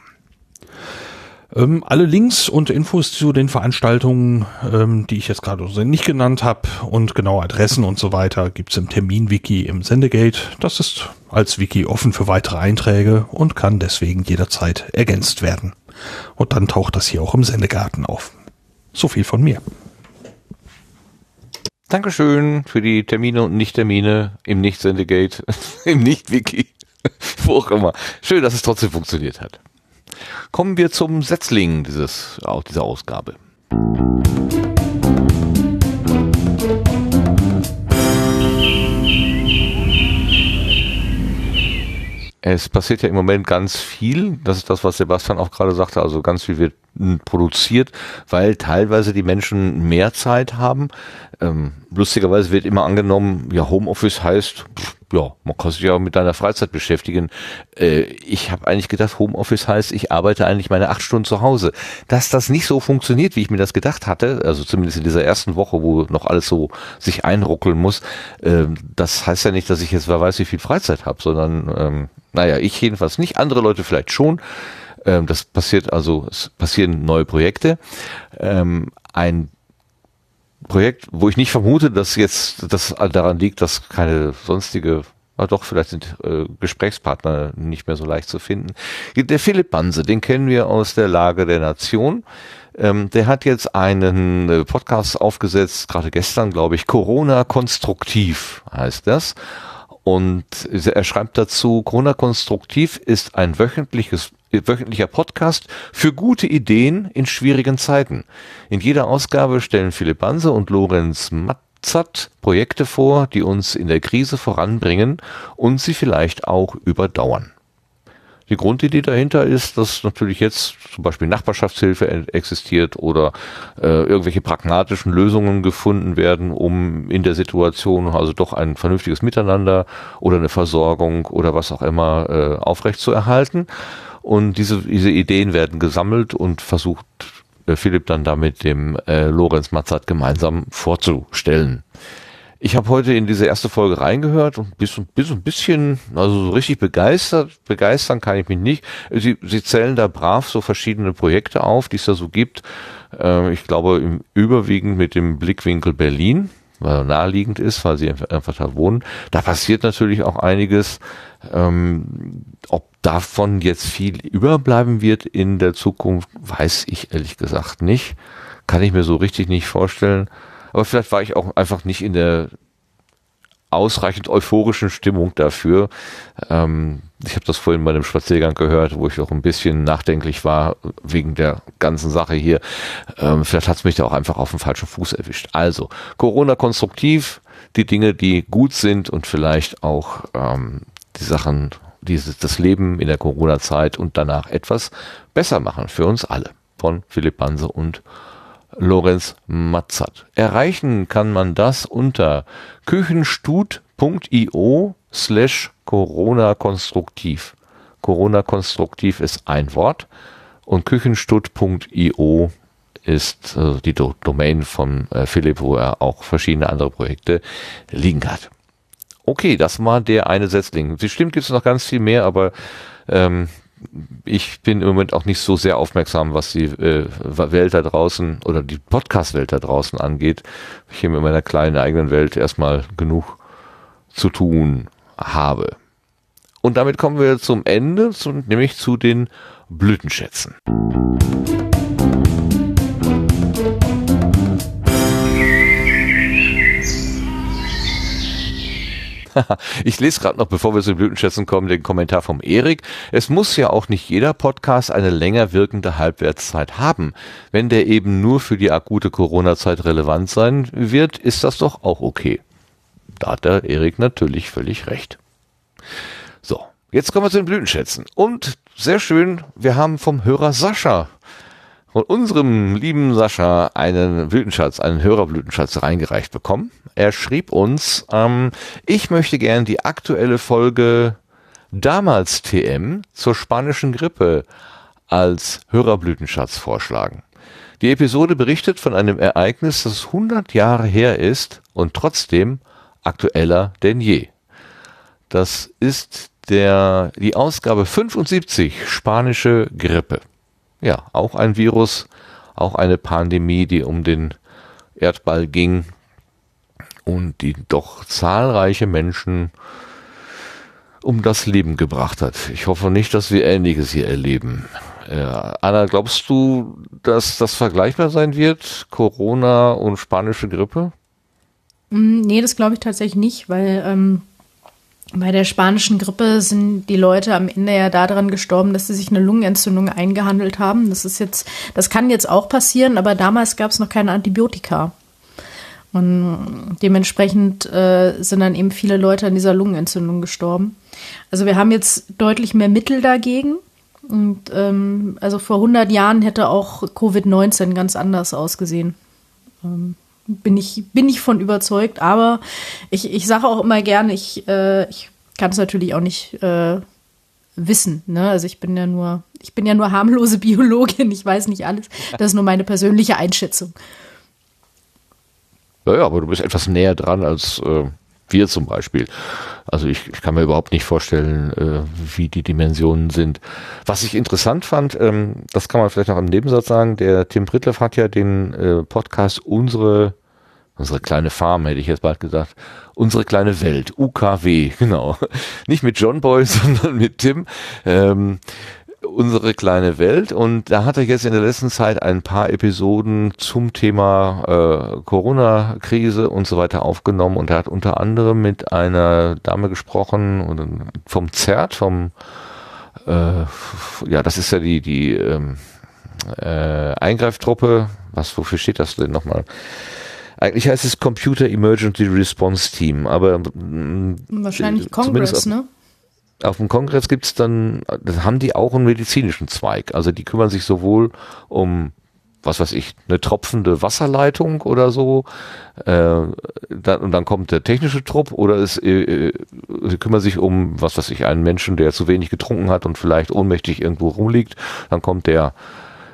Ähm, alle Links und Infos zu den Veranstaltungen, ähm, die ich jetzt gerade nicht genannt habe und genau Adressen und so weiter, gibt's im Termin-Wiki im Sendegate. Das ist als Wiki offen für weitere Einträge und kann deswegen jederzeit ergänzt werden. Und dann taucht das hier auch im Sendegarten auf. So viel von mir. Dankeschön für die Termine und Nicht-Termine im Nicht-Sendegate, im Nicht-Wiki, wo auch immer. Schön, dass es trotzdem funktioniert hat. Kommen wir zum Setzling dieses, dieser Ausgabe. Es passiert ja im Moment ganz viel. Das ist das, was Sebastian auch gerade sagte. Also ganz viel wird produziert, weil teilweise die Menschen mehr Zeit haben. Ähm, lustigerweise wird immer angenommen, ja, Homeoffice heißt, pff, ja, man kann sich ja mit deiner Freizeit beschäftigen. Äh, ich habe eigentlich gedacht, Homeoffice heißt, ich arbeite eigentlich meine acht Stunden zu Hause. Dass das nicht so funktioniert, wie ich mir das gedacht hatte, also zumindest in dieser ersten Woche, wo noch alles so sich einruckeln muss, äh, das heißt ja nicht, dass ich jetzt wer weiß, wie viel Freizeit habe, sondern ähm, naja, ich jedenfalls nicht, andere Leute vielleicht schon. Ähm, das passiert also, es passieren neue Projekte. Ähm, ein Projekt, wo ich nicht vermute, dass jetzt das daran liegt, dass keine sonstige aber doch, vielleicht sind äh, Gesprächspartner nicht mehr so leicht zu finden. Der Philipp Banse, den kennen wir aus der Lage der Nation. Ähm, der hat jetzt einen äh, Podcast aufgesetzt, gerade gestern, glaube ich, Corona konstruktiv heißt das. Und er schreibt dazu, Corona konstruktiv ist ein wöchentliches wöchentlicher Podcast für gute Ideen in schwierigen Zeiten. In jeder Ausgabe stellen Philipp Banse und Lorenz Matzat Projekte vor, die uns in der Krise voranbringen und sie vielleicht auch überdauern. Die Grundidee dahinter ist, dass natürlich jetzt zum Beispiel Nachbarschaftshilfe existiert oder äh, irgendwelche pragmatischen Lösungen gefunden werden, um in der Situation also doch ein vernünftiges Miteinander oder eine Versorgung oder was auch immer äh, aufrechtzuerhalten. Und diese, diese Ideen werden gesammelt und versucht äh, Philipp dann damit dem äh, Lorenz Matzat gemeinsam vorzustellen. Ich habe heute in diese erste Folge reingehört und bis, bis ein bisschen, also so richtig begeistert, begeistern kann ich mich nicht. Sie, sie zählen da brav so verschiedene Projekte auf, die es da so gibt. Äh, ich glaube im überwiegend mit dem Blickwinkel Berlin, weil naheliegend ist, weil sie einfach da wohnen. Da passiert natürlich auch einiges. Ähm, ob davon jetzt viel überbleiben wird in der Zukunft, weiß ich ehrlich gesagt nicht. Kann ich mir so richtig nicht vorstellen. Aber vielleicht war ich auch einfach nicht in der ausreichend euphorischen Stimmung dafür. Ähm, ich habe das vorhin bei einem Spaziergang gehört, wo ich auch ein bisschen nachdenklich war wegen der ganzen Sache hier. Ähm, vielleicht hat es mich da auch einfach auf dem falschen Fuß erwischt. Also, Corona konstruktiv, die Dinge, die gut sind und vielleicht auch ähm, die Sachen, dieses, das Leben in der Corona-Zeit und danach etwas besser machen für uns alle. Von Philipp Banse und Lorenz Matzat. Erreichen kann man das unter küchenstut.io slash Corona konstruktiv. Corona konstruktiv ist ein Wort und küchenstut.io ist äh, die Do Domain von äh, Philipp, wo er auch verschiedene andere Projekte liegen hat. Okay, das war der eine Setzling. Sie stimmt, gibt es noch ganz viel mehr, aber ähm, ich bin im Moment auch nicht so sehr aufmerksam, was die äh, Welt da draußen oder die Podcast-Welt da draußen angeht. Ich hier mit meiner kleinen eigenen Welt erstmal genug zu tun habe. Und damit kommen wir zum Ende, zu, nämlich zu den Blütenschätzen. ich lese gerade noch, bevor wir zu den Blütenschätzen kommen, den Kommentar vom Erik. Es muss ja auch nicht jeder Podcast eine länger wirkende Halbwertszeit haben. Wenn der eben nur für die akute Corona-Zeit relevant sein wird, ist das doch auch okay. Da hat der Erik natürlich völlig recht. So, jetzt kommen wir zu den Blütenschätzen. Und sehr schön, wir haben vom Hörer Sascha von unserem lieben Sascha einen Blütenschatz, einen Hörerblütenschatz reingereicht bekommen. Er schrieb uns, ähm, ich möchte gern die aktuelle Folge damals TM zur spanischen Grippe als Hörerblütenschatz vorschlagen. Die Episode berichtet von einem Ereignis, das 100 Jahre her ist und trotzdem aktueller denn je. Das ist der, die Ausgabe 75 spanische Grippe ja, auch ein Virus, auch eine Pandemie, die um den Erdball ging und die doch zahlreiche Menschen um das Leben gebracht hat. Ich hoffe nicht, dass wir Ähnliches hier erleben. Äh, Anna, glaubst du, dass das vergleichbar sein wird? Corona und spanische Grippe? Mm, nee, das glaube ich tatsächlich nicht, weil ähm, bei der spanischen Grippe sind die Leute am Ende ja daran gestorben, dass sie sich eine Lungenentzündung eingehandelt haben. Das ist jetzt, das kann jetzt auch passieren, aber damals gab es noch keine Antibiotika. Und dementsprechend äh, sind dann eben viele Leute an dieser Lungenentzündung gestorben. Also wir haben jetzt deutlich mehr Mittel dagegen. Und ähm, also vor 100 Jahren hätte auch Covid-19 ganz anders ausgesehen. Ähm, bin ich bin ich von überzeugt. Aber ich, ich sage auch immer gerne, ich, äh, ich kann es natürlich auch nicht äh, wissen. Ne? Also ich bin ja nur ich bin ja nur harmlose Biologin. Ich weiß nicht alles. Das ist nur meine persönliche Einschätzung. Ja, ja, aber du bist etwas näher dran als äh, wir zum Beispiel. Also ich, ich kann mir überhaupt nicht vorstellen, äh, wie die Dimensionen sind. Was ich interessant fand, ähm, das kann man vielleicht noch im Nebensatz sagen, der Tim Pritleff hat ja den äh, Podcast Unsere Unsere kleine Farm, hätte ich jetzt bald gesagt. Unsere kleine Welt, UKW, genau. Nicht mit John Boy, sondern mit Tim. Ähm, unsere kleine Welt und da hat er jetzt in der letzten Zeit ein paar Episoden zum Thema äh, Corona-Krise und so weiter aufgenommen und er hat unter anderem mit einer Dame gesprochen und vom ZERT, vom äh, ja, das ist ja die die ähm, äh, Eingreiftruppe. Was wofür steht das denn nochmal? Eigentlich heißt es Computer Emergency Response Team, aber mm, wahrscheinlich Congress, ne? Auf dem Kongress gibt es dann, das haben die auch einen medizinischen Zweig. Also die kümmern sich sowohl um, was weiß ich, eine tropfende Wasserleitung oder so, äh, dann, und dann kommt der technische Trupp oder es, äh, sie kümmern sich um, was weiß ich, einen Menschen, der zu wenig getrunken hat und vielleicht ohnmächtig irgendwo rumliegt, dann kommt der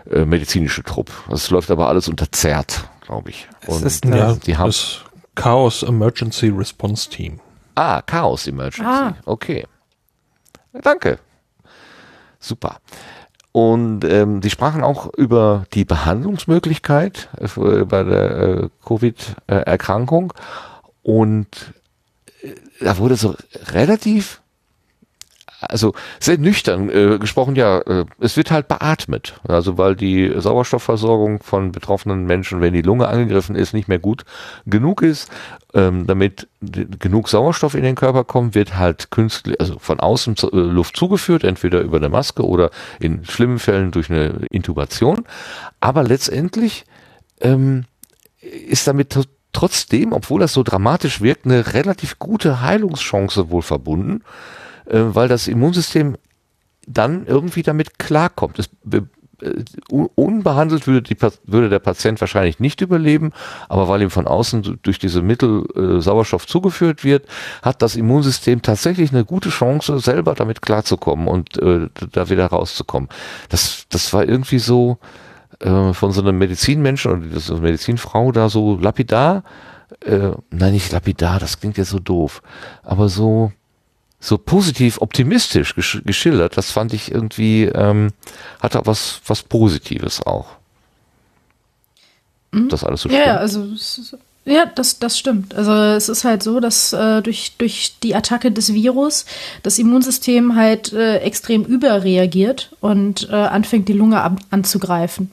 äh, medizinische Trupp. Das läuft aber alles unter ZERT, glaube ich. Und es ist ja, die haben das Chaos Emergency Response Team. Ah, Chaos Emergency. Ah. Okay. Danke. Super. Und ähm, die sprachen auch über die Behandlungsmöglichkeit äh, bei der äh, Covid-Erkrankung. Und äh, da wurde so relativ also sehr nüchtern äh, gesprochen, ja, äh, es wird halt beatmet. Also weil die Sauerstoffversorgung von betroffenen Menschen, wenn die Lunge angegriffen ist, nicht mehr gut genug ist. Ähm, damit genug Sauerstoff in den Körper kommt, wird halt künstlich, also von außen äh, Luft zugeführt, entweder über eine Maske oder in schlimmen Fällen durch eine Intubation. Aber letztendlich ähm, ist damit trotzdem, obwohl das so dramatisch wirkt, eine relativ gute Heilungschance wohl verbunden äh, weil das Immunsystem dann irgendwie damit klarkommt. Es, unbehandelt würde, die, würde der Patient wahrscheinlich nicht überleben, aber weil ihm von außen durch diese Mittel äh, Sauerstoff zugeführt wird, hat das Immunsystem tatsächlich eine gute Chance, selber damit klarzukommen und äh, da wieder rauszukommen. Das, das war irgendwie so äh, von so einem Medizinmenschen oder so eine Medizinfrau da so lapidar, äh, nein, nicht lapidar, das klingt ja so doof, aber so so positiv optimistisch gesch geschildert. Das fand ich irgendwie, ähm, hatte was, was Positives auch. Mhm. Das alles so Ja, also ja, das, das stimmt. Also es ist halt so, dass äh, durch, durch die Attacke des Virus das Immunsystem halt äh, extrem überreagiert und äh, anfängt die Lunge ab, anzugreifen.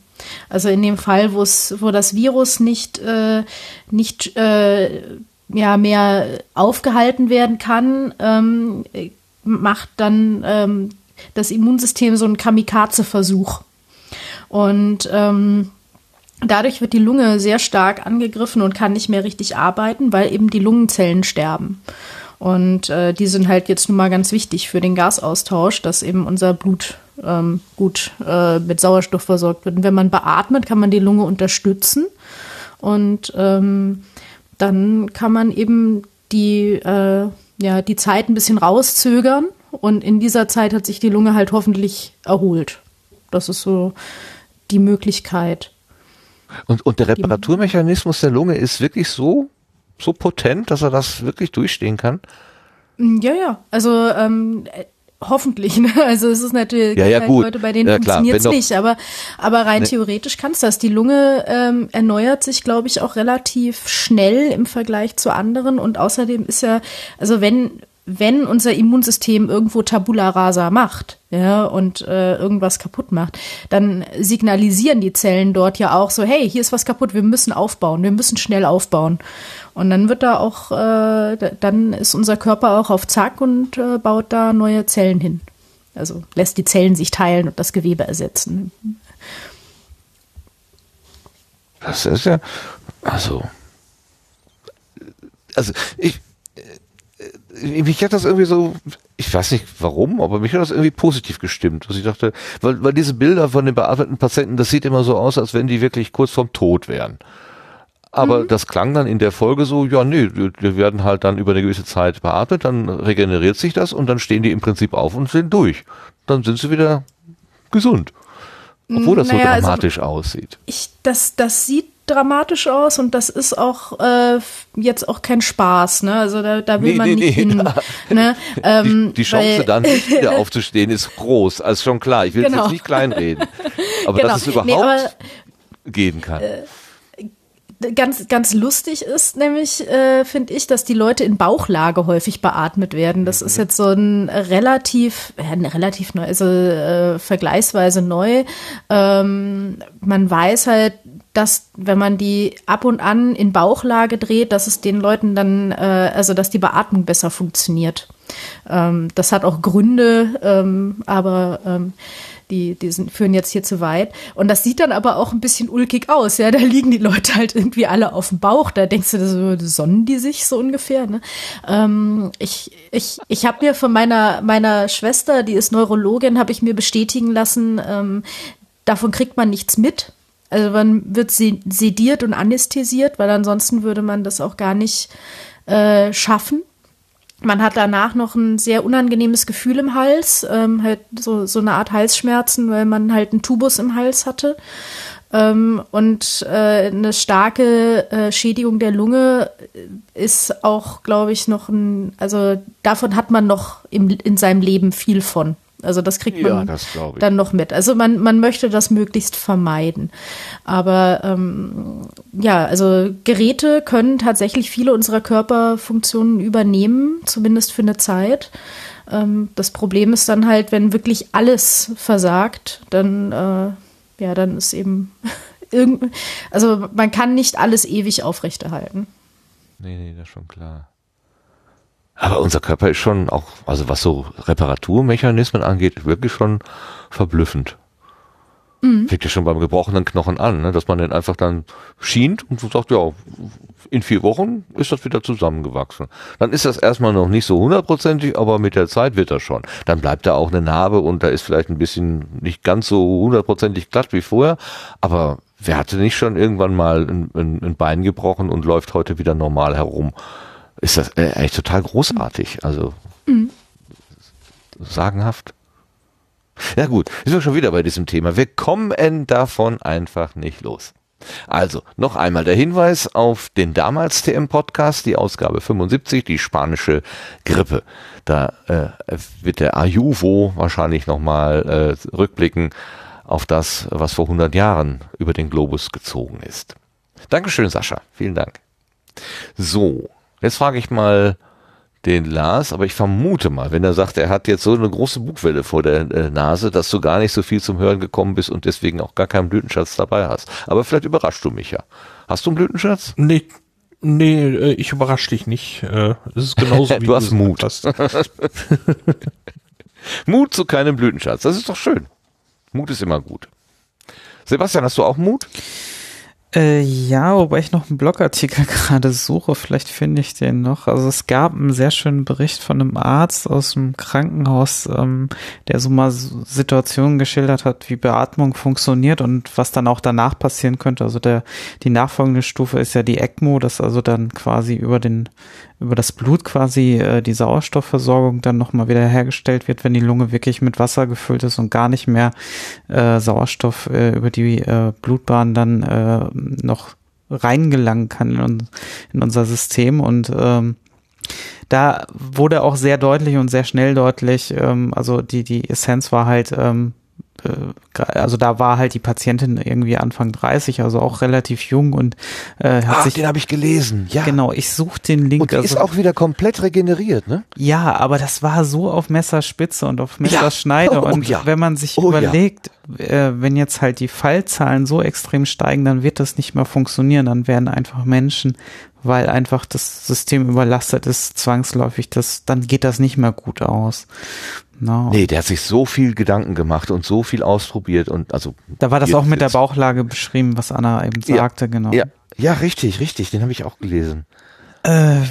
Also in dem Fall, wo es, wo das Virus nicht, äh, nicht äh, ja mehr aufgehalten werden kann, ähm, macht dann ähm, das Immunsystem so einen Kamikaze-Versuch. Und ähm, dadurch wird die Lunge sehr stark angegriffen und kann nicht mehr richtig arbeiten, weil eben die Lungenzellen sterben. Und äh, die sind halt jetzt nun mal ganz wichtig für den Gasaustausch, dass eben unser Blut ähm, gut äh, mit Sauerstoff versorgt wird. Und wenn man beatmet, kann man die Lunge unterstützen. Und ähm, dann kann man eben die, äh, ja, die Zeit ein bisschen rauszögern und in dieser Zeit hat sich die Lunge halt hoffentlich erholt. Das ist so die Möglichkeit. Und, und der Reparaturmechanismus der Lunge ist wirklich so, so potent, dass er das wirklich durchstehen kann? Ja, ja. Also ähm, Hoffentlich, ne? Also es ist natürlich ja, ja, gut. Leute, bei denen ja, funktioniert es nicht, aber, aber rein ne. theoretisch kannst das. Die Lunge ähm, erneuert sich, glaube ich, auch relativ schnell im Vergleich zu anderen und außerdem ist ja, also wenn, wenn unser Immunsystem irgendwo Tabula rasa macht, ja, und äh, irgendwas kaputt macht, dann signalisieren die Zellen dort ja auch so, hey, hier ist was kaputt, wir müssen aufbauen, wir müssen schnell aufbauen. Und dann wird da auch, äh, dann ist unser Körper auch auf Zack und äh, baut da neue Zellen hin. Also lässt die Zellen sich teilen und das Gewebe ersetzen. Das ist ja, also also ich, mich hat das irgendwie so, ich weiß nicht warum, aber mich hat das irgendwie positiv gestimmt, dass ich dachte, weil, weil diese Bilder von den bearbeiteten Patienten, das sieht immer so aus, als wenn die wirklich kurz vorm Tod wären. Aber mhm. das klang dann in der Folge so, ja, nee, wir werden halt dann über eine gewisse Zeit beatmet, dann regeneriert sich das und dann stehen die im Prinzip auf und sind durch. Dann sind sie wieder gesund. Obwohl das naja, so also dramatisch also, aussieht. Ich, das, das sieht dramatisch aus und das ist auch äh, jetzt auch kein Spaß, ne? Also da, da will nee, man nee, nicht nee. hin. Ne? Ähm, die, die Chance dann nicht wieder aufzustehen ist groß, also schon klar. Ich will genau. jetzt nicht kleinreden, aber genau. dass es überhaupt aber, gehen kann. Äh, ganz, ganz lustig ist nämlich, äh, finde ich, dass die Leute in Bauchlage häufig beatmet werden. Das ist mhm. jetzt so ein relativ, ja, relativ neu, also äh, vergleichsweise neu. Ähm, man weiß halt, dass wenn man die ab und an in Bauchlage dreht, dass es den Leuten dann, äh, also dass die Beatmung besser funktioniert. Ähm, das hat auch Gründe, ähm, aber ähm, die, die sind, führen jetzt hier zu weit. Und das sieht dann aber auch ein bisschen ulkig aus. Ja, da liegen die Leute halt irgendwie alle auf dem Bauch. Da denkst du, so sonnen die sich so ungefähr. Ne? Ähm, ich ich, ich habe mir von meiner, meiner Schwester, die ist Neurologin, habe ich mir bestätigen lassen, ähm, davon kriegt man nichts mit. Also man wird sediert und anästhesiert, weil ansonsten würde man das auch gar nicht äh, schaffen. Man hat danach noch ein sehr unangenehmes Gefühl im Hals, ähm, halt so, so eine Art Halsschmerzen, weil man halt einen Tubus im Hals hatte. Ähm, und äh, eine starke äh, Schädigung der Lunge ist auch, glaube ich, noch ein, also davon hat man noch im, in seinem Leben viel von. Also das kriegt man das dann noch mit. Also man, man möchte das möglichst vermeiden. Aber ähm, ja, also Geräte können tatsächlich viele unserer Körperfunktionen übernehmen, zumindest für eine Zeit. Ähm, das Problem ist dann halt, wenn wirklich alles versagt, dann äh, ja, dann ist eben irgend, also man kann nicht alles ewig aufrechterhalten. Nee, nee, das ist schon klar. Aber unser Körper ist schon auch, also was so Reparaturmechanismen angeht, wirklich schon verblüffend. Mhm. Fängt ja schon beim gebrochenen Knochen an, ne? dass man den einfach dann schient und so sagt, ja, in vier Wochen ist das wieder zusammengewachsen. Dann ist das erstmal noch nicht so hundertprozentig, aber mit der Zeit wird das schon. Dann bleibt da auch eine Narbe und da ist vielleicht ein bisschen nicht ganz so hundertprozentig glatt wie vorher, aber wer hatte nicht schon irgendwann mal ein, ein, ein Bein gebrochen und läuft heute wieder normal herum? Ist das äh, eigentlich total großartig. Also mhm. sagenhaft. Ja gut, sind wir schon wieder bei diesem Thema. Wir kommen davon einfach nicht los. Also, noch einmal der Hinweis auf den damals TM-Podcast, die Ausgabe 75, die spanische Grippe. Da äh, wird der Ayuvo wahrscheinlich nochmal äh, rückblicken auf das, was vor 100 Jahren über den Globus gezogen ist. Dankeschön, Sascha. Vielen Dank. So, Jetzt frage ich mal den Lars, aber ich vermute mal, wenn er sagt, er hat jetzt so eine große Bugwelle vor der äh, Nase, dass du gar nicht so viel zum Hören gekommen bist und deswegen auch gar keinen Blütenschatz dabei hast. Aber vielleicht überraschst du mich ja. Hast du einen Blütenschatz? Nee, nee, äh, ich überrasche dich nicht. Äh, es ist genauso wie du hast Mut. Hast. Mut zu keinem Blütenschatz. Das ist doch schön. Mut ist immer gut. Sebastian, hast du auch Mut? Äh, ja, wobei ich noch einen Blogartikel gerade suche, vielleicht finde ich den noch. Also es gab einen sehr schönen Bericht von einem Arzt aus dem Krankenhaus, ähm, der so mal Situationen geschildert hat, wie Beatmung funktioniert und was dann auch danach passieren könnte. Also der die nachfolgende Stufe ist ja die ECMO, das also dann quasi über den über das Blut quasi äh, die Sauerstoffversorgung dann nochmal wieder hergestellt wird, wenn die Lunge wirklich mit Wasser gefüllt ist und gar nicht mehr äh, Sauerstoff äh, über die äh, Blutbahn dann äh, noch reingelangen kann in, in unser System. Und ähm, da wurde auch sehr deutlich und sehr schnell deutlich, ähm, also die, die Essenz war halt, ähm, äh, also da war halt die Patientin irgendwie Anfang 30, also auch relativ jung und äh, hat Ach, sich den habe ich gelesen. Ja. Genau, ich suche den Link. Und die also, ist auch wieder komplett regeneriert, ne? Ja, aber das war so auf Messerspitze und auf Messerschneide ja. oh, und ja. wenn man sich oh, überlegt, ja. äh, wenn jetzt halt die Fallzahlen so extrem steigen, dann wird das nicht mehr funktionieren, dann werden einfach Menschen weil einfach das System überlastet ist, zwangsläufig, das, dann geht das nicht mehr gut aus. No. Nee, der hat sich so viel Gedanken gemacht und so viel ausprobiert und also. Da war das auch mit der Bauchlage beschrieben, was Anna eben sagte, ja, genau. Ja, ja, richtig, richtig, den habe ich auch gelesen. Äh,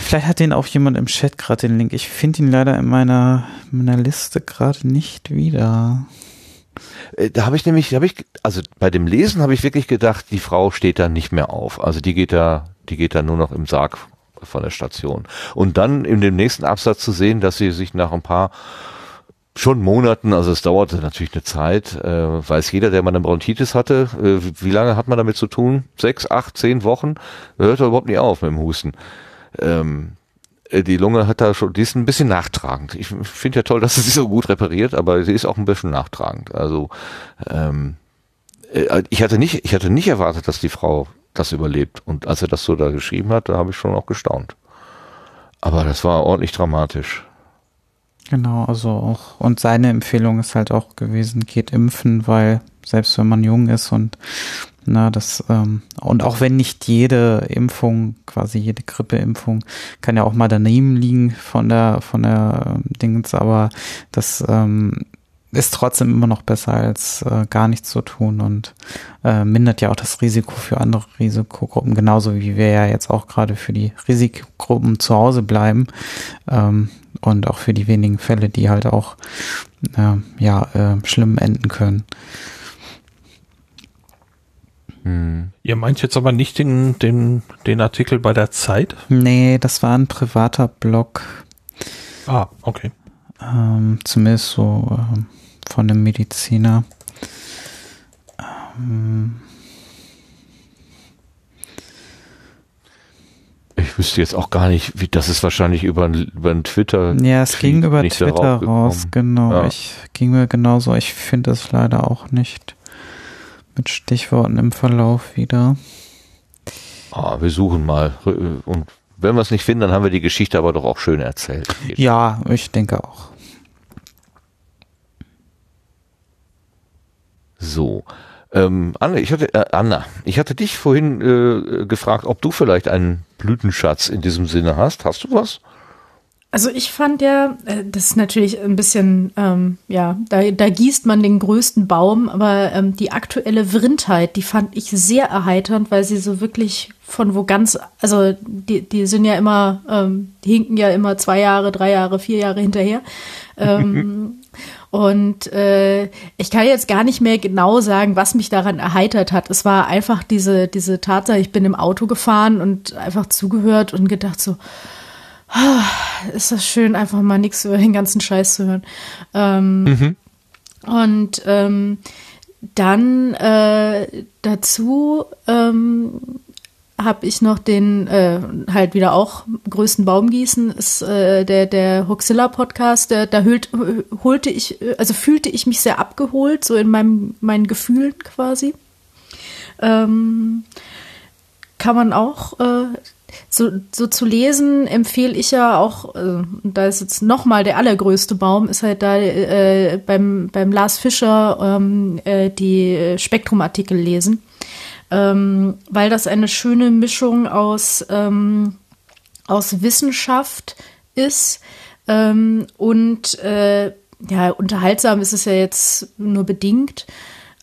vielleicht hat den auch jemand im Chat gerade den Link. Ich finde ihn leider in meiner, meiner Liste gerade nicht wieder. Äh, da habe ich nämlich, habe ich, also bei dem Lesen habe ich wirklich gedacht, die Frau steht da nicht mehr auf. Also die geht da, die geht da nur noch im Sarg von der Station. Und dann in dem nächsten Absatz zu sehen, dass sie sich nach ein paar schon Monaten, also es dauerte natürlich eine Zeit, äh, weiß jeder, der mal eine Bronchitis hatte, äh, wie lange hat man damit zu tun? Sechs, acht, zehn Wochen? Hört er überhaupt nicht auf mit dem Husten. Ähm, äh, die Lunge hat da schon, die ist ein bisschen nachtragend. Ich finde ja toll, dass sie sich so gut repariert, aber sie ist auch ein bisschen nachtragend. Also ähm, äh, ich hatte nicht, ich hatte nicht erwartet, dass die Frau das überlebt. Und als er das so da geschrieben hat, da habe ich schon auch gestaunt. Aber das war ordentlich dramatisch. Genau, also auch, und seine Empfehlung ist halt auch gewesen, geht impfen, weil selbst wenn man jung ist und na, das, ähm, und auch wenn nicht jede Impfung, quasi jede Grippeimpfung, kann ja auch mal daneben liegen von der, von der äh, Dingens, aber das ähm, ist trotzdem immer noch besser als äh, gar nichts zu tun und äh, mindert ja auch das Risiko für andere Risikogruppen, genauso wie wir ja jetzt auch gerade für die Risikogruppen zu Hause bleiben ähm, und auch für die wenigen Fälle, die halt auch äh, ja äh, schlimm enden können. Hm. Ihr meint jetzt aber nicht den, den, den Artikel bei der Zeit? Nee, das war ein privater Blog. Ah, okay. Ähm, zumindest so ähm, von einem Mediziner. Ähm, ich wüsste jetzt auch gar nicht, wie das ist wahrscheinlich über, über einen Twitter. Ja, es ging über Twitter raus, genau. Ja. Ich ging mir genauso. Ich finde es leider auch nicht mit Stichworten im Verlauf wieder. Ah, wir suchen mal. Und wenn wir es nicht finden, dann haben wir die Geschichte aber doch auch schön erzählt. Ja, ich denke auch. So. Ähm, Anne, ich hatte, äh, Anna, ich hatte dich vorhin äh, gefragt, ob du vielleicht einen Blütenschatz in diesem Sinne hast. Hast du was? Also ich fand ja, äh, das ist natürlich ein bisschen, ähm, ja, da, da gießt man den größten Baum, aber ähm, die aktuelle Vrindheit, die fand ich sehr erheiternd, weil sie so wirklich von wo ganz, also die, die sind ja immer, ähm, die hinken ja immer zwei Jahre, drei Jahre, vier Jahre hinterher. und äh, ich kann jetzt gar nicht mehr genau sagen, was mich daran erheitert hat. Es war einfach diese, diese Tatsache, ich bin im Auto gefahren und einfach zugehört und gedacht so, ist das schön, einfach mal nichts über den ganzen Scheiß zu hören. Ähm, mhm. Und ähm, dann äh, dazu ähm, habe ich noch den äh, halt wieder auch größten Baumgießen ist äh, der der Huxilla Podcast der, da hüllt, holte ich also fühlte ich mich sehr abgeholt so in meinem meinen Gefühlen quasi. Ähm, kann man auch äh, so, so zu lesen empfehle ich ja auch, äh, da ist jetzt nochmal der allergrößte Baum, ist halt da äh, beim, beim Lars Fischer ähm, äh, die Spektrumartikel lesen, ähm, weil das eine schöne Mischung aus, ähm, aus Wissenschaft ist ähm, und äh, ja, unterhaltsam ist es ja jetzt nur bedingt.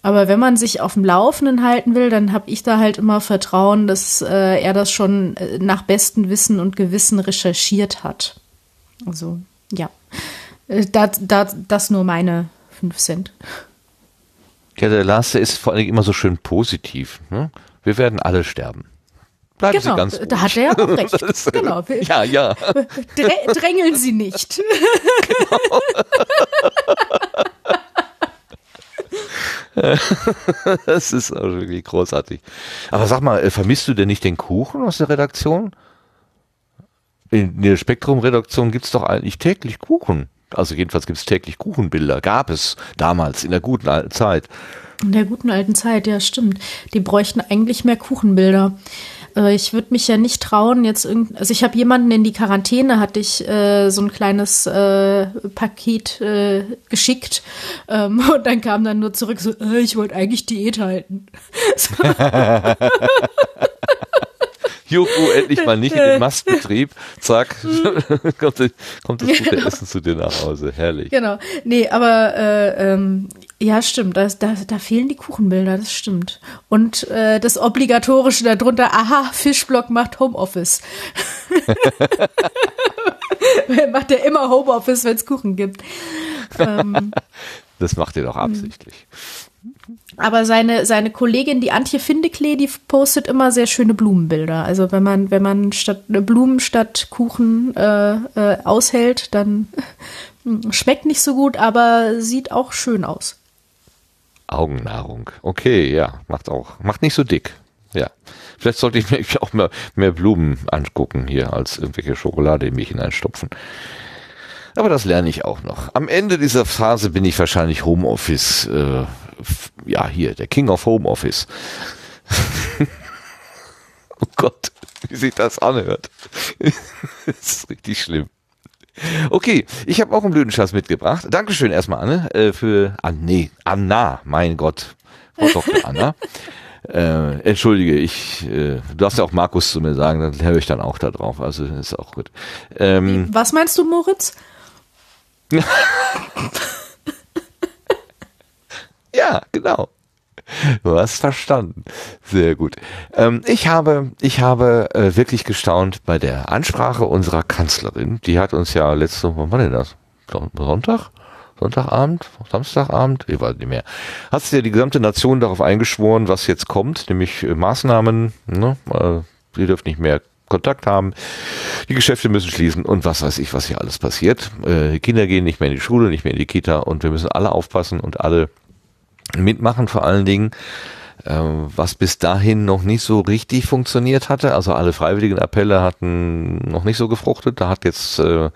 Aber wenn man sich auf dem Laufenden halten will, dann habe ich da halt immer Vertrauen, dass äh, er das schon äh, nach bestem Wissen und Gewissen recherchiert hat. Also, ja. Äh, das, das, das nur meine fünf Cent. Ja, der Lars ist vor allem immer so schön positiv. Ne? Wir werden alle sterben. Bleiben genau, Sie ganz ruhig. Da hat er ja auch recht. Das, genau. Ja, ja. Drängeln Sie nicht. Genau. das ist auch wirklich großartig. Aber sag mal, äh, vermisst du denn nicht den Kuchen aus der Redaktion? In der Spektrum-Redaktion gibt es doch eigentlich täglich Kuchen. Also jedenfalls gibt es täglich Kuchenbilder. Gab es damals in der guten alten Zeit. In der guten alten Zeit, ja, stimmt. Die bräuchten eigentlich mehr Kuchenbilder. Äh, ich würde mich ja nicht trauen, jetzt irgend, also ich habe jemanden in die Quarantäne, hatte ich äh, so ein kleines äh, Paket äh, geschickt ähm, und dann kam dann nur zurück so, äh, ich wollte eigentlich Diät halten. Juhu, endlich mal nicht in den Mastbetrieb. Zack, kommt, kommt das gute genau. Essen zu dir nach Hause. Herrlich. Genau. Nee, aber äh, ähm, ja, stimmt. Da, da, da fehlen die Kuchenbilder, das stimmt. Und äh, das Obligatorische darunter, aha, Fischblock macht Homeoffice. macht er immer Homeoffice, wenn es Kuchen gibt. Ähm, das macht er doch absichtlich. Aber seine, seine Kollegin, die Antje Findeklee, die postet immer sehr schöne Blumenbilder. Also wenn man, wenn man statt Blumen statt Kuchen äh, äh, aushält, dann schmeckt nicht so gut, aber sieht auch schön aus. Augennahrung. Okay, ja, macht auch, macht nicht so dick. Ja. Vielleicht sollte ich mir auch mehr, mehr Blumen angucken hier, als irgendwelche Schokolade in mich hineinstopfen. Aber das lerne ich auch noch. Am Ende dieser Phase bin ich wahrscheinlich Homeoffice, äh, ja, hier, der King of Homeoffice. oh Gott, wie sich das anhört. das ist richtig schlimm. Okay, ich habe auch einen Blütenschatz mitgebracht. Dankeschön erstmal, Anne, äh, für, ah, nee, Anna, mein Gott, Frau Dr. Anna. Äh, entschuldige, ich, äh, du darfst ja auch Markus zu mir sagen, dann höre ich dann auch da drauf. Also ist auch gut. Ähm, Was meinst du, Moritz? Ja, genau. Du hast verstanden. Sehr gut. Ähm, ich habe, ich habe äh, wirklich gestaunt bei der Ansprache unserer Kanzlerin. Die hat uns ja letzte, wann war denn das? Sonntag? Sonntagabend, Samstagabend, ich weiß nicht mehr, hat sich ja die gesamte Nation darauf eingeschworen, was jetzt kommt, nämlich äh, Maßnahmen, ne, äh, sie dürfen nicht mehr Kontakt haben, die Geschäfte müssen schließen und was weiß ich, was hier alles passiert. Äh, Kinder gehen nicht mehr in die Schule, nicht mehr in die Kita und wir müssen alle aufpassen und alle mitmachen vor allen Dingen. Ähm, was bis dahin noch nicht so richtig funktioniert hatte. Also alle freiwilligen Appelle hatten noch nicht so gefruchtet. Da hat jetzt äh,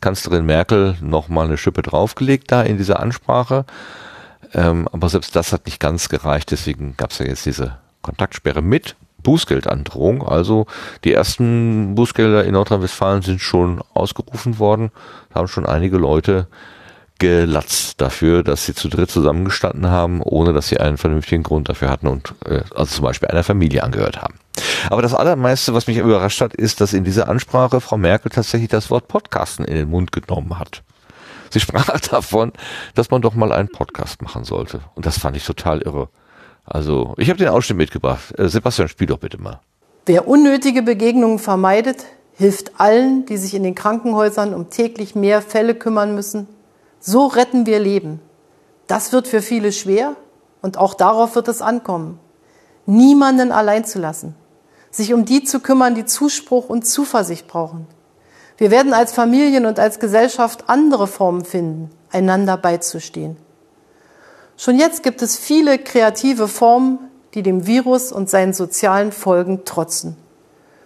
Kanzlerin Merkel noch mal eine Schippe draufgelegt da in dieser Ansprache. Ähm, aber selbst das hat nicht ganz gereicht. Deswegen gab es ja jetzt diese Kontaktsperre mit Bußgeldandrohung. Also die ersten Bußgelder in Nordrhein-Westfalen sind schon ausgerufen worden. Da haben schon einige Leute gelatzt dafür, dass sie zu dritt zusammengestanden haben, ohne dass sie einen vernünftigen Grund dafür hatten und äh, also zum Beispiel einer Familie angehört haben. Aber das Allermeiste, was mich überrascht hat, ist, dass in dieser Ansprache Frau Merkel tatsächlich das Wort Podcasten in den Mund genommen hat. Sie sprach davon, dass man doch mal einen Podcast machen sollte. Und das fand ich total irre. Also, ich habe den Ausschnitt mitgebracht. Äh, Sebastian, spiel doch bitte mal. Wer unnötige Begegnungen vermeidet, hilft allen, die sich in den Krankenhäusern um täglich mehr Fälle kümmern müssen, so retten wir Leben. Das wird für viele schwer und auch darauf wird es ankommen. Niemanden allein zu lassen. Sich um die zu kümmern, die Zuspruch und Zuversicht brauchen. Wir werden als Familien und als Gesellschaft andere Formen finden, einander beizustehen. Schon jetzt gibt es viele kreative Formen, die dem Virus und seinen sozialen Folgen trotzen.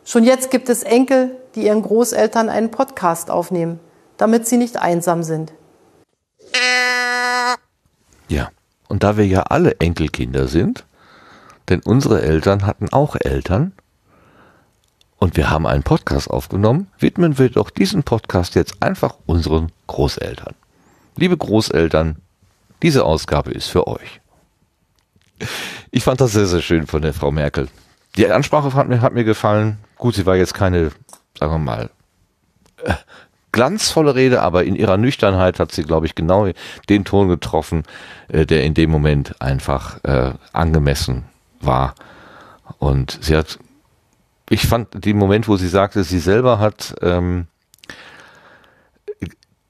Schon jetzt gibt es Enkel, die ihren Großeltern einen Podcast aufnehmen, damit sie nicht einsam sind. Ja, und da wir ja alle Enkelkinder sind, denn unsere Eltern hatten auch Eltern und wir haben einen Podcast aufgenommen, widmen wir doch diesen Podcast jetzt einfach unseren Großeltern. Liebe Großeltern, diese Ausgabe ist für euch. Ich fand das sehr, sehr schön von der Frau Merkel. Die Ansprache hat mir, hat mir gefallen. Gut, sie war jetzt keine, sagen wir mal, glanzvolle Rede, aber in ihrer Nüchternheit hat sie, glaube ich, genau den Ton getroffen, äh, der in dem Moment einfach äh, angemessen war. Und sie hat, ich fand den Moment, wo sie sagte, sie selber hat ähm,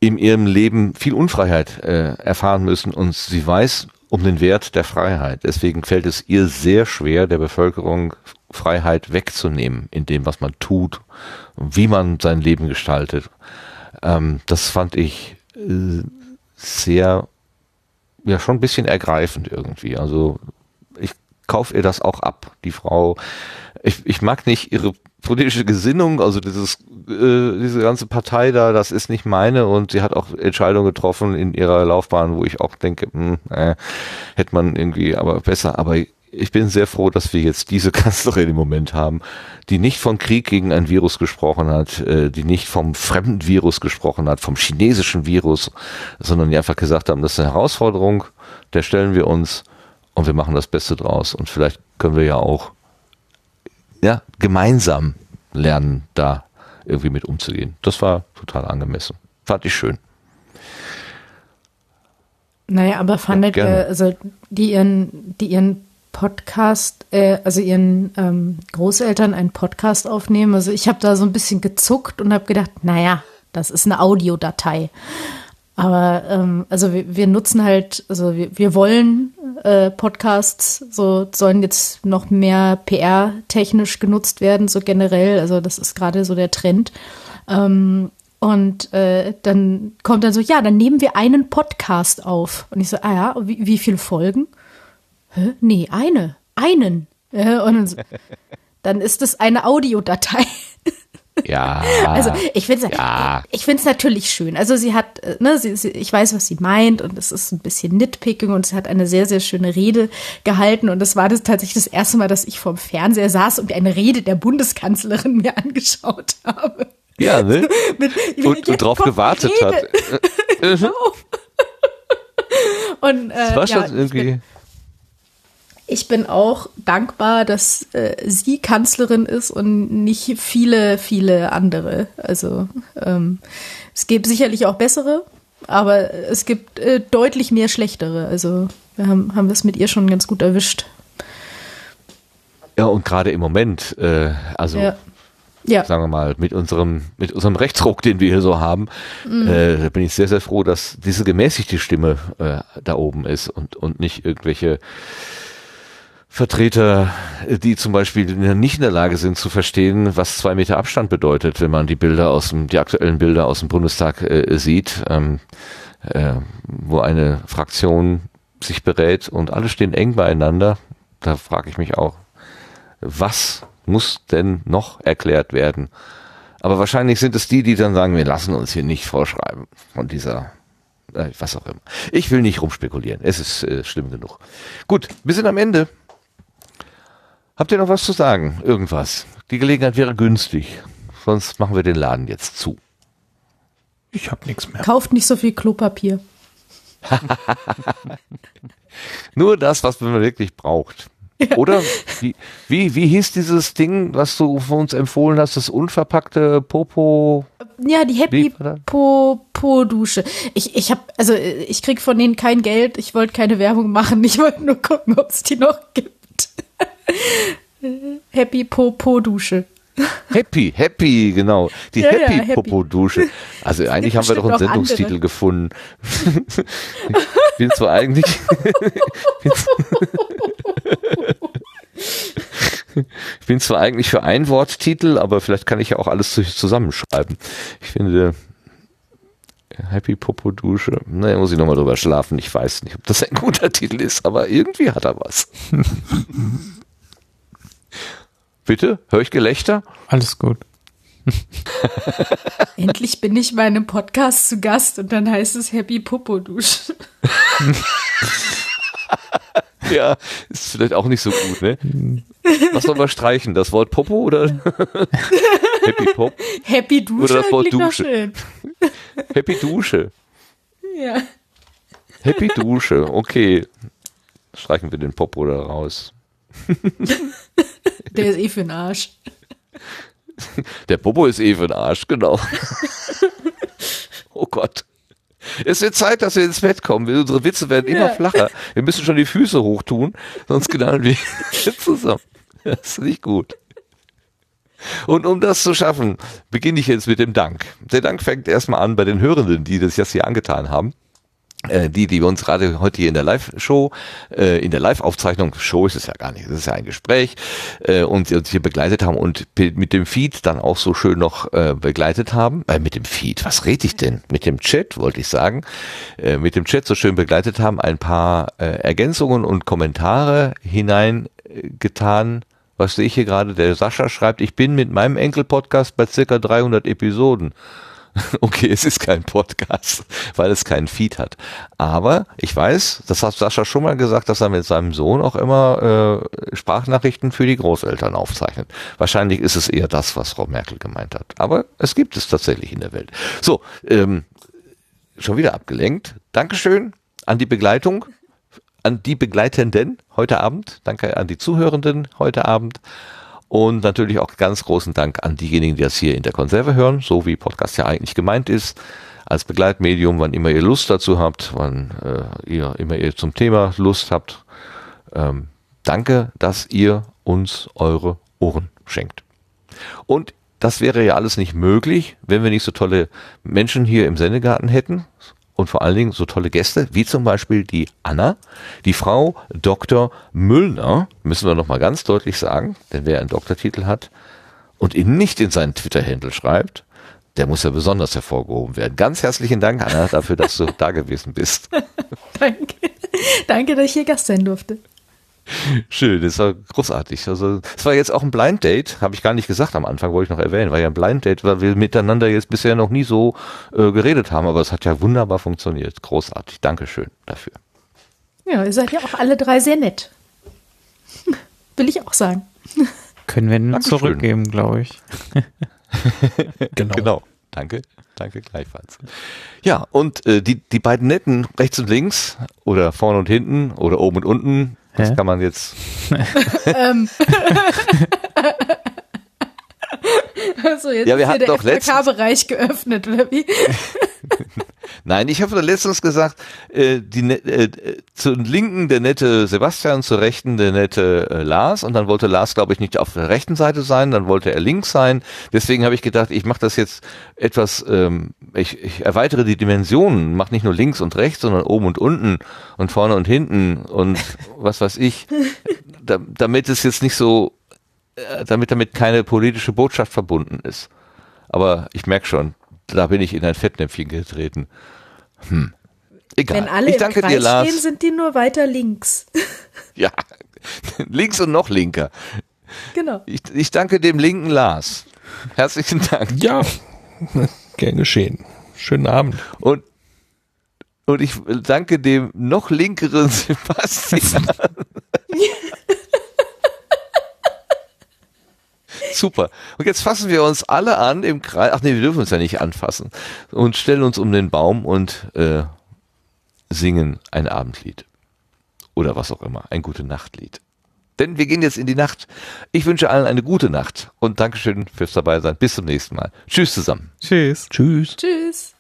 in ihrem Leben viel Unfreiheit äh, erfahren müssen und sie weiß um den Wert der Freiheit. Deswegen fällt es ihr sehr schwer, der Bevölkerung Freiheit wegzunehmen in dem, was man tut, wie man sein Leben gestaltet. Ähm, das fand ich äh, sehr, ja, schon ein bisschen ergreifend irgendwie. Also ich kaufe ihr das auch ab. Die Frau, ich, ich mag nicht ihre politische Gesinnung, also dieses, äh, diese ganze Partei da, das ist nicht meine und sie hat auch Entscheidungen getroffen in ihrer Laufbahn, wo ich auch denke, mh, hm, äh, hätte man irgendwie aber besser, aber ich bin sehr froh, dass wir jetzt diese Kanzlerin im Moment haben, die nicht von Krieg gegen ein Virus gesprochen hat, äh, die nicht vom fremden Virus gesprochen hat, vom chinesischen Virus, sondern die einfach gesagt haben, das ist eine Herausforderung, der stellen wir uns und wir machen das Beste draus. Und vielleicht können wir ja auch ja, gemeinsam lernen, da irgendwie mit umzugehen. Das war total angemessen. Fand ich schön. Naja, aber fandet ja, ihr, also die ihren, die ihren Podcast, äh, also ihren ähm, Großeltern einen Podcast aufnehmen. Also ich habe da so ein bisschen gezuckt und habe gedacht, naja, das ist eine Audiodatei. Aber ähm, also wir, wir, nutzen halt, also wir, wir wollen äh, Podcasts, so sollen jetzt noch mehr PR-technisch genutzt werden, so generell. Also das ist gerade so der Trend. Ähm, und äh, dann kommt dann so, ja, dann nehmen wir einen Podcast auf. Und ich so, ah ja, wie, wie viele Folgen? Hä? Nee, eine. Einen. Ja, und dann, ist es eine Audiodatei. Ja. Also ich finde es ja. ich finde es natürlich schön. Also sie hat, äh, ne, sie, sie, ich weiß, was sie meint und es ist ein bisschen Nitpicking und sie hat eine sehr, sehr schöne Rede gehalten und das war das tatsächlich das erste Mal, dass ich vorm Fernseher saß und eine Rede der Bundeskanzlerin mir angeschaut habe. Ja, ne? Mit, und, und drauf gewartet Rede. hat. genau. und äh, das war schon ja, irgendwie ich bin auch dankbar, dass äh, sie Kanzlerin ist und nicht viele, viele andere. Also ähm, es gibt sicherlich auch bessere, aber es gibt äh, deutlich mehr schlechtere. Also wir haben, haben es mit ihr schon ganz gut erwischt. Ja, und gerade im Moment, äh, also ja. Ja. sagen wir mal, mit unserem, mit unserem Rechtsruck, den wir hier so haben, mhm. äh, bin ich sehr, sehr froh, dass diese gemäßigte Stimme äh, da oben ist und, und nicht irgendwelche Vertreter, die zum Beispiel nicht in der Lage sind zu verstehen, was zwei Meter Abstand bedeutet, wenn man die Bilder aus dem, die aktuellen Bilder aus dem Bundestag äh, sieht, ähm, äh, wo eine Fraktion sich berät und alle stehen eng beieinander. Da frage ich mich auch, was muss denn noch erklärt werden? Aber wahrscheinlich sind es die, die dann sagen, wir lassen uns hier nicht vorschreiben von dieser äh, was auch immer. Ich will nicht rumspekulieren. Es ist äh, schlimm genug. Gut, wir sind am Ende. Habt ihr noch was zu sagen? Irgendwas? Die Gelegenheit wäre günstig. Sonst machen wir den Laden jetzt zu. Ich hab nichts mehr. Kauft nicht so viel Klopapier. Nur das, was man wirklich braucht. Ja. Oder wie, wie, wie hieß dieses Ding, was du für uns empfohlen hast, das unverpackte Popo? Ja, die Happy Popo Dusche. Ich, ich habe, also ich krieg von denen kein Geld. Ich wollte keine Werbung machen. Ich wollte nur gucken, ob es die noch gibt. Happy Popo Dusche. Happy, happy, genau. Die ja, Happy, ja, happy. Popo Dusche. Also eigentlich haben wir doch einen Sendungstitel andere. gefunden. ich bin zwar eigentlich. ich bin zwar eigentlich für ein Worttitel, aber vielleicht kann ich ja auch alles zusammenschreiben. Ich finde Happy Popo Dusche. Naja, muss ich nochmal drüber schlafen. Ich weiß nicht, ob das ein guter Titel ist, aber irgendwie hat er was. Bitte? Hör ich Gelächter? Alles gut. Endlich bin ich bei einem Podcast zu Gast und dann heißt es Happy Popo Dusch. ja, ist vielleicht auch nicht so gut, ne? Was soll man streichen? Das Wort Popo oder Happy Pop? Happy Dusche oder das Wort Dusche? Happy Dusche. Ja. Happy Dusche, okay. Streichen wir den Popo da raus. Der ist eh für den Arsch. Der Popo ist eh für den Arsch, genau. oh Gott. Es wird Zeit, dass wir ins Bett kommen. Unsere Witze werden immer flacher. Wir müssen schon die Füße hochtun, sonst knallen wir zusammen. Das ist nicht gut. Und um das zu schaffen, beginne ich jetzt mit dem Dank. Der Dank fängt erstmal an bei den Hörenden, die das jetzt hier angetan haben. Äh, die, die wir uns gerade heute hier in der Live-Show, äh, in der Live-Aufzeichnung, Show ist es ja gar nicht, es ist ja ein Gespräch, äh, und uns hier begleitet haben und mit dem Feed dann auch so schön noch äh, begleitet haben. Äh, mit dem Feed, was rede ich denn? Mit dem Chat, wollte ich sagen. Äh, mit dem Chat so schön begleitet haben, ein paar äh, Ergänzungen und Kommentare hineingetan. Was sehe ich hier gerade? Der Sascha schreibt, ich bin mit meinem Enkel-Podcast bei circa 300 Episoden. Okay, es ist kein Podcast, weil es keinen Feed hat. Aber ich weiß, das hat Sascha schon mal gesagt, dass er mit seinem Sohn auch immer äh, Sprachnachrichten für die Großeltern aufzeichnet. Wahrscheinlich ist es eher das, was Frau Merkel gemeint hat. Aber es gibt es tatsächlich in der Welt. So, ähm, schon wieder abgelenkt. Dankeschön an die Begleitung, an die Begleitenden heute Abend. Danke an die Zuhörenden heute Abend. Und natürlich auch ganz großen Dank an diejenigen, die das hier in der Konserve hören, so wie Podcast ja eigentlich gemeint ist, als Begleitmedium, wann immer ihr Lust dazu habt, wann äh, ihr immer ihr zum Thema Lust habt. Ähm, danke, dass ihr uns eure Ohren schenkt. Und das wäre ja alles nicht möglich, wenn wir nicht so tolle Menschen hier im Sendegarten hätten und vor allen Dingen so tolle Gäste, wie zum Beispiel die Anna, die Frau Dr. Müllner, müssen wir nochmal ganz deutlich sagen, denn wer einen Doktortitel hat und ihn nicht in seinen Twitter-Händel schreibt, der muss ja besonders hervorgehoben werden. Ganz herzlichen Dank, Anna, dafür, dass du da gewesen bist. Danke. Danke, dass ich hier Gast sein durfte. Schön, das war großartig. Also es war jetzt auch ein Blind Date, habe ich gar nicht gesagt am Anfang, wollte ich noch erwähnen, war ja ein Blind Date, weil wir miteinander jetzt bisher noch nie so äh, geredet haben, aber es hat ja wunderbar funktioniert. Großartig. Dankeschön dafür. Ja, ihr seid ja auch alle drei sehr nett. Will ich auch sagen. Können wir nur zurückgeben, glaube ich. genau. genau. Danke. Danke gleichfalls. Ja, und äh, die, die beiden netten rechts und links oder vorne und hinten oder oben und unten, das Hä? kann man jetzt. Ähm. also jetzt ja, wir ist hier der FKK-Bereich geöffnet, oder wie? Nein, ich habe letztens gesagt, äh, die ne, äh, zur linken der nette Sebastian, zur rechten der nette äh, Lars und dann wollte Lars, glaube ich, nicht auf der rechten Seite sein, dann wollte er links sein. Deswegen habe ich gedacht, ich mache das jetzt etwas, ähm, ich, ich erweitere die Dimensionen, mache nicht nur links und rechts, sondern oben und unten und vorne und hinten und was weiß ich, da, damit es jetzt nicht so, äh, damit damit keine politische Botschaft verbunden ist. Aber ich merke schon, da bin ich in ein Fettnäpfchen getreten. Hm. Egal. Wenn alle ich danke im Kreis dir, Lars. stehen, sind die nur weiter links. ja, links und noch linker. Genau. Ich, ich danke dem linken Lars. Herzlichen Dank. Ja, gern geschehen. Schönen Abend. Und, und ich danke dem noch linkeren Sebastian. Super. Und jetzt fassen wir uns alle an im Kreis. Ach nee, wir dürfen uns ja nicht anfassen. Und stellen uns um den Baum und äh, singen ein Abendlied. Oder was auch immer. Ein gute Nachtlied. Denn wir gehen jetzt in die Nacht. Ich wünsche allen eine gute Nacht und Dankeschön fürs dabei sein. Bis zum nächsten Mal. Tschüss zusammen. Tschüss. Tschüss. Tschüss.